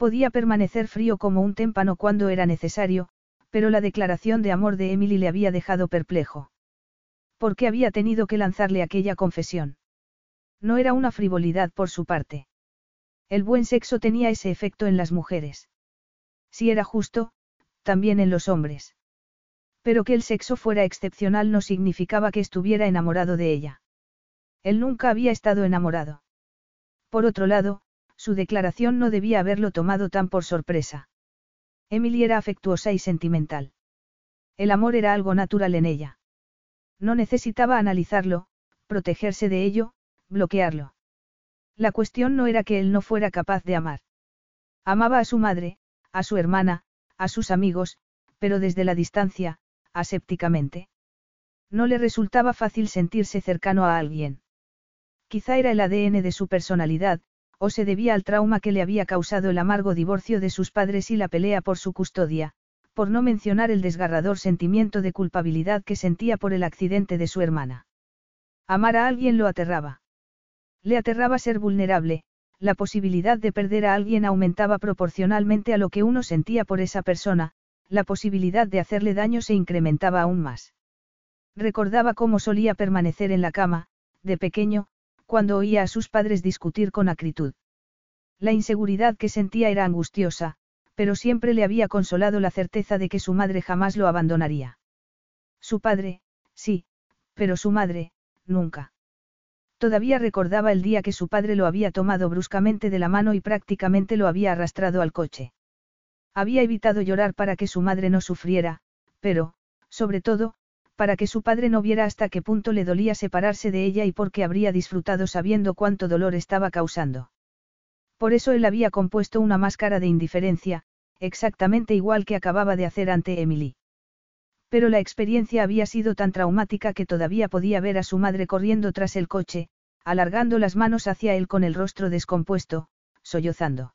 Podía permanecer frío como un témpano cuando era necesario, pero la declaración de amor de Emily le había dejado perplejo. ¿Por qué había tenido que lanzarle aquella confesión? No era una frivolidad por su parte. El buen sexo tenía ese efecto en las mujeres. Si era justo, también en los hombres. Pero que el sexo fuera excepcional no significaba que estuviera enamorado de ella. Él nunca había estado enamorado. Por otro lado, su declaración no debía haberlo tomado tan por sorpresa. Emily era afectuosa y sentimental. El amor era algo natural en ella. No necesitaba analizarlo, protegerse de ello, bloquearlo. La cuestión no era que él no fuera capaz de amar. Amaba a su madre, a su hermana, a sus amigos, pero desde la distancia, asépticamente. No le resultaba fácil sentirse cercano a alguien. Quizá era el ADN de su personalidad, o se debía al trauma que le había causado el amargo divorcio de sus padres y la pelea por su custodia, por no mencionar el desgarrador sentimiento de culpabilidad que sentía por el accidente de su hermana. Amar a alguien lo aterraba. Le aterraba ser vulnerable, la posibilidad de perder a alguien aumentaba proporcionalmente a lo que uno sentía por esa persona, la posibilidad de hacerle daño se incrementaba aún más. Recordaba cómo solía permanecer en la cama, de pequeño, cuando oía a sus padres discutir con acritud. La inseguridad que sentía era angustiosa, pero siempre le había consolado la certeza de que su madre jamás lo abandonaría. Su padre, sí, pero su madre, nunca. Todavía recordaba el día que su padre lo había tomado bruscamente de la mano y prácticamente lo había arrastrado al coche. Había evitado llorar para que su madre no sufriera, pero, sobre todo, para que su padre no viera hasta qué punto le dolía separarse de ella y porque habría disfrutado sabiendo cuánto dolor estaba causando. Por eso él había compuesto una máscara de indiferencia, exactamente igual que acababa de hacer ante Emily. Pero la experiencia había sido tan traumática que todavía podía ver a su madre corriendo tras el coche, alargando las manos hacia él con el rostro descompuesto, sollozando.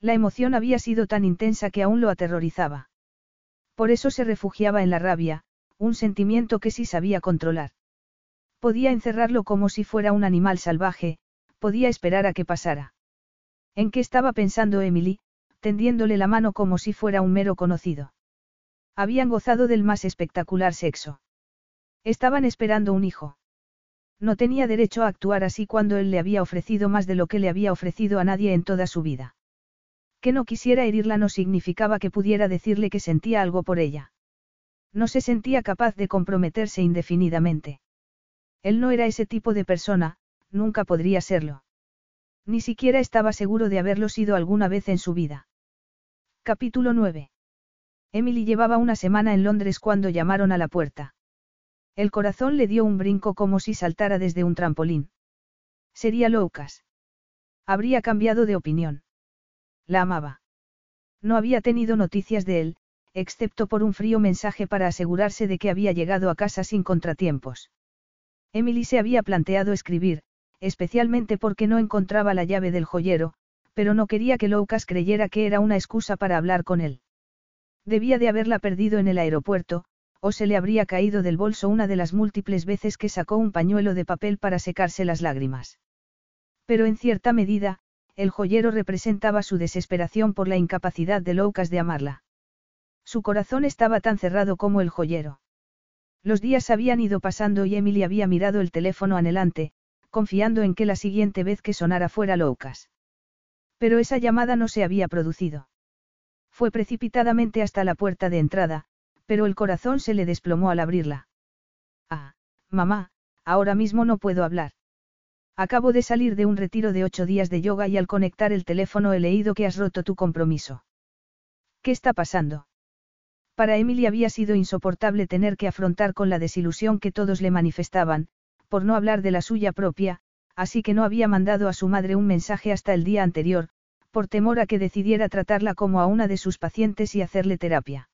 La emoción había sido tan intensa que aún lo aterrorizaba. Por eso se refugiaba en la rabia, un sentimiento que sí sabía controlar. Podía encerrarlo como si fuera un animal salvaje, podía esperar a que pasara. ¿En qué estaba pensando Emily, tendiéndole la mano como si fuera un mero conocido? Habían gozado del más espectacular sexo. Estaban esperando un hijo. No tenía derecho a actuar así cuando él le había ofrecido más de lo que le había ofrecido a nadie en toda su vida. Que no quisiera herirla no significaba que pudiera decirle que sentía algo por ella. No se sentía capaz de comprometerse indefinidamente. Él no era ese tipo de persona, nunca podría serlo. Ni siquiera estaba seguro de haberlo sido alguna vez en su vida. Capítulo 9. Emily llevaba una semana en Londres cuando llamaron a la puerta. El corazón le dio un brinco como si saltara desde un trampolín. Sería Lucas. Habría cambiado de opinión. La amaba. No había tenido noticias de él, excepto por un frío mensaje para asegurarse de que había llegado a casa sin contratiempos. Emily se había planteado escribir, especialmente porque no encontraba la llave del joyero, pero no quería que Lucas creyera que era una excusa para hablar con él. Debía de haberla perdido en el aeropuerto, o se le habría caído del bolso una de las múltiples veces que sacó un pañuelo de papel para secarse las lágrimas. Pero en cierta medida, el joyero representaba su desesperación por la incapacidad de Lucas de amarla. Su corazón estaba tan cerrado como el joyero. Los días habían ido pasando y Emily había mirado el teléfono anhelante, confiando en que la siguiente vez que sonara fuera Lucas. Pero esa llamada no se había producido. Fue precipitadamente hasta la puerta de entrada, pero el corazón se le desplomó al abrirla. Ah, mamá, ahora mismo no puedo hablar. Acabo de salir de un retiro de ocho días de yoga y al conectar el teléfono he leído que has roto tu compromiso. ¿Qué está pasando? Para Emily había sido insoportable tener que afrontar con la desilusión que todos le manifestaban, por no hablar de la suya propia, así que no había mandado a su madre un mensaje hasta el día anterior, por temor a que decidiera tratarla como a una de sus pacientes y hacerle terapia.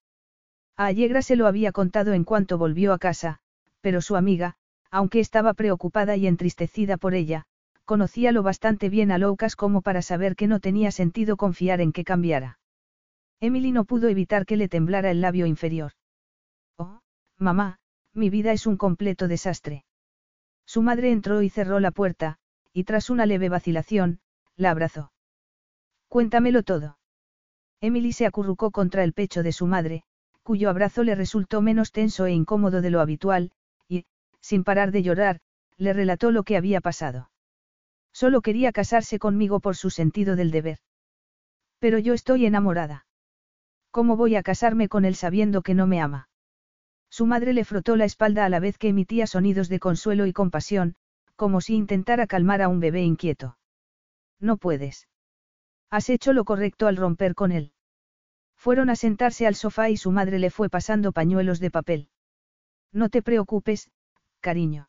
A Allegra se lo había contado en cuanto volvió a casa, pero su amiga, aunque estaba preocupada y entristecida por ella, conocía lo bastante bien a Lucas como para saber que no tenía sentido confiar en que cambiara. Emily no pudo evitar que le temblara el labio inferior. Oh, mamá, mi vida es un completo desastre. Su madre entró y cerró la puerta, y tras una leve vacilación, la abrazó. Cuéntamelo todo. Emily se acurrucó contra el pecho de su madre, cuyo abrazo le resultó menos tenso e incómodo de lo habitual, y, sin parar de llorar, le relató lo que había pasado. Solo quería casarse conmigo por su sentido del deber. Pero yo estoy enamorada. ¿Cómo voy a casarme con él sabiendo que no me ama? Su madre le frotó la espalda a la vez que emitía sonidos de consuelo y compasión, como si intentara calmar a un bebé inquieto. No puedes. Has hecho lo correcto al romper con él. Fueron a sentarse al sofá y su madre le fue pasando pañuelos de papel. No te preocupes, cariño.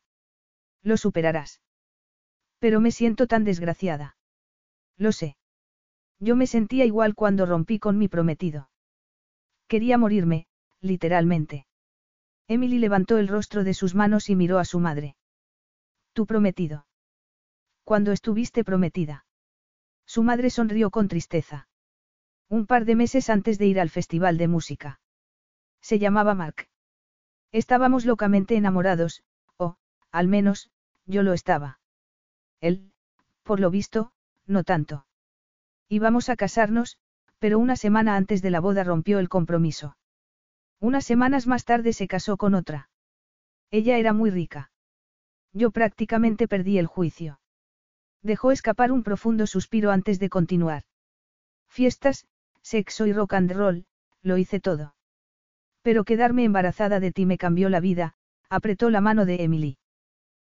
Lo superarás. Pero me siento tan desgraciada. Lo sé. Yo me sentía igual cuando rompí con mi prometido. Quería morirme, literalmente. Emily levantó el rostro de sus manos y miró a su madre. Tu prometido. Cuando estuviste prometida. Su madre sonrió con tristeza. Un par de meses antes de ir al festival de música. Se llamaba Mark. Estábamos locamente enamorados, o, al menos, yo lo estaba. Él, por lo visto, no tanto. Íbamos a casarnos, pero una semana antes de la boda rompió el compromiso. Unas semanas más tarde se casó con otra. Ella era muy rica. Yo prácticamente perdí el juicio. Dejó escapar un profundo suspiro antes de continuar. Fiestas, sexo y rock and roll, lo hice todo. Pero quedarme embarazada de ti me cambió la vida, apretó la mano de Emily.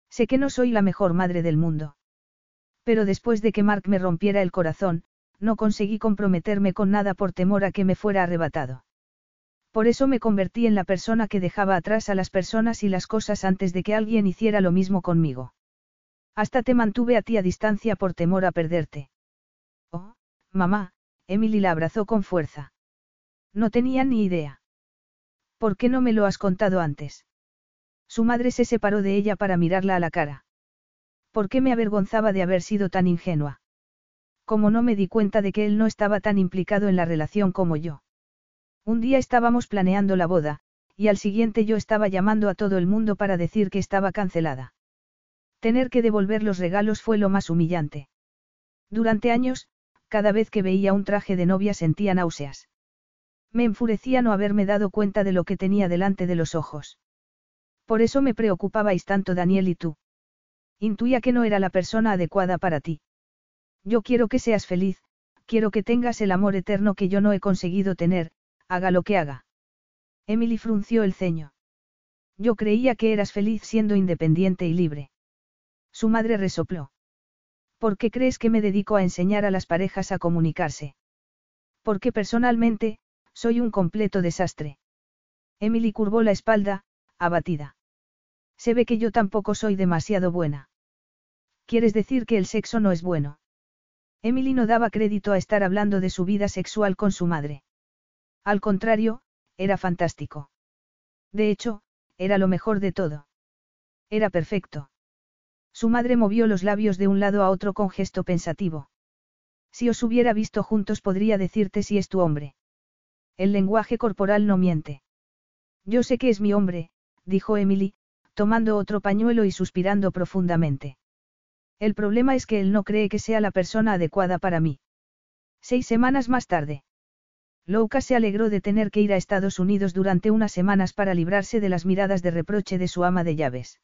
Sé que no soy la mejor madre del mundo. Pero después de que Mark me rompiera el corazón, no conseguí comprometerme con nada por temor a que me fuera arrebatado. Por eso me convertí en la persona que dejaba atrás a las personas y las cosas antes de que alguien hiciera lo mismo conmigo. Hasta te mantuve a ti a distancia por temor a perderte. Oh, mamá, Emily la abrazó con fuerza. No tenía ni idea. ¿Por qué no me lo has contado antes? Su madre se separó de ella para mirarla a la cara. ¿Por qué me avergonzaba de haber sido tan ingenua? Como no me di cuenta de que él no estaba tan implicado en la relación como yo. Un día estábamos planeando la boda, y al siguiente yo estaba llamando a todo el mundo para decir que estaba cancelada. Tener que devolver los regalos fue lo más humillante. Durante años, cada vez que veía un traje de novia sentía náuseas. Me enfurecía no haberme dado cuenta de lo que tenía delante de los ojos. Por eso me preocupabais tanto Daniel y tú. Intuía que no era la persona adecuada para ti. Yo quiero que seas feliz, quiero que tengas el amor eterno que yo no he conseguido tener, haga lo que haga. Emily frunció el ceño. Yo creía que eras feliz siendo independiente y libre. Su madre resopló. ¿Por qué crees que me dedico a enseñar a las parejas a comunicarse? Porque personalmente, soy un completo desastre. Emily curvó la espalda, abatida. Se ve que yo tampoco soy demasiado buena. ¿Quieres decir que el sexo no es bueno? Emily no daba crédito a estar hablando de su vida sexual con su madre. Al contrario, era fantástico. De hecho, era lo mejor de todo. Era perfecto. Su madre movió los labios de un lado a otro con gesto pensativo. Si os hubiera visto juntos podría decirte si es tu hombre. El lenguaje corporal no miente. Yo sé que es mi hombre, dijo Emily, tomando otro pañuelo y suspirando profundamente. El problema es que él no cree que sea la persona adecuada para mí. Seis semanas más tarde. Louka se alegró de tener que ir a Estados Unidos durante unas semanas para librarse de las miradas de reproche de su ama de llaves.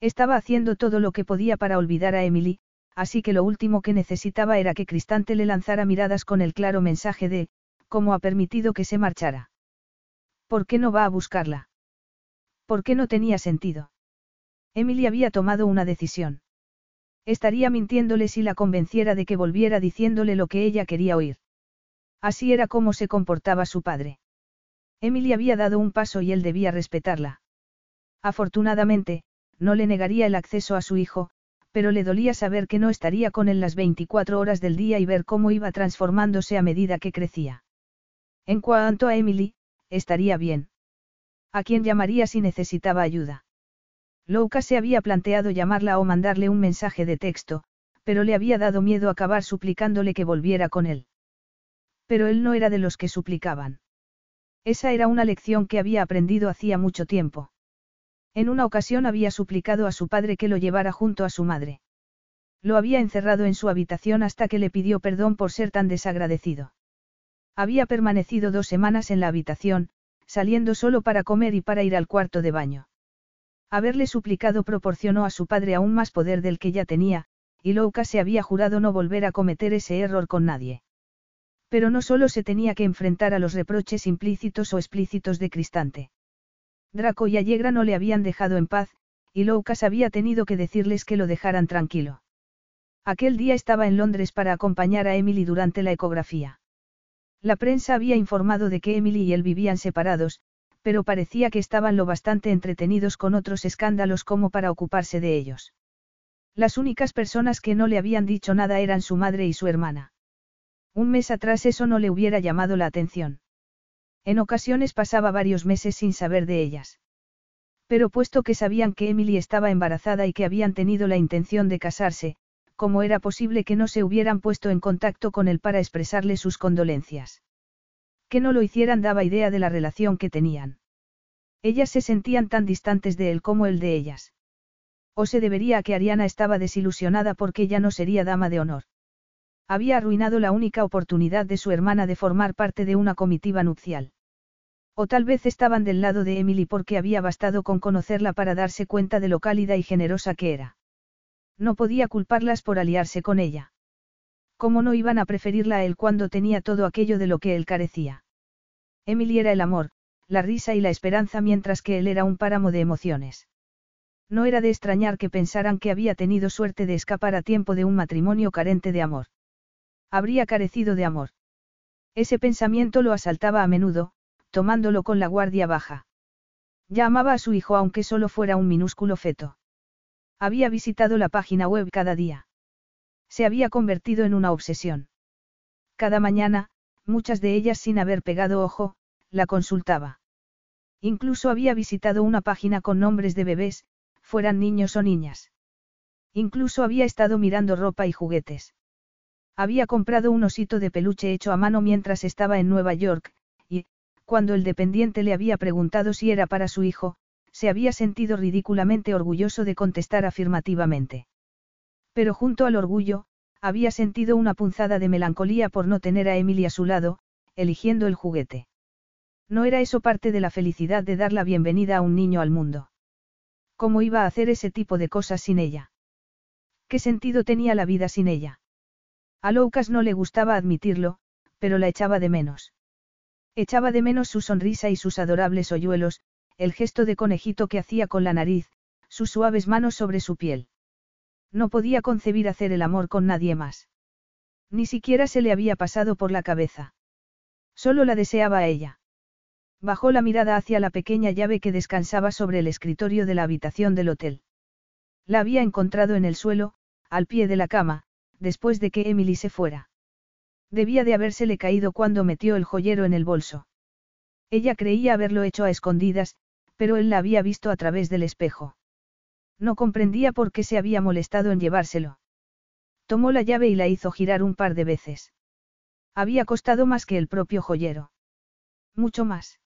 Estaba haciendo todo lo que podía para olvidar a Emily, así que lo último que necesitaba era que Cristante le lanzara miradas con el claro mensaje de, ¿cómo ha permitido que se marchara? ¿Por qué no va a buscarla? ¿Por qué no tenía sentido? Emily había tomado una decisión. Estaría mintiéndole si la convenciera de que volviera diciéndole lo que ella quería oír. Así era como se comportaba su padre. Emily había dado un paso y él debía respetarla. Afortunadamente, no le negaría el acceso a su hijo, pero le dolía saber que no estaría con él las 24 horas del día y ver cómo iba transformándose a medida que crecía. En cuanto a Emily, estaría bien. ¿A quién llamaría si necesitaba ayuda? Louka se había planteado llamarla o mandarle un mensaje de texto, pero le había dado miedo acabar suplicándole que volviera con él. Pero él no era de los que suplicaban. Esa era una lección que había aprendido hacía mucho tiempo. En una ocasión había suplicado a su padre que lo llevara junto a su madre. Lo había encerrado en su habitación hasta que le pidió perdón por ser tan desagradecido. Había permanecido dos semanas en la habitación, saliendo solo para comer y para ir al cuarto de baño. Haberle suplicado proporcionó a su padre aún más poder del que ya tenía, y Louka se había jurado no volver a cometer ese error con nadie. Pero no solo se tenía que enfrentar a los reproches implícitos o explícitos de Cristante. Draco y Allegra no le habían dejado en paz, y Loukas había tenido que decirles que lo dejaran tranquilo. Aquel día estaba en Londres para acompañar a Emily durante la ecografía. La prensa había informado de que Emily y él vivían separados, pero parecía que estaban lo bastante entretenidos con otros escándalos como para ocuparse de ellos. Las únicas personas que no le habían dicho nada eran su madre y su hermana. Un mes atrás eso no le hubiera llamado la atención. En ocasiones pasaba varios meses sin saber de ellas. Pero puesto que sabían que Emily estaba embarazada y que habían tenido la intención de casarse, ¿cómo era posible que no se hubieran puesto en contacto con él para expresarle sus condolencias? Que no lo hicieran daba idea de la relación que tenían. Ellas se sentían tan distantes de él como él de ellas. O se debería a que Ariana estaba desilusionada porque ya no sería dama de honor. Había arruinado la única oportunidad de su hermana de formar parte de una comitiva nupcial. O tal vez estaban del lado de Emily porque había bastado con conocerla para darse cuenta de lo cálida y generosa que era. No podía culparlas por aliarse con ella. ¿Cómo no iban a preferirla a él cuando tenía todo aquello de lo que él carecía? Emily era el amor, la risa y la esperanza mientras que él era un páramo de emociones. No era de extrañar que pensaran que había tenido suerte de escapar a tiempo de un matrimonio carente de amor. Habría carecido de amor. Ese pensamiento lo asaltaba a menudo, tomándolo con la guardia baja. Ya amaba a su hijo aunque solo fuera un minúsculo feto. Había visitado la página web cada día. Se había convertido en una obsesión. Cada mañana, muchas de ellas sin haber pegado ojo, la consultaba. Incluso había visitado una página con nombres de bebés, fueran niños o niñas. Incluso había estado mirando ropa y juguetes. Había comprado un osito de peluche hecho a mano mientras estaba en Nueva York, cuando el dependiente le había preguntado si era para su hijo, se había sentido ridículamente orgulloso de contestar afirmativamente. Pero junto al orgullo, había sentido una punzada de melancolía por no tener a Emily a su lado, eligiendo el juguete. No era eso parte de la felicidad de dar la bienvenida a un niño al mundo. ¿Cómo iba a hacer ese tipo de cosas sin ella? ¿Qué sentido tenía la vida sin ella? A Lucas no le gustaba admitirlo, pero la echaba de menos. Echaba de menos su sonrisa y sus adorables hoyuelos, el gesto de conejito que hacía con la nariz, sus suaves manos sobre su piel. No podía concebir hacer el amor con nadie más. Ni siquiera se le había pasado por la cabeza. Solo la deseaba a ella. Bajó la mirada hacia la pequeña llave que descansaba sobre el escritorio de la habitación del hotel. La había encontrado en el suelo, al pie de la cama, después de que Emily se fuera. Debía de habérsele caído cuando metió el joyero en el bolso. Ella creía haberlo hecho a escondidas, pero él la había visto a través del espejo. No comprendía por qué se había molestado en llevárselo. Tomó la llave y la hizo girar un par de veces. Había costado más que el propio joyero. Mucho más.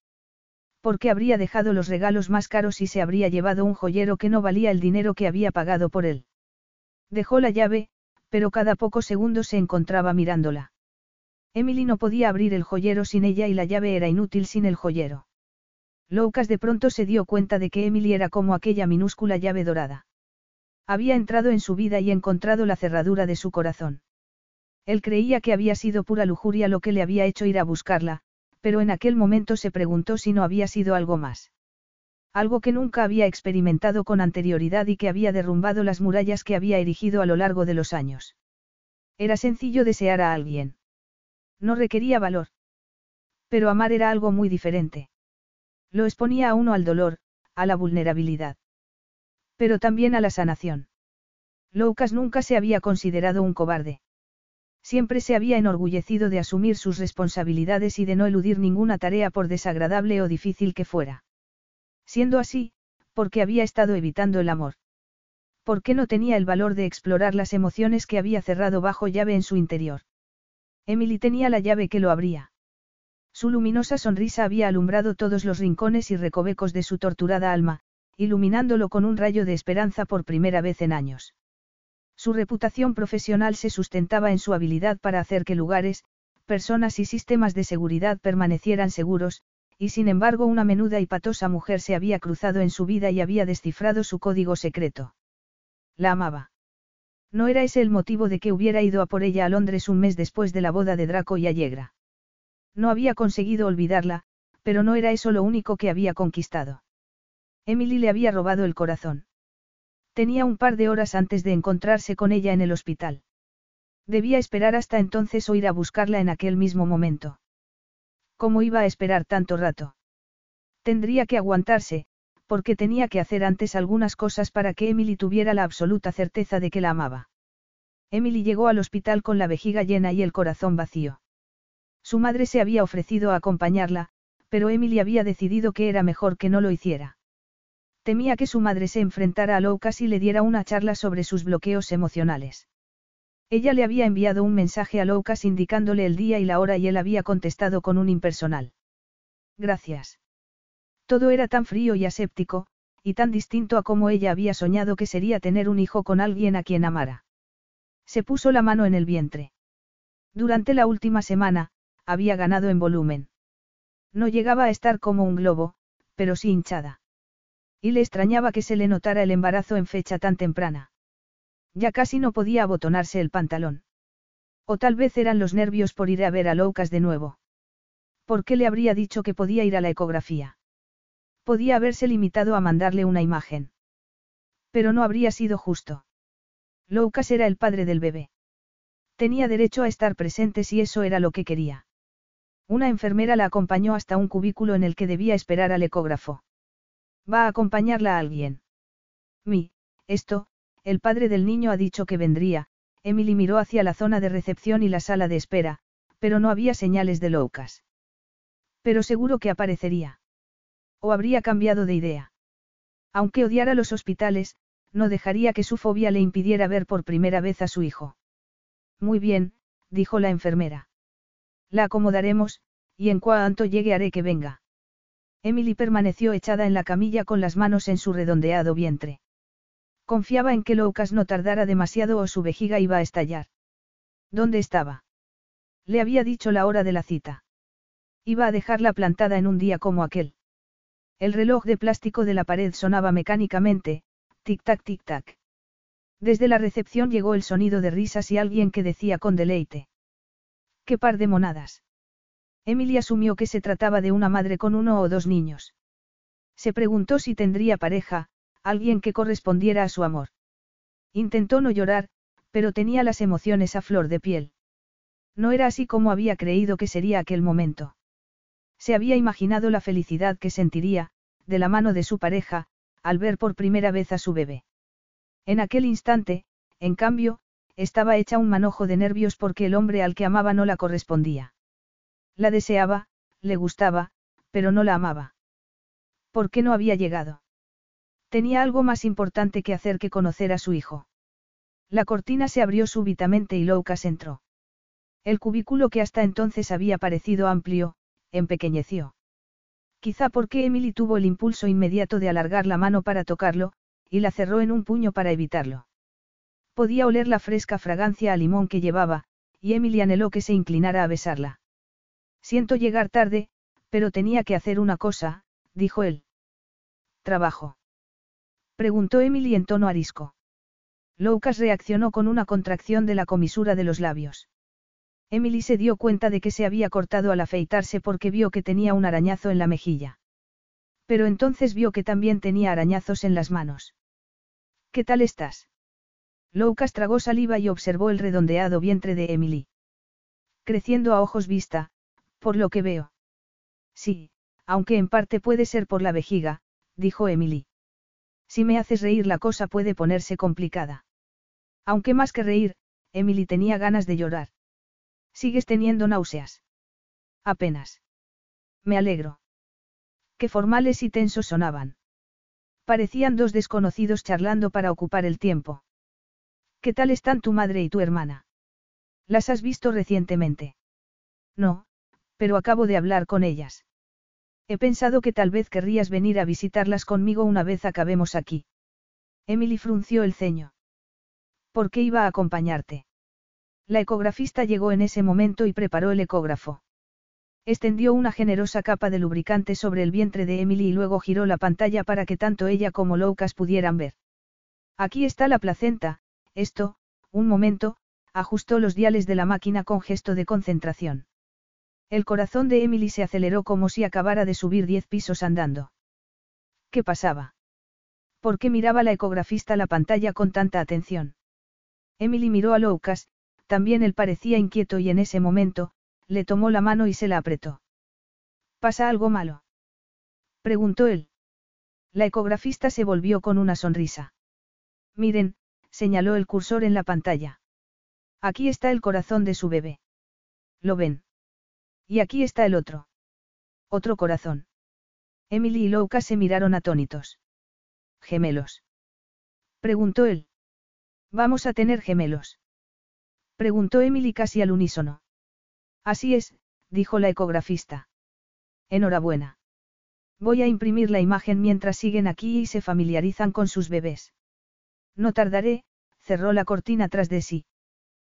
¿Por qué habría dejado los regalos más caros y se habría llevado un joyero que no valía el dinero que había pagado por él? Dejó la llave, pero cada pocos segundos se encontraba mirándola. Emily no podía abrir el joyero sin ella y la llave era inútil sin el joyero. Lucas de pronto se dio cuenta de que Emily era como aquella minúscula llave dorada. Había entrado en su vida y encontrado la cerradura de su corazón. Él creía que había sido pura lujuria lo que le había hecho ir a buscarla, pero en aquel momento se preguntó si no había sido algo más. Algo que nunca había experimentado con anterioridad y que había derrumbado las murallas que había erigido a lo largo de los años. Era sencillo desear a alguien. No requería valor. Pero amar era algo muy diferente. Lo exponía a uno al dolor, a la vulnerabilidad. Pero también a la sanación. Lucas nunca se había considerado un cobarde. Siempre se había enorgullecido de asumir sus responsabilidades y de no eludir ninguna tarea por desagradable o difícil que fuera. Siendo así, porque había estado evitando el amor. Porque no tenía el valor de explorar las emociones que había cerrado bajo llave en su interior. Emily tenía la llave que lo abría. Su luminosa sonrisa había alumbrado todos los rincones y recovecos de su torturada alma, iluminándolo con un rayo de esperanza por primera vez en años. Su reputación profesional se sustentaba en su habilidad para hacer que lugares, personas y sistemas de seguridad permanecieran seguros, y sin embargo una menuda y patosa mujer se había cruzado en su vida y había descifrado su código secreto. La amaba. No era ese el motivo de que hubiera ido a por ella a Londres un mes después de la boda de Draco y Allegra. No había conseguido olvidarla, pero no era eso lo único que había conquistado. Emily le había robado el corazón. Tenía un par de horas antes de encontrarse con ella en el hospital. Debía esperar hasta entonces o ir a buscarla en aquel mismo momento. ¿Cómo iba a esperar tanto rato? Tendría que aguantarse, porque tenía que hacer antes algunas cosas para que Emily tuviera la absoluta certeza de que la amaba. Emily llegó al hospital con la vejiga llena y el corazón vacío. Su madre se había ofrecido a acompañarla, pero Emily había decidido que era mejor que no lo hiciera. Temía que su madre se enfrentara a Lucas y le diera una charla sobre sus bloqueos emocionales. Ella le había enviado un mensaje a Lucas indicándole el día y la hora y él había contestado con un impersonal. Gracias. Todo era tan frío y aséptico, y tan distinto a como ella había soñado que sería tener un hijo con alguien a quien amara. Se puso la mano en el vientre. Durante la última semana, había ganado en volumen. No llegaba a estar como un globo, pero sí hinchada. Y le extrañaba que se le notara el embarazo en fecha tan temprana. Ya casi no podía abotonarse el pantalón. O tal vez eran los nervios por ir a ver a Loucas de nuevo. ¿Por qué le habría dicho que podía ir a la ecografía? Podía haberse limitado a mandarle una imagen. Pero no habría sido justo. Loucas era el padre del bebé. Tenía derecho a estar presente si eso era lo que quería. Una enfermera la acompañó hasta un cubículo en el que debía esperar al ecógrafo. ¿Va a acompañarla a alguien? Mi, esto, el padre del niño ha dicho que vendría, Emily miró hacia la zona de recepción y la sala de espera, pero no había señales de Loucas. Pero seguro que aparecería. O habría cambiado de idea. Aunque odiara los hospitales, no dejaría que su fobia le impidiera ver por primera vez a su hijo. Muy bien, dijo la enfermera. La acomodaremos, y en cuanto llegue haré que venga. Emily permaneció echada en la camilla con las manos en su redondeado vientre. Confiaba en que Lucas no tardara demasiado o su vejiga iba a estallar. ¿Dónde estaba? Le había dicho la hora de la cita. Iba a dejarla plantada en un día como aquel. El reloj de plástico de la pared sonaba mecánicamente, tic-tac, tic-tac. Desde la recepción llegó el sonido de risas y alguien que decía con deleite. ¡Qué par de monadas! Emily asumió que se trataba de una madre con uno o dos niños. Se preguntó si tendría pareja, alguien que correspondiera a su amor. Intentó no llorar, pero tenía las emociones a flor de piel. No era así como había creído que sería aquel momento. Se había imaginado la felicidad que sentiría, de la mano de su pareja, al ver por primera vez a su bebé. En aquel instante, en cambio, estaba hecha un manojo de nervios porque el hombre al que amaba no la correspondía. La deseaba, le gustaba, pero no la amaba. ¿Por qué no había llegado? Tenía algo más importante que hacer que conocer a su hijo. La cortina se abrió súbitamente y Loukas entró. El cubículo que hasta entonces había parecido amplio, empequeñeció. Quizá porque Emily tuvo el impulso inmediato de alargar la mano para tocarlo, y la cerró en un puño para evitarlo. Podía oler la fresca fragancia a limón que llevaba, y Emily anheló que se inclinara a besarla. Siento llegar tarde, pero tenía que hacer una cosa, dijo él. ¿Trabajo? Preguntó Emily en tono arisco. Lucas reaccionó con una contracción de la comisura de los labios. Emily se dio cuenta de que se había cortado al afeitarse porque vio que tenía un arañazo en la mejilla. Pero entonces vio que también tenía arañazos en las manos. ¿Qué tal estás? Lucas tragó saliva y observó el redondeado vientre de Emily. Creciendo a ojos vista, por lo que veo. Sí, aunque en parte puede ser por la vejiga, dijo Emily. Si me haces reír la cosa puede ponerse complicada. Aunque más que reír, Emily tenía ganas de llorar. ¿Sigues teniendo náuseas? Apenas. Me alegro. Qué formales y tensos sonaban. Parecían dos desconocidos charlando para ocupar el tiempo. ¿Qué tal están tu madre y tu hermana? ¿Las has visto recientemente? No, pero acabo de hablar con ellas. He pensado que tal vez querrías venir a visitarlas conmigo una vez acabemos aquí. Emily frunció el ceño. ¿Por qué iba a acompañarte? La ecografista llegó en ese momento y preparó el ecógrafo. Extendió una generosa capa de lubricante sobre el vientre de Emily y luego giró la pantalla para que tanto ella como Lucas pudieran ver. Aquí está la placenta, esto, un momento, ajustó los diales de la máquina con gesto de concentración. El corazón de Emily se aceleró como si acabara de subir diez pisos andando. ¿Qué pasaba? ¿Por qué miraba la ecografista la pantalla con tanta atención? Emily miró a Lucas, también él parecía inquieto y en ese momento, le tomó la mano y se la apretó. ¿Pasa algo malo? Preguntó él. La ecografista se volvió con una sonrisa. Miren, señaló el cursor en la pantalla. Aquí está el corazón de su bebé. ¿Lo ven? Y aquí está el otro. Otro corazón. Emily y Louka se miraron atónitos. ¿Gemelos? Preguntó él. ¿Vamos a tener gemelos? Preguntó Emily casi al unísono. Así es, dijo la ecografista. Enhorabuena. Voy a imprimir la imagen mientras siguen aquí y se familiarizan con sus bebés. No tardaré, cerró la cortina tras de sí.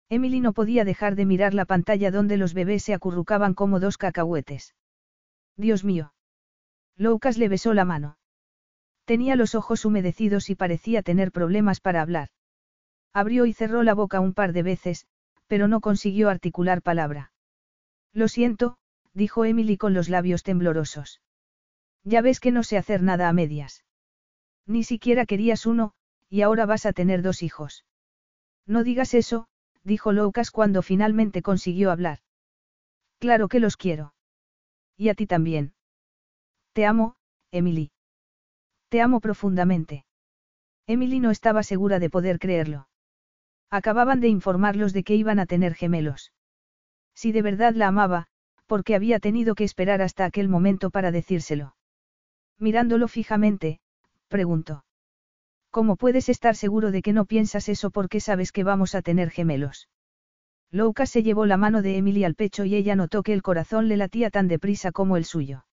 Emily no podía dejar de mirar la pantalla donde los bebés se acurrucaban como dos cacahuetes. Dios mío. Loucas le besó la mano. Tenía los ojos humedecidos y parecía tener problemas para hablar. Abrió y cerró la boca un par de veces, pero no consiguió articular palabra. Lo siento, dijo Emily con los labios temblorosos. Ya ves que no sé hacer nada a medias. Ni siquiera querías uno, y ahora vas a tener dos hijos. No digas eso, dijo Loucas cuando finalmente consiguió hablar. Claro que los quiero. Y a ti también. Te amo, Emily. Te amo profundamente. Emily no estaba segura de poder creerlo. Acababan de informarlos de que iban a tener gemelos. Si de verdad la amaba, porque había tenido que esperar hasta aquel momento para decírselo. Mirándolo fijamente, preguntó. ¿Cómo puedes estar seguro de que no piensas eso porque sabes que vamos a tener gemelos? Louka se llevó la mano de Emily al pecho y ella notó que el corazón le latía tan deprisa como el suyo.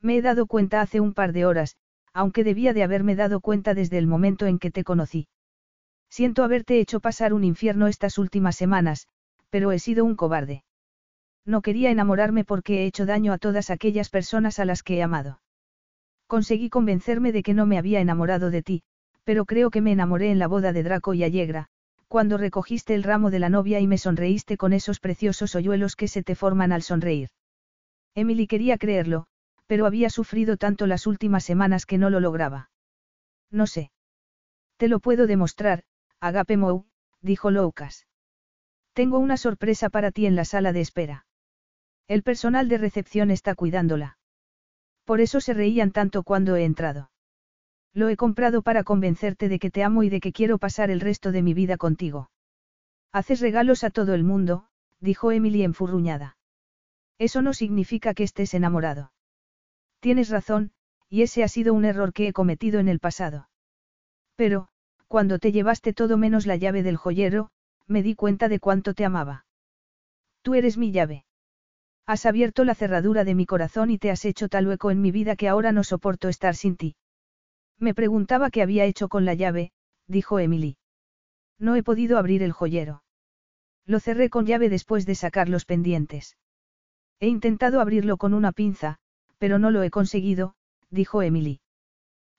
Me he dado cuenta hace un par de horas, aunque debía de haberme dado cuenta desde el momento en que te conocí. Siento haberte hecho pasar un infierno estas últimas semanas, pero he sido un cobarde. No quería enamorarme porque he hecho daño a todas aquellas personas a las que he amado. Conseguí convencerme de que no me había enamorado de ti, pero creo que me enamoré en la boda de Draco y Allegra, cuando recogiste el ramo de la novia y me sonreíste con esos preciosos hoyuelos que se te forman al sonreír. Emily quería creerlo, pero había sufrido tanto las últimas semanas que no lo lograba. No sé. Te lo puedo demostrar, Agape Mou, dijo Loucas. Tengo una sorpresa para ti en la sala de espera. El personal de recepción está cuidándola. Por eso se reían tanto cuando he entrado. Lo he comprado para convencerte de que te amo y de que quiero pasar el resto de mi vida contigo. Haces regalos a todo el mundo, dijo Emily enfurruñada. Eso no significa que estés enamorado. Tienes razón, y ese ha sido un error que he cometido en el pasado. Pero, cuando te llevaste todo menos la llave del joyero, me di cuenta de cuánto te amaba. Tú eres mi llave. Has abierto la cerradura de mi corazón y te has hecho tal hueco en mi vida que ahora no soporto estar sin ti. Me preguntaba qué había hecho con la llave, dijo Emily. No he podido abrir el joyero. Lo cerré con llave después de sacar los pendientes. He intentado abrirlo con una pinza, pero no lo he conseguido, dijo Emily.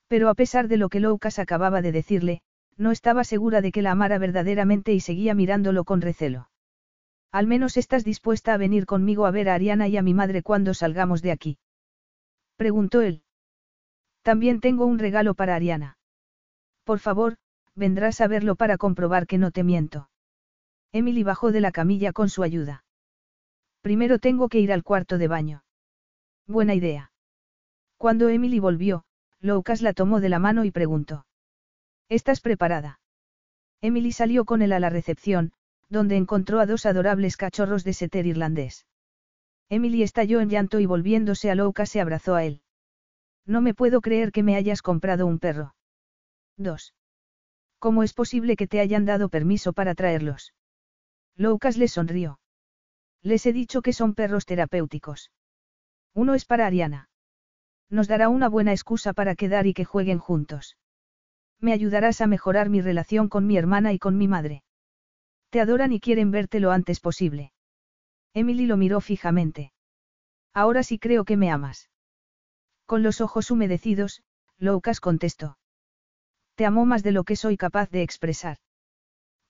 Pero a pesar de lo que Loucas acababa de decirle, no estaba segura de que la amara verdaderamente y seguía mirándolo con recelo. Al menos estás dispuesta a venir conmigo a ver a Ariana y a mi madre cuando salgamos de aquí. Preguntó él. También tengo un regalo para Ariana. Por favor, vendrás a verlo para comprobar que no te miento. Emily bajó de la camilla con su ayuda. Primero tengo que ir al cuarto de baño. Buena idea. Cuando Emily volvió, Loucas la tomó de la mano y preguntó. ¿Estás preparada? Emily salió con él a la recepción, donde encontró a dos adorables cachorros de setter irlandés. Emily estalló en llanto y volviéndose a Loucas se abrazó a él. No me puedo creer que me hayas comprado un perro. 2. ¿Cómo es posible que te hayan dado permiso para traerlos? Loucas le sonrió. Les he dicho que son perros terapéuticos. Uno es para Ariana. Nos dará una buena excusa para quedar y que jueguen juntos. Me ayudarás a mejorar mi relación con mi hermana y con mi madre. Te adoran y quieren verte lo antes posible. Emily lo miró fijamente. Ahora sí creo que me amas. Con los ojos humedecidos, Loucas contestó. Te amo más de lo que soy capaz de expresar.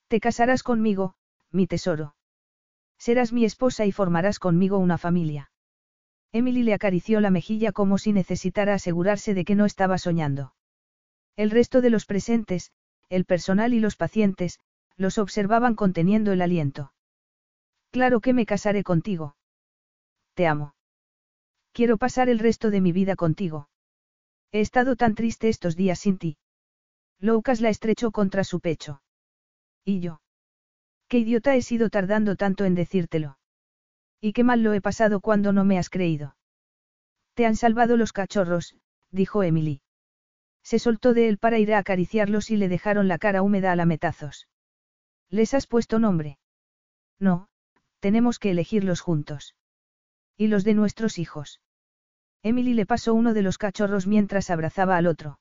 Te casarás conmigo, mi tesoro. Serás mi esposa y formarás conmigo una familia. Emily le acarició la mejilla como si necesitara asegurarse de que no estaba soñando. El resto de los presentes, el personal y los pacientes, los observaban conteniendo el aliento. Claro que me casaré contigo. Te amo. Quiero pasar el resto de mi vida contigo. He estado tan triste estos días sin ti. Lucas la estrechó contra su pecho. ¿Y yo? ¿Qué idiota he sido tardando tanto en decírtelo? ¿Y qué mal lo he pasado cuando no me has creído? Te han salvado los cachorros, dijo Emily. Se soltó de él para ir a acariciarlos y le dejaron la cara húmeda a lametazos. ¿Les has puesto nombre? No, tenemos que elegirlos juntos. ¿Y los de nuestros hijos? Emily le pasó uno de los cachorros mientras abrazaba al otro.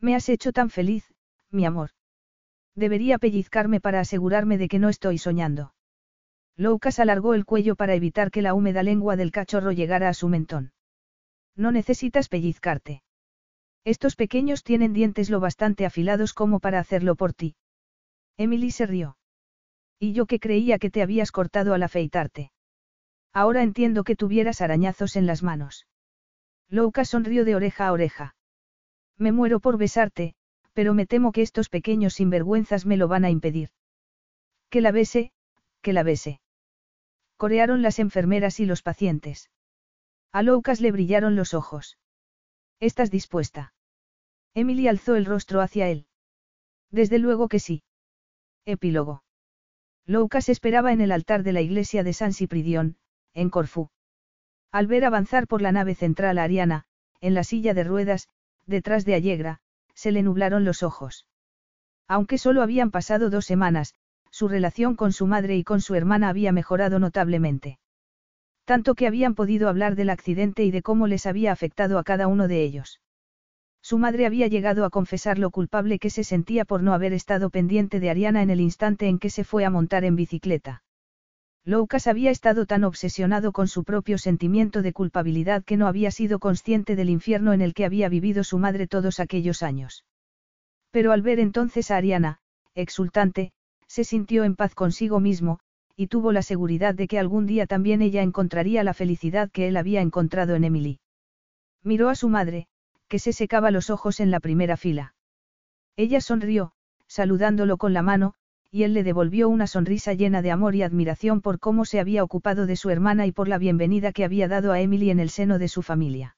Me has hecho tan feliz, mi amor. Debería pellizcarme para asegurarme de que no estoy soñando. Lucas alargó el cuello para evitar que la húmeda lengua del cachorro llegara a su mentón. No necesitas pellizcarte. Estos pequeños tienen dientes lo bastante afilados como para hacerlo por ti. Emily se rió. Y yo que creía que te habías cortado al afeitarte. Ahora entiendo que tuvieras arañazos en las manos. Louka sonrió de oreja a oreja. Me muero por besarte, pero me temo que estos pequeños sinvergüenzas me lo van a impedir. Que la bese, que la bese. Corearon las enfermeras y los pacientes. A Loukas le brillaron los ojos. ¿Estás dispuesta? Emily alzó el rostro hacia él. Desde luego que sí. Epílogo. Loukas esperaba en el altar de la iglesia de San Cipridión, en Corfú. Al ver avanzar por la nave central a Ariana, en la silla de ruedas, detrás de Allegra, se le nublaron los ojos. Aunque solo habían pasado dos semanas, su relación con su madre y con su hermana había mejorado notablemente. Tanto que habían podido hablar del accidente y de cómo les había afectado a cada uno de ellos. Su madre había llegado a confesar lo culpable que se sentía por no haber estado pendiente de Ariana en el instante en que se fue a montar en bicicleta. Lucas había estado tan obsesionado con su propio sentimiento de culpabilidad que no había sido consciente del infierno en el que había vivido su madre todos aquellos años. Pero al ver entonces a Ariana, exultante, se sintió en paz consigo mismo, y tuvo la seguridad de que algún día también ella encontraría la felicidad que él había encontrado en Emily. Miró a su madre, que se secaba los ojos en la primera fila. Ella sonrió, saludándolo con la mano, y él le devolvió una sonrisa llena de amor y admiración por cómo se había ocupado de su hermana y por la bienvenida que había dado a Emily en el seno de su familia.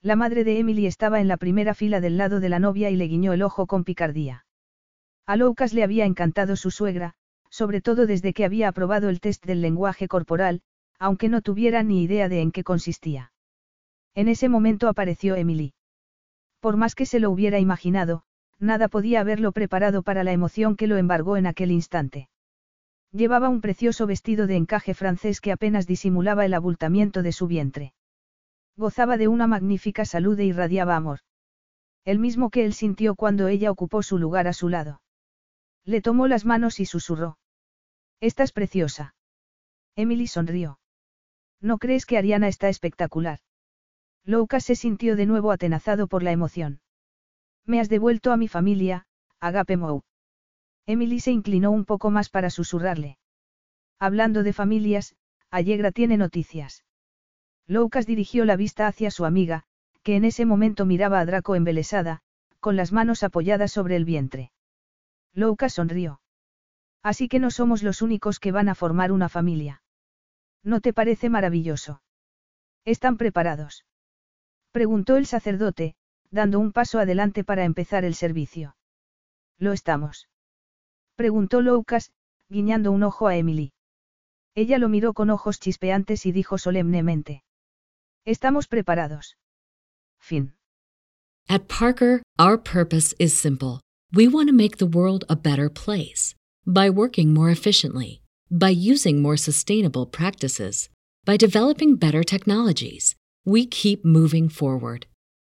La madre de Emily estaba en la primera fila del lado de la novia y le guiñó el ojo con picardía. A Lucas le había encantado su suegra, sobre todo desde que había aprobado el test del lenguaje corporal, aunque no tuviera ni idea de en qué consistía. En ese momento apareció Emily. Por más que se lo hubiera imaginado, nada podía haberlo preparado para la emoción que lo embargó en aquel instante. Llevaba un precioso vestido de encaje francés que apenas disimulaba el abultamiento de su vientre. Gozaba de una magnífica salud e irradiaba amor. El mismo que él sintió cuando ella ocupó su lugar a su lado. Le tomó las manos y susurró. Estás preciosa. Emily sonrió. ¿No crees que Ariana está espectacular? Lucas se sintió de nuevo atenazado por la emoción. Me has devuelto a mi familia, Agape Mou. Emily se inclinó un poco más para susurrarle. Hablando de familias, Allegra tiene noticias. Lucas dirigió la vista hacia su amiga, que en ese momento miraba a Draco embelesada, con las manos apoyadas sobre el vientre. Lucas sonrió. Así que no somos los únicos que van a formar una familia. ¿No te parece maravilloso? ¿Están preparados? Preguntó el sacerdote, dando un paso adelante para empezar el servicio. ¿Lo estamos? Preguntó Lucas, guiñando un ojo a Emily. Ella lo miró con ojos chispeantes y dijo solemnemente. Estamos preparados. Fin. At Parker, our purpose is simple. We want to make the world a better place. By working more efficiently, by using more sustainable practices, by developing better technologies, we keep moving forward.